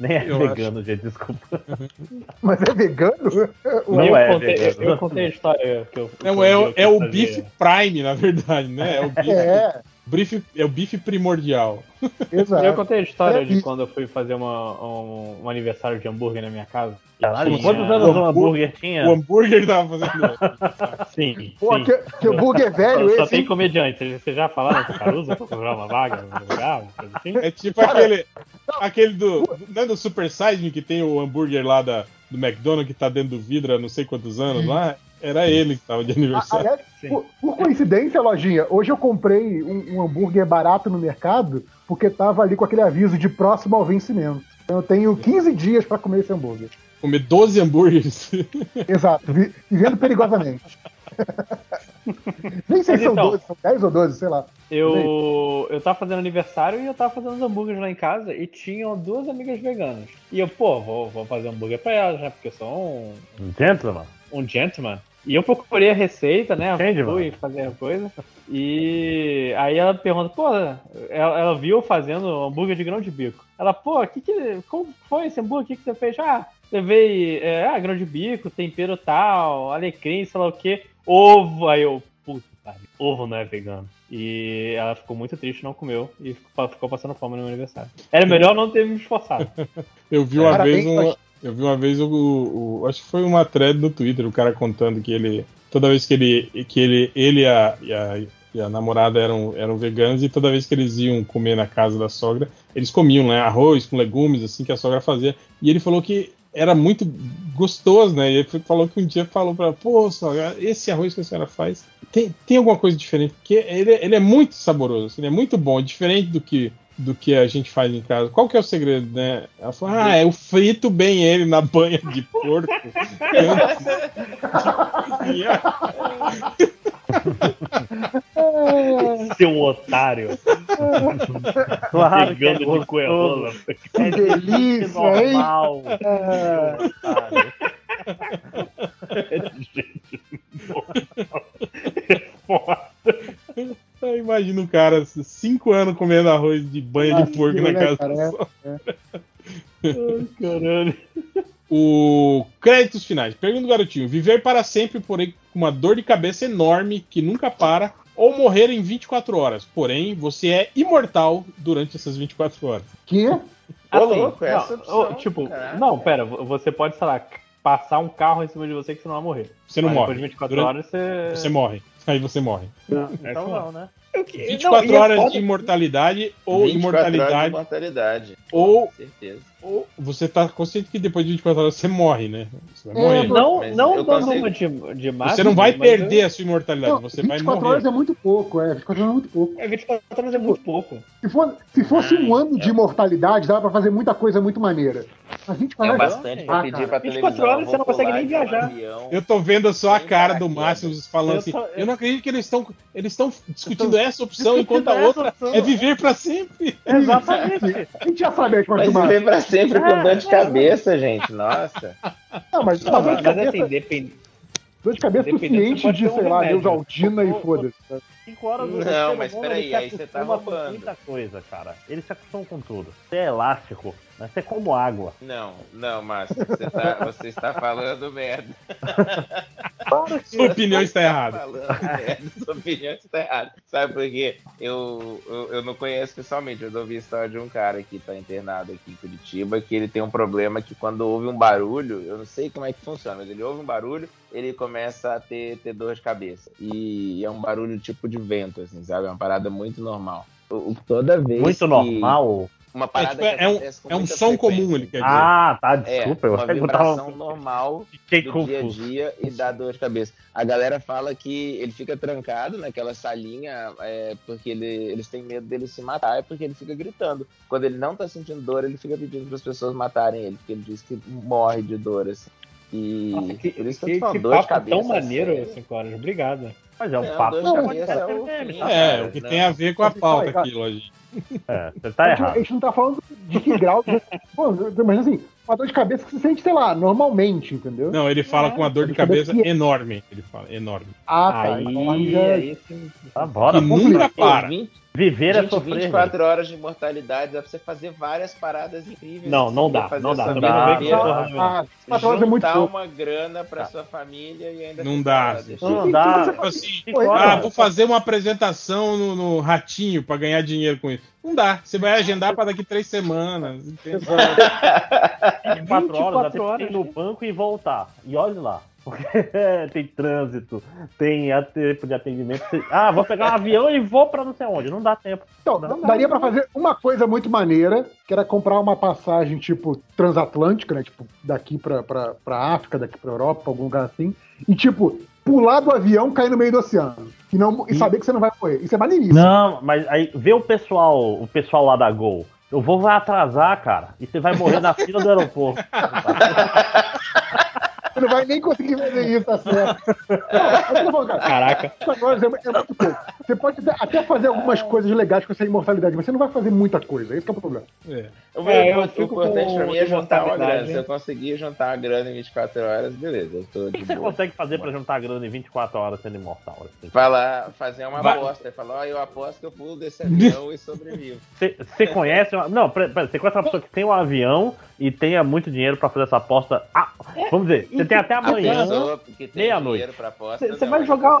[SPEAKER 9] Nem é
[SPEAKER 1] Eu
[SPEAKER 9] vegano, gente, desculpa.
[SPEAKER 4] Mas é vegano?
[SPEAKER 9] Não
[SPEAKER 2] eu,
[SPEAKER 9] é
[SPEAKER 2] contei,
[SPEAKER 9] vegano.
[SPEAKER 2] eu contei a história que eu.
[SPEAKER 1] Não, é,
[SPEAKER 2] eu-
[SPEAKER 1] é
[SPEAKER 2] eu
[SPEAKER 1] o
[SPEAKER 2] fazia.
[SPEAKER 1] bife prime, na verdade, né? É o bife,
[SPEAKER 4] É,
[SPEAKER 1] bife- é o bife primordial.
[SPEAKER 4] exato.
[SPEAKER 2] Eu contei a história
[SPEAKER 4] É
[SPEAKER 2] de quando eu fui fazer uma- um, um aniversário de hambúrguer na minha casa.
[SPEAKER 9] Caralho,
[SPEAKER 2] Tinha-
[SPEAKER 9] quantos anos um hambúrguer tinha?
[SPEAKER 1] O hambúrguer tava fazendo.
[SPEAKER 2] Sim.
[SPEAKER 4] Pô,
[SPEAKER 2] sim.
[SPEAKER 4] que, que hambúrguer velho
[SPEAKER 2] Só, só
[SPEAKER 4] esse,
[SPEAKER 2] tem
[SPEAKER 4] hein?
[SPEAKER 2] comediante. Você já falaram com o Caruso pra comprar uma vaga no lugar? uma coisa assim?
[SPEAKER 1] É tipo aquele, aquele do. Não é do Super Size Me que tem o hambúrguer lá da, do McDonald's que tá dentro do vidro há não sei quantos anos lá? Era ele que tava de
[SPEAKER 4] Ah,
[SPEAKER 1] aniversário.
[SPEAKER 4] Aliás, por, por coincidência, lojinha, hoje eu comprei um, um hambúrguer barato no mercado porque tava ali com aquele aviso de próximo ao vencimento. Então eu tenho 15 dias pra comer esse hambúrguer.
[SPEAKER 1] Comer 12 hambúrgueres.
[SPEAKER 4] Exato, vi- vivendo perigosamente. Nem sei se são
[SPEAKER 2] então-
[SPEAKER 4] 12, são 10 ou 12, sei lá.
[SPEAKER 2] Eu, eu tava fazendo aniversário e eu tava fazendo os hambúrgueres lá em casa e tinham duas amigas veganas. E eu, pô, vou, vou fazer hambúrguer pra elas, né? Porque eu sou um,
[SPEAKER 9] Um gentleman?
[SPEAKER 2] um gentleman. E eu procurei a receita, né?
[SPEAKER 9] Gentleman.
[SPEAKER 2] Fui fazer a coisa. E aí ela pergunta, pô, ela, ela viu eu fazendo hambúrguer de grão de bico. Ela, pô, que que, como foi esse hambúrguer? O que, que você fez? Ah, levei é, ah, grão de bico, tempero tal, alecrim, sei lá o que, ovo. Aí eu, puta, ovo não é vegano. E ela ficou muito triste, não comeu e ficou, ficou passando fome no meu aniversário. Era melhor não ter me esforçado.
[SPEAKER 1] Eu vi uma
[SPEAKER 4] Parabéns,
[SPEAKER 1] vez um, eu vi uma vez o, o- acho que foi uma thread no Twitter, o cara contando que ele toda vez que ele que ele ele e a, e a, e a namorada eram eram veganos e toda vez que eles iam comer na casa da sogra, eles comiam, né, arroz com legumes assim que a sogra fazia. E ele falou que era muito gostoso, né? E ele falou que um dia falou pra pô, sogra, esse arroz que a senhora faz tem, tem alguma coisa diferente, porque ele, ele é muito saboroso, assim, ele é muito bom, diferente do que do que a gente faz em casa. Qual que é o segredo, né? Ela falou, ah, eu frito bem ele na banha de porco. antes de cozinhar."
[SPEAKER 2] Seu otário.
[SPEAKER 9] Claro que é
[SPEAKER 2] Pegando de coerrola.
[SPEAKER 4] Que delícia, hein?
[SPEAKER 9] normal.
[SPEAKER 4] É,
[SPEAKER 9] Otário.
[SPEAKER 1] Eu imagino um cara cinco anos comendo arroz de banha de porco na
[SPEAKER 4] né,
[SPEAKER 1] casa
[SPEAKER 4] cara?
[SPEAKER 1] do
[SPEAKER 4] É.
[SPEAKER 1] sol.
[SPEAKER 2] Ai, caralho.
[SPEAKER 1] O créditos finais. Pergunta do garotinho: viver para sempre, porém com uma dor de cabeça enorme que nunca para, ou morrer em 24 horas. Porém, você é imortal durante essas 24 horas.
[SPEAKER 4] Que?
[SPEAKER 6] Ô,
[SPEAKER 2] Assim,
[SPEAKER 6] louco, essa
[SPEAKER 2] não,
[SPEAKER 6] opção,
[SPEAKER 2] ô, tipo,
[SPEAKER 6] caraca.
[SPEAKER 2] não, pera, vo- você pode, sei lá, passar um carro em cima de você que você não vai morrer.
[SPEAKER 1] Você não
[SPEAKER 2] Mas
[SPEAKER 1] morre.
[SPEAKER 2] Depois de 24
[SPEAKER 1] Durante-
[SPEAKER 2] horas você.
[SPEAKER 1] Você morre. Aí você morre.
[SPEAKER 9] Então não, né?
[SPEAKER 1] 24 horas de imortalidade ou
[SPEAKER 6] 24 horas de
[SPEAKER 1] imortalidade.
[SPEAKER 6] mortalidade.
[SPEAKER 1] Ou-
[SPEAKER 6] Com certeza.
[SPEAKER 1] Ou você tá consciente que depois de 24 horas você morre, né? Você vai
[SPEAKER 4] É,
[SPEAKER 1] morrer.
[SPEAKER 2] Não,
[SPEAKER 6] Mas
[SPEAKER 2] não
[SPEAKER 6] eu
[SPEAKER 2] uma de, de máximo,
[SPEAKER 1] Você não vai perder a sua imortalidade,
[SPEAKER 4] Não,
[SPEAKER 1] você vai
[SPEAKER 4] 24
[SPEAKER 1] morrer.
[SPEAKER 4] horas é muito pouco, é. 24 horas é muito pouco.
[SPEAKER 2] eu- É, 24 horas é muito pouco.
[SPEAKER 4] Se, for- se fosse um
[SPEAKER 6] Ai,
[SPEAKER 4] ano
[SPEAKER 6] é.
[SPEAKER 4] de imortalidade, dava pra fazer muita coisa muito maneira. Mas 24
[SPEAKER 6] É
[SPEAKER 4] horas.
[SPEAKER 6] bastante pra
[SPEAKER 4] Ah,
[SPEAKER 6] pedir
[SPEAKER 4] cara.
[SPEAKER 6] pra
[SPEAKER 2] 24
[SPEAKER 6] televisão.
[SPEAKER 2] horas você não consegue nem viajar.
[SPEAKER 1] Eu tô vendo só a cara do. Máximo falando
[SPEAKER 2] Eu
[SPEAKER 1] assim.
[SPEAKER 2] tô-
[SPEAKER 1] Eu não acredito que eles estão eles estão discutindo essa opção enquanto a outra é viver pra sempre.
[SPEAKER 9] Exatamente.
[SPEAKER 4] A gente já sabe Márcio.
[SPEAKER 6] viver pra sempre com dor de cabeça, gente. Nossa.
[SPEAKER 4] Não, mas
[SPEAKER 2] Não, mas, mas
[SPEAKER 4] cabeça,
[SPEAKER 2] assim, depende.
[SPEAKER 4] dor de cabeça
[SPEAKER 2] você
[SPEAKER 4] suficiente de,
[SPEAKER 2] um
[SPEAKER 4] sei lá. Neusaldina e foda-se.
[SPEAKER 9] 5 horas
[SPEAKER 6] Não, mas peraí, aí você tá roubando.
[SPEAKER 9] muita coisa, cara. Ele se acostuma com tudo. Você é elástico, mas você é como água.
[SPEAKER 6] Não, não, Márcio. Você, tá, você está falando merda.
[SPEAKER 1] Sua opinião está errada.
[SPEAKER 6] Falando merda. Sua opinião está errada. Sabe por quê? Eu, eu, eu não conheço pessoalmente. Eu ouvi a história de um cara que tá internado aqui em Curitiba, que ele tem um problema que quando ouve um barulho, eu não sei como é que funciona, mas ele ouve um barulho, ele começa a ter, ter dor de cabeça. E é um barulho tipo de vento, assim, sabe? É uma parada muito normal. Toda vez
[SPEAKER 9] Muito
[SPEAKER 6] que
[SPEAKER 9] normal.
[SPEAKER 6] Uma
[SPEAKER 1] É,
[SPEAKER 6] parada
[SPEAKER 1] tipo,
[SPEAKER 6] que
[SPEAKER 1] é um, é um som
[SPEAKER 6] frequência.
[SPEAKER 1] comum, ele quer dizer.
[SPEAKER 9] Ah, tá,
[SPEAKER 6] É,
[SPEAKER 9] desculpa. eu
[SPEAKER 6] uma
[SPEAKER 9] eu
[SPEAKER 6] vibração
[SPEAKER 9] tava.
[SPEAKER 6] normal
[SPEAKER 9] Fiquei
[SPEAKER 6] do dia a
[SPEAKER 9] confuso.
[SPEAKER 6] dia e dá dor de cabeça. A galera fala que ele fica trancado naquela salinha é, porque ele- eles têm medo dele se matar, é porque ele fica gritando. Quando ele não tá sentindo dor, ele fica pedindo para as pessoas matarem ele, porque ele diz que morre de dor, assim. E
[SPEAKER 2] Nossa, que,
[SPEAKER 6] por isso que,
[SPEAKER 2] que,
[SPEAKER 6] eu tô falando,
[SPEAKER 2] que
[SPEAKER 6] dor de
[SPEAKER 2] papo
[SPEAKER 6] cabeça.
[SPEAKER 2] tão maneiro,
[SPEAKER 6] sério.
[SPEAKER 2] 5 horas. Obrigado.
[SPEAKER 9] Mas é um
[SPEAKER 6] Não,
[SPEAKER 9] papo.
[SPEAKER 4] Não,
[SPEAKER 6] cabeça é o
[SPEAKER 1] É,
[SPEAKER 6] cara,
[SPEAKER 1] o que
[SPEAKER 6] não.
[SPEAKER 1] tem a ver com a pauta aqui, lógico.
[SPEAKER 9] É, você tá
[SPEAKER 4] a, gente, a
[SPEAKER 9] errado.
[SPEAKER 4] gente não tá falando de que grau. de- Pô, mas assim, uma dor de cabeça que se sente, sei lá, normalmente, entendeu?
[SPEAKER 1] Não, ele fala
[SPEAKER 2] É,
[SPEAKER 1] com uma dor de
[SPEAKER 4] dor de
[SPEAKER 1] cabeça
[SPEAKER 4] cabeça
[SPEAKER 1] enorme. Ele fala, enorme.
[SPEAKER 4] Ah, tá.
[SPEAKER 2] aí,
[SPEAKER 4] Então aí já-
[SPEAKER 2] aí sim.
[SPEAKER 9] Tá, bora.
[SPEAKER 1] que nunca para.
[SPEAKER 6] 20,
[SPEAKER 9] Viver é
[SPEAKER 6] Gente,
[SPEAKER 9] sofrer.
[SPEAKER 6] 24 horas de imortalidade, dá pra você fazer várias paradas incríveis.
[SPEAKER 10] Não, não dá, não dá. Também não vem com essa
[SPEAKER 4] Ah, é muito
[SPEAKER 6] uma grana pra sua família e ainda
[SPEAKER 1] Não dá.
[SPEAKER 6] deixar-
[SPEAKER 9] Não dá.
[SPEAKER 1] Tipo assim,
[SPEAKER 9] Cinco
[SPEAKER 1] ah, vou fazer uma apresentação no, no Ratinho pra ganhar dinheiro com isso. Não dá. Você vai agendar pra daqui três semanas. entende?
[SPEAKER 9] 24 horas, dá
[SPEAKER 10] 24
[SPEAKER 9] tempo de
[SPEAKER 10] horas.
[SPEAKER 9] ir no banco e voltar. E olhe lá. Porque tem trânsito, tem a- tempo de atendimento. Ah, vou pegar um avião e vou pra não sei onde. Não dá tempo.
[SPEAKER 4] Então,
[SPEAKER 9] Não,
[SPEAKER 4] daria pra fazer uma coisa muito maneira, que era comprar uma passagem, tipo, transatlântica, né? Tipo, daqui pra, pra, pra África, daqui pra Europa, algum lugar assim. E, tipo, pular do avião, cair no meio do oceano. E, não, e saber que você não vai morrer. Isso é maneiríssimo.
[SPEAKER 9] Não, mas aí vê o pessoal, o pessoal lá da Gol. Eu vou vai atrasar, cara. E você vai morrer na fila do aeroporto.
[SPEAKER 4] Você não vai nem conseguir fazer isso, tá certo? Eu
[SPEAKER 10] Caraca.
[SPEAKER 4] 24 horas é, é muito pouco. Você pode até- até fazer algumas coisas legais com essa imortalidade, mas você não vai fazer muita coisa. Esse que é o problema.
[SPEAKER 1] É.
[SPEAKER 6] O,
[SPEAKER 10] É, eu
[SPEAKER 6] o
[SPEAKER 10] fico
[SPEAKER 6] importante
[SPEAKER 10] com
[SPEAKER 6] pra mim é juntar uma grana. Se eu conseguir juntar a grana em 24 horas, beleza, eu tô
[SPEAKER 9] O que você consegue fazer pra juntar grana em 24 horas sendo imortal? assim?
[SPEAKER 6] Falar, fazer uma
[SPEAKER 1] Vai.
[SPEAKER 6] aposta. Ele falou, ó, eu aposto que eu pulo desse avião e sobrevivo.
[SPEAKER 9] Você você conhece uma... Não, pera, pera, você conhece uma pessoa que tem um avião e tenha muito dinheiro pra fazer essa aposta. Ah, vamos dizer, você tem até amanhã. meia-noite.
[SPEAKER 10] Você
[SPEAKER 6] não,
[SPEAKER 10] vai jogar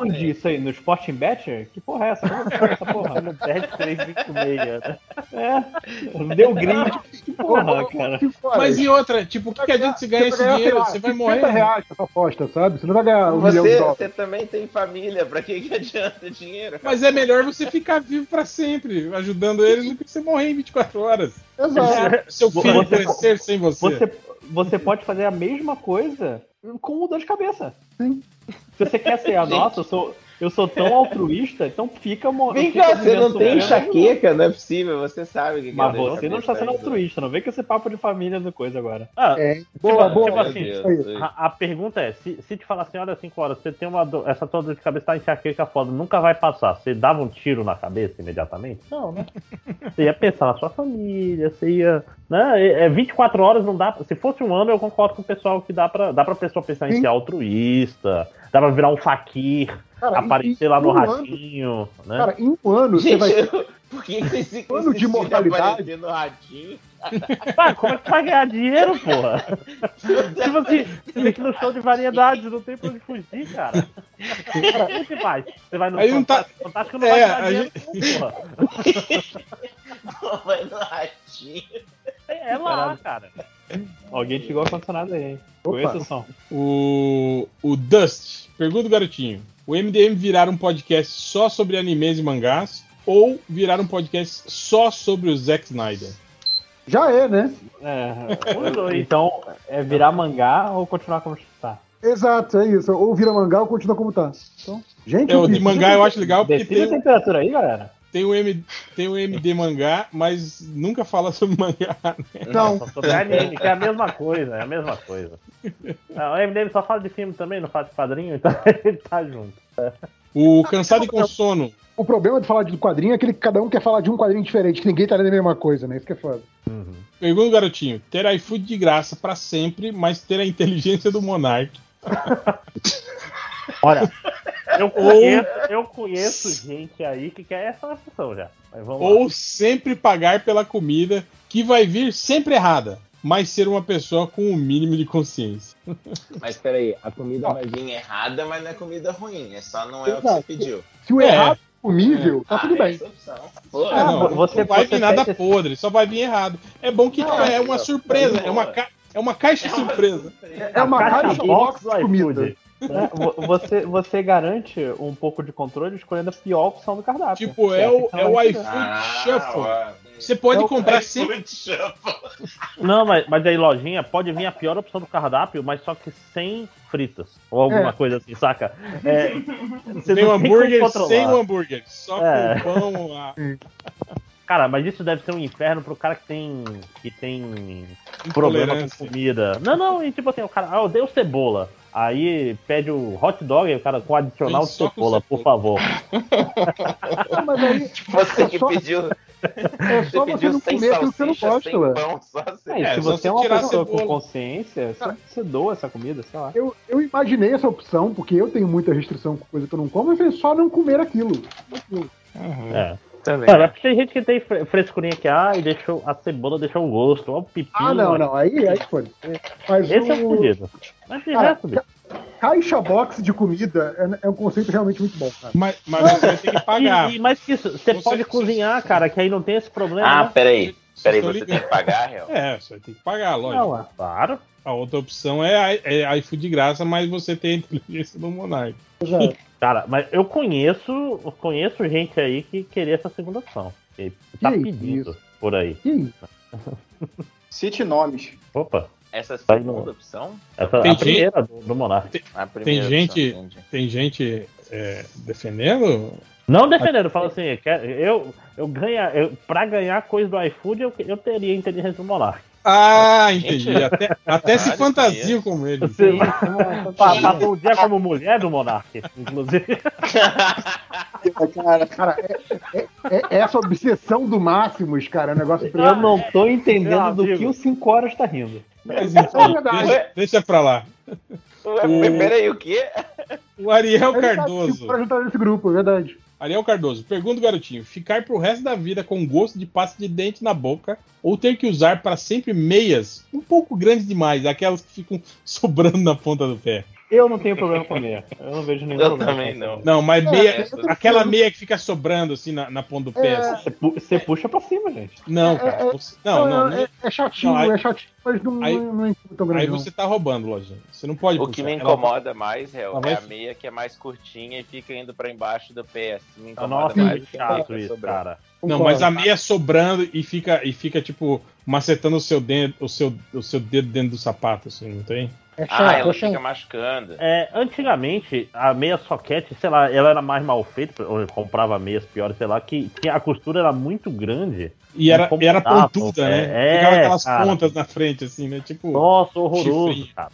[SPEAKER 10] onde isso aí? No Sporting Bet? Que porra é essa? É essa porra?
[SPEAKER 9] Não perde 3,56, né?
[SPEAKER 10] É. Deu grid. Que porra, cara.
[SPEAKER 1] Mas e outra, tipo, o que, que adianta você ganhar esse dinheiro? Você vai
[SPEAKER 4] 50
[SPEAKER 1] morrer.
[SPEAKER 4] reais com essa aposta, sabe? Você não vai ganhar um milhão de
[SPEAKER 6] Você,
[SPEAKER 4] dólares.
[SPEAKER 6] você também tem família, pra que, que adianta dinheiro?
[SPEAKER 1] Mas é melhor você ficar vivo pra sempre, ajudando eles, do que você morrer em 24 horas.
[SPEAKER 4] Exato.
[SPEAKER 1] Seu filho
[SPEAKER 10] Você-
[SPEAKER 1] crescer sem você.
[SPEAKER 10] Você, você pode fazer a mesma coisa com o dor de cabeça.
[SPEAKER 4] Sim.
[SPEAKER 10] Se você quer ser a nossa, eu sou, eu sou tão altruísta, então fica mo-
[SPEAKER 6] Vem cá, você não tem enxaqueca, não é possível, você sabe o que
[SPEAKER 10] Mas
[SPEAKER 6] é de
[SPEAKER 10] você não está sendo
[SPEAKER 6] ainda.
[SPEAKER 10] altruísta, não vem com esse papo de família do coisa agora.
[SPEAKER 9] Ah,
[SPEAKER 4] É, boa,
[SPEAKER 9] tipo,
[SPEAKER 4] boa.
[SPEAKER 9] tipo assim.
[SPEAKER 6] Deus,
[SPEAKER 9] A, a pergunta é, se, se te falar assim, olha, 5 horas, você tem uma dor, essa tua dor de cabeça tá enxaqueca foda, nunca vai passar. Você dava um tiro na cabeça imediatamente? Não, né? Você ia pensar na sua família, você ia. Né? É, é 24 horas não dá. Se fosse um ano, eu concordo com o pessoal que dá pra, dá pra pessoa pensar em
[SPEAKER 4] Sim.
[SPEAKER 9] ser altruísta, dá pra virar um faquir,
[SPEAKER 4] Cara,
[SPEAKER 9] aparecer
[SPEAKER 4] em-
[SPEAKER 9] lá no
[SPEAKER 4] em um ano-
[SPEAKER 9] ratinho, né?
[SPEAKER 4] Cara, em um ano você
[SPEAKER 6] Gente,
[SPEAKER 4] vai.
[SPEAKER 6] eu- por que, que esse
[SPEAKER 4] Ano de mortalidade.
[SPEAKER 6] no ratinho?
[SPEAKER 9] Ah, como é que vai ganhar dinheiro, porra? tipo assim, você tem que no show de variedades, não tem pra onde fugir, cara. Cara, o que faz? Você vai no
[SPEAKER 1] Aí não tá-
[SPEAKER 9] Fantástico, Fantástico não
[SPEAKER 1] É,
[SPEAKER 9] vai ganhar
[SPEAKER 1] a
[SPEAKER 9] dinheiro, não, porra.
[SPEAKER 6] Vai no ratinho.
[SPEAKER 9] É lá, cara.
[SPEAKER 10] Alguém desligou o ar-condicionado aí, hein?
[SPEAKER 4] Opa.
[SPEAKER 10] Conheço o som.
[SPEAKER 1] O, o Dust, pergunta do garotinho. O MDM virar um podcast só sobre animes e mangás ou virar um podcast só sobre o Zack Snyder?
[SPEAKER 4] Já é, né?
[SPEAKER 10] É, então, é virar mangá ou continuar como está?
[SPEAKER 4] Exato, é isso. Ou vira mangá ou continua como tá. Então, gente,
[SPEAKER 1] É, o de mangá eu acho legal porque
[SPEAKER 10] Decide a
[SPEAKER 1] tem,
[SPEAKER 10] temperatura aí, galera.
[SPEAKER 1] Tem, o M, tem o MD mangá, mas nunca fala sobre mangá. né?
[SPEAKER 4] Não,
[SPEAKER 9] sobre anime, que é a mesma coisa, é a mesma coisa. O MDM só fala de filme também, não fala de quadrinho, então ele tá junto.
[SPEAKER 1] O Cansado e com Sono.
[SPEAKER 4] o problema de falar de quadrinho é que cada um quer falar de um quadrinho diferente, que ninguém tá lendo a mesma coisa, né? Isso que é foda.
[SPEAKER 1] Pergunta do garotinho. Ter iFood de graça pra sempre, mas ter a inteligência do Monark.
[SPEAKER 9] Olha, eu conheço, eu conheço gente aí que quer essa opção já. Mas vamos lá.
[SPEAKER 1] Ou sempre pagar pela comida, que vai vir sempre errada, mas ser uma pessoa com o mínimo de consciência.
[SPEAKER 6] Mas peraí, a comida vai vir errada, mas não é comida ruim. É só não é o que
[SPEAKER 4] Exato.
[SPEAKER 6] você pediu.
[SPEAKER 4] Se o
[SPEAKER 1] É.
[SPEAKER 4] errado é comível, tá
[SPEAKER 6] Ah,
[SPEAKER 4] tudo bem.
[SPEAKER 6] opção. Pô,
[SPEAKER 1] Ah, não,
[SPEAKER 10] você-
[SPEAKER 1] não vai vir nada podre, só vai vir errado. É bom que
[SPEAKER 6] Não,
[SPEAKER 1] é
[SPEAKER 6] é,
[SPEAKER 1] uma
[SPEAKER 6] é,
[SPEAKER 1] surpresa,
[SPEAKER 6] é
[SPEAKER 1] é uma,
[SPEAKER 6] boa.
[SPEAKER 1] ca- é uma caixa surpresa.
[SPEAKER 4] É uma
[SPEAKER 9] Caixa
[SPEAKER 4] caixa
[SPEAKER 9] box
[SPEAKER 4] de comida.
[SPEAKER 10] É, vo- você, você garante um pouco de controle escolhendo a pior opção do cardápio.
[SPEAKER 1] Tipo, é
[SPEAKER 10] Que
[SPEAKER 1] o,
[SPEAKER 10] que
[SPEAKER 1] é o iFood
[SPEAKER 6] Ah,
[SPEAKER 1] Shuffle.
[SPEAKER 6] ó.
[SPEAKER 1] Você pode
[SPEAKER 4] É o
[SPEAKER 1] comprar sempre.
[SPEAKER 9] Não, mas, mas aí, lojinha, pode vir a pior opção do cardápio, mas só que sem fritas. Ou alguma
[SPEAKER 4] É.
[SPEAKER 9] coisa assim, saca? É, você
[SPEAKER 1] Tem um hambúrguer sem o hambúrguer, só
[SPEAKER 9] É.
[SPEAKER 1] com pão. a-
[SPEAKER 9] Cara, mas isso deve ser um inferno pro cara que tem. que tem problema com comida. Não, não, e tipo assim, o cara, ah, eu dei cebola. Aí pede o hot dog, aí o cara com adicional de cebola, por favor.
[SPEAKER 4] Ah, mas aí
[SPEAKER 6] Você que
[SPEAKER 4] só-
[SPEAKER 6] pediu.
[SPEAKER 4] é
[SPEAKER 6] Você
[SPEAKER 4] só você
[SPEAKER 6] pediu
[SPEAKER 4] não comer aquilo que você não gosta.
[SPEAKER 10] É, e
[SPEAKER 1] É,
[SPEAKER 10] se você
[SPEAKER 1] você
[SPEAKER 10] é uma pessoa com consciência, você, você doa essa comida, sei lá.
[SPEAKER 4] Eu, eu imaginei essa opção, porque eu tenho muita restrição com coisa que eu não como, mas é só não comer aquilo. Aquilo.
[SPEAKER 1] Uhum.
[SPEAKER 9] É.
[SPEAKER 6] Também.
[SPEAKER 9] Cara, tem gente que tem fre- frescurinha que, ah, e deixou a cebola deixou o gosto, ó, o pepino.
[SPEAKER 4] Ah, não, não. Aí, aí foi. Mas
[SPEAKER 9] Esse é o
[SPEAKER 4] o
[SPEAKER 9] fudido. Mas de
[SPEAKER 4] Cara,
[SPEAKER 9] resto, bicho.
[SPEAKER 4] caixa box de comida é, é um conceito realmente muito bom, cara.
[SPEAKER 1] Mas, mas você ter que pagar.
[SPEAKER 9] E, e mais que isso, você
[SPEAKER 1] Você-
[SPEAKER 9] pode cozinhar, cara, que aí não tem esse problema.
[SPEAKER 6] Ah,
[SPEAKER 9] né?
[SPEAKER 6] peraí. Peraí, você
[SPEAKER 1] ligado.
[SPEAKER 6] tem que pagar, Real?
[SPEAKER 1] É, você ter que pagar, lógico.
[SPEAKER 9] Não, é claro.
[SPEAKER 1] A outra opção é, é iFood de graça, mas você tem a inteligência do Monark.
[SPEAKER 9] Cara, mas eu conheço, eu conheço gente aí que queria essa segunda opção. Que tá
[SPEAKER 4] Que
[SPEAKER 9] pedindo
[SPEAKER 4] isso?
[SPEAKER 9] por aí.
[SPEAKER 8] Cite nomes.
[SPEAKER 9] Opa,
[SPEAKER 6] Essa
[SPEAKER 9] Vai
[SPEAKER 6] segunda
[SPEAKER 9] no-
[SPEAKER 6] opção?
[SPEAKER 9] essa
[SPEAKER 1] Tem
[SPEAKER 9] a
[SPEAKER 1] gente-
[SPEAKER 9] primeira do, do Monark.
[SPEAKER 6] A
[SPEAKER 1] Tem
[SPEAKER 6] primeira
[SPEAKER 1] gente,
[SPEAKER 6] opção,
[SPEAKER 1] tem gente é, defendendo?
[SPEAKER 9] Não defendendo, fala assim, quer- eu, eu ganha, eu, pra ganhar coisa do iFood, eu, eu teria inteligência do Monark.
[SPEAKER 1] Ah, entendi. Até, até se
[SPEAKER 6] caralho,
[SPEAKER 1] fantasio com ele.
[SPEAKER 9] Você pa- passou o dia como mulher do Monark, inclusive.
[SPEAKER 8] Cara,
[SPEAKER 4] Cara, é, é- é essa obsessão do Máximos, cara, é um negócio
[SPEAKER 10] Eu não tô entendendo
[SPEAKER 9] Meu
[SPEAKER 10] do
[SPEAKER 9] amigo.
[SPEAKER 10] que o 5 horas tá rindo.
[SPEAKER 1] Mas
[SPEAKER 4] É
[SPEAKER 1] enfim, deixa, deixa pra lá.
[SPEAKER 6] Ué,
[SPEAKER 1] O-
[SPEAKER 6] Peraí, o quê?
[SPEAKER 1] O Ariel
[SPEAKER 4] Ele tá
[SPEAKER 1] Cardoso.
[SPEAKER 4] Pra juntar nesse grupo, é verdade.
[SPEAKER 1] Ariel Cardoso, pergunta o garotinho: ficar pro resto da vida com gosto de pasta de dente na boca ou ter que usar para sempre meias um pouco grandes demais, aquelas que ficam sobrando na ponta do pé?
[SPEAKER 10] Eu não tenho problema com meia. Eu não vejo nenhum
[SPEAKER 6] Eu
[SPEAKER 10] problema.
[SPEAKER 6] também
[SPEAKER 10] com
[SPEAKER 6] não.
[SPEAKER 1] Não, mas
[SPEAKER 4] É,
[SPEAKER 1] meia,
[SPEAKER 4] eu tô
[SPEAKER 1] aquela meia que fica sobrando assim na, na ponta do pé.
[SPEAKER 4] É.
[SPEAKER 1] assim.
[SPEAKER 10] Você, pu- você puxa pra cima, gente.
[SPEAKER 1] Não,
[SPEAKER 4] É,
[SPEAKER 1] cara.
[SPEAKER 4] é,
[SPEAKER 1] você- não, não.
[SPEAKER 4] é, é chatinho,
[SPEAKER 1] Não, aí-
[SPEAKER 4] é chatinho, mas não,
[SPEAKER 1] aí-
[SPEAKER 4] não, não é tão grande.
[SPEAKER 1] Aí você tá roubando, lojinha. Você não pode
[SPEAKER 6] O
[SPEAKER 1] puxar.
[SPEAKER 6] que me
[SPEAKER 1] Ela-
[SPEAKER 6] incomoda mais,
[SPEAKER 1] vai-
[SPEAKER 6] é a meia que é mais curtinha e fica indo pra embaixo do pé. Assim, me incomoda
[SPEAKER 9] Nossa,
[SPEAKER 6] mais.
[SPEAKER 9] que chato
[SPEAKER 6] que
[SPEAKER 9] isso, cara.
[SPEAKER 1] Não, mas a meia sobrando e fica, e fica tipo, macetando o seu, dedo, o, seu, o seu dedo dentro do sapato, assim, não tem?
[SPEAKER 4] É
[SPEAKER 6] Ah, ela
[SPEAKER 4] é
[SPEAKER 6] fica machucando.
[SPEAKER 9] É, antigamente, a meia soquete, sei lá, ela era mais mal feita, ou eu comprava meias piores, sei lá, que, que a costura era muito grande.
[SPEAKER 1] E era, e era pontuda, né?
[SPEAKER 9] é,
[SPEAKER 1] Ficava aquelas
[SPEAKER 9] cara.
[SPEAKER 1] pontas na frente, assim, né? Tipo.
[SPEAKER 9] Nossa, horroroso,
[SPEAKER 1] chifrinho.
[SPEAKER 9] cara.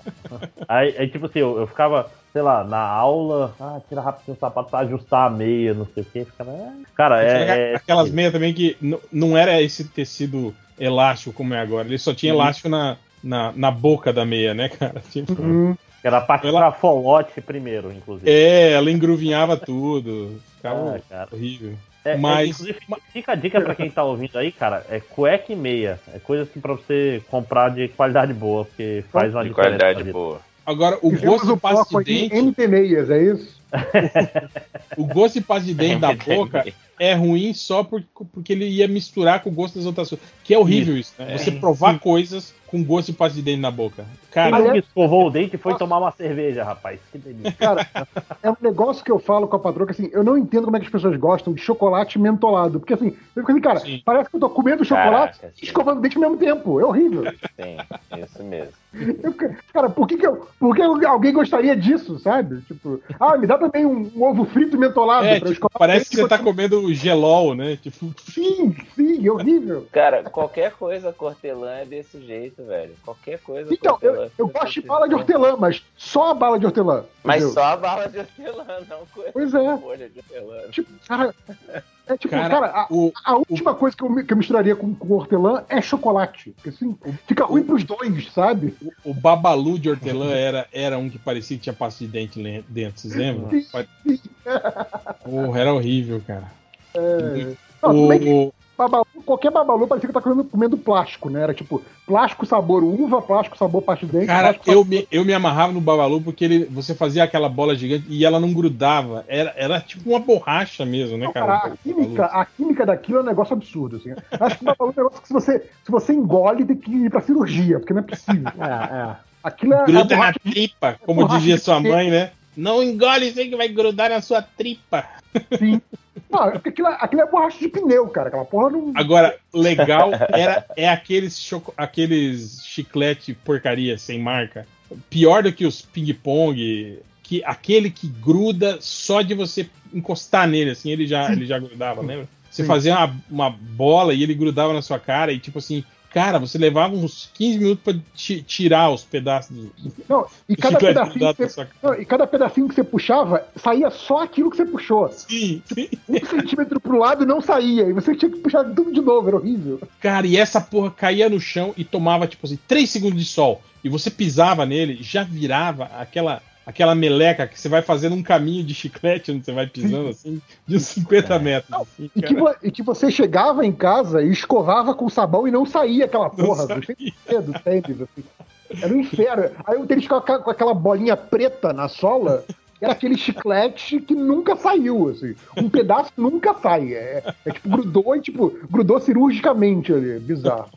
[SPEAKER 9] Aí, aí, tipo assim, eu, eu ficava, sei lá, na aula, ah, tira rapidinho o sapato pra ajustar a meia, não sei o que. Ficava, é. Cara, é. é-
[SPEAKER 1] Aquelas meias também que não era esse tecido elástico como é agora. Ele só tinha elástico na, na, na boca da meia, né, cara? Tipo,
[SPEAKER 4] Hum,
[SPEAKER 9] Era a parte
[SPEAKER 1] Ela-
[SPEAKER 9] pra folote primeiro, inclusive.
[SPEAKER 1] é, ela engruvinhava tudo. Ficava
[SPEAKER 9] Ah, cara.
[SPEAKER 1] horrível.
[SPEAKER 9] É, é,
[SPEAKER 1] Mas-
[SPEAKER 9] inclusive, fica a dica pra quem tá ouvindo aí, cara, é cueca e meia. É coisa assim pra você comprar de qualidade boa, porque faz uma
[SPEAKER 6] De
[SPEAKER 9] diferença.
[SPEAKER 6] qualidade boa.
[SPEAKER 1] Agora, o
[SPEAKER 4] fizemos
[SPEAKER 1] gosto de
[SPEAKER 4] o
[SPEAKER 1] pasta de
[SPEAKER 4] aqui
[SPEAKER 1] dente,
[SPEAKER 4] MP Meias, é isso?
[SPEAKER 1] o gosto de pasta de dente da boca é ruim só por- porque ele ia misturar com o gosto das outras coisas. Que é horrível isso, né? Você provar coisas com gosto de pasta de dente na boca.
[SPEAKER 9] Quem
[SPEAKER 1] Cara,
[SPEAKER 9] nunca escovou o dente e foi tomar uma cerveja, rapaz. Que delícia.
[SPEAKER 4] Cara, é um negócio que eu falo com a patroa que assim, eu não entendo como é que as pessoas gostam de chocolate mentolado. Porque assim, eu fico assim, cara,
[SPEAKER 1] Sim.
[SPEAKER 4] parece que eu tô comendo chocolate
[SPEAKER 6] Caraca,
[SPEAKER 4] e escovando o dente ao mesmo tempo. É horrível.
[SPEAKER 6] Sim, isso mesmo.
[SPEAKER 4] Eu, cara, por que, que, eu, por que alguém gostaria disso, sabe? Tipo, ah, me dá também um, um ovo frito mentolado
[SPEAKER 1] é, tipo, parece que você tá
[SPEAKER 4] enquanto-
[SPEAKER 1] comendo gelol, né? Tipo,
[SPEAKER 4] Sim, é horrível.
[SPEAKER 6] Cara, qualquer coisa cortelã é desse jeito, velho. Qualquer coisa
[SPEAKER 4] Então, eu, eu gosto de bala de hortelã, mas só a bala de hortelã.
[SPEAKER 6] Mas
[SPEAKER 4] entendeu?
[SPEAKER 6] só a bala de hortelã, não com
[SPEAKER 4] Pois é.
[SPEAKER 6] folha de hortelã.
[SPEAKER 4] Tipo, cara. É tipo,
[SPEAKER 1] Cara,
[SPEAKER 4] cara, a,
[SPEAKER 1] o,
[SPEAKER 4] a última coisa que eu, que eu misturaria com, com hortelã é chocolate. Porque assim, fica ruim pros dois, sabe?
[SPEAKER 1] o babalu de hortelã era, era um que parecia que tinha pasta de dente dentro, vocês lembram? Porra, era horrível, cara.
[SPEAKER 4] Não, bem que
[SPEAKER 1] O,
[SPEAKER 4] babalu, qualquer babalu parecia que tá comendo, comendo plástico, né? Era tipo, plástico sabor uva, plástico sabor pasta de dente.
[SPEAKER 1] cara,
[SPEAKER 4] plástico
[SPEAKER 1] eu me, eu me amarrava no babalu porque ele, você fazia aquela bola gigante e ela não grudava. Era, era tipo uma borracha mesmo, né,
[SPEAKER 4] Não,
[SPEAKER 1] cara?
[SPEAKER 4] cara, a química, a química daquilo é um negócio absurdo, assim. Acho que o babalu é um negócio que se você, se você engole, tem que ir pra cirurgia, porque não é possível.
[SPEAKER 10] É, é.
[SPEAKER 4] Aquilo é, é
[SPEAKER 1] Gruda na
[SPEAKER 4] borracha
[SPEAKER 1] tripa, como dizia sua mãe, né? Não engole isso aí que vai grudar na sua tripa.
[SPEAKER 4] assim. Não, porque aquilo, é- aquilo é borracha de pneu, cara. Aquela porra não.
[SPEAKER 1] Agora, legal era, é aqueles, choco, aqueles chiclete porcaria sem marca. Pior do que os ping-pong, que aquele que gruda só de você encostar nele, assim, ele já, ele já grudava, lembra? Você
[SPEAKER 4] Sim.
[SPEAKER 1] fazia uma, uma bola e ele grudava na sua cara e tipo assim, cara, você levava uns 15 minutos pra ti- tirar os pedaços do,
[SPEAKER 4] Não, e cada pedacinho que você, não, e cada pedacinho que você puxava, saía só aquilo que você puxou.
[SPEAKER 1] Sim, sim.
[SPEAKER 4] Um centímetro pro lado não saía. E você tinha que puxar tudo de novo, era horrível.
[SPEAKER 1] Cara, e essa porra caía no chão e tomava, tipo assim, 3 segundos de sol. E você pisava nele, já virava aquela aquela meleca que você vai fazendo um caminho de chiclete onde você vai pisando assim, de uns 50 metros. assim,
[SPEAKER 4] E que, e que você chegava em casa e escovava com sabão e não saía aquela
[SPEAKER 1] Não
[SPEAKER 4] porra.
[SPEAKER 1] saía.
[SPEAKER 4] Você tinha medo, tênis, assim. Era um inferno. Aí o tênis ficava com aquela bolinha preta na sola. Era aquele chiclete que nunca saiu, assim. Um pedaço nunca sai. É, é tipo, grudou e, tipo, grudou cirurgicamente ali. Bizarro.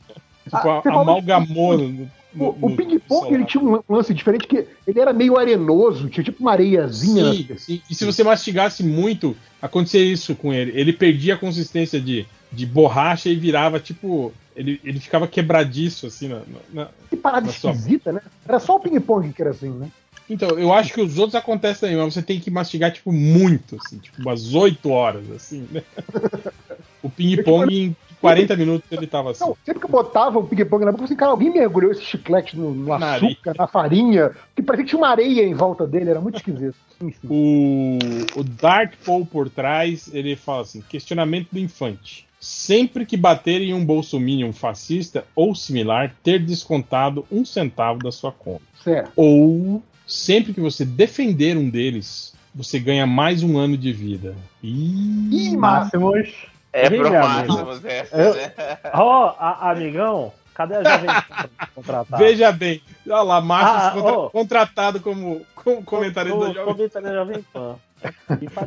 [SPEAKER 1] Tipo,
[SPEAKER 4] Ah,
[SPEAKER 1] amalgamou no, no,
[SPEAKER 4] O, o ping-pong, ele tinha um lance diferente, que ele era meio arenoso, tinha tipo uma areiazinha.
[SPEAKER 1] Sim,
[SPEAKER 4] na-
[SPEAKER 1] sim. E se você mastigasse muito, acontecia isso com ele. Ele perdia a consistência de, de borracha e virava tipo. Ele, ele ficava quebradiço, assim. Na, na-
[SPEAKER 4] Que parada
[SPEAKER 1] na sua-
[SPEAKER 4] esquisita, né? Era só o ping-pong que era assim, né?
[SPEAKER 1] Então, eu acho que os outros acontecem também, mas você tem que mastigar, tipo, muito, assim, tipo, umas 8 horas, assim, né? O ping-pong 40 minutos ele tava assim.
[SPEAKER 4] Não, sempre que eu botava o ping-pong na boca, eu falei assim, cara, alguém mergulhou esse chiclete no, no
[SPEAKER 1] Na
[SPEAKER 4] açúcar, na farinha, que parecia que tinha uma areia em volta dele, era muito esquisito. Enfim.
[SPEAKER 1] O, o Dart Paul por trás, ele fala assim: questionamento do infante. Sempre que bater em um bolsominion fascista ou similar, ter descontado um centavo da sua conta.
[SPEAKER 4] Certo.
[SPEAKER 1] Ou sempre que você defender um deles, você ganha mais um ano de vida. Ih,
[SPEAKER 9] Máximos.
[SPEAKER 6] É
[SPEAKER 9] Vem,
[SPEAKER 6] pro Máximos essa,
[SPEAKER 9] Eu-
[SPEAKER 6] né?
[SPEAKER 9] Ó, a- amigão, cadê a Jovem Pan contratada?
[SPEAKER 1] Veja bem, olha lá, Márcio
[SPEAKER 9] Ah,
[SPEAKER 1] contra-
[SPEAKER 9] ó.
[SPEAKER 1] contratado como, como comentarista da Jovem
[SPEAKER 9] comentarista da Jovem Pan.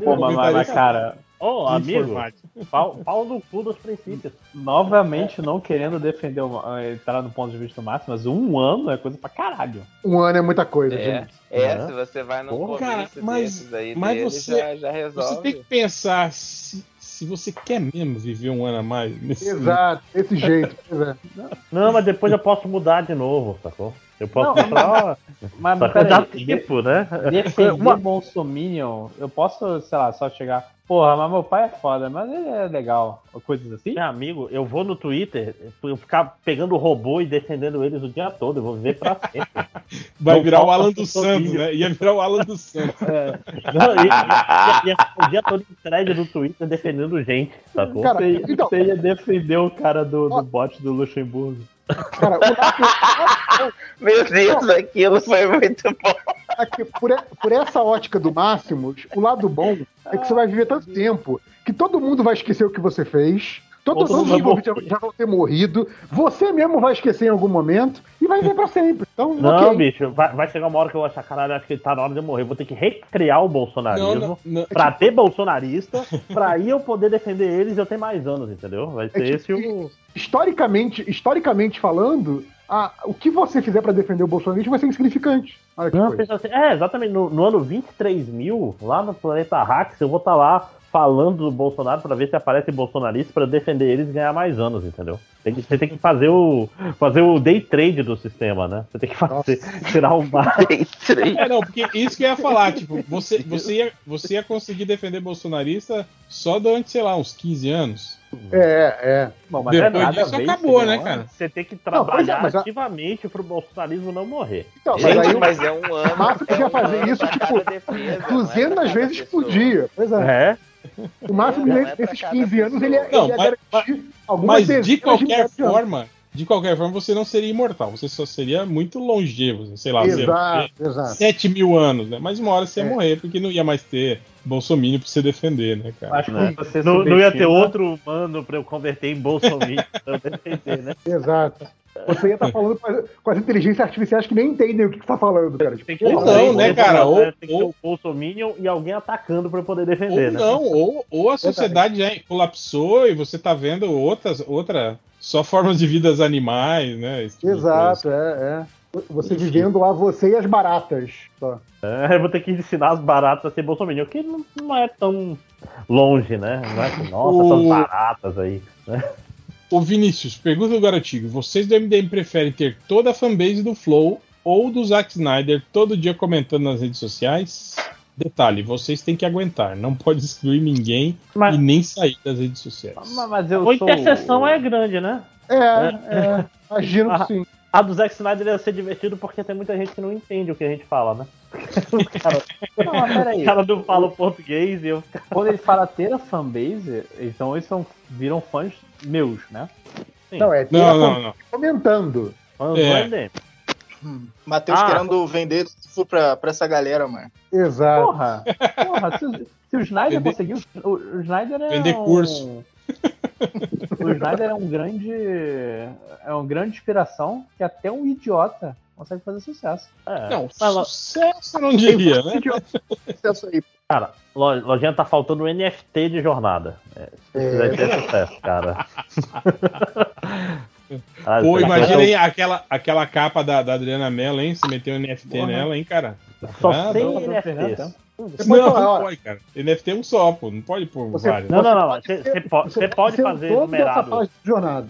[SPEAKER 2] Pô, mas, mas, cara,
[SPEAKER 9] Ô, amigo,
[SPEAKER 1] informática.
[SPEAKER 9] pau, pau no cu dos princípios.
[SPEAKER 2] novamente não querendo defender o, eh, entrar no ponto de vista do máximo, mas um ano é coisa pra caralho.
[SPEAKER 4] Um ano é muita coisa,
[SPEAKER 6] É,
[SPEAKER 4] gente.
[SPEAKER 6] é
[SPEAKER 9] Uhum.
[SPEAKER 6] se você vai num
[SPEAKER 1] Porra,
[SPEAKER 6] comício
[SPEAKER 1] cara, mas-
[SPEAKER 6] desses aí
[SPEAKER 1] mas
[SPEAKER 6] dele,
[SPEAKER 1] você-
[SPEAKER 6] já, já resolve.
[SPEAKER 1] Você tem que pensar se, se você quer mesmo viver um ano a mais nesse
[SPEAKER 4] Exato, desse jeito. é.
[SPEAKER 9] Não, mas depois eu posso mudar de novo, sacou? Eu posso
[SPEAKER 2] Não,
[SPEAKER 9] falar, ó,
[SPEAKER 2] Mas,
[SPEAKER 9] só
[SPEAKER 2] mas
[SPEAKER 9] que dá
[SPEAKER 2] peraí,
[SPEAKER 9] tempo, né?
[SPEAKER 2] defender
[SPEAKER 9] Uma-
[SPEAKER 2] Bolsominion, eu posso, sei lá, só chegar. Porra, mas meu pai é foda, mas ele é legal. Coisas assim.
[SPEAKER 9] Meu amigo, eu vou no Twitter, eu ficar pegando robô e defendendo eles o dia todo, eu vou viver pra sempre.
[SPEAKER 1] Vai
[SPEAKER 9] Não
[SPEAKER 1] virar o Alan dos
[SPEAKER 9] filho.
[SPEAKER 1] Santos, né? Ia virar o Alan dos Santos.
[SPEAKER 9] Não, e, e, e o dia todo em thread no Twitter defendendo gente, sacou?
[SPEAKER 4] Cara,
[SPEAKER 2] Você,
[SPEAKER 4] então,
[SPEAKER 2] você ia defender o cara do, do bot do Luxemburgo.
[SPEAKER 4] Cara, o lado-
[SPEAKER 6] Meu Deus, aquilo foi muito bom.
[SPEAKER 4] aqui, por, e- por essa ótica do Máximos, o lado bom é que você vai viver tanto tempo que todo mundo vai esquecer o que você fez. Todos
[SPEAKER 9] Todo
[SPEAKER 4] os já, já vão ter morrido. Você mesmo vai esquecer em algum momento e vai viver pra sempre. Então,
[SPEAKER 9] Não,
[SPEAKER 4] ok.
[SPEAKER 9] bicho, vai, vai chegar uma hora que eu vou achar, caralho, acho que tá na hora de eu morrer. Vou ter que recriar o bolsonarismo
[SPEAKER 1] Não, não, não.
[SPEAKER 9] pra ter bolsonarista, pra aí eu poder defender eles e eu ter mais anos, entendeu? Vai ser
[SPEAKER 4] É
[SPEAKER 9] esse
[SPEAKER 4] tipo
[SPEAKER 9] o.
[SPEAKER 4] Historicamente, historicamente falando, a- o que você fizer pra defender o bolsonarismo vai ser insignificante. Olha que
[SPEAKER 9] Não, assim, é, exatamente. No, no ano 23 mil, lá no planeta Hacks, eu vou estar lá falando do Bolsonaro pra ver se aparece bolsonarista pra eu defender eles e ganhar mais anos, entendeu? Tem que- você tem que fazer o, fazer o day trade do sistema, né? Você tem que fazer, tirar o máximo.
[SPEAKER 1] É, não, porque isso que eu ia falar, tipo, você, você, ia, você ia conseguir defender bolsonarista só durante, sei lá, uns 15 anos.
[SPEAKER 4] É, é.
[SPEAKER 2] Bom, mas é
[SPEAKER 1] Depois
[SPEAKER 2] nada
[SPEAKER 1] disso acabou,
[SPEAKER 2] você
[SPEAKER 1] né,
[SPEAKER 2] não-
[SPEAKER 1] cara?
[SPEAKER 9] Você tem que
[SPEAKER 4] Não, é,
[SPEAKER 9] trabalhar
[SPEAKER 4] mas a-
[SPEAKER 9] ativamente pro bolsonarismo não morrer.
[SPEAKER 4] Então, mas
[SPEAKER 6] Gente,
[SPEAKER 4] aí o
[SPEAKER 6] mas é um ano.
[SPEAKER 4] Máximo
[SPEAKER 6] é
[SPEAKER 4] podia
[SPEAKER 6] um
[SPEAKER 4] fazer
[SPEAKER 6] ano
[SPEAKER 4] isso, tipo,
[SPEAKER 6] defesa, não é pra
[SPEAKER 4] 200
[SPEAKER 6] cada
[SPEAKER 4] vezes
[SPEAKER 6] pessoa.
[SPEAKER 4] por dia. Pois é.
[SPEAKER 9] É.
[SPEAKER 4] O máximo dele,
[SPEAKER 6] é
[SPEAKER 4] nesses
[SPEAKER 6] cada
[SPEAKER 4] 15 anos ele, ia-
[SPEAKER 1] Não,
[SPEAKER 4] ele
[SPEAKER 1] mas-
[SPEAKER 4] algumas
[SPEAKER 1] Mas de qualquer
[SPEAKER 4] de anos.
[SPEAKER 1] forma, de qualquer forma, você não seria imortal, você só seria muito longevo, sei lá,
[SPEAKER 4] Exato, exato.
[SPEAKER 1] 7 mil anos, né? Mas uma hora você ia
[SPEAKER 4] É.
[SPEAKER 1] morrer, porque não ia mais ter Bolsonaro pra você defender, né, cara?
[SPEAKER 2] Acho que
[SPEAKER 9] É.
[SPEAKER 2] você
[SPEAKER 9] Não, não ia ter outro humano pra eu converter em bolsonaro pra eu defender, né?
[SPEAKER 4] Exato. Você ia estar falando com as, inteligências artificiais que nem entendem o que você tá falando, cara. Tipo,
[SPEAKER 9] Tem que
[SPEAKER 1] Ou
[SPEAKER 9] ter
[SPEAKER 1] não, né, cara? Ou-
[SPEAKER 9] Tem que ter
[SPEAKER 1] ou-
[SPEAKER 9] um bolsominion e alguém atacando pra eu poder defender,
[SPEAKER 1] Ou
[SPEAKER 9] né?
[SPEAKER 1] não, ou, ou a sociedade já colapsou e você tá vendo outras, outra, só formas de vidas animais, né? tipo
[SPEAKER 4] Exato, é, é. Você vivendo lá, você e as baratas. Só.
[SPEAKER 9] É, eu vou ter que ensinar as baratas a ser bolsominion, que não, não é tão longe, né? Não é que, nossa,
[SPEAKER 1] O-
[SPEAKER 9] essas baratas aí.
[SPEAKER 1] Ô Vinícius, pergunta do Garotinho. Vocês do MDM preferem ter toda a fanbase do Flow ou do Zack Snyder todo dia comentando nas redes sociais? Detalhe, vocês têm que aguentar, não pode excluir ninguém
[SPEAKER 9] Mas,
[SPEAKER 1] e nem sair das redes sociais.
[SPEAKER 2] Mas, mas eu
[SPEAKER 9] a
[SPEAKER 2] sou...
[SPEAKER 9] interseção é grande, né?
[SPEAKER 4] É, é. Imagino que sim.
[SPEAKER 9] A do Zack Snyder ia ser divertido porque tem muita gente que não entende o que a gente fala, né? O cara,
[SPEAKER 2] Não, mas peraí.
[SPEAKER 9] o cara não fala o português e eu
[SPEAKER 2] Quando ele fala ter a fanbase, então eles são, viram fãs meus, né?
[SPEAKER 4] Não, é ter
[SPEAKER 1] Não,
[SPEAKER 4] a
[SPEAKER 1] não, não.
[SPEAKER 4] comentando.
[SPEAKER 1] É.
[SPEAKER 9] do MDM.
[SPEAKER 8] Matheus
[SPEAKER 9] Ah.
[SPEAKER 8] querendo vender tudo pra, pra essa galera, mano.
[SPEAKER 4] Exato.
[SPEAKER 2] Porra, porra, se, o- se o Snyder
[SPEAKER 1] Vender-
[SPEAKER 2] conseguiu. O, o Snyder é.
[SPEAKER 1] Vender
[SPEAKER 2] um,
[SPEAKER 1] curso.
[SPEAKER 2] O Snyder é um grande. É uma grande inspiração que até um idiota consegue fazer sucesso.
[SPEAKER 9] É.
[SPEAKER 1] Não, sucesso eu não diria, né?
[SPEAKER 8] Sucesso aí.
[SPEAKER 9] cara, lo- lojinha tá faltando um NFT de jornada. É, se quiser ter sucesso, cara. Ah,
[SPEAKER 1] Pô,
[SPEAKER 9] você
[SPEAKER 1] imagina aí aquela, aquela capa da, da Adriana Mello, hein? Você meteu um NFT
[SPEAKER 2] Porra.
[SPEAKER 1] nela, hein, cara?
[SPEAKER 9] Só
[SPEAKER 1] Ah,
[SPEAKER 9] tem
[SPEAKER 1] não,
[SPEAKER 9] NFTs.
[SPEAKER 4] Você
[SPEAKER 1] Não,
[SPEAKER 4] falar,
[SPEAKER 1] não pode, cara. NFT é um só, pô. Não pode pôr
[SPEAKER 4] Você-
[SPEAKER 1] vários.
[SPEAKER 9] Não, não, não. Você você pode, você pode fazer numerado.
[SPEAKER 4] de jornada.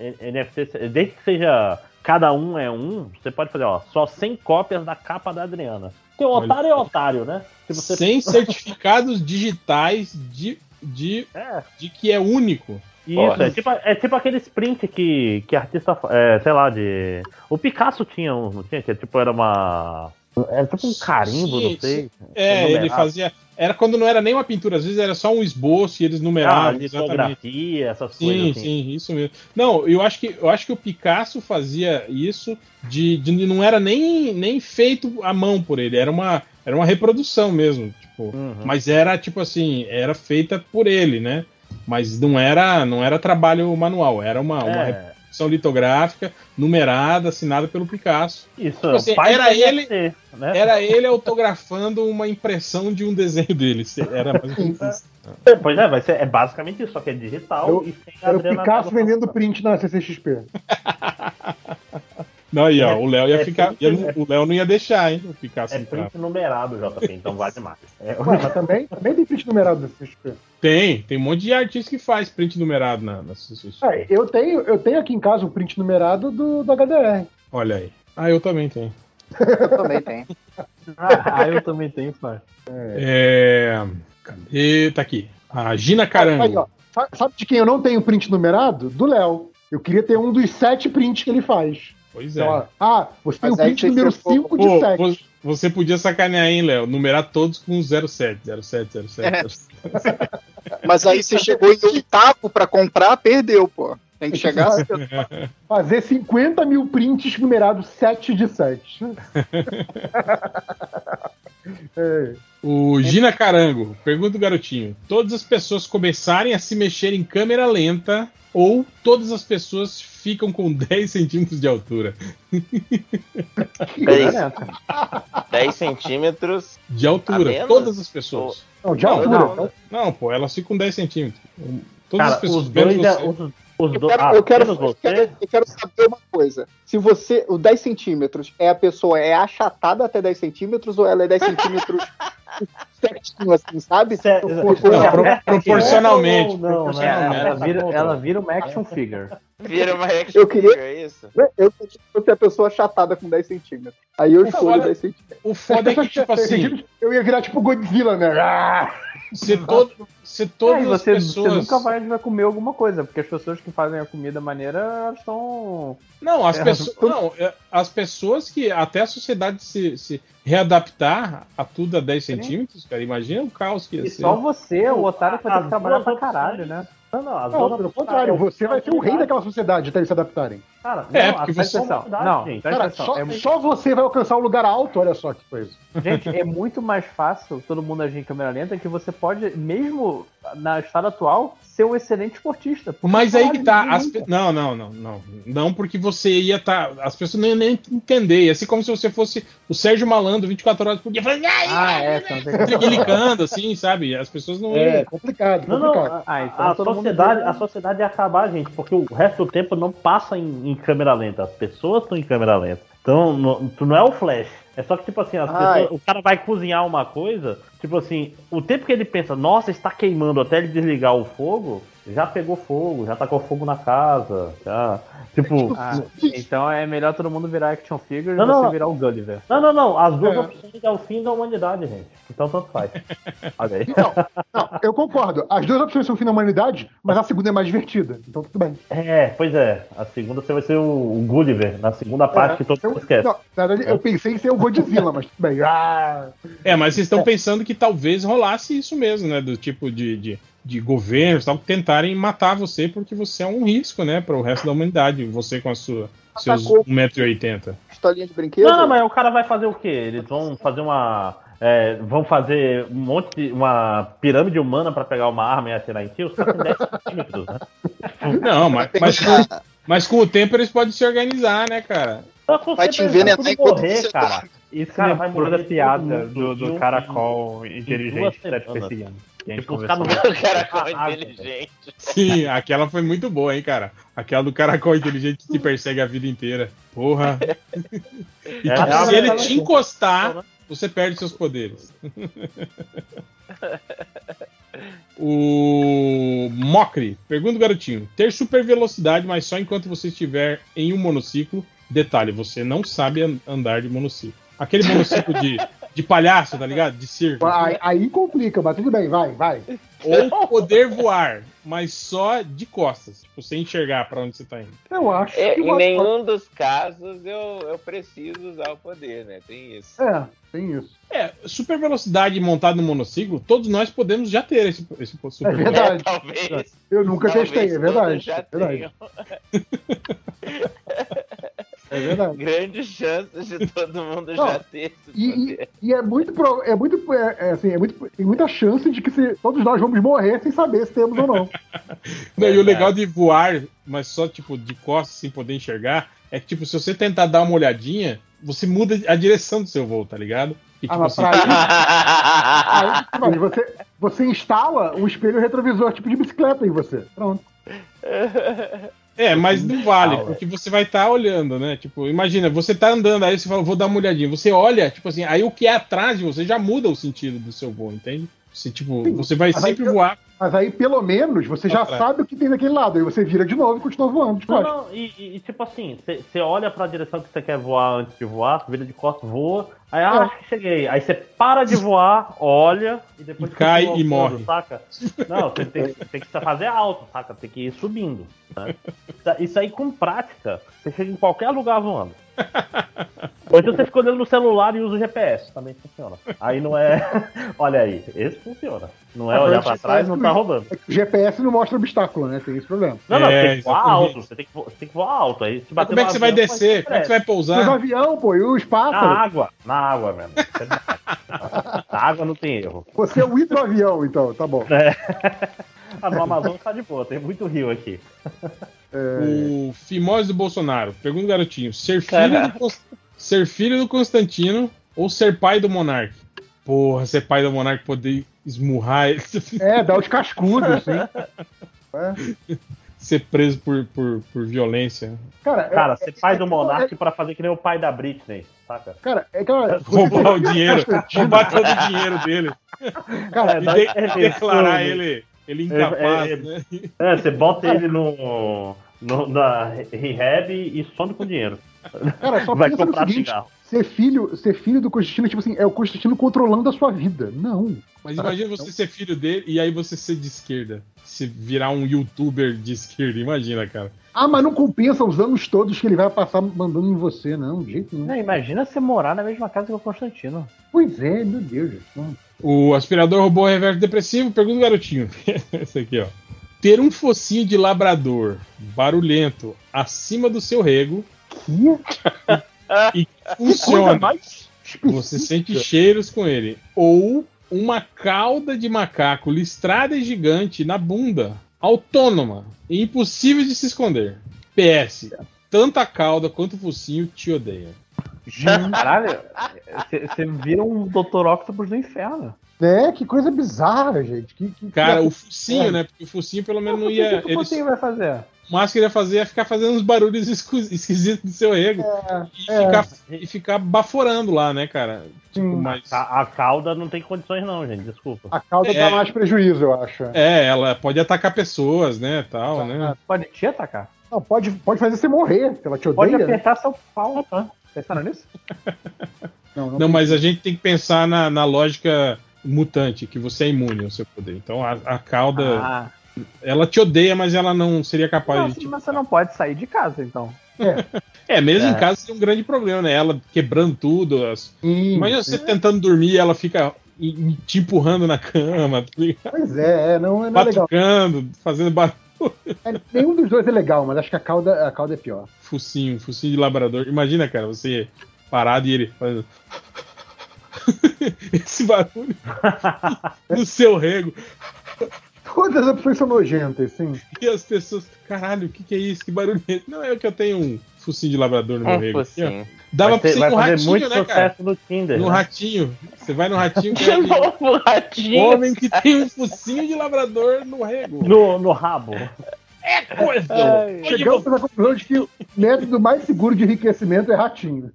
[SPEAKER 9] N- NFT, desde que seja cada um é um, você pode fazer, ó, só 100 cópias da capa da Adriana. Porque o otário é otário, né? Se você...
[SPEAKER 1] Sem certificados digitais de, de,
[SPEAKER 9] É,
[SPEAKER 1] de que é único.
[SPEAKER 9] isso,
[SPEAKER 6] Porra.
[SPEAKER 9] é tipo, é tipo aquele sprint que, que artista, é, sei lá, de... O Picasso tinha um, não tinha? Que tipo, era uma... Era tipo um carimbo,
[SPEAKER 1] Sim,
[SPEAKER 9] não sei.
[SPEAKER 1] É, ele fazia. Era quando não era nem uma pintura, às vezes era só um esboço e eles
[SPEAKER 9] Ah,
[SPEAKER 1] numeravam. exatamente.
[SPEAKER 9] litografia, essas
[SPEAKER 1] Sim,
[SPEAKER 9] coisas assim.
[SPEAKER 1] sim, isso mesmo. Não, eu acho que eu acho que o Picasso fazia isso de, de não era nem, nem feito à mão por ele, era uma era uma reprodução mesmo, tipo,
[SPEAKER 9] Uhum.
[SPEAKER 1] mas era tipo assim, era feita por ele, né? Mas não era não era trabalho manual, era uma, uma
[SPEAKER 9] É,
[SPEAKER 1] reprodução litográfica, numerada, assinada pelo Picasso.
[SPEAKER 9] isso,
[SPEAKER 1] assim,
[SPEAKER 9] pai
[SPEAKER 1] era
[SPEAKER 9] do
[SPEAKER 1] ele-
[SPEAKER 9] NFT, né?
[SPEAKER 1] Era ele autografando uma impressão de um desenho dele. Era mais ou menos isso.
[SPEAKER 9] É, Pois é, vai ser, é basicamente isso, só que é digital
[SPEAKER 4] Eu-
[SPEAKER 9] e sem
[SPEAKER 4] Era o Picasso vendendo print na CCXP.
[SPEAKER 1] Não, aí, ó, o Léo ia
[SPEAKER 9] É
[SPEAKER 1] ficar.
[SPEAKER 9] print-
[SPEAKER 1] ia- o Léo não ia deixar, hein? Picasso
[SPEAKER 9] É print numerado, JP, então vale mais. É,
[SPEAKER 4] Ué, mas também, também tem print numerado na CCXP.
[SPEAKER 1] Tem, tem um monte de artista que faz print numerado na, na CCXP.
[SPEAKER 4] Ah, eu, tenho, eu tenho aqui em casa o print numerado do, do HDR.
[SPEAKER 1] Olha aí. Ah, eu também tenho.
[SPEAKER 8] Eu também tenho.
[SPEAKER 2] Ah, eu também tenho, pai.
[SPEAKER 1] É. Cadê? Tá aqui. A Gina
[SPEAKER 4] Aí,
[SPEAKER 1] Carango.
[SPEAKER 4] ó, sa- sabe de quem eu não tenho print numerado? Do Léo. Eu queria ter um dos sete prints que ele faz.
[SPEAKER 1] Pois é.
[SPEAKER 4] Então, ó, ah, você tem o print número
[SPEAKER 8] for-
[SPEAKER 4] 5 de
[SPEAKER 1] Pô,
[SPEAKER 4] 7.
[SPEAKER 1] vo- você podia sacanear, hein, Léo? Numerar todos com 07, 07, 07.
[SPEAKER 8] Mas aí você chegou em oitavo pra comprar, perdeu, pô. Tem que chegar.
[SPEAKER 4] Fazer 50 mil prints numerados 7 de 7. É.
[SPEAKER 1] O Gina Carango, pergunta do garotinho: todas as pessoas começarem a se mexer em câmera lenta ou todas as pessoas ficam com 10 centímetros de altura?
[SPEAKER 6] 10,
[SPEAKER 2] Né?
[SPEAKER 6] 10 centímetros.
[SPEAKER 1] De altura, todas as pessoas.
[SPEAKER 4] Não, de
[SPEAKER 6] Não,
[SPEAKER 4] altura.
[SPEAKER 6] não,
[SPEAKER 4] então,
[SPEAKER 1] Não, pô, elas ficam com 10 centímetros. Todas
[SPEAKER 9] Cara,
[SPEAKER 1] as pessoas
[SPEAKER 9] os dois, é,
[SPEAKER 1] você.
[SPEAKER 9] os, os
[SPEAKER 8] Eu quero,
[SPEAKER 9] ah,
[SPEAKER 8] eu, quero, eu, quero, eu quero saber uma coisa. Se você, o 10 centímetros, é a pessoa é achatada até 10 centímetros ou ela é 10 centímetros certinho, assim, sabe?
[SPEAKER 9] Cê-
[SPEAKER 8] Por-
[SPEAKER 1] Não, pro-
[SPEAKER 9] é,
[SPEAKER 1] proporcionalmente.
[SPEAKER 9] Não, não,
[SPEAKER 1] proporcionalmente.
[SPEAKER 2] Ela vira, ela vira uma action figure.
[SPEAKER 6] Vira uma action
[SPEAKER 8] Eu queria-
[SPEAKER 6] figure, é isso?
[SPEAKER 8] Eu queria que fosse a pessoa achatada com 10 centímetros. Aí eu escolho
[SPEAKER 1] Olha-
[SPEAKER 8] 10 centímetros.
[SPEAKER 1] O foda é que, tipo assim,
[SPEAKER 4] Eu ia virar tipo Godzilla, né? Ah!
[SPEAKER 1] Se, todo, se
[SPEAKER 2] É,
[SPEAKER 1] todas as
[SPEAKER 2] você,
[SPEAKER 1] pessoas.
[SPEAKER 2] você nunca vai, vai comer alguma coisa, porque as pessoas que fazem a comida maneira, elas estão.
[SPEAKER 1] Não, as
[SPEAKER 2] É,
[SPEAKER 1] pessoas. Não, é, as pessoas que até a sociedade se, se readaptar a tudo a 10 centímetros, cara, imagina o caos que ia
[SPEAKER 2] E
[SPEAKER 1] ser.
[SPEAKER 2] só você, o otário, vai ter
[SPEAKER 9] As
[SPEAKER 2] que trabalhar pra caralho,
[SPEAKER 9] opções-
[SPEAKER 2] né?
[SPEAKER 9] Não, não, as
[SPEAKER 4] Não, pelo contrário,
[SPEAKER 9] é
[SPEAKER 4] você vai ser o rei daquela sociedade até eles se adaptarem.
[SPEAKER 9] Cara,
[SPEAKER 1] É,
[SPEAKER 9] não,
[SPEAKER 1] porque
[SPEAKER 9] as
[SPEAKER 1] você-
[SPEAKER 9] pessoas-
[SPEAKER 2] Não,
[SPEAKER 9] gente.
[SPEAKER 4] Cara, só,
[SPEAKER 2] É,
[SPEAKER 4] só você vai alcançar o lugar alto, olha só que coisa.
[SPEAKER 2] gente, é muito mais fácil todo mundo agir em câmera lenta que você pode, mesmo na estado atual, ser um excelente esportista.
[SPEAKER 1] Mas aí que tá. as Não, não, não, não. Não, porque você ia estar. As pessoas nem, nem entender. Ia ser como se você fosse o Sérgio Malandro 24 horas por dia, falando, "Ai,
[SPEAKER 2] Ah, é,
[SPEAKER 1] Filicando, assim, sabe? As pessoas não
[SPEAKER 4] É
[SPEAKER 1] iam.
[SPEAKER 4] complicado,
[SPEAKER 9] Não,
[SPEAKER 4] complicado.
[SPEAKER 9] não,
[SPEAKER 2] Ah, então
[SPEAKER 9] a,
[SPEAKER 2] mundo
[SPEAKER 9] sociedade, a sociedade ia acabar, gente, porque o resto do tempo não passa em, em câmera lenta. As pessoas estão em câmera lenta. Então, não, tu não é o Flash. É só que, tipo assim, pessoas- o cara vai cozinhar uma coisa, tipo assim, o tempo que ele pensa, nossa, está queimando até ele desligar o fogo, já pegou fogo, já tacou fogo na casa, já. Tipo.
[SPEAKER 2] Ah, então é melhor todo mundo virar action figure
[SPEAKER 9] Não,
[SPEAKER 2] e você
[SPEAKER 9] não.
[SPEAKER 2] virar o Gulliver.
[SPEAKER 9] Não, não, não. As duas
[SPEAKER 4] É.
[SPEAKER 9] opções é o fim da humanidade, gente. Então tanto faz. Olha aí.
[SPEAKER 4] Não, eu concordo. As duas opções são fim da humanidade, mas a segunda é mais divertida. Então tudo bem.
[SPEAKER 9] É, pois é. A segunda você vai ser o, o Gulliver, na segunda parte que todo mundo esquece.
[SPEAKER 4] não, na verdade, eu pensei em ser o Godzilla, mas tudo bem. Ah,
[SPEAKER 1] É, mas vocês estão pensando que talvez rolasse isso mesmo, né? Do tipo de, de, de governos tal, que tentarem matar você porque você é um risco, né? Para o resto da humanidade. Você com a sua, seus
[SPEAKER 8] Atacou.
[SPEAKER 1] 1,80m.
[SPEAKER 8] Pistolinha de brinquedo?
[SPEAKER 9] Não, mas o cara vai fazer o quê? Eles vão fazer uma. é, vão fazer um monte de. uma pirâmide humana pra pegar uma arma e atirar em ti? Os caras têm 10 centímetros, né?
[SPEAKER 1] Não, mas, mas, com, mas com o tempo eles podem se organizar, né, cara?
[SPEAKER 8] Vai te envenenar enquanto
[SPEAKER 9] morrer,
[SPEAKER 8] você
[SPEAKER 9] cara.
[SPEAKER 10] Isso
[SPEAKER 9] Cara, vai morrer
[SPEAKER 10] da piada do, do
[SPEAKER 9] um-
[SPEAKER 10] caracol inteligente que tá te perseguindo. Que a gente
[SPEAKER 9] Tipo,
[SPEAKER 6] O caracol
[SPEAKER 9] Ah, ah,
[SPEAKER 6] inteligente.
[SPEAKER 1] Sim, aquela foi muito boa, hein, cara? Aquela do caracol inteligente que te persegue a vida inteira. Porra. E
[SPEAKER 9] É,
[SPEAKER 1] tipo,
[SPEAKER 9] é
[SPEAKER 1] se ele te encostar, você perde seus poderes. o Mocri, pergunta o garotinho: ter super velocidade, mas só enquanto você estiver em um monociclo. Detalhe, você não sabe an- andar de monociclo. Aquele monociclo de, de palhaço, tá ligado? De circo.
[SPEAKER 4] Aí, aí complica, mas tudo bem, vai, vai.
[SPEAKER 1] Ou poder voar, mas só de costas. Tipo, sem enxergar pra onde você tá indo.
[SPEAKER 4] Eu acho
[SPEAKER 6] É,
[SPEAKER 4] que
[SPEAKER 6] em nenhum dos casos eu, eu preciso usar o poder, né? Tem isso.
[SPEAKER 4] É, tem isso.
[SPEAKER 1] É, super velocidade montado no monociclo, todos nós podemos já ter esse, esse super
[SPEAKER 4] É verdade.
[SPEAKER 6] É, talvez.
[SPEAKER 4] Eu nunca
[SPEAKER 6] talvez
[SPEAKER 4] testei, é verdade.
[SPEAKER 6] Já
[SPEAKER 4] É verdade. É verdade.
[SPEAKER 6] grandes chances de todo mundo
[SPEAKER 4] Não,
[SPEAKER 6] já ter esse
[SPEAKER 4] E,
[SPEAKER 6] poder.
[SPEAKER 4] e- e é muito, pro- é muito, é, é assim, é muito, tem muita chance de que se- todos nós vamos morrer sem saber se temos ou não.
[SPEAKER 1] Não, e o
[SPEAKER 6] Verdade.
[SPEAKER 1] legal de voar, mas só tipo de costas sem poder enxergar, é que tipo, se você tentar dar uma olhadinha, você muda a direção do seu voo, tá ligado? E,
[SPEAKER 4] Ah,
[SPEAKER 1] tipo,
[SPEAKER 4] mas
[SPEAKER 1] assim,
[SPEAKER 4] aí, mas você, você instala um espelho retrovisor tipo de bicicleta em você. Pronto.
[SPEAKER 1] É, mas não vale,
[SPEAKER 9] Ah,
[SPEAKER 1] porque você vai estar olhando, né? Tipo, imagina, você tá andando, aí você fala, vou dar uma olhadinha. Você olha, tipo assim, aí o que é atrás de você já muda o sentido do seu voo, entende? Você, tipo,
[SPEAKER 4] Sim,
[SPEAKER 1] você vai sempre voar.
[SPEAKER 4] Mas aí, pelo menos, você já
[SPEAKER 1] Atrás.
[SPEAKER 4] sabe o que tem daquele lado. Aí você vira de novo e continua voando. Tipo,
[SPEAKER 9] Não, não, e, e- e, tipo assim, você olha pra direção que você quer voar antes de voar, vira de costas, voa, aí, ah, acho que cheguei. Aí você para de voar, olha, e depois
[SPEAKER 1] E cai e
[SPEAKER 9] voando,
[SPEAKER 1] morre.
[SPEAKER 9] saca? Não, você tem, tem que fazer alto, saca? Tem que ir subindo. né? Isso- Isso aí com prática, você chega em qualquer lugar voando. Ou então você fica olhando no celular e usa o GPS, também funciona. Aí não é. Olha aí, esse funciona. Não é
[SPEAKER 4] Ah,
[SPEAKER 9] olhar pra
[SPEAKER 4] o
[SPEAKER 9] trás e não tá
[SPEAKER 4] GPS
[SPEAKER 9] rodando.
[SPEAKER 4] é que o GPS não mostra obstáculo, né? Tem esse problema.
[SPEAKER 9] Não, não,
[SPEAKER 1] É,
[SPEAKER 9] você tem que voar
[SPEAKER 1] exatamente.
[SPEAKER 9] alto. Você tem que, vo- você tem que voar alto. Aí,
[SPEAKER 1] Mas
[SPEAKER 9] bater
[SPEAKER 1] como é
[SPEAKER 9] no
[SPEAKER 1] que você vai
[SPEAKER 9] avião,
[SPEAKER 1] descer? Como é que você vai
[SPEAKER 4] Mas o
[SPEAKER 1] pousar?
[SPEAKER 4] avião, pô, e os
[SPEAKER 9] Na
[SPEAKER 4] pássaros.
[SPEAKER 9] água, na água mesmo. Na água não tem erro.
[SPEAKER 4] Você é o hidroavião, então, tá bom.
[SPEAKER 9] Ah, no Amazonas tá de boa, tem muito rio aqui.
[SPEAKER 1] O Fimose do Bolsonaro. Pergunta o garotinho: ser filho, do, Cons- ser filho do Constantino ou ser pai do Monark? Porra, ser pai do Monark poder esmurrar ele,
[SPEAKER 4] É, dá os cascudos, assim. É.
[SPEAKER 1] ser preso por, por, por violência.
[SPEAKER 4] Cara, é-
[SPEAKER 9] Cara, ser pai do
[SPEAKER 4] é-
[SPEAKER 9] Monark pra fazer que nem o pai da Britney, saca?
[SPEAKER 4] Cara, é que ela- você
[SPEAKER 1] Roubar o dinheiro, roubar todo o dinheiro dele.
[SPEAKER 4] Cara,
[SPEAKER 9] É,
[SPEAKER 1] E de-
[SPEAKER 9] é,
[SPEAKER 1] declarar
[SPEAKER 9] é,
[SPEAKER 1] ele, ele incapaz,
[SPEAKER 9] é, é,
[SPEAKER 1] né?
[SPEAKER 9] É, você bota ele no, no- na rehab e some com dinheiro.
[SPEAKER 4] cara, só
[SPEAKER 9] Vai comprar
[SPEAKER 4] seguinte,
[SPEAKER 9] cigarro.
[SPEAKER 4] ser filho, ser filho do Constantino, tipo assim, é o Constantino controlando a sua vida. Não.
[SPEAKER 1] Mas imagina você ser filho dele e aí você ser de esquerda. Se virar um youtuber de esquerda, imagina, cara.
[SPEAKER 4] Ah, mas não compensa os anos todos que ele vai passar mandando em você, não, de jeito nenhum.
[SPEAKER 10] Não, imagina você morar na mesma casa que o Constantino.
[SPEAKER 4] Pois é, meu Deus. gente, não.
[SPEAKER 1] O aspirador robô reverso depressivo, pergunta o garotinho. Esse aqui, ó. Ter um focinho de labrador barulhento acima do seu rego e funciona. Você sente cheiros com ele. Ou uma cauda de macaco listrada e gigante na bunda, autônoma e impossível de se esconder. PS. Tanto a cauda quanto o focinho te odeiam.
[SPEAKER 10] Caralho, você vira um Dr. Octopus do inferno.
[SPEAKER 4] É, que coisa bizarra, gente. Que, que-
[SPEAKER 1] Cara,
[SPEAKER 4] que-
[SPEAKER 1] o focinho, né? Porque o focinho pelo menos não
[SPEAKER 10] O que,
[SPEAKER 1] ia.
[SPEAKER 10] que o Focinho vai fazer?
[SPEAKER 1] o máximo que ele ia fazer ia ficar fazendo uns barulhos esquisitos do seu ego. e,
[SPEAKER 4] é.
[SPEAKER 1] ficar, e ficar baforando lá, né, cara? Tipo, mas.
[SPEAKER 9] A, a cauda não tem condições, não, gente. Desculpa.
[SPEAKER 4] A cauda
[SPEAKER 1] É.
[SPEAKER 4] dá mais prejuízo, eu acho.
[SPEAKER 1] É, ela pode atacar pessoas, né? Tal, né?
[SPEAKER 10] Pode te atacar.
[SPEAKER 4] Não, pode, pode fazer você morrer, ela te
[SPEAKER 10] Pode
[SPEAKER 4] odeia. né?
[SPEAKER 10] apertar seu pau. tá? Pensaram nisso?
[SPEAKER 4] Não, não,
[SPEAKER 1] Não, mas a gente tem que pensar na, na lógica mutante, que você é imune ao seu poder. Então a, a cauda,
[SPEAKER 10] Ah,
[SPEAKER 1] ela te odeia, mas ela não seria capaz
[SPEAKER 10] não,
[SPEAKER 1] de. te
[SPEAKER 10] mas você não pode sair de casa, então.
[SPEAKER 1] É, mesmo
[SPEAKER 9] É.
[SPEAKER 1] em casa seria um grande problema, né? Ela quebrando tudo. As...
[SPEAKER 4] Sim,
[SPEAKER 1] Imagina você tentando dormir e ela fica te empurrando na cama, tá?
[SPEAKER 4] Pois é, é, não, não é legal.
[SPEAKER 1] batucando, fazendo ba-
[SPEAKER 4] É, nenhum dos dois é legal, mas acho que a cauda, a cauda é pior.
[SPEAKER 1] Focinho, focinho de labrador. Imagina, cara, você parado e ele fazendo. Esse barulho no seu rego.
[SPEAKER 4] Todas as opções são nojentas, sim.
[SPEAKER 1] E as pessoas, caralho, o que, que é isso? Que barulho é esse? Não, é que eu tenho um focinho de labrador no meu
[SPEAKER 6] Um
[SPEAKER 1] rego. aqui, ó.
[SPEAKER 6] focinho.
[SPEAKER 1] Dava
[SPEAKER 9] vai
[SPEAKER 1] ser
[SPEAKER 9] vai
[SPEAKER 1] no
[SPEAKER 9] fazer
[SPEAKER 1] ratinho,
[SPEAKER 9] muito
[SPEAKER 1] né, cara?
[SPEAKER 9] sucesso no Tinder.
[SPEAKER 1] No
[SPEAKER 9] né?
[SPEAKER 1] ratinho. Você vai no ratinho.
[SPEAKER 6] De
[SPEAKER 1] é
[SPEAKER 6] novo, ratinho.
[SPEAKER 1] Homem que tem um focinho de labrador no rego.
[SPEAKER 9] No, no rabo.
[SPEAKER 1] É coisa! Onde
[SPEAKER 4] Chegamos à conclusão de que o método mais seguro de enriquecimento é ratinho.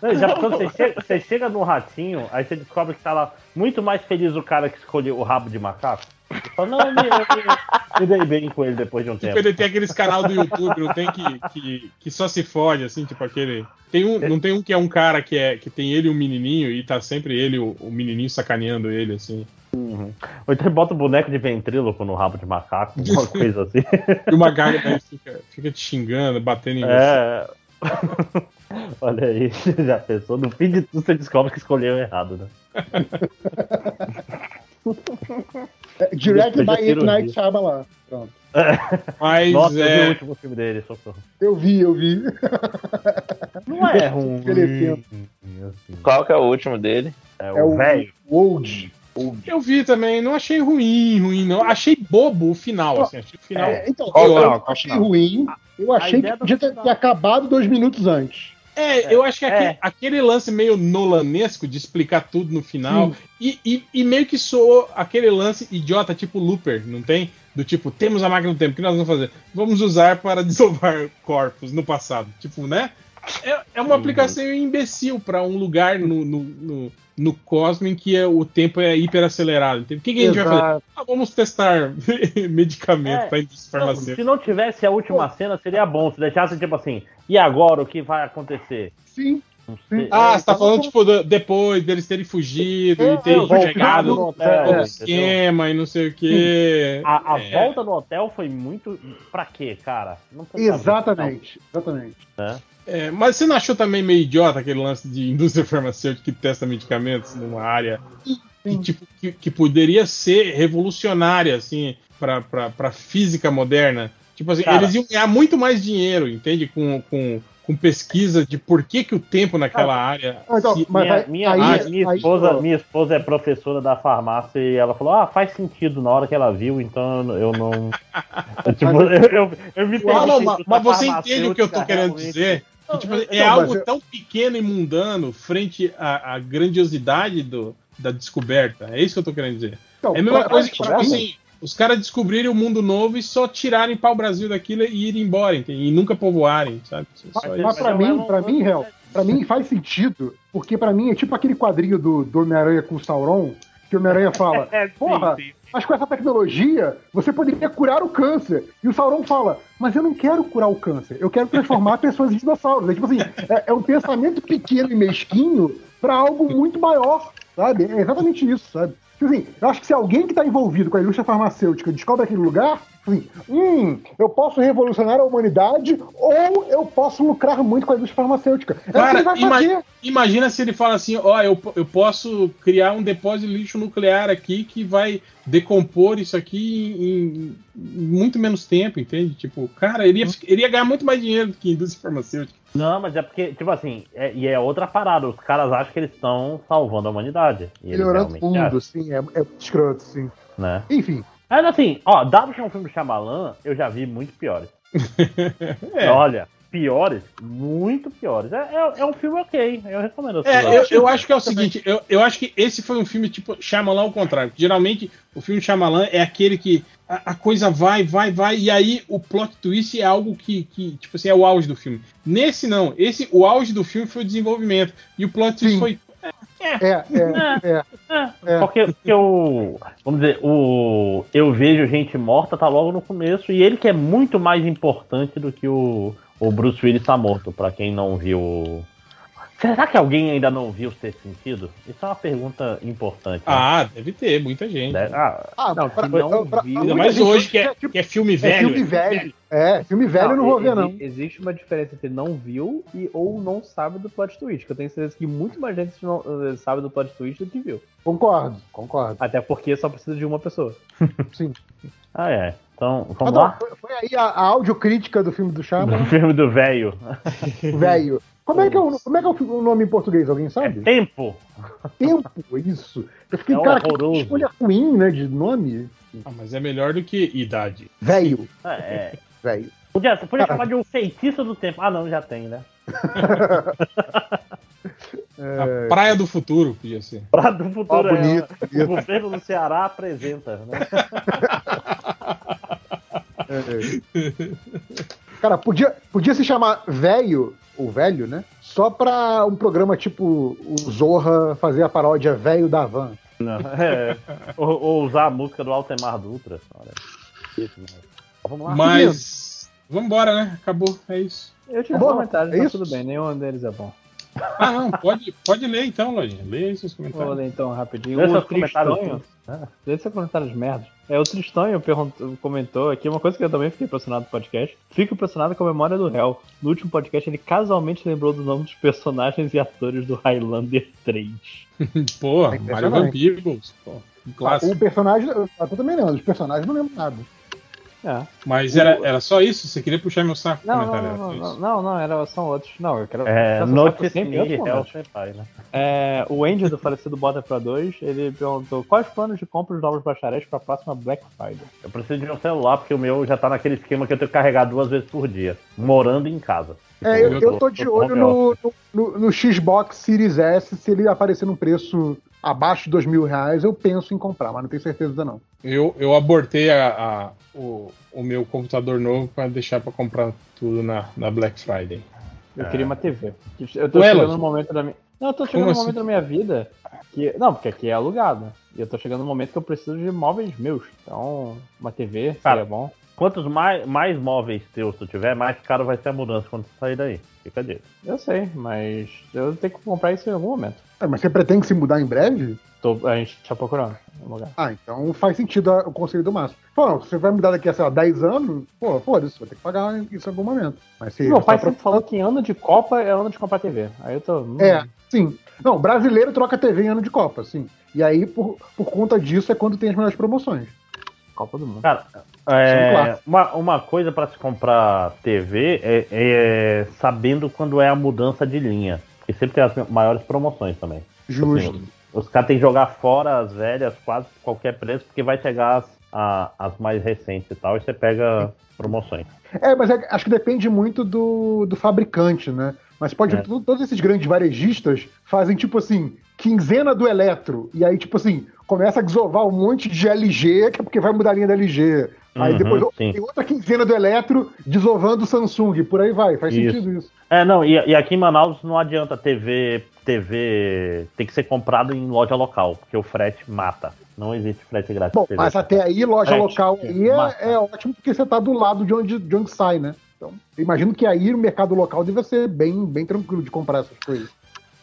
[SPEAKER 9] Não, já quando você chega, você chega no ratinho, aí você descobre que tá lá muito mais feliz o cara que escolheu o rabo de macaco. Fala, não, eu me, eu me- me dei bem com ele depois de um
[SPEAKER 1] Tipo,
[SPEAKER 9] tempo.
[SPEAKER 1] ele tem aqueles canal do YouTube, não tem que, que, que só se fode, assim, tipo aquele. Tem um, não tem um que é um cara que, é, que tem ele e um menininho e tá sempre ele, o, o menininho sacaneando ele, assim.
[SPEAKER 9] Ou então ele bota o boneco de ventríloco no rabo de macaco, uma coisa assim.
[SPEAKER 1] E o macaco daí fica, fica te xingando, batendo em você.
[SPEAKER 9] É. Olha aí, já pensou? No fim de tudo você descobre que escolheu errado, né?
[SPEAKER 4] É, direct
[SPEAKER 9] Eu
[SPEAKER 4] by It Night. Shyamalan. Pronto.
[SPEAKER 1] Mas
[SPEAKER 9] Nossa, eu vi o
[SPEAKER 1] é.
[SPEAKER 9] último filme dele, socorro.
[SPEAKER 4] Eu vi, eu vi.
[SPEAKER 9] Não é ruim. Assim.
[SPEAKER 6] Qual que é o último dele?
[SPEAKER 9] É
[SPEAKER 4] É
[SPEAKER 9] o
[SPEAKER 4] o
[SPEAKER 9] velho.
[SPEAKER 4] Old.
[SPEAKER 1] Eu vi também, não achei ruim, ruim, não. Achei bobo o final, assim. Achei o final.
[SPEAKER 4] É, então, eu não
[SPEAKER 6] Qual
[SPEAKER 4] achei ruim. Eu achei que podia ter, ter acabado dois minutos antes.
[SPEAKER 1] É, eu acho que aquele,
[SPEAKER 9] É.
[SPEAKER 1] aquele lance meio nolanesco de explicar tudo no final. E, e, e meio que soou aquele lance idiota, tipo Looper, não tem? Do tipo, temos a máquina do tempo, o que nós vamos fazer? Vamos usar para desovar corpos no passado. Tipo, né? É, é uma aplicação imbecil para um lugar no, no, no, no cosmo em que é- o tempo é hiperacelerado. O que, que a gente vai fazer? Ah, vamos testar medicamento
[SPEAKER 9] É.
[SPEAKER 1] para indústria farmacêutica.
[SPEAKER 9] se não tivesse a última cena, seria bom. Se deixasse tipo assim, e agora o que vai acontecer?
[SPEAKER 4] Sim. Sim.
[SPEAKER 1] Ah,
[SPEAKER 9] É,
[SPEAKER 1] você tá falando, tipo, do- depois deles terem fugido
[SPEAKER 4] É,
[SPEAKER 1] e terem
[SPEAKER 4] voltado
[SPEAKER 1] chegado
[SPEAKER 9] no hotel,
[SPEAKER 4] É,
[SPEAKER 1] esquema e não sei o quê.
[SPEAKER 9] A, a
[SPEAKER 1] É.
[SPEAKER 9] volta no hotel foi muito. Pra quê, cara?
[SPEAKER 4] Exatamente. Exatamente.
[SPEAKER 1] É, mas você não achou também meio idiota aquele lance de indústria farmacêutica que testa medicamentos numa área que, tipo, que, que poderia ser revolucionária, assim, pra, pra, pra física moderna? Tipo assim,
[SPEAKER 9] Cara.
[SPEAKER 1] eles iam ganhar muito mais dinheiro, entende? Com, com, com pesquisa de por que, que o tempo naquela área.
[SPEAKER 4] Ah, então,
[SPEAKER 1] se-
[SPEAKER 4] mas
[SPEAKER 9] minha,
[SPEAKER 4] aí-
[SPEAKER 9] minha,
[SPEAKER 4] aí- aí-
[SPEAKER 9] esposa, minha esposa é professora da farmácia e ela falou: Ah, faz sentido na hora que ela viu, então eu não. Eu, tipo, eu, eu, eu me perguntei
[SPEAKER 1] mas, mas você entende o que eu tô querendo
[SPEAKER 9] realmente-
[SPEAKER 1] dizer? Que, tipo, é
[SPEAKER 4] Não,
[SPEAKER 1] algo
[SPEAKER 4] eu-
[SPEAKER 1] tão pequeno e mundano frente à, à grandiosidade do, da descoberta. É isso que eu tô querendo dizer.
[SPEAKER 4] Então,
[SPEAKER 1] É a mesma
[SPEAKER 4] pra-
[SPEAKER 1] coisa que, tipo assim, os caras descobrirem o mundo novo e só tirarem pau Brasil daquilo e irem embora, entende? e nunca povoarem, sabe? Só
[SPEAKER 4] Mas,
[SPEAKER 1] isso.
[SPEAKER 4] mas pra mim,
[SPEAKER 9] não-
[SPEAKER 4] pra mim, Hel, pra mim faz sentido, porque pra mim é tipo aquele quadrinho do, do Homem-Aranha com o Sauron, que o Homem-Aranha fala,
[SPEAKER 9] É, sim,
[SPEAKER 4] porra,
[SPEAKER 9] sim.
[SPEAKER 4] Mas com essa tecnologia você poderia curar o câncer. E o Sauron fala, mas eu não quero curar o câncer, eu quero transformar pessoas em dinossauros. É tipo assim, é, é um pensamento pequeno e mesquinho pra algo muito maior, sabe? É exatamente isso, sabe? Tipo assim, eu acho que se alguém que tá envolvido com a indústria farmacêutica descobre aquele lugar, assim, hum, eu posso revolucionar a humanidade ou eu posso lucrar muito com a indústria farmacêutica. É o que
[SPEAKER 1] Cara,
[SPEAKER 4] ele vai
[SPEAKER 1] ima-
[SPEAKER 4] fazer.
[SPEAKER 1] Imagina se ele fala assim: ó, eu, eu posso criar um depósito de lixo nuclear aqui que vai decompor isso aqui em, em muito menos tempo, entende? Tipo, cara, ele ia, ele ia ganhar muito mais dinheiro do que a indústria farmacêutica.
[SPEAKER 9] Não, mas é porque, tipo assim, é- e é outra parada. Os caras acham que eles estão salvando a humanidade. E
[SPEAKER 4] Melhorando
[SPEAKER 9] realmente
[SPEAKER 4] tudo,
[SPEAKER 9] acham,
[SPEAKER 4] assim, é, é escroto, sim.
[SPEAKER 9] né?
[SPEAKER 4] Enfim,
[SPEAKER 9] Mas assim, ó, dado que é um filme do Shyamalan, eu já vi muito piores.
[SPEAKER 1] É.
[SPEAKER 9] Olha, piores, muito piores. É, é, é um filme ok, eu recomendo.
[SPEAKER 1] É, eu, eu acho que é o seguinte, eu, eu acho que esse foi um filme tipo Shyamalan ao contrário. Geralmente o filme Shyamalan é aquele que a, a coisa vai, vai, vai, e aí o plot twist é algo que, que, tipo assim, é o auge do filme. Nesse não, esse o auge do filme foi o desenvolvimento e o plot twist
[SPEAKER 4] Sim.
[SPEAKER 1] foi
[SPEAKER 4] é, é, é. É.
[SPEAKER 9] Porque, porque o. Vamos dizer, o. Eu vejo gente morta, tá logo no começo, e ele que é muito mais importante do que o, o Bruce Willis tá morto, pra quem não viu. O- Será que alguém ainda não viu Sexto Sentido? Isso é uma pergunta importante. né?
[SPEAKER 1] Ah, deve ter, muita gente.
[SPEAKER 9] Né? Ah,
[SPEAKER 4] Ah,
[SPEAKER 10] Não,
[SPEAKER 4] pra-
[SPEAKER 10] que não
[SPEAKER 4] pra-
[SPEAKER 10] viu.
[SPEAKER 1] Ainda mais hoje que é,
[SPEAKER 4] tipo-
[SPEAKER 1] que é filme
[SPEAKER 4] é
[SPEAKER 1] velho.
[SPEAKER 4] filme velho. É, filme velho eu não vou ver, não.
[SPEAKER 10] Existe uma diferença entre não viu e ou não sabe do plot twist. Que eu tenho certeza que muito mais gente não, eh, sabe do plot twist do que viu.
[SPEAKER 4] Concordo, concordo.
[SPEAKER 10] Até porque só precisa de uma pessoa.
[SPEAKER 4] Sim.
[SPEAKER 9] ah, é. Então,
[SPEAKER 4] Ah,
[SPEAKER 9] vamos
[SPEAKER 4] não,
[SPEAKER 9] lá?
[SPEAKER 4] foi, foi aí a, a audiocrítica do filme do
[SPEAKER 9] O
[SPEAKER 4] Chama,
[SPEAKER 9] filme do velho.
[SPEAKER 4] velho. Como é que é, o, como é, que é o nome em português? Alguém
[SPEAKER 9] É
[SPEAKER 4] sabe?
[SPEAKER 9] tempo.
[SPEAKER 4] Tempo, isso. Eu fiquei,
[SPEAKER 9] É
[SPEAKER 4] cara, que
[SPEAKER 9] horroroso.
[SPEAKER 4] escolha ruim, né, de nome.
[SPEAKER 1] Ah, mas é melhor do que idade.
[SPEAKER 4] Velho,
[SPEAKER 9] É, é.
[SPEAKER 4] velho.
[SPEAKER 9] Podia, podia
[SPEAKER 4] Cara.
[SPEAKER 9] chamar de um feitiço do tempo. Ah, não, já tem, né?
[SPEAKER 1] A Praia do Futuro podia ser.
[SPEAKER 9] Pra do futuro é,
[SPEAKER 4] bonito,
[SPEAKER 9] O
[SPEAKER 4] bonito.
[SPEAKER 9] governo do Ceará apresenta, né?
[SPEAKER 4] Cara, podia, podia se chamar velho, ou velho, né? Só pra um programa tipo o Zorra fazer a paródia Velho da Van.
[SPEAKER 9] Não, é. ou, ou usar a música do Altemar Dutra. Olha. Isso, né? Vamos lá.
[SPEAKER 1] Mas. Vambora, né? Acabou, é isso.
[SPEAKER 2] Eu tive comentários,
[SPEAKER 4] é
[SPEAKER 2] tá
[SPEAKER 4] isso?
[SPEAKER 2] tudo bem, nenhum deles é bom.
[SPEAKER 1] Ah, não, pode, pode ler então, Lojinha. Lê aí seus
[SPEAKER 2] Vou
[SPEAKER 1] comentários.
[SPEAKER 2] ler então rapidinho.
[SPEAKER 9] Lê
[SPEAKER 2] O
[SPEAKER 9] seus comentários.
[SPEAKER 2] Tristonho. Lê seus comentários merda. É, o Tristonho perguntou- comentou aqui uma coisa que eu também fiquei impressionado no podcast. Fico impressionado com a memória do réu. No último podcast, ele casualmente lembrou do nome dos personagens e atores do Highlander 3.
[SPEAKER 1] Pô,
[SPEAKER 4] É
[SPEAKER 1] Mario. Van Peebles. Pô, um
[SPEAKER 4] O
[SPEAKER 1] clássico.
[SPEAKER 4] personagem, eu também não, os personagens não lembro nada.
[SPEAKER 2] É.
[SPEAKER 1] Mas era, era só isso? Você queria puxar meu saco?
[SPEAKER 2] Não, não,
[SPEAKER 1] comentário,
[SPEAKER 2] não,
[SPEAKER 1] era
[SPEAKER 2] não,
[SPEAKER 1] só
[SPEAKER 2] não, era, são outros. Não, eu quero.
[SPEAKER 9] É, Notice Me, Senpai, né?
[SPEAKER 2] É, o Andy do falecido Bota pra 2, ele perguntou quais planos de compra dos novos bacharéis pra próxima Black Friday.
[SPEAKER 9] Eu preciso de um celular, porque o meu já tá naquele esquema que eu tenho que carregar duas vezes por dia, morando em casa.
[SPEAKER 4] É, eu,
[SPEAKER 1] eu
[SPEAKER 4] eu tô de olho no, no- no Xbox Series S, se ele aparecer num preço abaixo de dois mil reais, eu penso em comprar, mas não tenho certeza não.
[SPEAKER 1] Eu, eu abortei a, a- o, o meu computador novo pra deixar pra comprar tudo na, na Black Friday.
[SPEAKER 2] Eu
[SPEAKER 9] É.
[SPEAKER 2] queria uma TV. Eu tô
[SPEAKER 1] Ué,
[SPEAKER 2] chegando no momento da minha. Não, eu tô chegando no
[SPEAKER 1] assim?
[SPEAKER 2] momento da minha vida que. Não, porque aqui é alugado. E eu tô chegando no momento que eu preciso de móveis meus. Então, uma TV
[SPEAKER 9] Cara,
[SPEAKER 2] seria bom.
[SPEAKER 9] Quantos mais, mais móveis teus tu tiver, mais caro vai ser a mudança quando tu sair daí. Fica a dica.
[SPEAKER 2] Eu sei, mas eu tenho que comprar isso em algum momento.
[SPEAKER 4] É, mas você pretende se mudar em breve?
[SPEAKER 2] Tô, a gente tá procurando um lugar.
[SPEAKER 4] Ah, então faz sentido o conselho do Márcio. Pô, não, você vai mudar daqui a, sei lá, 10 anos, pô, foda-se, vai ter que pagar isso em algum momento. Mas se
[SPEAKER 2] Meu pai
[SPEAKER 4] pra-
[SPEAKER 2] sempre falou que ano de Copa é ano de comprar TV. Aí eu tô. hum,
[SPEAKER 4] É, sim. Não, brasileiro troca TV em ano de Copa, sim. E aí, por, por conta disso, é quando tem as melhores promoções.
[SPEAKER 2] Copa do Mundo.
[SPEAKER 9] Cara, é, uma, uma coisa pra se comprar TV é, é sabendo quando é a mudança de linha. Porque sempre tem as maiores promoções também.
[SPEAKER 4] Justo.
[SPEAKER 9] Assim, os caras têm que jogar fora as velhas, quase por qualquer preço, porque vai chegar as, a- as mais recentes e tal, e você pega promoções.
[SPEAKER 4] É, mas é- acho que depende muito do, do fabricante, né? Mas pode
[SPEAKER 9] É.
[SPEAKER 4] todos esses grandes varejistas fazem tipo assim, quinzena do Eletro. E aí, tipo assim, começa a desovar um monte de LG, que é porque vai mudar a linha da LG. Aí
[SPEAKER 9] Uhum,
[SPEAKER 4] depois
[SPEAKER 9] sim.
[SPEAKER 4] tem outra quinzena do Eletro desovando o Samsung. Por aí vai, faz
[SPEAKER 9] Isso.
[SPEAKER 4] sentido isso.
[SPEAKER 9] É, não, e, e aqui em Manaus não adianta TV, TV tem que ser comprado em loja local, porque o frete mata. Não existe frete grátis.
[SPEAKER 4] Bom,
[SPEAKER 9] TV.
[SPEAKER 4] mas até aí, loja
[SPEAKER 9] É,
[SPEAKER 4] local aí é, é ótimo porque você tá do lado de onde, de onde sai, né? Então, imagino que aí o mercado local deve ser bem, bem tranquilo de comprar essas coisas.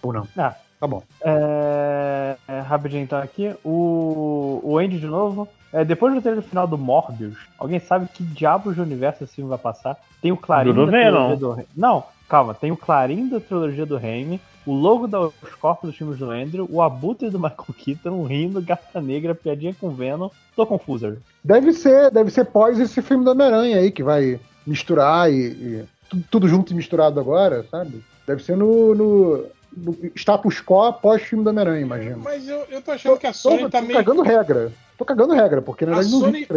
[SPEAKER 4] Ou não?
[SPEAKER 2] Ah.
[SPEAKER 4] Tá bom.
[SPEAKER 2] É, é, rapidinho então aqui. O, o Andy de novo. É, depois do trailer final do Morbius, alguém sabe que diabos de universo esse filme vai passar? Tem o Clarim da trilogia do Não, calma. Tem o Clarim da trilogia do Raimi, o logo dos corpos dos filmes do Andrew, o Abutre do Michael Keaton, o Rindo, Gata Negra, Piadinha com Venom. Tô confuso.
[SPEAKER 4] Deve ser, deve ser pós esse filme do Homem-Aranha aí, que vai misturar e, e tudo, tudo junto e misturado agora, sabe? Deve ser no, no status quo pós filme do Homem-Aranha, imagino.
[SPEAKER 1] Mas eu, eu tô achando que a Sony
[SPEAKER 4] tô,
[SPEAKER 1] tá
[SPEAKER 4] tô
[SPEAKER 1] meio.
[SPEAKER 4] cagando regra. Tô cagando regra, porque na
[SPEAKER 1] A
[SPEAKER 4] verdade não
[SPEAKER 1] Sony-.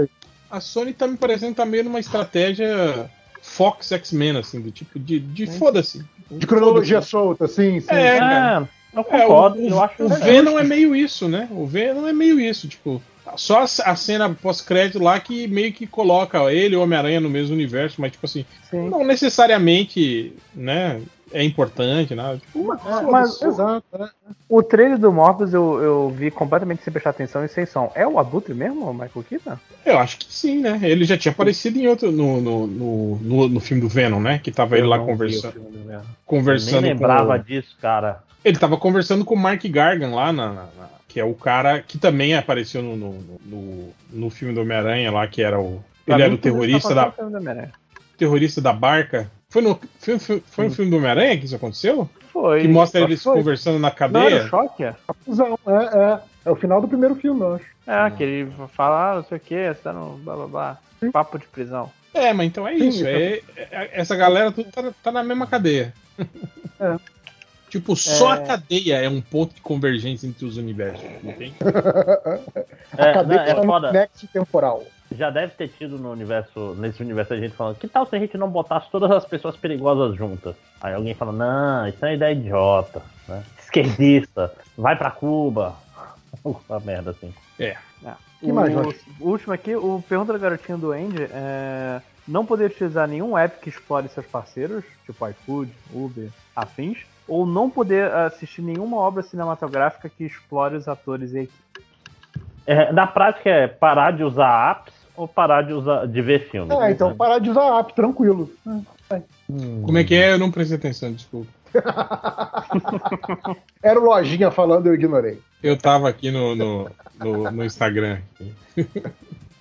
[SPEAKER 1] A Sony tá me parecendo tá meio numa estratégia Fox X-Men, assim, do tipo de, de foda-se.
[SPEAKER 4] De cronologia solta, sim, sim.
[SPEAKER 1] É, cara.
[SPEAKER 9] eu
[SPEAKER 1] É,
[SPEAKER 9] concordo,
[SPEAKER 1] o,
[SPEAKER 9] eu acho
[SPEAKER 1] o. Venom é meio isso, né? O Venom é meio isso, tipo. Só a, a cena pós-crédito lá que meio que coloca ele e o Homem-Aranha no mesmo universo, mas tipo assim,
[SPEAKER 2] Sim.
[SPEAKER 1] não necessariamente, né, é importante, nada. Tipo,
[SPEAKER 2] É, mas o,
[SPEAKER 4] Exato. é.
[SPEAKER 2] o trailer do Morbius eu, eu vi completamente sem prestar atenção e sem som. É o Abutre mesmo, o Michael Keaton?
[SPEAKER 1] eu acho que sim, né? Ele já tinha aparecido em outro no, no, no, no, no filme do Venom, né? Que tava ele lá conversando,
[SPEAKER 2] filme do Venom.
[SPEAKER 9] Eu
[SPEAKER 1] conversando
[SPEAKER 9] nem lembrava
[SPEAKER 1] com
[SPEAKER 9] disso, cara.
[SPEAKER 1] Ele tava conversando com o Mark Gargan lá, na, na- na- que é o cara que também apareceu no, no, no, no filme do Homem-Aranha lá, que era o.
[SPEAKER 2] Pra
[SPEAKER 1] Ele era o terrorista
[SPEAKER 2] tá
[SPEAKER 1] da,
[SPEAKER 2] acontecendo no filme do Homem-Aranha.
[SPEAKER 1] terrorista da barca. Foi no, foi, foi, foi no filme do Homem-Aranha que isso aconteceu?
[SPEAKER 2] Foi.
[SPEAKER 1] Que mostra eles
[SPEAKER 2] foi.
[SPEAKER 1] conversando na
[SPEAKER 2] Não era
[SPEAKER 1] cadeia?
[SPEAKER 2] o choque?
[SPEAKER 4] Fusão, é, é. É o final do primeiro filme, eu acho.
[SPEAKER 2] É, que ele fala, ah, não sei o que, você tá no blá blá blá. Papo de prisão.
[SPEAKER 1] É, mas então é
[SPEAKER 4] Sim,
[SPEAKER 1] isso.
[SPEAKER 4] então-
[SPEAKER 1] é- é- essa galera tudo tá, tá na mesma cadeia.
[SPEAKER 4] É.
[SPEAKER 1] Tipo, só a cadeia é um ponto de convergência entre os universos. Entende?
[SPEAKER 9] É,
[SPEAKER 4] Acabei
[SPEAKER 9] não, é
[SPEAKER 4] falando
[SPEAKER 9] foda.
[SPEAKER 4] nexo temporal.
[SPEAKER 9] Já deve ter tido no universo, nesse universo a gente falando, que tal se a gente não botasse todas as pessoas perigosas juntas? Aí alguém fala, não, isso é uma ideia idiota, né? Esquerdista, vai pra Cuba. Uma merda assim.
[SPEAKER 4] Que mais,
[SPEAKER 2] o,
[SPEAKER 4] Jorge?
[SPEAKER 2] o último aqui, o pergunta da garotinha do Andy é não poder utilizar nenhum app que explore seus parceiros, tipo iFood, Uber, afins, ou não poder assistir nenhuma obra cinematográfica que explore os atores e a equipe.
[SPEAKER 9] É, na prática é parar de usar apps ou parar de usar de ver filmes.
[SPEAKER 4] É, então parar de usar app, tranquilo.
[SPEAKER 1] Como é que é? Eu não prestei atenção, desculpa.
[SPEAKER 4] Era o Lojinha falando, eu ignorei.
[SPEAKER 1] Eu tava aqui no, no, no, no Instagram.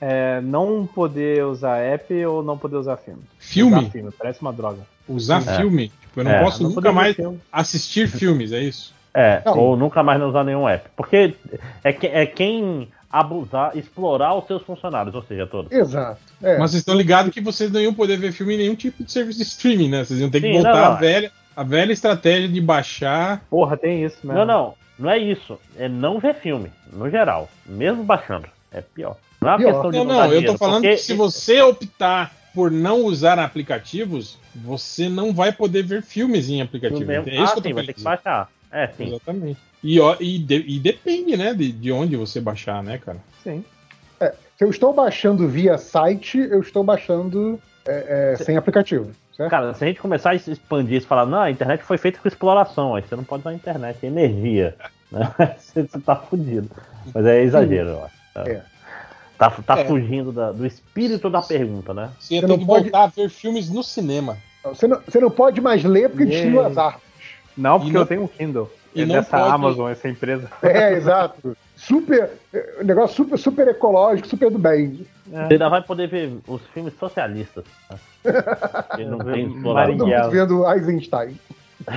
[SPEAKER 2] É, não poder usar app ou não poder usar filme.
[SPEAKER 1] Filme?
[SPEAKER 2] Usar filme, parece uma droga.
[SPEAKER 1] Usar
[SPEAKER 9] É.
[SPEAKER 1] filme? Tipo, eu não
[SPEAKER 9] É,
[SPEAKER 1] posso
[SPEAKER 2] não
[SPEAKER 1] nunca mais
[SPEAKER 2] filme.
[SPEAKER 1] assistir filmes, é isso?
[SPEAKER 9] É,
[SPEAKER 4] Não.
[SPEAKER 9] ou nunca mais não usar nenhum app. Porque é, que- é quem abusar, explorar os seus funcionários, ou seja, todos.
[SPEAKER 4] Exato. É.
[SPEAKER 1] Mas vocês estão ligados que vocês não iam poder ver filme em nenhum tipo de serviço de streaming, né? Vocês iam ter que
[SPEAKER 9] Sim,
[SPEAKER 1] voltar
[SPEAKER 9] não, não.
[SPEAKER 1] a velha, a velha estratégia de baixar.
[SPEAKER 2] Porra, tem isso mesmo.
[SPEAKER 9] Não, não, não é isso. É não ver filme, no geral. Mesmo baixando. É pior. Não é uma
[SPEAKER 4] Pior.
[SPEAKER 9] questão de
[SPEAKER 1] Não,
[SPEAKER 9] não,
[SPEAKER 1] não,
[SPEAKER 9] dar
[SPEAKER 1] eu tô
[SPEAKER 9] dinheiro,
[SPEAKER 1] falando
[SPEAKER 9] porque
[SPEAKER 1] que se você optar por não usar aplicativos, você não vai poder ver filmes em aplicativo. É isso
[SPEAKER 9] ah,
[SPEAKER 1] que eu
[SPEAKER 9] sim,
[SPEAKER 1] tô
[SPEAKER 9] vai
[SPEAKER 1] querendo
[SPEAKER 9] ter que baixar. É, sim.
[SPEAKER 1] Exatamente. E, ó, e, de- e depende, né, de, de onde você baixar, né, cara?
[SPEAKER 2] Sim.
[SPEAKER 4] Se eu estou baixando via site, eu estou baixando é, é, sem aplicativo. Certo?
[SPEAKER 9] Cara, se a gente começar a expandir isso e falar, não, a internet foi feita com exploração, aí você não pode usar a internet, é energia. Né? Você, você tá fudido. Mas é exagero, eu acho. Tá,
[SPEAKER 4] É.
[SPEAKER 9] tá, tá
[SPEAKER 1] É.
[SPEAKER 9] fugindo da- do espírito da pergunta, né?
[SPEAKER 1] Você
[SPEAKER 4] Você não
[SPEAKER 1] que
[SPEAKER 4] pode-
[SPEAKER 1] voltar a ver filmes no cinema.
[SPEAKER 4] Você, não, você não pode mais ler porque
[SPEAKER 2] Yeah.
[SPEAKER 4] destruiu as armas.
[SPEAKER 2] Não, porque
[SPEAKER 1] não-
[SPEAKER 2] eu tenho um Kindle.
[SPEAKER 1] E
[SPEAKER 2] é
[SPEAKER 1] não
[SPEAKER 2] dessa
[SPEAKER 1] pode-
[SPEAKER 2] Amazon, essa empresa.
[SPEAKER 4] É, exato. Super. é, um negócio super, super ecológico, super do bem.
[SPEAKER 9] Você ainda vai poder ver os filmes socialistas. Né? Que não tem
[SPEAKER 4] Todo
[SPEAKER 9] exploração.
[SPEAKER 4] Vendo Eisenstein.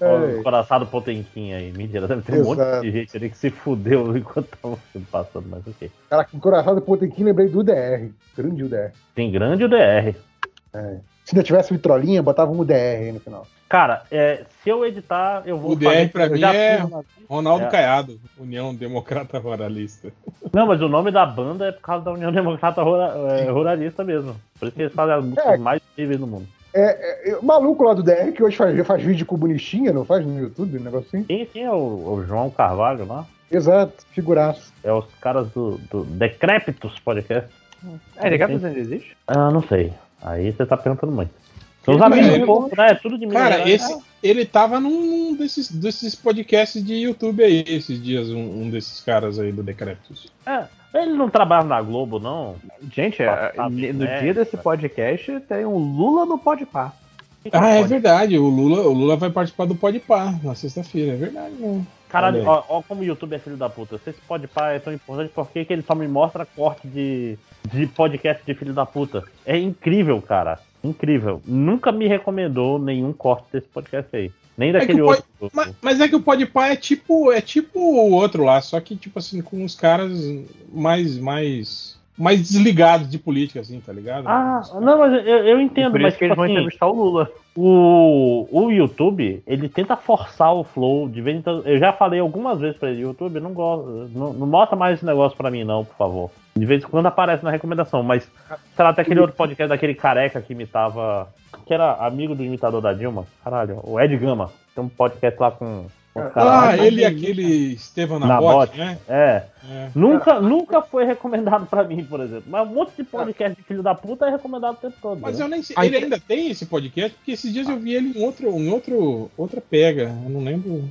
[SPEAKER 9] Olha
[SPEAKER 4] É.
[SPEAKER 9] O coraçado Potemkin aí, mentira. Deve ter um monte
[SPEAKER 4] Exato.
[SPEAKER 9] de gente ali que se fudeu enquanto tava o passando, mas ok.
[SPEAKER 4] Cara, que encoraçado Potemkin, lembrei do UDR. Grande UDR.
[SPEAKER 9] Tem grande UDR.
[SPEAKER 4] Se ainda tivesse vitrolinha, botava um UDR aí no final.
[SPEAKER 9] Cara, é, se eu editar, eu vou
[SPEAKER 1] O DR
[SPEAKER 9] fazer-
[SPEAKER 1] pra mim é- Ronaldo
[SPEAKER 9] É.
[SPEAKER 1] Caiado, União Democrata Ruralista.
[SPEAKER 9] Não, mas o nome da banda é por causa da União Democrata Rura- é, Ruralista mesmo. Por isso que eles fazem as músicas
[SPEAKER 4] É.
[SPEAKER 9] mais incríveis do mundo.
[SPEAKER 4] É, é, o maluco lá do DR que hoje faz, faz vídeo com bonitinha, não faz no YouTube, um negócio assim?
[SPEAKER 9] Quem, quem é o, o João Carvalho lá?
[SPEAKER 4] Exato, figuraço.
[SPEAKER 9] É os caras do, do Decrépitos Podcast.
[SPEAKER 2] É, Decapitous ainda existe?
[SPEAKER 9] Ah, não sei. Aí você tá perguntando muito. São os amigos do povo, né? É tudo de Minas
[SPEAKER 1] Cara,
[SPEAKER 9] Gerais.
[SPEAKER 1] esse, ele tava num desses, desses podcasts de YouTube aí, esses dias, um, um desses caras aí do Decrépitos.
[SPEAKER 9] É, ele não trabalha na Globo, não.
[SPEAKER 2] Gente, é, no
[SPEAKER 9] né?
[SPEAKER 2] dia desse podcast tem um Lula no Podpah.
[SPEAKER 1] Ah, é verdade, o Lula, o Lula vai participar do Podpah na sexta-feira, é verdade, né?
[SPEAKER 9] Caralho, ó, ó como o YouTube é filho da puta. Se esse podpar é tão importante, por que que ele só me mostra corte de, de podcast de filho da puta? É incrível, cara. Incrível. Nunca me recomendou nenhum corte desse podcast aí. Nem daquele
[SPEAKER 1] que o pod-
[SPEAKER 9] outro.
[SPEAKER 1] Mas, mas é que o Podpah é tipo, é tipo o outro lá, só que tipo assim, com os caras mais, mais, mais desligados de política, assim, tá ligado?
[SPEAKER 9] Ah, não, mas eu, eu entendo,
[SPEAKER 2] Por
[SPEAKER 9] mas
[SPEAKER 2] isso que eles
[SPEAKER 9] tipo
[SPEAKER 2] vão
[SPEAKER 9] assim,
[SPEAKER 2] entrevistar o Lula.
[SPEAKER 9] o, o YouTube, ele tenta forçar o flow de vez em quando. Eu já falei algumas vezes pra ele, YouTube, não gosto, não, não mostra mais esse negócio pra mim não, por favor. De vez em quando aparece na recomendação, mas sei lá, até aquele outro podcast daquele careca que imitava, que era amigo do imitador da Dilma, caralho, o Ed Gama. Tem um podcast lá com.
[SPEAKER 1] Ah, ele e aquele Estevão Nabote, né?
[SPEAKER 9] É.
[SPEAKER 1] É.
[SPEAKER 9] Nunca, nunca foi recomendado pra mim, por exemplo. Mas um monte de podcast de filho da puta é recomendado o tempo todo.
[SPEAKER 1] Mas
[SPEAKER 9] né?
[SPEAKER 1] eu nem sei. Ele ainda tem esse podcast, porque esses dias eu vi ele em outro, em outro, outra pega. Eu não lembro.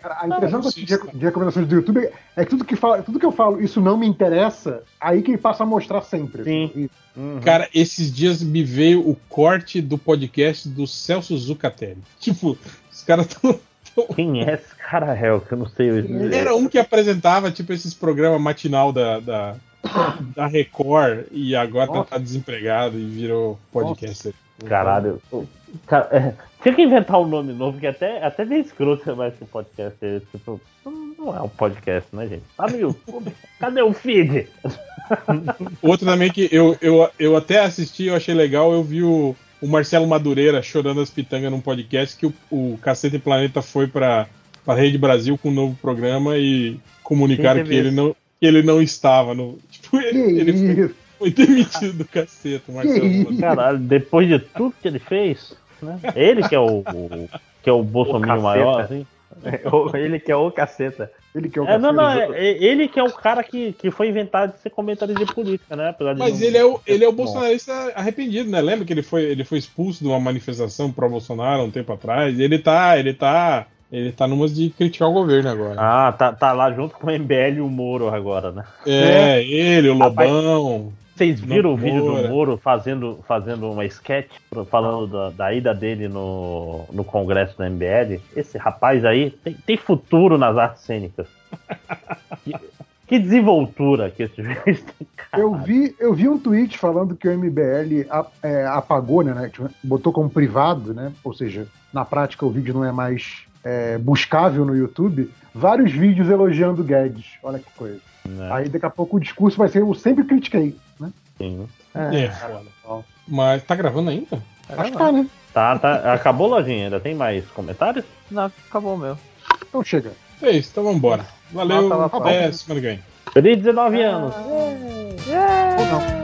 [SPEAKER 4] Cara, a impressão
[SPEAKER 1] Não,
[SPEAKER 4] de, de recomendações do YouTube é que tudo que, fala, tudo que eu falo, isso não me interessa, aí que ele passa a mostrar sempre.
[SPEAKER 9] Sim. Uhum.
[SPEAKER 1] Cara, esses dias me veio o corte do podcast do Celso Zucatelli. Tipo, os caras tão.
[SPEAKER 9] Quem é esse cara, réu? Que eu não sei.
[SPEAKER 1] Ele era um que apresentava, tipo, esses programas matinal da, da, da Record e agora tá,
[SPEAKER 4] Nossa.
[SPEAKER 1] tá desempregado e virou podcaster.
[SPEAKER 9] Caralho. Cara, é, tinha que inventar um nome novo, que até, até meio escroto chamar esse podcast. é, Tipo, não, Não é um podcast, né, gente? Tá no YouTube. Cadê o feed?
[SPEAKER 1] Outro também que eu, eu, eu até assisti, eu achei legal, eu vi o, o Marcelo Madureira chorando as pitangas num podcast que o, o Cacete Planeta foi pra, pra Rede Brasil com um novo programa e comunicaram que ele não, que ele não estava no. Tipo, ele, ele foi, foi demitido do cacete, Marcelo? Madureira.
[SPEAKER 9] Caralho, depois de tudo que ele fez, né? Ele que é o, o- que é o Bolsonaro
[SPEAKER 10] O
[SPEAKER 9] maior,
[SPEAKER 10] caceta.
[SPEAKER 9] assim.
[SPEAKER 10] Ele que é o caceta.
[SPEAKER 4] Ele que é o
[SPEAKER 9] É, não, não,
[SPEAKER 4] cacete.
[SPEAKER 9] é- é- ele que é o cara que, que foi inventado de ser comentarista de política, né? Apesar de
[SPEAKER 1] Mas
[SPEAKER 9] não-
[SPEAKER 1] ele é o, ele é o
[SPEAKER 9] Bom.
[SPEAKER 1] bolsonarista arrependido, né? Lembra que ele foi, ele foi expulso de uma manifestação pró Bolsonaro um tempo atrás? Ele tá, ele tá, ele tá numas de criticar o governo agora.
[SPEAKER 9] Ah, tá, tá lá junto com o MBL e o Moro agora, né?
[SPEAKER 1] é, ele, o
[SPEAKER 9] Rapaz,
[SPEAKER 1] Lobão.
[SPEAKER 9] Vocês viram o vídeo do Moro fazendo, fazendo uma sketch falando da, da ida dele no, no congresso da MBL? Esse rapaz aí tem, tem futuro nas artes cênicas. Que, que desenvoltura que esse juiz tem.
[SPEAKER 4] Eu vi, eu vi um tweet falando que o MBL é, apagou, né, né, tipo, botou como privado, né? Ou seja, na prática o vídeo não é mais é, buscável no YouTube. Vários vídeos elogiando o Guedes. Olha que coisa.
[SPEAKER 9] Né?
[SPEAKER 4] Aí daqui a pouco o discurso vai ser eu sempre critiquei. Né?
[SPEAKER 9] Sim.
[SPEAKER 1] É, foda. Mas tá gravando ainda?
[SPEAKER 4] Acho que tá, né?
[SPEAKER 9] Tá, tá. Acabou, lojinha? Ainda tem mais comentários?
[SPEAKER 10] Não, acabou o meu.
[SPEAKER 4] Então chega.
[SPEAKER 1] É isso, então vambora. Valeu, até semana que vem.
[SPEAKER 9] Feliz 19 anos!
[SPEAKER 4] Ou não.